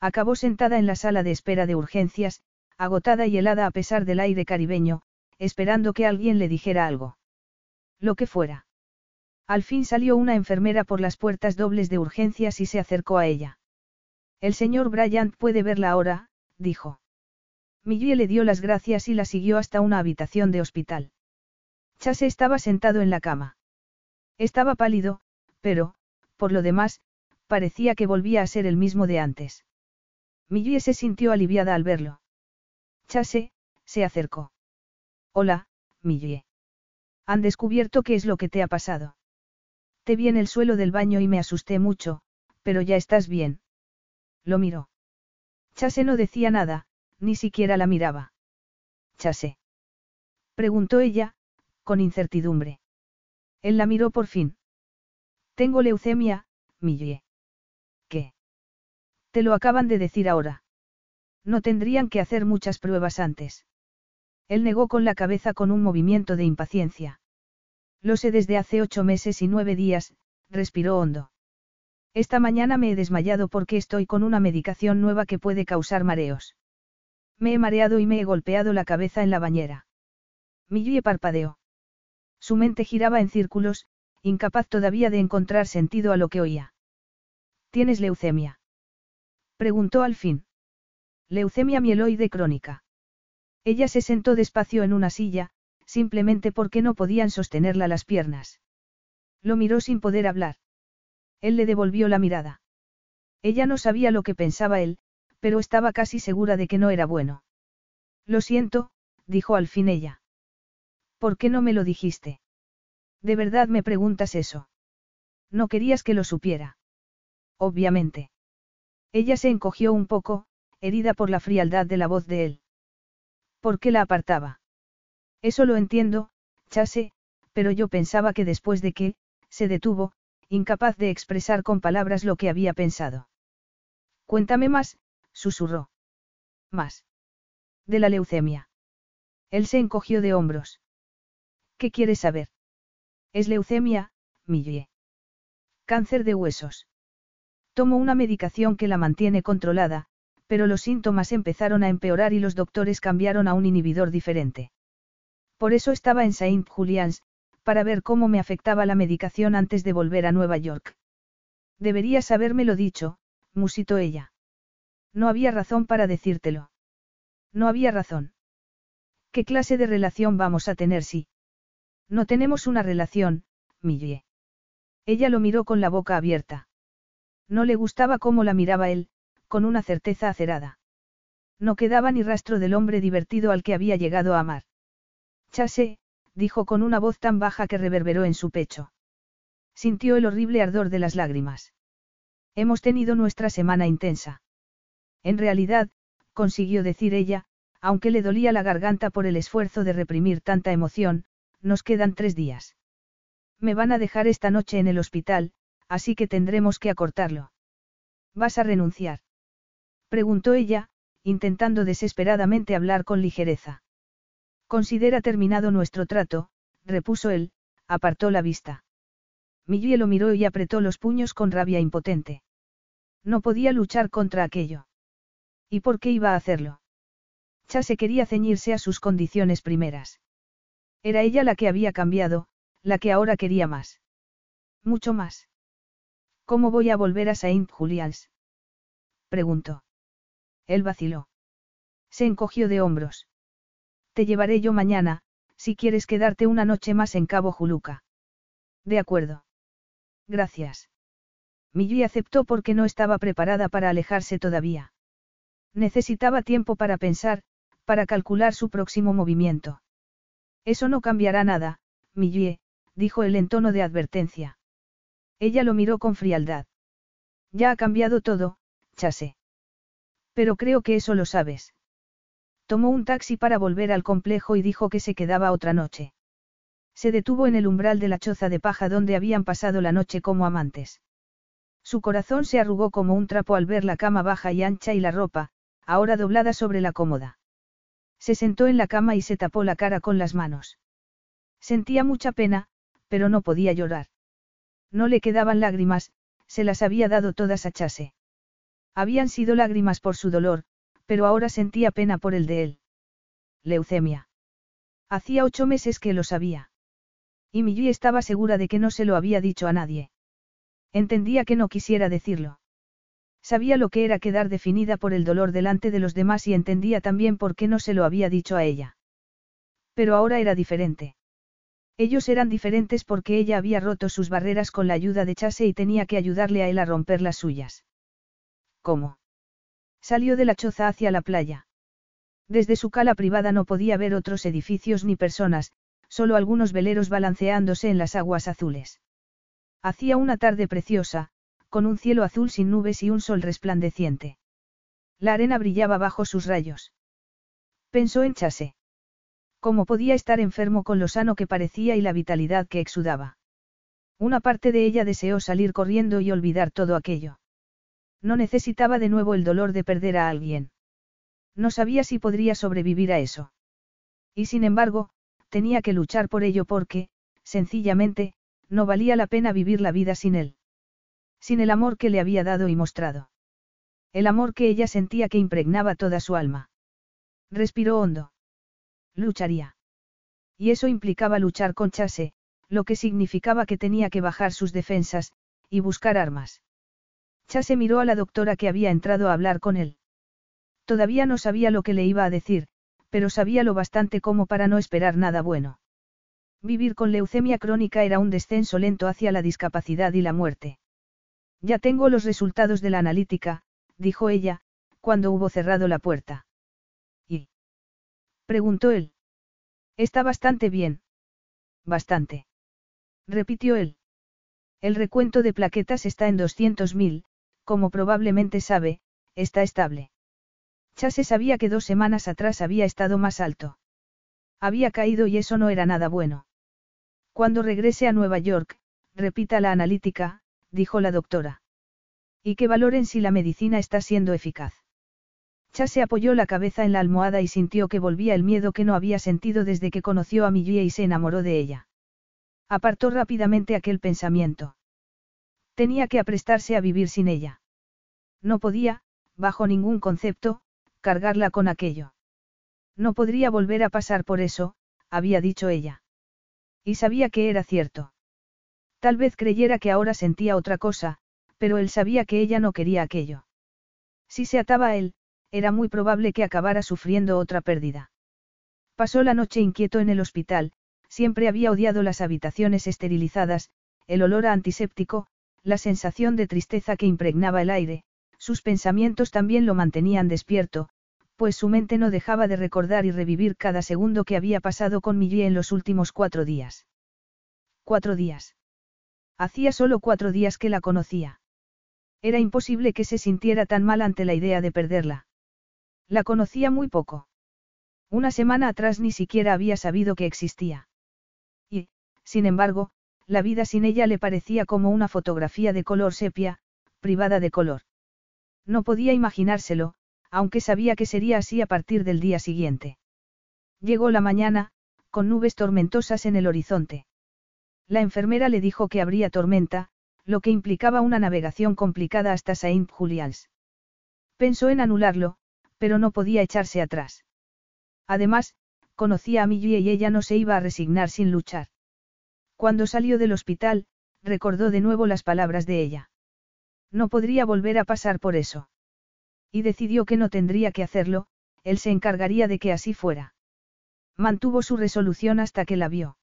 Acabó sentada en la sala de espera de urgencias, agotada y helada a pesar del aire caribeño, esperando que alguien le dijera algo. Lo que fuera. Al fin salió una enfermera por las puertas dobles de urgencias y se acercó a ella. El señor Bryant puede verla ahora, dijo. Millie le dio las gracias y la siguió hasta una habitación de hospital. Chase estaba sentado en la cama. Estaba pálido, pero, por lo demás, parecía que volvía a ser el mismo de antes. Millie se sintió aliviada al verlo. Chase, Se acercó. Hola, Millie. Han descubierto qué es lo que te ha pasado. Te vi en el suelo del baño y me asusté mucho, pero ya estás bien. Lo miró. Chase no decía nada, ni siquiera la miraba. Chase. Preguntó ella, con incertidumbre. Él la miró por fin. Tengo leucemia, Millie. ¿Qué? Te lo acaban de decir ahora. No tendrían que hacer muchas pruebas antes. Él negó con la cabeza con un movimiento de impaciencia. Lo sé desde hace ocho meses y nueve días, respiró hondo. Esta mañana me he desmayado porque estoy con una medicación nueva que puede causar mareos. Me he mareado y me he golpeado la cabeza en la bañera. Millie parpadeó. Su mente giraba en círculos, incapaz todavía de encontrar sentido a lo que oía. ¿Tienes leucemia? Preguntó al fin. Leucemia mieloide crónica. Ella se sentó despacio en una silla, simplemente porque no podían sostenerla las piernas. Lo miró sin poder hablar. Él le devolvió la mirada. Ella no sabía lo que pensaba él, pero estaba casi segura de que no era bueno. Lo siento, dijo al fin ella. ¿Por qué no me lo dijiste? ¿De verdad me preguntas eso? No querías que lo supiera. Obviamente. Ella se encogió un poco, herida por la frialdad de la voz de él. ¿Por qué la apartaba? Eso lo entiendo, Chase, pero yo pensaba que después de que, se detuvo, incapaz de expresar con palabras lo que había pensado. Cuéntame más, susurró. Más. De la leucemia. Él se encogió de hombros. ¿Qué quieres saber? Es leucemia, Millie. Cáncer de huesos. Tomo una medicación que la mantiene controlada, pero los síntomas empezaron a empeorar y los doctores cambiaron a un inhibidor diferente. Por eso estaba en Saint Julian's, para ver cómo me afectaba la medicación antes de volver a Nueva York. Deberías habérmelo dicho, musitó ella. No había razón para decírtelo. No había razón. ¿Qué clase de relación vamos a tener si? No tenemos una relación, Millie. Ella lo miró con la boca abierta. No le gustaba cómo la miraba él, con una certeza acerada. No quedaba ni rastro del hombre divertido al que había llegado a amar. Chase, dijo con una voz tan baja que reverberó en su pecho. Sintió el horrible ardor de las lágrimas. Hemos tenido nuestra semana intensa. En realidad, consiguió decir ella, aunque le dolía la garganta por el esfuerzo de reprimir tanta emoción, nos quedan tres días. Me van a dejar esta noche en el hospital, así que tendremos que acortarlo. ¿Vas a renunciar? Preguntó ella, intentando desesperadamente hablar con ligereza. Considera terminado nuestro trato, repuso él, apartó la vista. Millie lo miró y apretó los puños con rabia impotente. No podía luchar contra aquello. ¿Y por qué iba a hacerlo? se quería ceñirse a sus condiciones primeras. Era ella la que había cambiado, la que ahora quería más. Mucho más. ¿Cómo voy a volver a Saint Julians? preguntó. Él vaciló. Se encogió de hombros. Te llevaré yo mañana, si quieres quedarte una noche más en Cabo Juluca. De acuerdo. Gracias. Millie aceptó porque no estaba preparada para alejarse todavía. Necesitaba tiempo para pensar, para calcular su próximo movimiento. Eso no cambiará nada, Millie, dijo él en tono de advertencia. Ella lo miró con frialdad. Ya ha cambiado todo, Chase. Pero creo que eso lo sabes. Tomó un taxi para volver al complejo y dijo que se quedaba otra noche. Se detuvo en el umbral de la choza de paja donde habían pasado la noche como amantes. Su corazón se arrugó como un trapo al ver la cama baja y ancha y la ropa, ahora doblada sobre la cómoda. Se sentó en la cama y se tapó la cara con las manos. Sentía mucha pena, pero no podía llorar. No le quedaban lágrimas, se las había dado todas a Chase. Habían sido lágrimas por su dolor, pero ahora sentía pena por el de él. Leucemia. Hacía ocho meses que lo sabía. Y Millie estaba segura de que no se lo había dicho a nadie. Entendía que no quisiera decirlo. Sabía lo que era quedar definida por el dolor delante de los demás y entendía también por qué no se lo había dicho a ella. Pero ahora era diferente. Ellos eran diferentes porque ella había roto sus barreras con la ayuda de Chase y tenía que ayudarle a él a romper las suyas. ¿Cómo? Salió de la choza hacia la playa. Desde su cala privada no podía ver otros edificios ni personas, solo algunos veleros balanceándose en las aguas azules. Hacía una tarde preciosa, con un cielo azul sin nubes y un sol resplandeciente. La arena brillaba bajo sus rayos. Pensó en Chase. ¿Cómo podía estar enfermo con lo sano que parecía y la vitalidad que exudaba? Una parte de ella deseó salir corriendo y olvidar todo aquello. No necesitaba de nuevo el dolor de perder a alguien. No sabía si podría sobrevivir a eso. Y sin embargo, tenía que luchar por ello porque, sencillamente, no valía la pena vivir la vida sin él. Sin el amor que le había dado y mostrado. El amor que ella sentía que impregnaba toda su alma. Respiró hondo. Lucharía. Y eso implicaba luchar con Chase, lo que significaba que tenía que bajar sus defensas, y buscar armas. Chase miró a la doctora que había entrado a hablar con él. Todavía no sabía lo que le iba a decir, pero sabía lo bastante como para no esperar nada bueno. Vivir con leucemia crónica era un descenso lento hacia la discapacidad y la muerte. Ya tengo los resultados de la analítica, dijo ella, cuando hubo cerrado la puerta. ¿Y? preguntó él. Está bastante bien. Bastante. Repitió él. El recuento de plaquetas está en 200.000, como probablemente sabe, está estable. Chase sabía que dos semanas atrás había estado más alto. Había caído y eso no era nada bueno. Cuando regrese a Nueva York, repita la analítica, dijo la doctora. Y que valoren si la medicina está siendo eficaz. Chase apoyó la cabeza en la almohada y sintió que volvía el miedo que no había sentido desde que conoció a Millie y se enamoró de ella. Apartó rápidamente aquel pensamiento. Tenía que aprestarse a vivir sin ella. No podía, bajo ningún concepto, cargarla con aquello. No podría volver a pasar por eso, había dicho ella. Y sabía que era cierto. Tal vez creyera que ahora sentía otra cosa, pero él sabía que ella no quería aquello. Si se ataba a él, era muy probable que acabara sufriendo otra pérdida. Pasó la noche inquieto en el hospital, siempre había odiado las habitaciones esterilizadas, el olor a antiséptico, la sensación de tristeza que impregnaba el aire, sus pensamientos también lo mantenían despierto, pues su mente no dejaba de recordar y revivir cada segundo que había pasado con Millie en los últimos cuatro días. Cuatro días. Hacía solo cuatro días que la conocía. Era imposible que se sintiera tan mal ante la idea de perderla. La conocía muy poco. Una semana atrás ni siquiera había sabido que existía. Y, sin embargo, la vida sin ella le parecía como una fotografía de color sepia, privada de color. No podía imaginárselo, aunque sabía que sería así a partir del día siguiente. Llegó la mañana, con nubes tormentosas en el horizonte. La enfermera le dijo que habría tormenta, lo que implicaba una navegación complicada hasta Saint Julians. Pensó en anularlo, pero no podía echarse atrás. Además, conocía a Millie y ella no se iba a resignar sin luchar. Cuando salió del hospital, recordó de nuevo las palabras de ella. No podría volver a pasar por eso. Y decidió que no tendría que hacerlo, él se encargaría de que así fuera. Mantuvo su resolución hasta que la vio.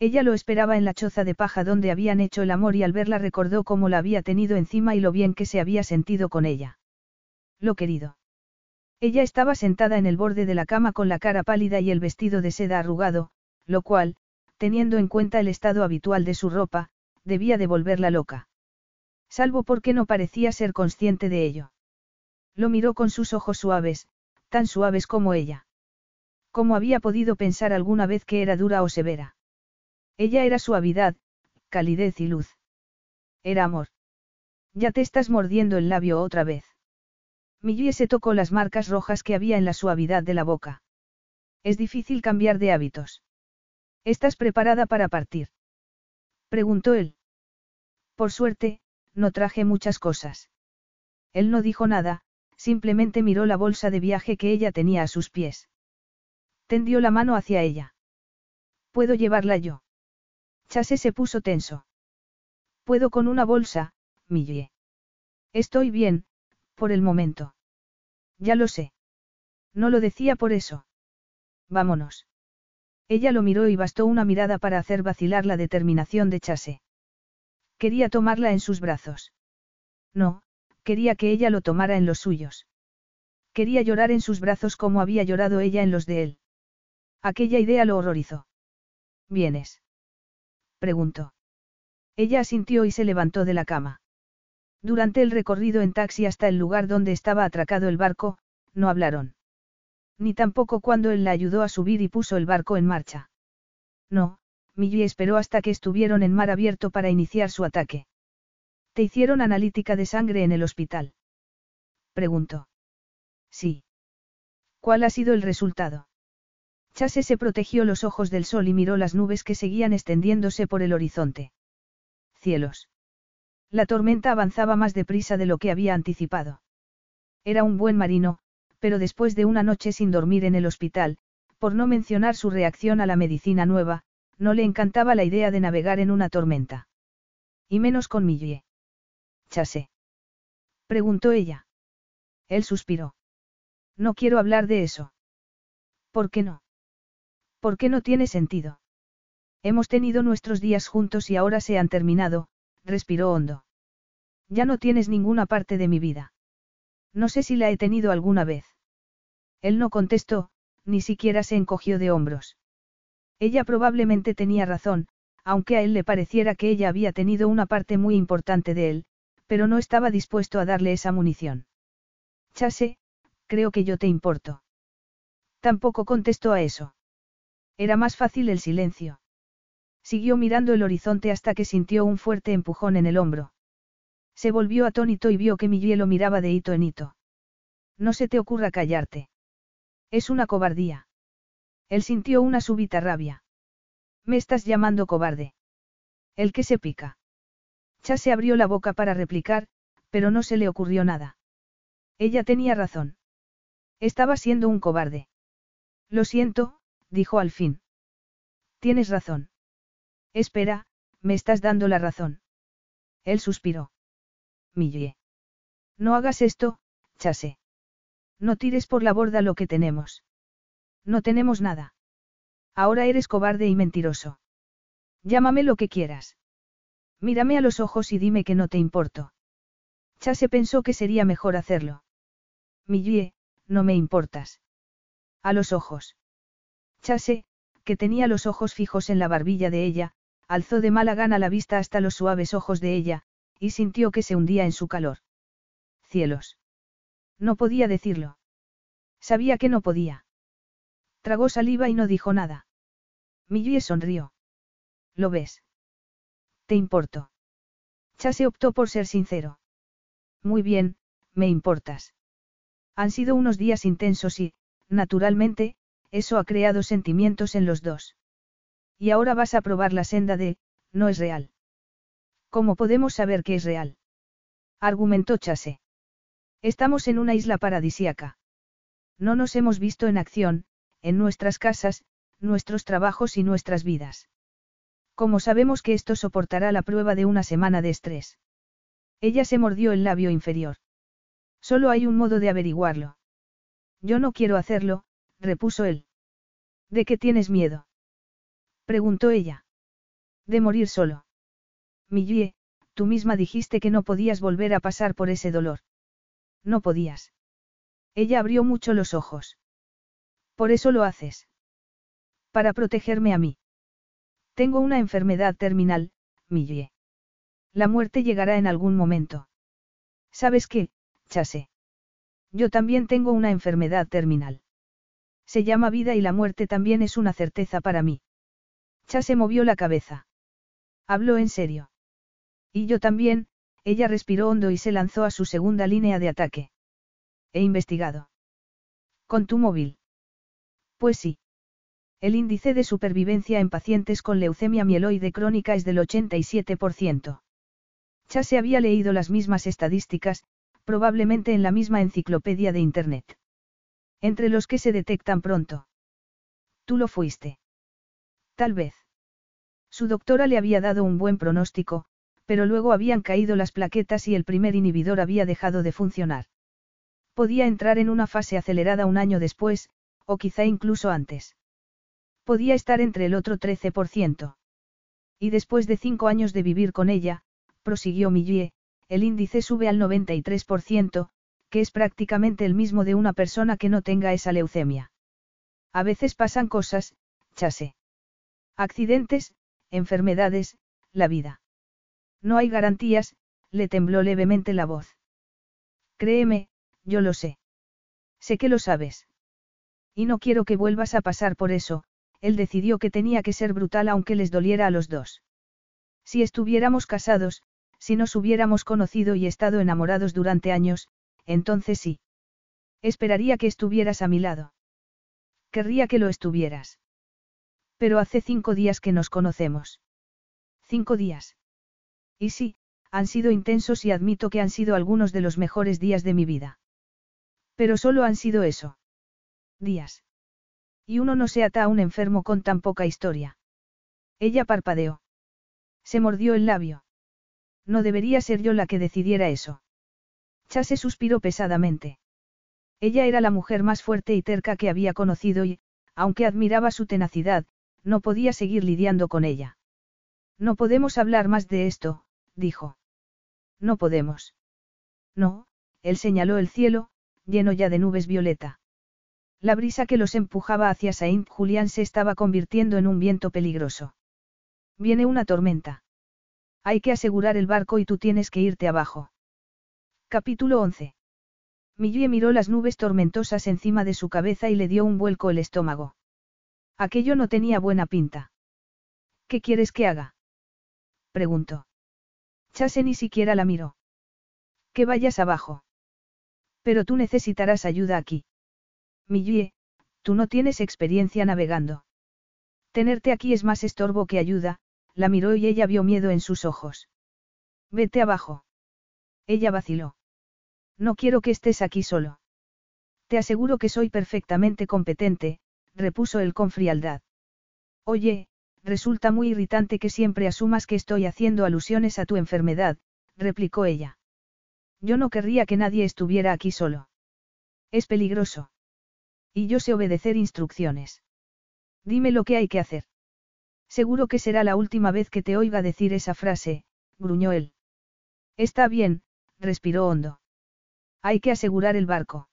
Ella lo esperaba en la choza de paja donde habían hecho el amor y al verla recordó cómo la había tenido encima y lo bien que se había sentido con ella. Lo querido. Ella estaba sentada en el borde de la cama con la cara pálida y el vestido de seda arrugado, lo cual, teniendo en cuenta el estado habitual de su ropa, debía de volverla loca. Salvo porque no parecía ser consciente de ello. Lo miró con sus ojos suaves, tan suaves como ella. ¿Cómo había podido pensar alguna vez que era dura o severa? Ella era suavidad, calidez y luz. Era amor. Ya te estás mordiendo el labio otra vez. Millie se tocó las marcas rojas que había en la suavidad de la boca. Es difícil cambiar de hábitos. ¿Estás preparada para partir? Preguntó él. Por suerte, no traje muchas cosas. Él no dijo nada, simplemente miró la bolsa de viaje que ella tenía a sus pies. Tendió la mano hacia ella. ¿Puedo llevarla yo? Chase se puso tenso. Puedo con una bolsa, Millie. Estoy bien, por el momento. Ya lo sé. No lo decía por eso. Vámonos. Ella lo miró y bastó una mirada para hacer vacilar la determinación de Chase. Quería tomarla en sus brazos. No, quería que ella lo tomara en los suyos. Quería llorar en sus brazos como había llorado ella en los de él. Aquella idea lo horrorizó. ¿Vienes? preguntó. Ella asintió y se levantó de la cama. Durante el recorrido en taxi hasta el lugar donde estaba atracado el barco, no hablaron. Ni tampoco cuando él la ayudó a subir y puso el barco en marcha. No, Millie esperó hasta que estuvieron en mar abierto para iniciar su ataque. ¿Te hicieron analítica de sangre en el hospital? Preguntó. Sí. ¿Cuál ha sido el resultado? Chase se protegió los ojos del sol y miró las nubes que seguían extendiéndose por el horizonte. Cielos. La tormenta avanzaba más deprisa de lo que había anticipado. Era un buen marino, pero después de una noche sin dormir en el hospital, por no mencionar su reacción a la medicina nueva, no le encantaba la idea de navegar en una tormenta. Y menos con Millie. Chase. Preguntó ella. Él suspiró. No quiero hablar de eso. ¿Por qué no? ¿Por qué no tiene sentido? Hemos tenido nuestros días juntos y ahora se han terminado, respiró hondo. Ya no tienes ninguna parte de mi vida. No sé si la he tenido alguna vez. Él no contestó, ni siquiera se encogió de hombros. Ella probablemente tenía razón, aunque a él le pareciera que ella había tenido una parte muy importante de él, pero no estaba dispuesto a darle esa munición. Chase, creo que yo te importo. Tampoco contestó a eso. Era más fácil el silencio. Siguió mirando el horizonte hasta que sintió un fuerte empujón en el hombro. Se volvió atónito y vio que Miguel lo miraba de hito en hito. No se te ocurra callarte. Es una cobardía. Él sintió una súbita rabia. Me estás llamando cobarde. El que se pica. Chase abrió la boca para replicar, pero no se le ocurrió nada. Ella tenía razón. Estaba siendo un cobarde. Lo siento, dijo al fin. Tienes razón. Espera, me estás dando la razón. Él suspiró. Millie. No hagas esto, Chase. No tires por la borda lo que tenemos. No tenemos nada. Ahora eres cobarde y mentiroso. Llámame lo que quieras. Mírame a los ojos y dime que no te importo. Chase pensó que sería mejor hacerlo. Millie, no me importas. A los ojos. Chase, que tenía los ojos fijos en la barbilla de ella, alzó de mala gana la vista hasta los suaves ojos de ella, y sintió que se hundía en su calor. Cielos. No podía decirlo. Sabía que no podía. Tragó saliva y no dijo nada. Millie sonrió. ¿Lo ves? ¿Te importo? Chase optó por ser sincero. Muy bien, me importas. Han sido unos días intensos y, naturalmente, eso ha creado sentimientos en los dos. Y ahora vas a probar la senda de, no es real. ¿Cómo podemos saber que es real? Argumentó Chase. Estamos en una isla paradisiaca. No nos hemos visto en acción, en nuestras casas, nuestros trabajos y nuestras vidas. ¿Cómo sabemos que esto soportará la prueba de una semana de estrés? Ella se mordió el labio inferior. Solo hay un modo de averiguarlo. Yo no quiero hacerlo, repuso él. ¿De qué tienes miedo? preguntó ella. De morir solo. Millie, tú misma dijiste que no podías volver a pasar por ese dolor. No podías. Ella abrió mucho los ojos. Por eso lo haces. Para protegerme a mí. Tengo una enfermedad terminal, Millie. La muerte llegará en algún momento. ¿Sabes qué, Chase? Yo también tengo una enfermedad terminal. Se llama vida y la muerte también es una certeza para mí. Chase movió la cabeza. Habló en serio. Y yo también, ella respiró hondo y se lanzó a su segunda línea de ataque. He investigado. Con tu móvil. Pues sí. El índice de supervivencia en pacientes con leucemia mieloide crónica es del 87%. Chase había leído las mismas estadísticas, probablemente en la misma enciclopedia de Internet. Entre los que se detectan pronto. Tú lo fuiste. Tal vez. Su doctora le había dado un buen pronóstico, pero luego habían caído las plaquetas y el primer inhibidor había dejado de funcionar. Podía entrar en una fase acelerada un año después, o quizá incluso antes. Podía estar entre el otro 13%. Y después de cinco años de vivir con ella, prosiguió Millie, el índice sube al 93%, que es prácticamente el mismo de una persona que no tenga esa leucemia. A veces pasan cosas, chase. Accidentes, enfermedades, la vida. No hay garantías, le tembló levemente la voz. Créeme, yo lo sé. Sé que lo sabes. Y no quiero que vuelvas a pasar por eso, él decidió que tenía que ser brutal aunque les doliera a los dos. Si estuviéramos casados, si nos hubiéramos conocido y estado enamorados durante años, entonces sí. Esperaría que estuvieras a mi lado. Querría que lo estuvieras. Pero hace cinco días que nos conocemos. Cinco días. Y sí, han sido intensos y admito que han sido algunos de los mejores días de mi vida. Pero solo han sido eso. Días. Y uno no se ata a un enfermo con tan poca historia. Ella parpadeó. Se mordió el labio. No debería ser yo la que decidiera eso. Chase suspiró pesadamente. Ella era la mujer más fuerte y terca que había conocido y, aunque admiraba su tenacidad, no podía seguir lidiando con ella. No podemos hablar más de esto, dijo. No podemos. No, él señaló el cielo, lleno ya de nubes violeta. La brisa que los empujaba hacia Saint Julián se estaba convirtiendo en un viento peligroso. Viene una tormenta. Hay que asegurar el barco y tú tienes que irte abajo. Capítulo 11. Millie miró las nubes tormentosas encima de su cabeza y le dio un vuelco el estómago. Aquello no tenía buena pinta. ¿Qué quieres que haga? preguntó. Chase ni siquiera la miró. Que vayas abajo. Pero tú necesitarás ayuda aquí. Millie, tú no tienes experiencia navegando. Tenerte aquí es más estorbo que ayuda, la miró y ella vio miedo en sus ojos. Vete abajo. Ella vaciló. No quiero que estés aquí solo. Te aseguro que soy perfectamente competente, repuso él con frialdad. Oye, resulta muy irritante que siempre asumas que estoy haciendo alusiones a tu enfermedad, replicó ella. Yo no querría que nadie estuviera aquí solo. Es peligroso. Y yo sé obedecer instrucciones. Dime lo que hay que hacer. Seguro que será la última vez que te oiga decir esa frase, gruñó él. Está bien, respiró hondo. Hay que asegurar el barco.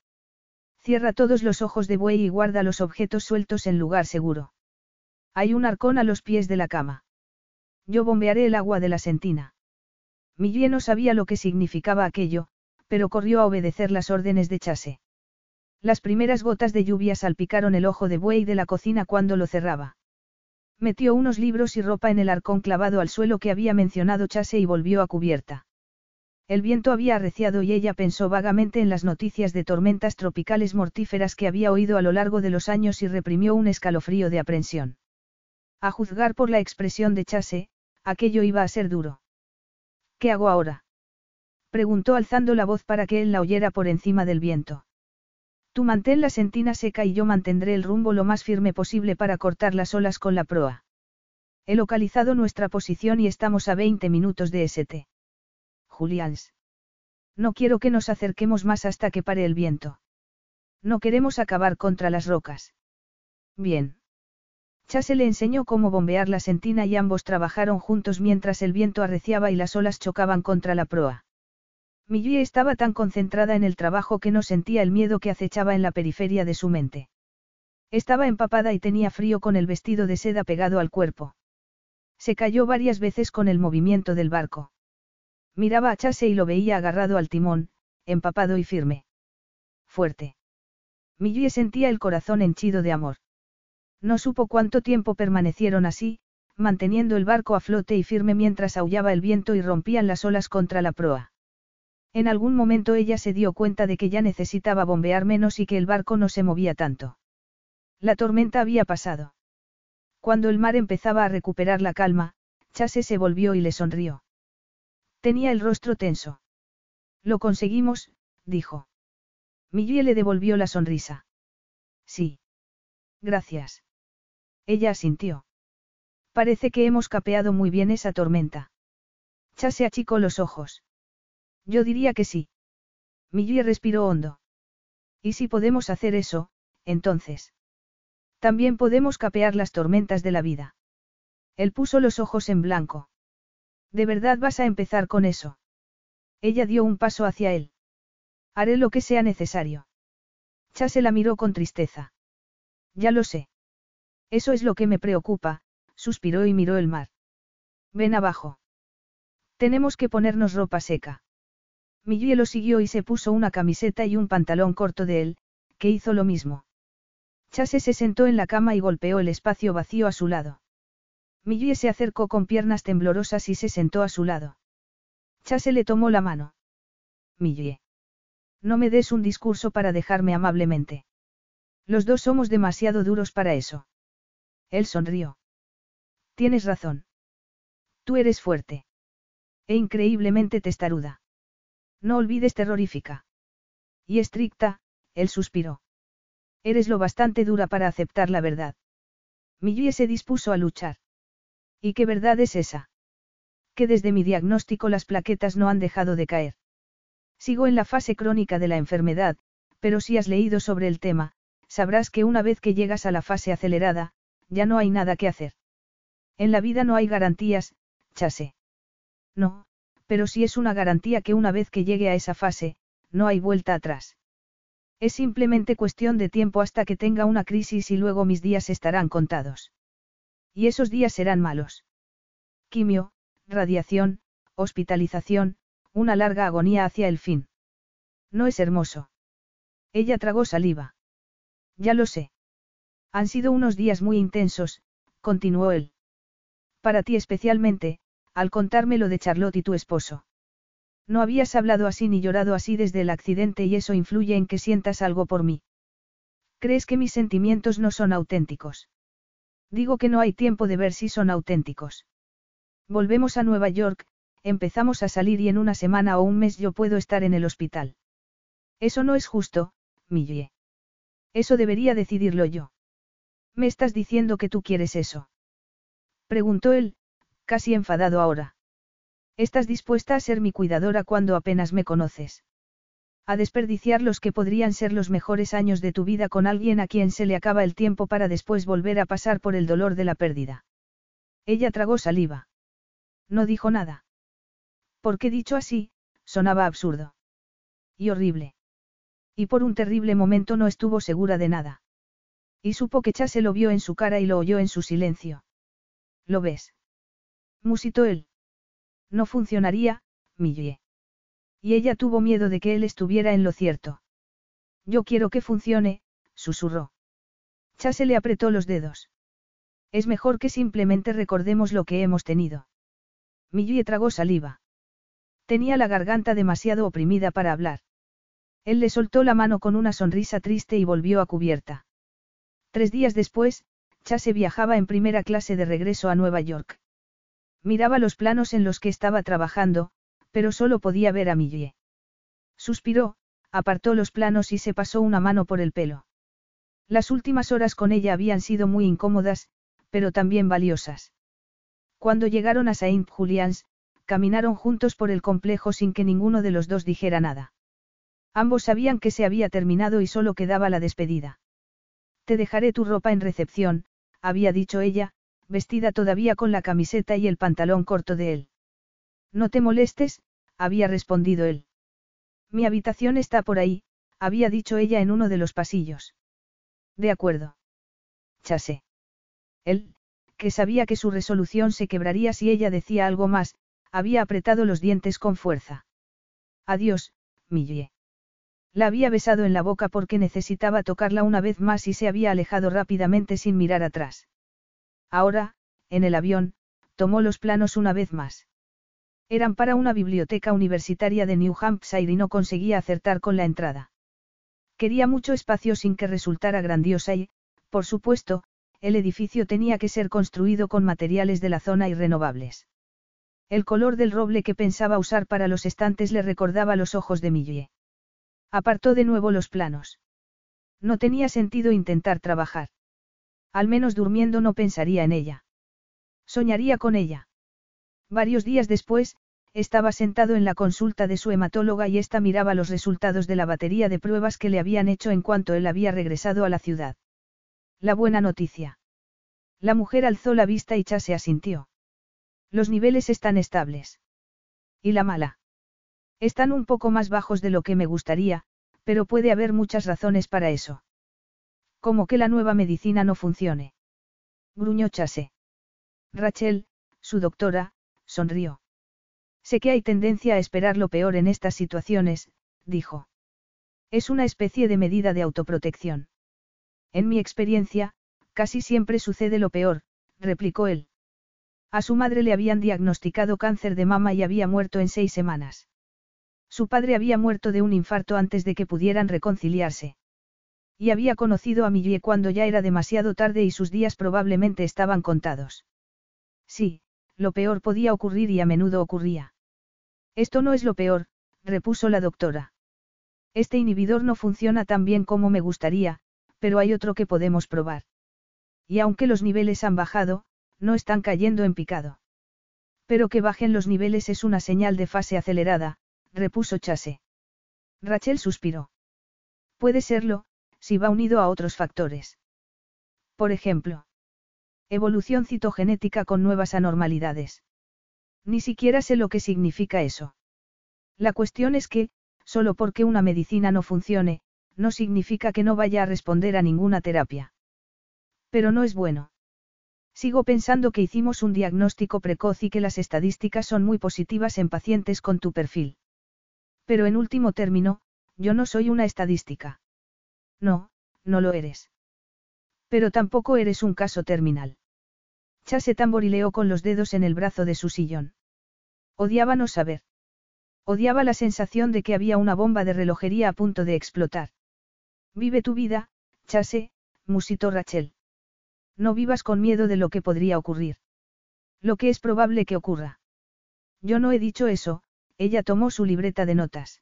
Cierra todos los ojos de buey y guarda los objetos sueltos en lugar seguro. Hay un arcón a los pies de la cama. Yo bombearé el agua de la sentina. Millie no sabía lo que significaba aquello, pero corrió a obedecer las órdenes de Chase. Las primeras gotas de lluvia salpicaron el ojo de buey de la cocina cuando lo cerraba. Metió unos libros y ropa en el arcón clavado al suelo que había mencionado Chase y volvió a cubierta. El viento había arreciado y ella pensó vagamente en las noticias de tormentas tropicales mortíferas que había oído a lo largo de los años y reprimió un escalofrío de aprensión. A juzgar por la expresión de Chase, aquello iba a ser duro. ¿Qué hago ahora? preguntó alzando la voz para que él la oyera por encima del viento. Tú mantén la sentina seca y yo mantendré el rumbo lo más firme posible para cortar las olas con la proa. He localizado nuestra posición y estamos a 20 minutos de St. Julians. No quiero que nos acerquemos más hasta que pare el viento. No queremos acabar contra las rocas. Bien. Chase le enseñó cómo bombear la sentina y ambos trabajaron juntos mientras el viento arreciaba y las olas chocaban contra la proa. Millie estaba tan concentrada en el trabajo que no sentía el miedo que acechaba en la periferia de su mente. Estaba empapada y tenía frío con el vestido de seda pegado al cuerpo. Se cayó varias veces con el movimiento del barco. Miraba a Chase y lo veía agarrado al timón, empapado y firme. Fuerte. Millie sentía el corazón henchido de amor. No supo cuánto tiempo permanecieron así, manteniendo el barco a flote y firme mientras aullaba el viento y rompían las olas contra la proa. En algún momento ella se dio cuenta de que ya necesitaba bombear menos y que el barco no se movía tanto. La tormenta había pasado. Cuando el mar empezaba a recuperar la calma, Chase se volvió y le sonrió. Tenía el rostro tenso. Lo conseguimos, dijo. Millie le devolvió la sonrisa. Sí. Gracias. Ella asintió. Parece que hemos capeado muy bien esa tormenta. Chase achicó los ojos. Yo diría que sí. Millie respiró hondo. ¿Y si podemos hacer eso, entonces? También podemos capear las tormentas de la vida. Él puso los ojos en blanco. ¿De verdad vas a empezar con eso? Ella dio un paso hacia él. Haré lo que sea necesario. Chase la miró con tristeza. Ya lo sé. Eso es lo que me preocupa, suspiró y miró el mar. Ven abajo. Tenemos que ponernos ropa seca. Millie lo siguió y se puso una camiseta y un pantalón corto de él, que hizo lo mismo. Chase se sentó en la cama y golpeó el espacio vacío a su lado. Millie se acercó con piernas temblorosas y se sentó a su lado. Chase le tomó la mano. Millie. No me des un discurso para dejarme amablemente. Los dos somos demasiado duros para eso. Él sonrió. Tienes razón. Tú eres fuerte. E increíblemente testaruda. No olvides terrorífica. Y estricta, él suspiró. Eres lo bastante dura para aceptar la verdad. Millie se dispuso a luchar. ¿Y qué verdad es esa? Que desde mi diagnóstico las plaquetas no han dejado de caer. Sigo en la fase crónica de la enfermedad, pero si has leído sobre el tema, sabrás que una vez que llegas a la fase acelerada, ya no hay nada que hacer. En la vida no hay garantías, chase. No, pero sí es una garantía que una vez que llegue a esa fase, no hay vuelta atrás. Es simplemente cuestión de tiempo hasta que tenga una crisis y luego mis días estarán contados. Y esos días serán malos. Quimio, radiación, hospitalización, una larga agonía hacia el fin. No es hermoso. Ella tragó saliva. Ya lo sé. Han sido unos días muy intensos, continuó él. Para ti especialmente, al contarme lo de Charlotte y tu esposo. No habías hablado así ni llorado así desde el accidente y eso influye en que sientas algo por mí. ¿Crees que mis sentimientos no son auténticos? Digo que no hay tiempo de ver si son auténticos. Volvemos a Nueva York, empezamos a salir y en una semana o un mes yo puedo estar en el hospital. Eso no es justo, Millie. Eso debería decidirlo yo. ¿Me estás diciendo que tú quieres eso? Preguntó él, casi enfadado ahora. ¿Estás dispuesta a ser mi cuidadora cuando apenas me conoces? A desperdiciar los que podrían ser los mejores años de tu vida con alguien a quien se le acaba el tiempo para después volver a pasar por el dolor de la pérdida. Ella tragó saliva. No dijo nada. Porque dicho así, sonaba absurdo. Y horrible. Y por un terrible momento no estuvo segura de nada. Y supo que Chase lo vio en su cara y lo oyó en su silencio. ¿Lo ves? Musitó él. No funcionaría, Millie. Y ella tuvo miedo de que él estuviera en lo cierto. Yo quiero que funcione, susurró. Chase le apretó los dedos. Es mejor que simplemente recordemos lo que hemos tenido. Millie tragó saliva. Tenía la garganta demasiado oprimida para hablar. Él le soltó la mano con una sonrisa triste y volvió a cubierta. Tres días después, Chase viajaba en primera clase de regreso a Nueva York. Miraba los planos en los que estaba trabajando, pero solo podía ver a Millie. Suspiró, apartó los planos y se pasó una mano por el pelo. Las últimas horas con ella habían sido muy incómodas, pero también valiosas. Cuando llegaron a Saint Julians, caminaron juntos por el complejo sin que ninguno de los dos dijera nada. Ambos sabían que se había terminado y solo quedaba la despedida. Te dejaré tu ropa en recepción, había dicho ella, vestida todavía con la camiseta y el pantalón corto de él. No te molestes, había respondido él. Mi habitación está por ahí, había dicho ella en uno de los pasillos. De acuerdo. Chase. Él, que sabía que su resolución se quebraría si ella decía algo más, había apretado los dientes con fuerza. Adiós, Millie. La había besado en la boca porque necesitaba tocarla una vez más y se había alejado rápidamente sin mirar atrás. Ahora, en el avión, tomó los planos una vez más. Eran para una biblioteca universitaria de New Hampshire y no conseguía acertar con la entrada. Quería mucho espacio sin que resultara grandiosa y, por supuesto, el edificio tenía que ser construido con materiales de la zona y renovables. El color del roble que pensaba usar para los estantes le recordaba los ojos de Millie. Apartó de nuevo los planos. No tenía sentido intentar trabajar. Al menos durmiendo no pensaría en ella. Soñaría con ella. Varios días después, estaba sentado en la consulta de su hematóloga y ésta miraba los resultados de la batería de pruebas que le habían hecho en cuanto él había regresado a la ciudad. La buena noticia. La mujer alzó la vista y Chase asintió. Los niveles están estables. ¿Y la mala? Están un poco más bajos de lo que me gustaría, Pero puede haber muchas razones para eso. Como que la nueva medicina no funcione. Gruñó Chase. Rachel, su doctora, sonrió. Sé que hay tendencia a esperar lo peor en estas situaciones, dijo. Es una especie de medida de autoprotección. En mi experiencia, casi siempre sucede lo peor, replicó él. A su madre le habían diagnosticado cáncer de mama y había muerto en seis semanas. Su padre había muerto de un infarto antes de que pudieran reconciliarse. Y había conocido a Millie cuando ya era demasiado tarde y sus días probablemente estaban contados. Sí, lo peor podía ocurrir y a menudo ocurría. Esto no es lo peor, repuso la doctora. Este inhibidor no funciona tan bien como me gustaría, pero hay otro que podemos probar. Y aunque los niveles han bajado, no están cayendo en picado. Pero que bajen los niveles es una señal de fase acelerada, repuso Chase. Rachel suspiró. Puede serlo, si va unido a otros factores. Por ejemplo, evolución citogenética con nuevas anormalidades. Ni siquiera sé lo que significa eso. La cuestión es que, solo porque una medicina no funcione, no significa que no vaya a responder a ninguna terapia. Pero no es bueno. Sigo pensando que hicimos un diagnóstico precoz y que las estadísticas son muy positivas en pacientes con tu perfil. Pero en último término, yo no soy una estadística. No, no lo eres. Pero tampoco eres un caso terminal. Chase se tamborileó con los dedos en el brazo de su sillón. Odiaba no saber. Odiaba la sensación de que había una bomba de relojería a punto de explotar. Vive tu vida, Chase, musitó Rachel. No vivas con miedo de lo que podría ocurrir. Lo que es probable que ocurra. Yo no he dicho eso, ella tomó su libreta de notas.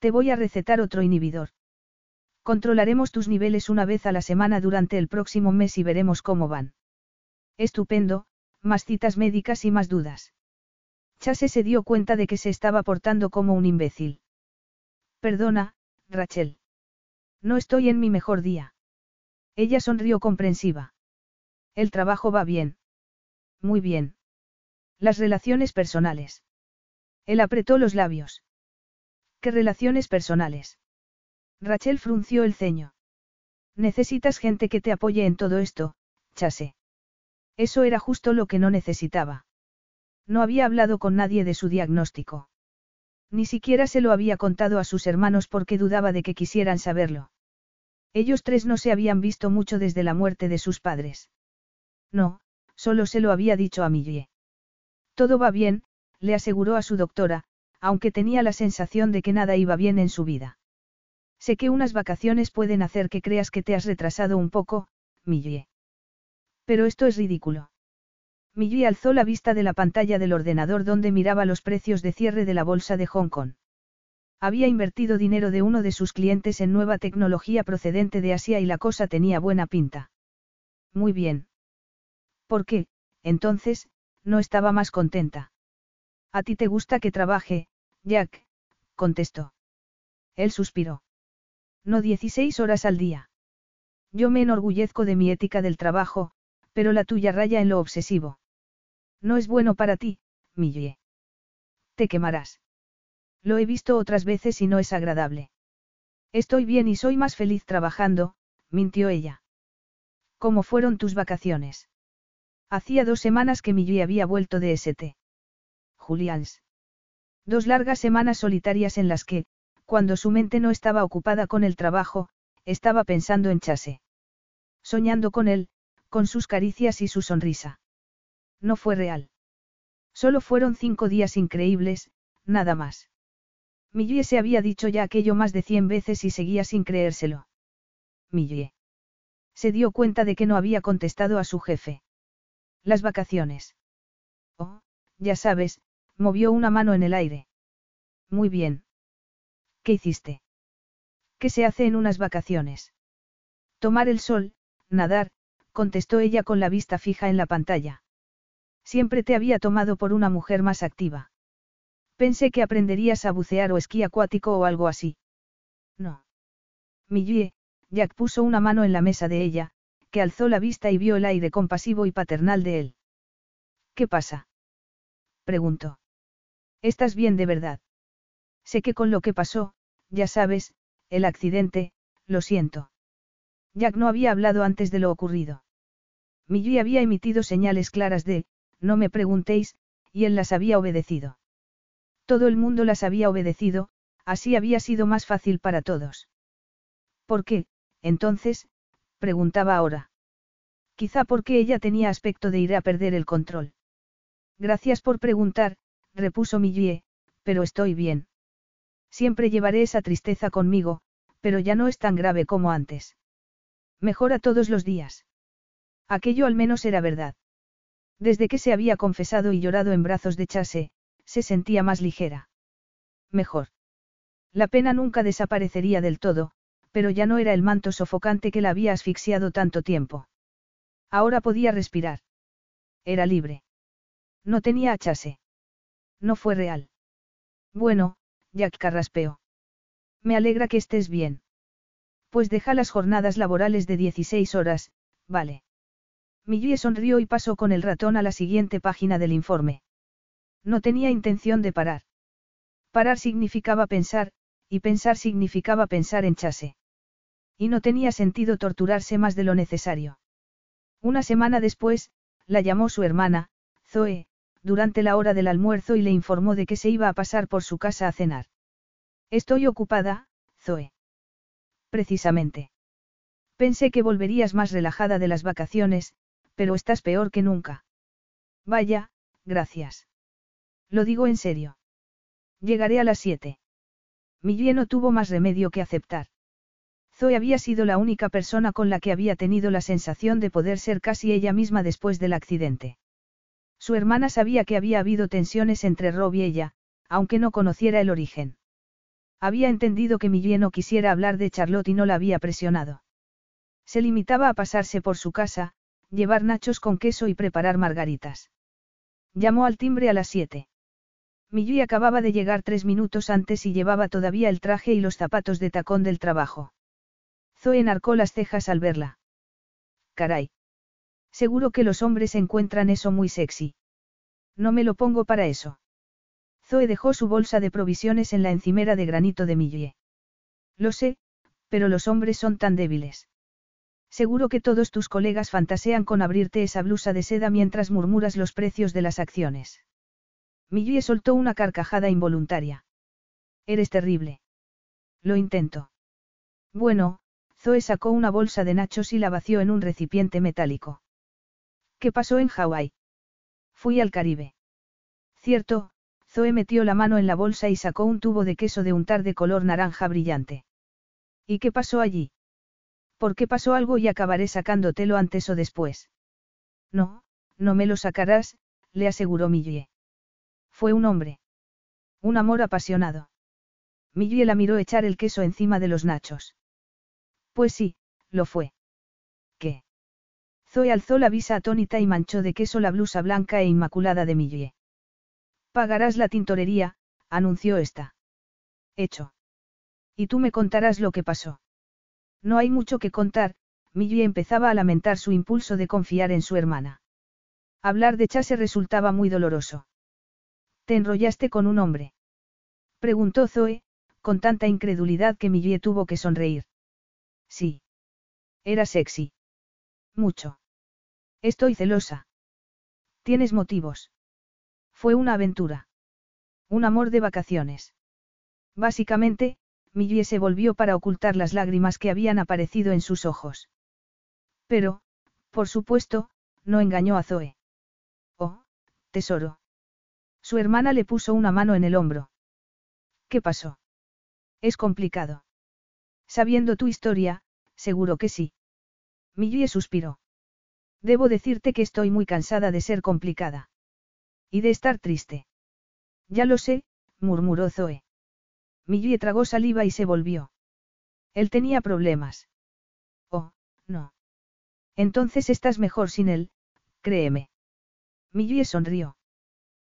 Te voy a recetar otro inhibidor. Controlaremos tus niveles una vez a la semana durante el próximo mes y veremos cómo van. Estupendo, más citas médicas y más dudas. Chase se dio cuenta de que se estaba portando como un imbécil. Perdona, Rachel. No estoy en mi mejor día. Ella sonrió comprensiva. El trabajo va bien. Muy bien. Las relaciones personales. Él apretó los labios. ¿Qué relaciones personales? Rachel frunció el ceño. Necesitas gente que te apoye en todo esto, Chase. Eso era justo lo que no necesitaba. No había hablado con nadie de su diagnóstico. Ni siquiera se lo había contado a sus hermanos porque dudaba de que quisieran saberlo. Ellos tres no se habían visto mucho desde la muerte de sus padres. No, solo se lo había dicho a Millie. Todo va bien, le aseguró a su doctora, aunque tenía la sensación de que nada iba bien en su vida. Sé que unas vacaciones pueden hacer que creas que te has retrasado un poco, Millie. Pero esto es ridículo. Millie alzó la vista de la pantalla del ordenador donde miraba los precios de cierre de la bolsa de Hong Kong. Había invertido dinero de uno de sus clientes en nueva tecnología procedente de Asia y la cosa tenía buena pinta. Muy bien. ¿Por qué, entonces, no estaba más contenta? A ti te gusta que trabaje, Jack, contestó. Él suspiró. No 16 horas al día. Yo me enorgullezco de mi ética del trabajo, pero la tuya raya en lo obsesivo. No es bueno para ti, Millie. Te quemarás. Lo he visto otras veces y no es agradable. Estoy bien y soy más feliz trabajando, mintió ella. ¿Cómo fueron tus vacaciones? Hacía dos semanas que Millie había vuelto de St. Julians. Dos largas semanas solitarias en las que, cuando su mente no estaba ocupada con el trabajo, estaba pensando en Chase. Soñando con él, con sus caricias y su sonrisa. No fue real. Solo fueron cinco días increíbles, nada más. Millie se había dicho ya aquello más de cien veces y seguía sin creérselo. Millie. Se dio cuenta de que no había contestado a su jefe. Las vacaciones. Oh, ya sabes, movió una mano en el aire. Muy bien. ¿Qué hiciste? ¿Qué se hace en unas vacaciones? Tomar el sol, nadar, contestó ella con la vista fija en la pantalla. Siempre te había tomado por una mujer más activa. Pensé que aprenderías a bucear o esquí acuático o algo así. No. Millie, Jack puso una mano en la mesa de ella, que alzó la vista y vio el aire compasivo y paternal de él. ¿Qué pasa? preguntó. ¿Estás bien de verdad? Sé que con lo que pasó, ya sabes, el accidente, lo siento. Jack no había hablado antes de lo ocurrido. Millie había emitido señales claras de, no me preguntéis, y él las había obedecido. Todo el mundo las había obedecido, así había sido más fácil para todos. ¿Por qué, entonces? preguntaba ahora. Quizá porque ella tenía aspecto de ir a perder el control. Gracias por preguntar, repuso Millie, pero estoy bien. Siempre llevaré esa tristeza conmigo, pero ya no es tan grave como antes. Mejora todos los días. Aquello al menos era verdad. Desde que se había confesado y llorado en brazos de Chase, se sentía más ligera. Mejor. La pena nunca desaparecería del todo, pero ya no era el manto sofocante que la había asfixiado tanto tiempo. Ahora podía respirar. Era libre. No tenía a Chase. No fue real. Bueno, Jack carraspeó. Me alegra que estés bien. Pues deja las jornadas laborales de 16 horas, vale. Millie sonrió y pasó con el ratón a la siguiente página del informe. No tenía intención de parar. Parar significaba pensar, y pensar significaba pensar en Chase. Y no tenía sentido torturarse más de lo necesario. Una semana después, la llamó su hermana, Zoe, durante la hora del almuerzo y le informó de que se iba a pasar por su casa a cenar. Estoy ocupada, Zoe. Precisamente. Pensé que volverías más relajada de las vacaciones, pero estás peor que nunca. Vaya, gracias. Lo digo en serio. Llegaré a las siete. Millie no tuvo más remedio que aceptar. Zoe había sido la única persona con la que había tenido la sensación de poder ser casi ella misma después del accidente. Su hermana sabía que había habido tensiones entre Rob y ella, aunque no conociera el origen. Había entendido que Millie no quisiera hablar de Charlotte y no la había presionado. Se limitaba a pasarse por su casa, llevar nachos con queso y preparar margaritas. Llamó al timbre a las siete. Millie acababa de llegar tres minutos antes y llevaba todavía el traje y los zapatos de tacón del trabajo. Zoe enarcó las cejas al verla. Caray. Seguro que los hombres encuentran eso muy sexy. No me lo pongo para eso. Zoe dejó su bolsa de provisiones en la encimera de granito de Millie. Lo sé, pero los hombres son tan débiles. Seguro que todos tus colegas fantasean con abrirte esa blusa de seda mientras murmuras los precios de las acciones. Millie soltó una carcajada involuntaria. Eres terrible. Lo intento. Bueno, Zoe sacó una bolsa de nachos y la vació en un recipiente metálico. ¿Qué pasó en Hawái? Fui al Caribe. Cierto, Zoe metió la mano en la bolsa y sacó un tubo de queso de untar de color naranja brillante. ¿Y qué pasó allí? ¿Por qué pasó algo y acabaré sacándotelo antes o después? No, no me lo sacarás, le aseguró Millie. Fue un hombre. Un amor apasionado. Millie la miró echar el queso encima de los nachos. Pues sí, lo fue. Zoe alzó la visa atónita y manchó de queso la blusa blanca e inmaculada de Millie. Pagarás la tintorería, anunció esta. Hecho. Y tú me contarás lo que pasó. No hay mucho que contar, Millie empezaba a lamentar su impulso de confiar en su hermana. Hablar de Chase resultaba muy doloroso. ¿Te enrollaste con un hombre? Preguntó Zoe, con tanta incredulidad que Millie tuvo que sonreír. Sí. Era sexy. Mucho. Estoy celosa. ¿Tienes motivos? Fue una aventura. Un amor de vacaciones. Básicamente, Millie se volvió para ocultar las lágrimas que habían aparecido en sus ojos. Pero, por supuesto, no engañó a Zoe. Oh, tesoro. Su hermana le puso una mano en el hombro. ¿Qué pasó? Es complicado. Sabiendo tu historia, seguro que sí. Millie suspiró. Debo decirte que estoy muy cansada de ser complicada. Y de estar triste. Ya lo sé, murmuró Zoe. Millie tragó saliva y se volvió. Él tenía problemas. Oh, no. Entonces estás mejor sin él, créeme. Millie sonrió.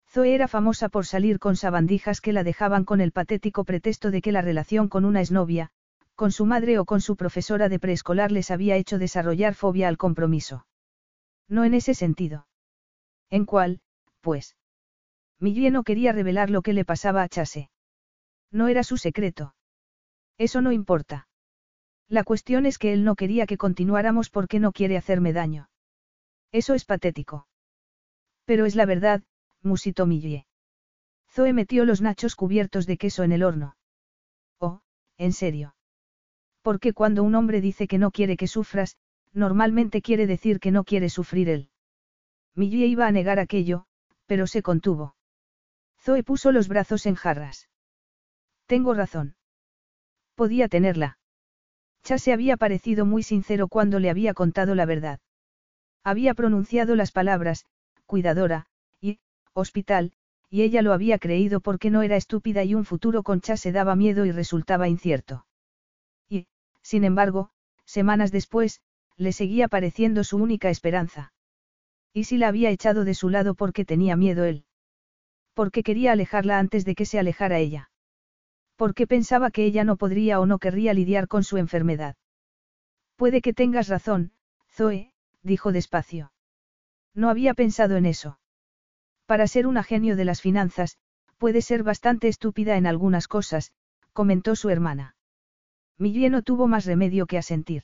Zoe era famosa por salir con sabandijas que la dejaban con el patético pretexto de que la relación con una exnovia, con su madre o con su profesora de preescolar les había hecho desarrollar fobia al compromiso. No en ese sentido. ¿En cuál, pues? Millie no quería revelar lo que le pasaba a Chase. No era su secreto. Eso no importa. La cuestión es que él no quería que continuáramos porque no quiere hacerme daño. Eso es patético. Pero es la verdad, musitó Millie. Zoe metió los nachos cubiertos de queso en el horno. Oh, en serio. Porque cuando un hombre dice que no quiere que sufras, normalmente quiere decir que no quiere sufrir él. Millie iba a negar aquello, pero se contuvo. Zoe puso los brazos en jarras. Tengo razón. Podía tenerla. Chase se había parecido muy sincero cuando le había contado la verdad. Había pronunciado las palabras, cuidadora, y, hospital, y ella lo había creído porque no era estúpida y un futuro con Chase daba miedo y resultaba incierto. Y, sin embargo, semanas después, le seguía pareciendo su única esperanza. ¿Y si la había echado de su lado porque tenía miedo él? Porque quería alejarla antes de que se alejara ella. Porque pensaba que ella no podría o no querría lidiar con su enfermedad. Puede que tengas razón, Zoe, dijo despacio. No había pensado en eso. Para ser una genio de las finanzas, puede ser bastante estúpida en algunas cosas, comentó su hermana. Millie no tuvo más remedio que asentir.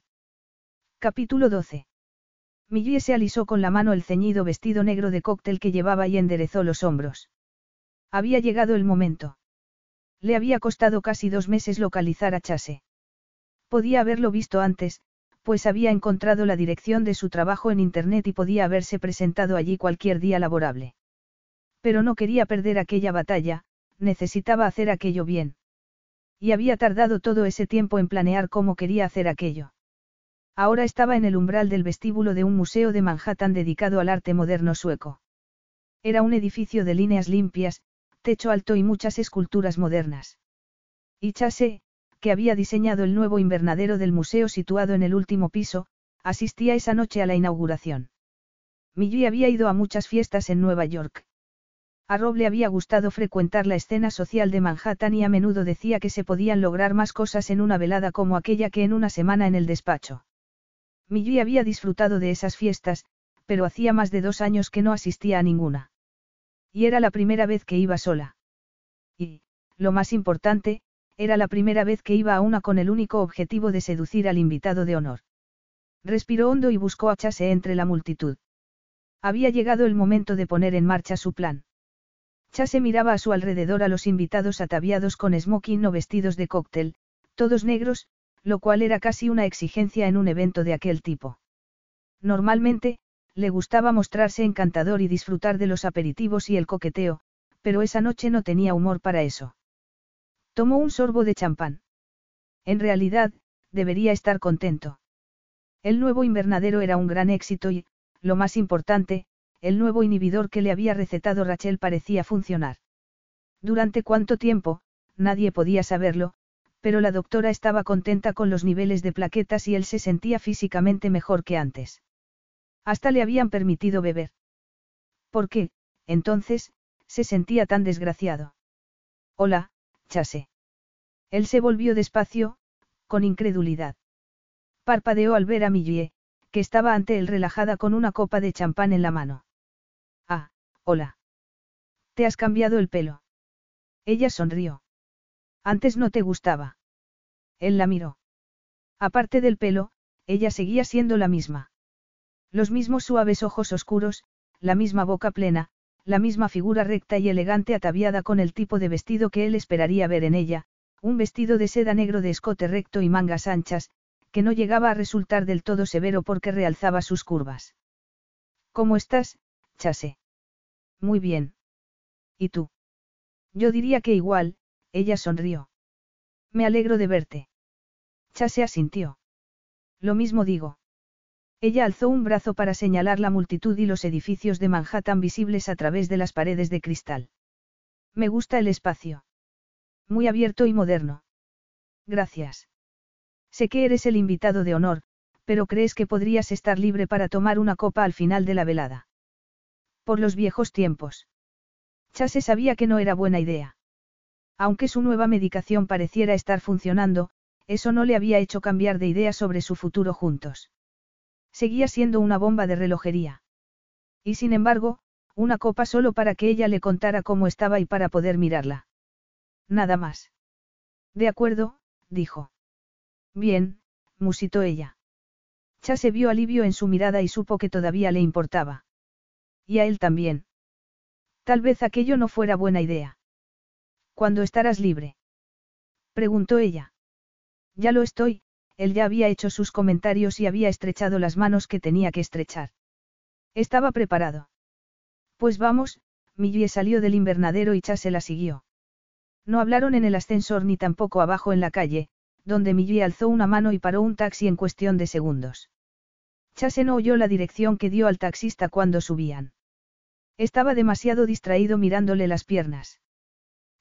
Capítulo 12. Millie se alisó con la mano el ceñido vestido negro de cóctel que llevaba y enderezó los hombros. Había llegado el momento. Le había costado casi dos meses localizar a Chase. Podía haberlo visto antes, pues había encontrado la dirección de su trabajo en Internet y podía haberse presentado allí cualquier día laborable. Pero no quería perder aquella batalla, necesitaba hacer aquello bien. Y había tardado todo ese tiempo en planear cómo quería hacer aquello. Ahora estaba en el umbral del vestíbulo de un museo de Manhattan dedicado al arte moderno sueco. Era un edificio de líneas limpias, techo alto y muchas esculturas modernas. Y Chase, que había diseñado el nuevo invernadero del museo situado en el último piso, asistía esa noche a la inauguración. Millie había ido a muchas fiestas en Nueva York. A Rob le había gustado frecuentar la escena social de Manhattan y a menudo decía que se podían lograr más cosas en una velada como aquella que en una semana en el despacho. Millie había disfrutado de esas fiestas, pero hacía más de dos años que no asistía a ninguna. Y era la primera vez que iba sola. Y, lo más importante, era la primera vez que iba a una con el único objetivo de seducir al invitado de honor. Respiró hondo y buscó a Chase entre la multitud. Había llegado el momento de poner en marcha su plan. Chase miraba a su alrededor a los invitados ataviados con smoking o vestidos de cóctel, todos negros, lo cual era casi una exigencia en un evento de aquel tipo. Normalmente, le gustaba mostrarse encantador y disfrutar de los aperitivos y el coqueteo, pero esa noche no tenía humor para eso. Tomó un sorbo de champán. En realidad, debería estar contento. El nuevo invernadero era un gran éxito y, lo más importante, el nuevo inhibidor que le había recetado Rachel parecía funcionar. Durante cuánto tiempo, nadie podía saberlo, pero la doctora estaba contenta con los niveles de plaquetas y él se sentía físicamente mejor que antes. Hasta le habían permitido beber. ¿Por qué, entonces, se sentía tan desgraciado? Hola, Chase. Él se volvió despacio, con incredulidad. Parpadeó al ver a Millie, que estaba ante él relajada con una copa de champán en la mano. Hola. ¿Te has cambiado el pelo? Ella sonrió. Antes no te gustaba. Él la miró. Aparte del pelo, ella seguía siendo la misma. Los mismos suaves ojos oscuros, la misma boca plena, la misma figura recta y elegante ataviada con el tipo de vestido que él esperaría ver en ella, un vestido de seda negro de escote recto y mangas anchas, que no llegaba a resultar del todo severo porque realzaba sus curvas. ¿Cómo estás, Chase? Muy bien. ¿Y tú? Yo diría que igual, ella sonrió. Me alegro de verte. Chase asintió. Lo mismo digo. Ella alzó un brazo para señalar la multitud y los edificios de Manhattan visibles a través de las paredes de cristal. Me gusta el espacio. Muy abierto y moderno. Gracias. Sé que eres el invitado de honor, pero crees que podrías estar libre para tomar una copa al final de la velada. Por los viejos tiempos. Chase sabía que no era buena idea. Aunque su nueva medicación pareciera estar funcionando, eso no le había hecho cambiar de idea sobre su futuro juntos. Seguía siendo una bomba de relojería. Y sin embargo, una copa solo para que ella le contara cómo estaba y para poder mirarla. Nada más. De acuerdo, dijo. Bien, musitó ella. Chase vio alivio en su mirada y supo que todavía le importaba. Y a él también. Tal vez aquello no fuera buena idea. ¿Cuándo estarás libre? Preguntó ella. Ya lo estoy, él ya había hecho sus comentarios y había estrechado las manos que tenía que estrechar. Estaba preparado. Pues vamos, Millie salió del invernadero y Chase la siguió. No hablaron en el ascensor ni tampoco abajo en la calle, donde Millie alzó una mano y paró un taxi en cuestión de segundos. Chase no oyó la dirección que dio al taxista cuando subían. Estaba demasiado distraído mirándole las piernas.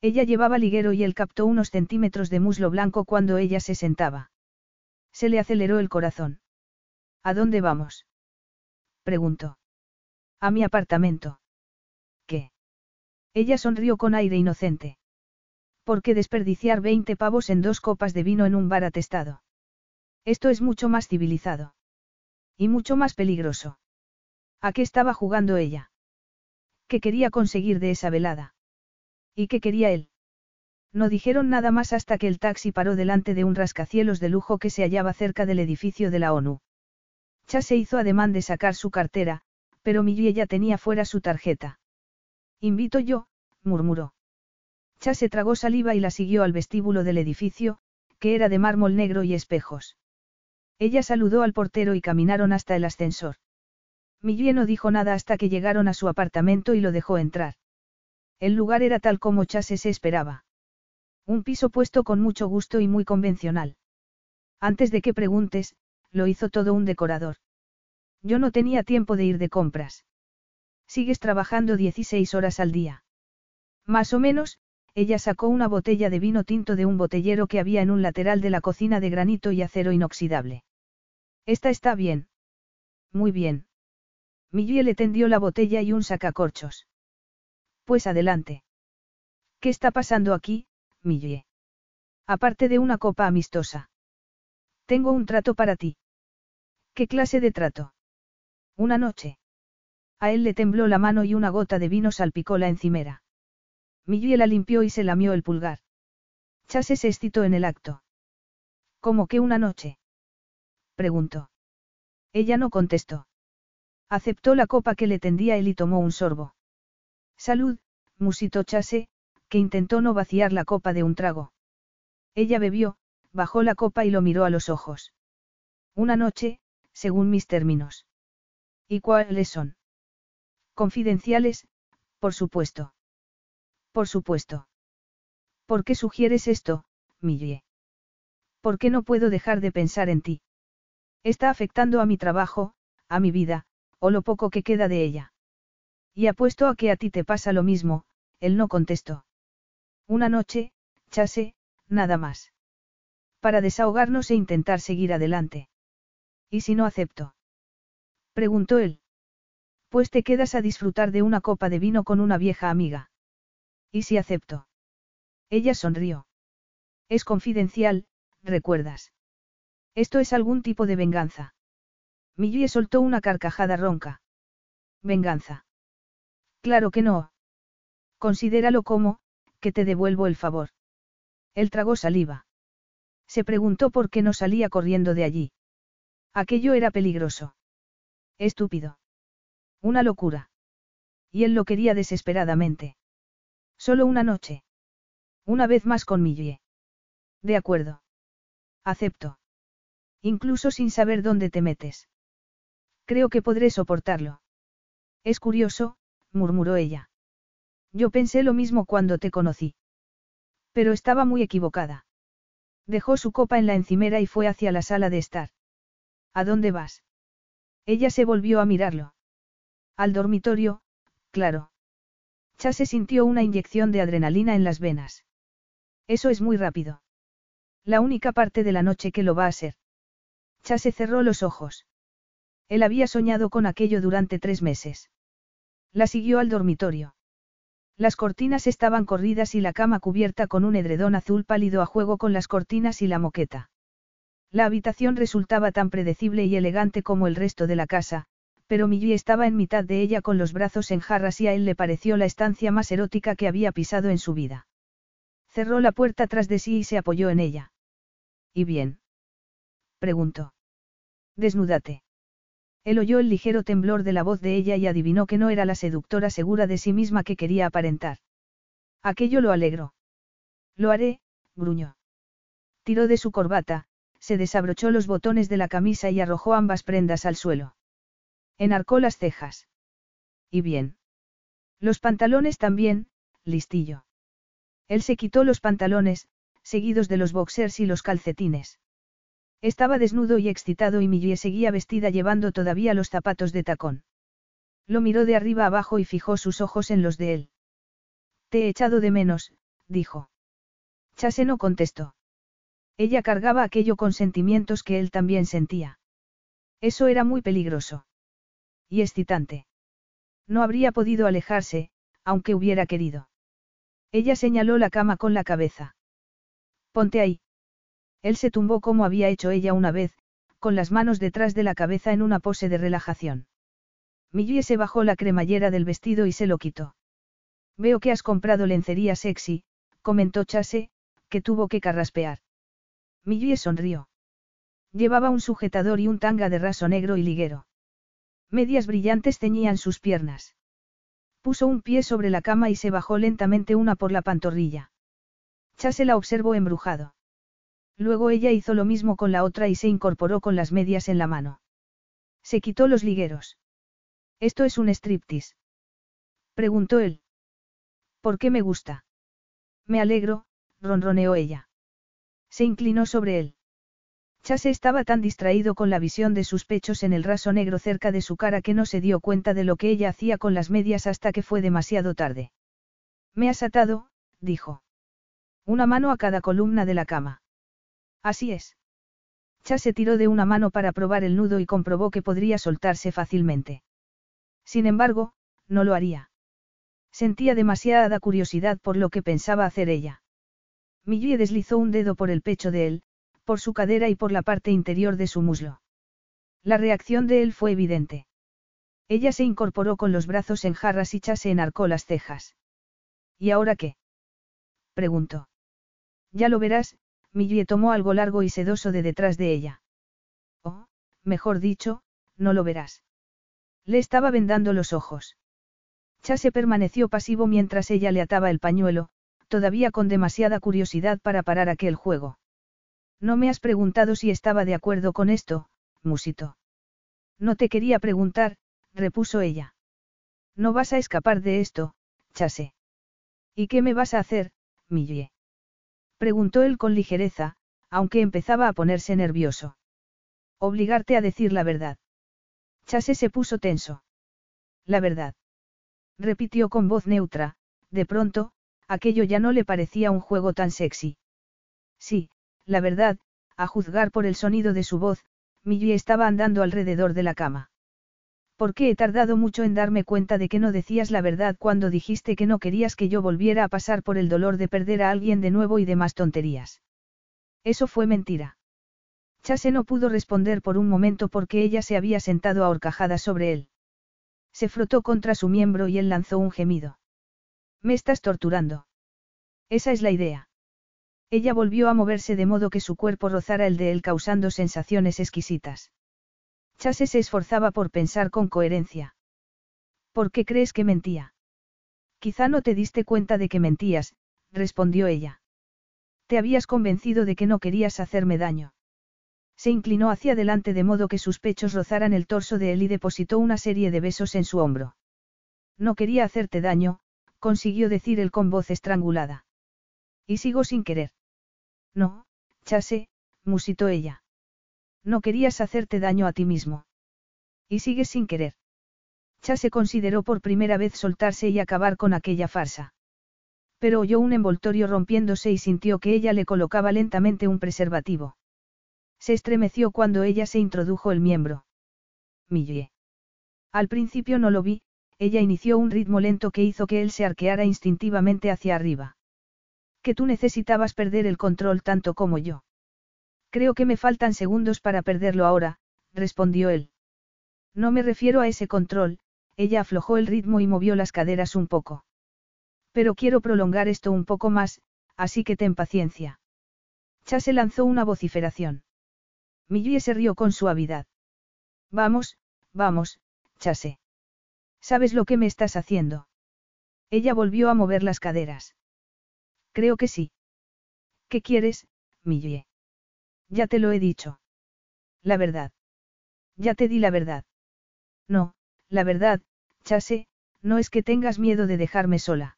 Ella llevaba liguero y él captó unos centímetros de muslo blanco cuando ella se sentaba. Se le aceleró el corazón. ¿A dónde vamos? preguntó. A mi apartamento. ¿Qué? Ella sonrió con aire inocente. ¿Por qué desperdiciar 20 pavos en dos copas de vino en un bar atestado? Esto es mucho más civilizado. Y mucho más peligroso. ¿A qué estaba jugando ella? ¿Qué quería conseguir de esa velada? ¿Y qué quería él? No dijeron nada más hasta que el taxi paró delante de un rascacielos de lujo que se hallaba cerca del edificio de la ONU. Chase hizo ademán de sacar su cartera, pero Millie ya tenía fuera su tarjeta. Invito yo, murmuró. Chase tragó saliva y la siguió al vestíbulo del edificio, que era de mármol negro y espejos. Ella saludó al portero y caminaron hasta el ascensor. Millie no dijo nada hasta que llegaron a su apartamento y lo dejó entrar. El lugar era tal como Chase se esperaba. Un piso puesto con mucho gusto y muy convencional. Antes de que preguntes, lo hizo todo un decorador. Yo no tenía tiempo de ir de compras. Sigues trabajando 16 horas al día. Más o menos, ella sacó una botella de vino tinto de un botellero que había en un lateral de la cocina de granito y acero inoxidable. Esta está bien. Muy bien. Millie le tendió la botella y un sacacorchos. Pues adelante. ¿Qué está pasando aquí, Millie? Aparte de una copa amistosa. Tengo un trato para ti. ¿Qué clase de trato? Una noche. A él le tembló la mano y una gota de vino salpicó la encimera. Millie la limpió y se lamió el pulgar. Chase se excitó en el acto. ¿Cómo que una noche? preguntó. Ella no contestó. Aceptó la copa que le tendía él y tomó un sorbo. Salud, musitó Chase, que intentó no vaciar la copa de un trago. Ella bebió, bajó la copa y lo miró a los ojos. Una noche, según mis términos. ¿Y cuáles son? Confidenciales, por supuesto. Por supuesto. ¿Por qué sugieres esto, Millie? ¿Por qué no puedo dejar de pensar en ti? Está afectando a mi trabajo, a mi vida, o lo poco que queda de ella. Y apuesto a que a ti te pasa lo mismo, él no contestó. Una noche, chase, nada más. Para desahogarnos e intentar seguir adelante. ¿Y si no acepto? Preguntó él. Pues te quedas a disfrutar de una copa de vino con una vieja amiga. ¿Y si acepto? Ella sonrió. Es confidencial, recuerdas. Esto es algún tipo de venganza. Millie soltó una carcajada ronca. Venganza. Claro que no. Considéralo como, que te devuelvo el favor. Él tragó saliva. Se preguntó por qué no salía corriendo de allí. Aquello era peligroso. Estúpido. Una locura. Y él lo quería desesperadamente. Solo una noche. Una vez más con Millie. De acuerdo. Acepto. Incluso sin saber dónde te metes. Creo que podré soportarlo. Es curioso, murmuró ella. Yo pensé lo mismo cuando te conocí. Pero estaba muy equivocada. Dejó su copa en la encimera y fue hacia la sala de estar. ¿A dónde vas? Ella se volvió a mirarlo. Al dormitorio, claro. Chase sintió una inyección de adrenalina en las venas. Eso es muy rápido. La única parte de la noche que lo va a ser. Chase cerró los ojos. Él había soñado con aquello durante tres meses. La siguió al dormitorio. Las cortinas estaban corridas y la cama cubierta con un edredón azul pálido a juego con las cortinas y la moqueta. La habitación resultaba tan predecible y elegante como el resto de la casa, pero Millie estaba en mitad de ella con los brazos en jarras y a él le pareció la estancia más erótica que había pisado en su vida. Cerró la puerta tras de sí y se apoyó en ella. ¿Y bien? Preguntó. Desnúdate. Él oyó el ligero temblor de la voz de ella y adivinó que no era la seductora segura de sí misma que quería aparentar. Aquello lo alegró. Lo haré, gruñó. Tiró de su corbata, se desabrochó los botones de la camisa y arrojó ambas prendas al suelo. Enarcó las cejas. ¿Y bien? Los pantalones también, listillo. Él se quitó los pantalones, seguidos de los boxers y los calcetines. Estaba desnudo y excitado y Millie seguía vestida llevando todavía los zapatos de tacón. Lo miró de arriba abajo y fijó sus ojos en los de él. Te he echado de menos, dijo. Chase no contestó. Ella cargaba aquello con sentimientos que él también sentía. Eso era muy peligroso. Y excitante. No habría podido alejarse, aunque hubiera querido. Ella señaló la cama con la cabeza. Ponte ahí. Él se tumbó como había hecho ella una vez, con las manos detrás de la cabeza en una pose de relajación. Millie se bajó la cremallera del vestido y se lo quitó. Veo que has comprado lencería sexy, comentó Chase, que tuvo que carraspear. Millie sonrió. Llevaba un sujetador y un tanga de raso negro y liguero. Medias brillantes ceñían sus piernas. Puso un pie sobre la cama y se bajó lentamente una por la pantorrilla. Chase la observó embrujado. Luego ella hizo lo mismo con la otra y se incorporó con las medias en la mano. Se quitó los ligueros. ¿Esto es un striptease? Preguntó él. ¿Por qué me gusta? Me alegro, ronroneó ella. Se inclinó sobre él. Chase estaba tan distraído con la visión de sus pechos en el raso negro cerca de su cara que no se dio cuenta de lo que ella hacía con las medias hasta que fue demasiado tarde. Me has atado, dijo. Una mano a cada columna de la cama. Así es. Chas se tiró de una mano para probar el nudo y comprobó que podría soltarse fácilmente. Sin embargo, no lo haría. Sentía demasiada curiosidad por lo que pensaba hacer ella. Millie deslizó un dedo por el pecho de él, por su cadera y por la parte interior de su muslo. La reacción de él fue evidente. Ella se incorporó con los brazos en jarras y Chas se enarcó las cejas. ¿Y ahora qué? preguntó. Ya lo verás, Millie tomó algo largo y sedoso de detrás de ella. Oh, mejor dicho, no lo verás. Le estaba vendando los ojos. Chase permaneció pasivo mientras ella le ataba el pañuelo, todavía con demasiada curiosidad para parar aquel juego. No me has preguntado si estaba de acuerdo con esto, musito. No te quería preguntar, repuso ella. No vas a escapar de esto, Chase. ¿Y qué me vas a hacer, Millie? Preguntó él con ligereza, aunque empezaba a ponerse nervioso. Obligarte a decir la verdad. Chase se puso tenso. La verdad. Repitió con voz neutra, de pronto, aquello ya no le parecía un juego tan sexy. Sí, la verdad, a juzgar por el sonido de su voz, Millie estaba andando alrededor de la cama. ¿Por qué he tardado mucho en darme cuenta de que no decías la verdad cuando dijiste que no querías que yo volviera a pasar por el dolor de perder a alguien de nuevo y demás tonterías? Eso fue mentira. Chase no pudo responder por un momento porque ella se había sentado ahorcajada sobre él. Se frotó contra su miembro y él lanzó un gemido. Me estás torturando. Esa es la idea. Ella volvió a moverse de modo que su cuerpo rozara el de él causando sensaciones exquisitas. Chase se esforzaba por pensar con coherencia. ¿Por qué crees que mentía? Quizá no te diste cuenta de que mentías, respondió ella. Te habías convencido de que no querías hacerme daño. Se inclinó hacia adelante de modo que sus pechos rozaran el torso de él y depositó una serie de besos en su hombro. No quería hacerte daño, consiguió decir él con voz estrangulada. Y sigo sin querer. No, Chase, musitó ella. No querías hacerte daño a ti mismo. Y sigues sin querer. se consideró por primera vez soltarse y acabar con aquella farsa. Pero oyó un envoltorio rompiéndose y sintió que ella le colocaba lentamente un preservativo. Se estremeció cuando ella se introdujo el miembro. Millie. Al principio no lo vi, ella inició un ritmo lento que hizo que él se arqueara instintivamente hacia arriba. Que tú necesitabas perder el control tanto como yo. Creo que me faltan segundos para perderlo ahora, respondió él. No me refiero a ese control, ella aflojó el ritmo y movió las caderas un poco. Pero quiero prolongar esto un poco más, así que ten paciencia. Chase lanzó una vociferación. Millie se rió con suavidad. Vamos, vamos, Chase. ¿Sabes lo que me estás haciendo? Ella volvió a mover las caderas. Creo que sí. ¿Qué quieres, Millie? Ya te lo he dicho. La verdad. Ya te di la verdad. No, la verdad, Chase, no es que tengas miedo de dejarme sola.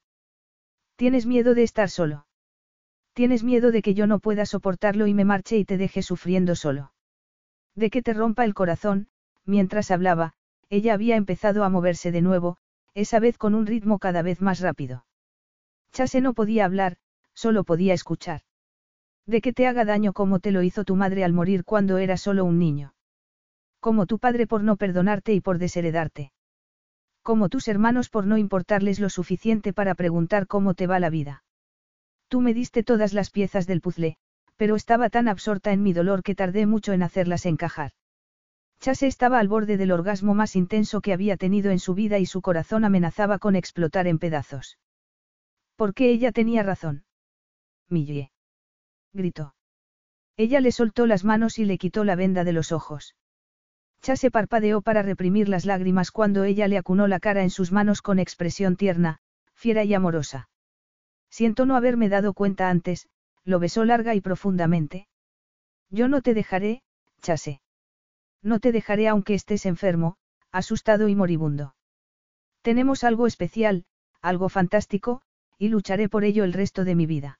Tienes miedo de estar solo. Tienes miedo de que yo no pueda soportarlo y me marche y te deje sufriendo solo. De que te rompa el corazón, mientras hablaba, ella había empezado a moverse de nuevo, esa vez con un ritmo cada vez más rápido. Chase no podía hablar, solo podía escuchar. De que te haga daño como te lo hizo tu madre al morir cuando era solo un niño. Como tu padre por no perdonarte y por desheredarte. Como tus hermanos por no importarles lo suficiente para preguntar cómo te va la vida. Tú me diste todas las piezas del puzzle, pero estaba tan absorta en mi dolor que tardé mucho en hacerlas encajar. Chase estaba al borde del orgasmo más intenso que había tenido en su vida y su corazón amenazaba con explotar en pedazos. ¿Por qué ella tenía razón? Millie. Gritó. Ella le soltó las manos y le quitó la venda de los ojos. Chase parpadeó para reprimir las lágrimas cuando ella le acunó la cara en sus manos con expresión tierna, fiera y amorosa. Siento no haberme dado cuenta antes, lo besó larga y profundamente. Yo no te dejaré, Chase. No te dejaré aunque estés enfermo, asustado y moribundo. Tenemos algo especial, algo fantástico, y lucharé por ello el resto de mi vida.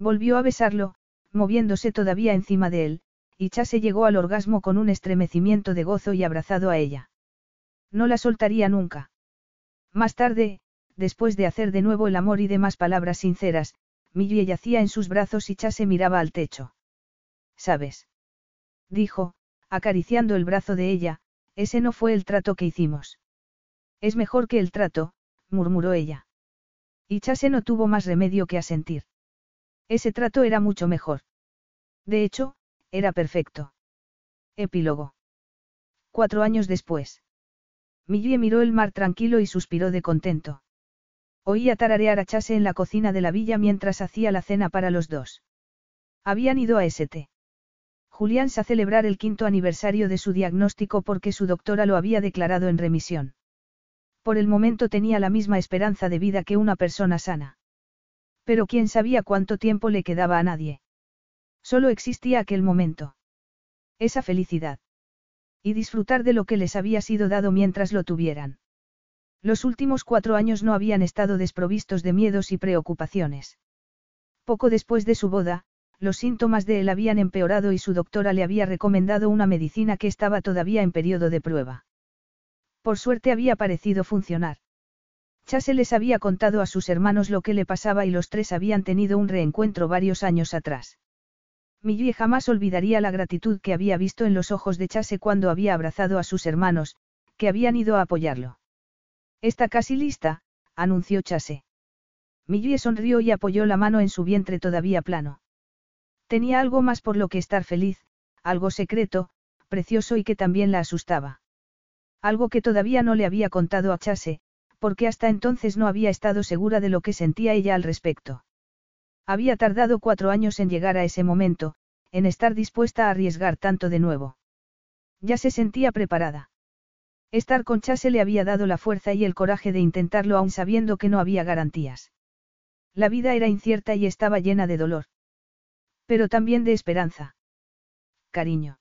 Volvió a besarlo, moviéndose todavía encima de él, y Chase llegó al orgasmo con un estremecimiento de gozo y abrazado a ella. No la soltaría nunca. Más tarde, después de hacer de nuevo el amor y demás palabras sinceras, Millie yacía en sus brazos y Chase miraba al techo. ¿Sabes? Dijo, acariciando el brazo de ella, ese no fue el trato que hicimos. Es mejor que el trato, murmuró ella. Y Chase no tuvo más remedio que asentir. Ese trato era mucho mejor. De hecho, era perfecto. Epílogo. Cuatro años después. Millie miró el mar tranquilo y suspiró de contento. Oía tararear a Chase en la cocina de la villa mientras hacía la cena para los dos. Habían ido a St. Julián a celebrar el quinto aniversario de su diagnóstico porque su doctora lo había declarado en remisión. Por el momento tenía la misma esperanza de vida que una persona sana. Pero quién sabía cuánto tiempo le quedaba a nadie. Solo existía aquel momento. Esa felicidad. Y disfrutar de lo que les había sido dado mientras lo tuvieran. Los últimos cuatro años no habían estado desprovistos de miedos y preocupaciones. Poco después de su boda, los síntomas de él habían empeorado y su doctora le había recomendado una medicina que estaba todavía en periodo de prueba. Por suerte había parecido funcionar. Chase les había contado a sus hermanos lo que le pasaba y los tres habían tenido un reencuentro varios años atrás. Millie jamás olvidaría la gratitud que había visto en los ojos de Chase cuando había abrazado a sus hermanos, que habían ido a apoyarlo. Está casi lista, anunció Chase. Millie sonrió y apoyó la mano en su vientre todavía plano. Tenía algo más por lo que estar feliz, algo secreto, precioso y que también la asustaba. Algo que todavía no le había contado a Chase, porque hasta entonces no había estado segura de lo que sentía ella al respecto. Había tardado cuatro años en llegar a ese momento, en estar dispuesta a arriesgar tanto de nuevo. Ya se sentía preparada. Estar con Chase le había dado la fuerza y el coraje de intentarlo aún sabiendo que no había garantías. La vida era incierta y estaba llena de dolor. Pero también de esperanza. Cariño.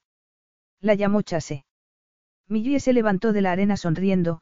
La llamó Chase. Millie se levantó de la arena sonriendo,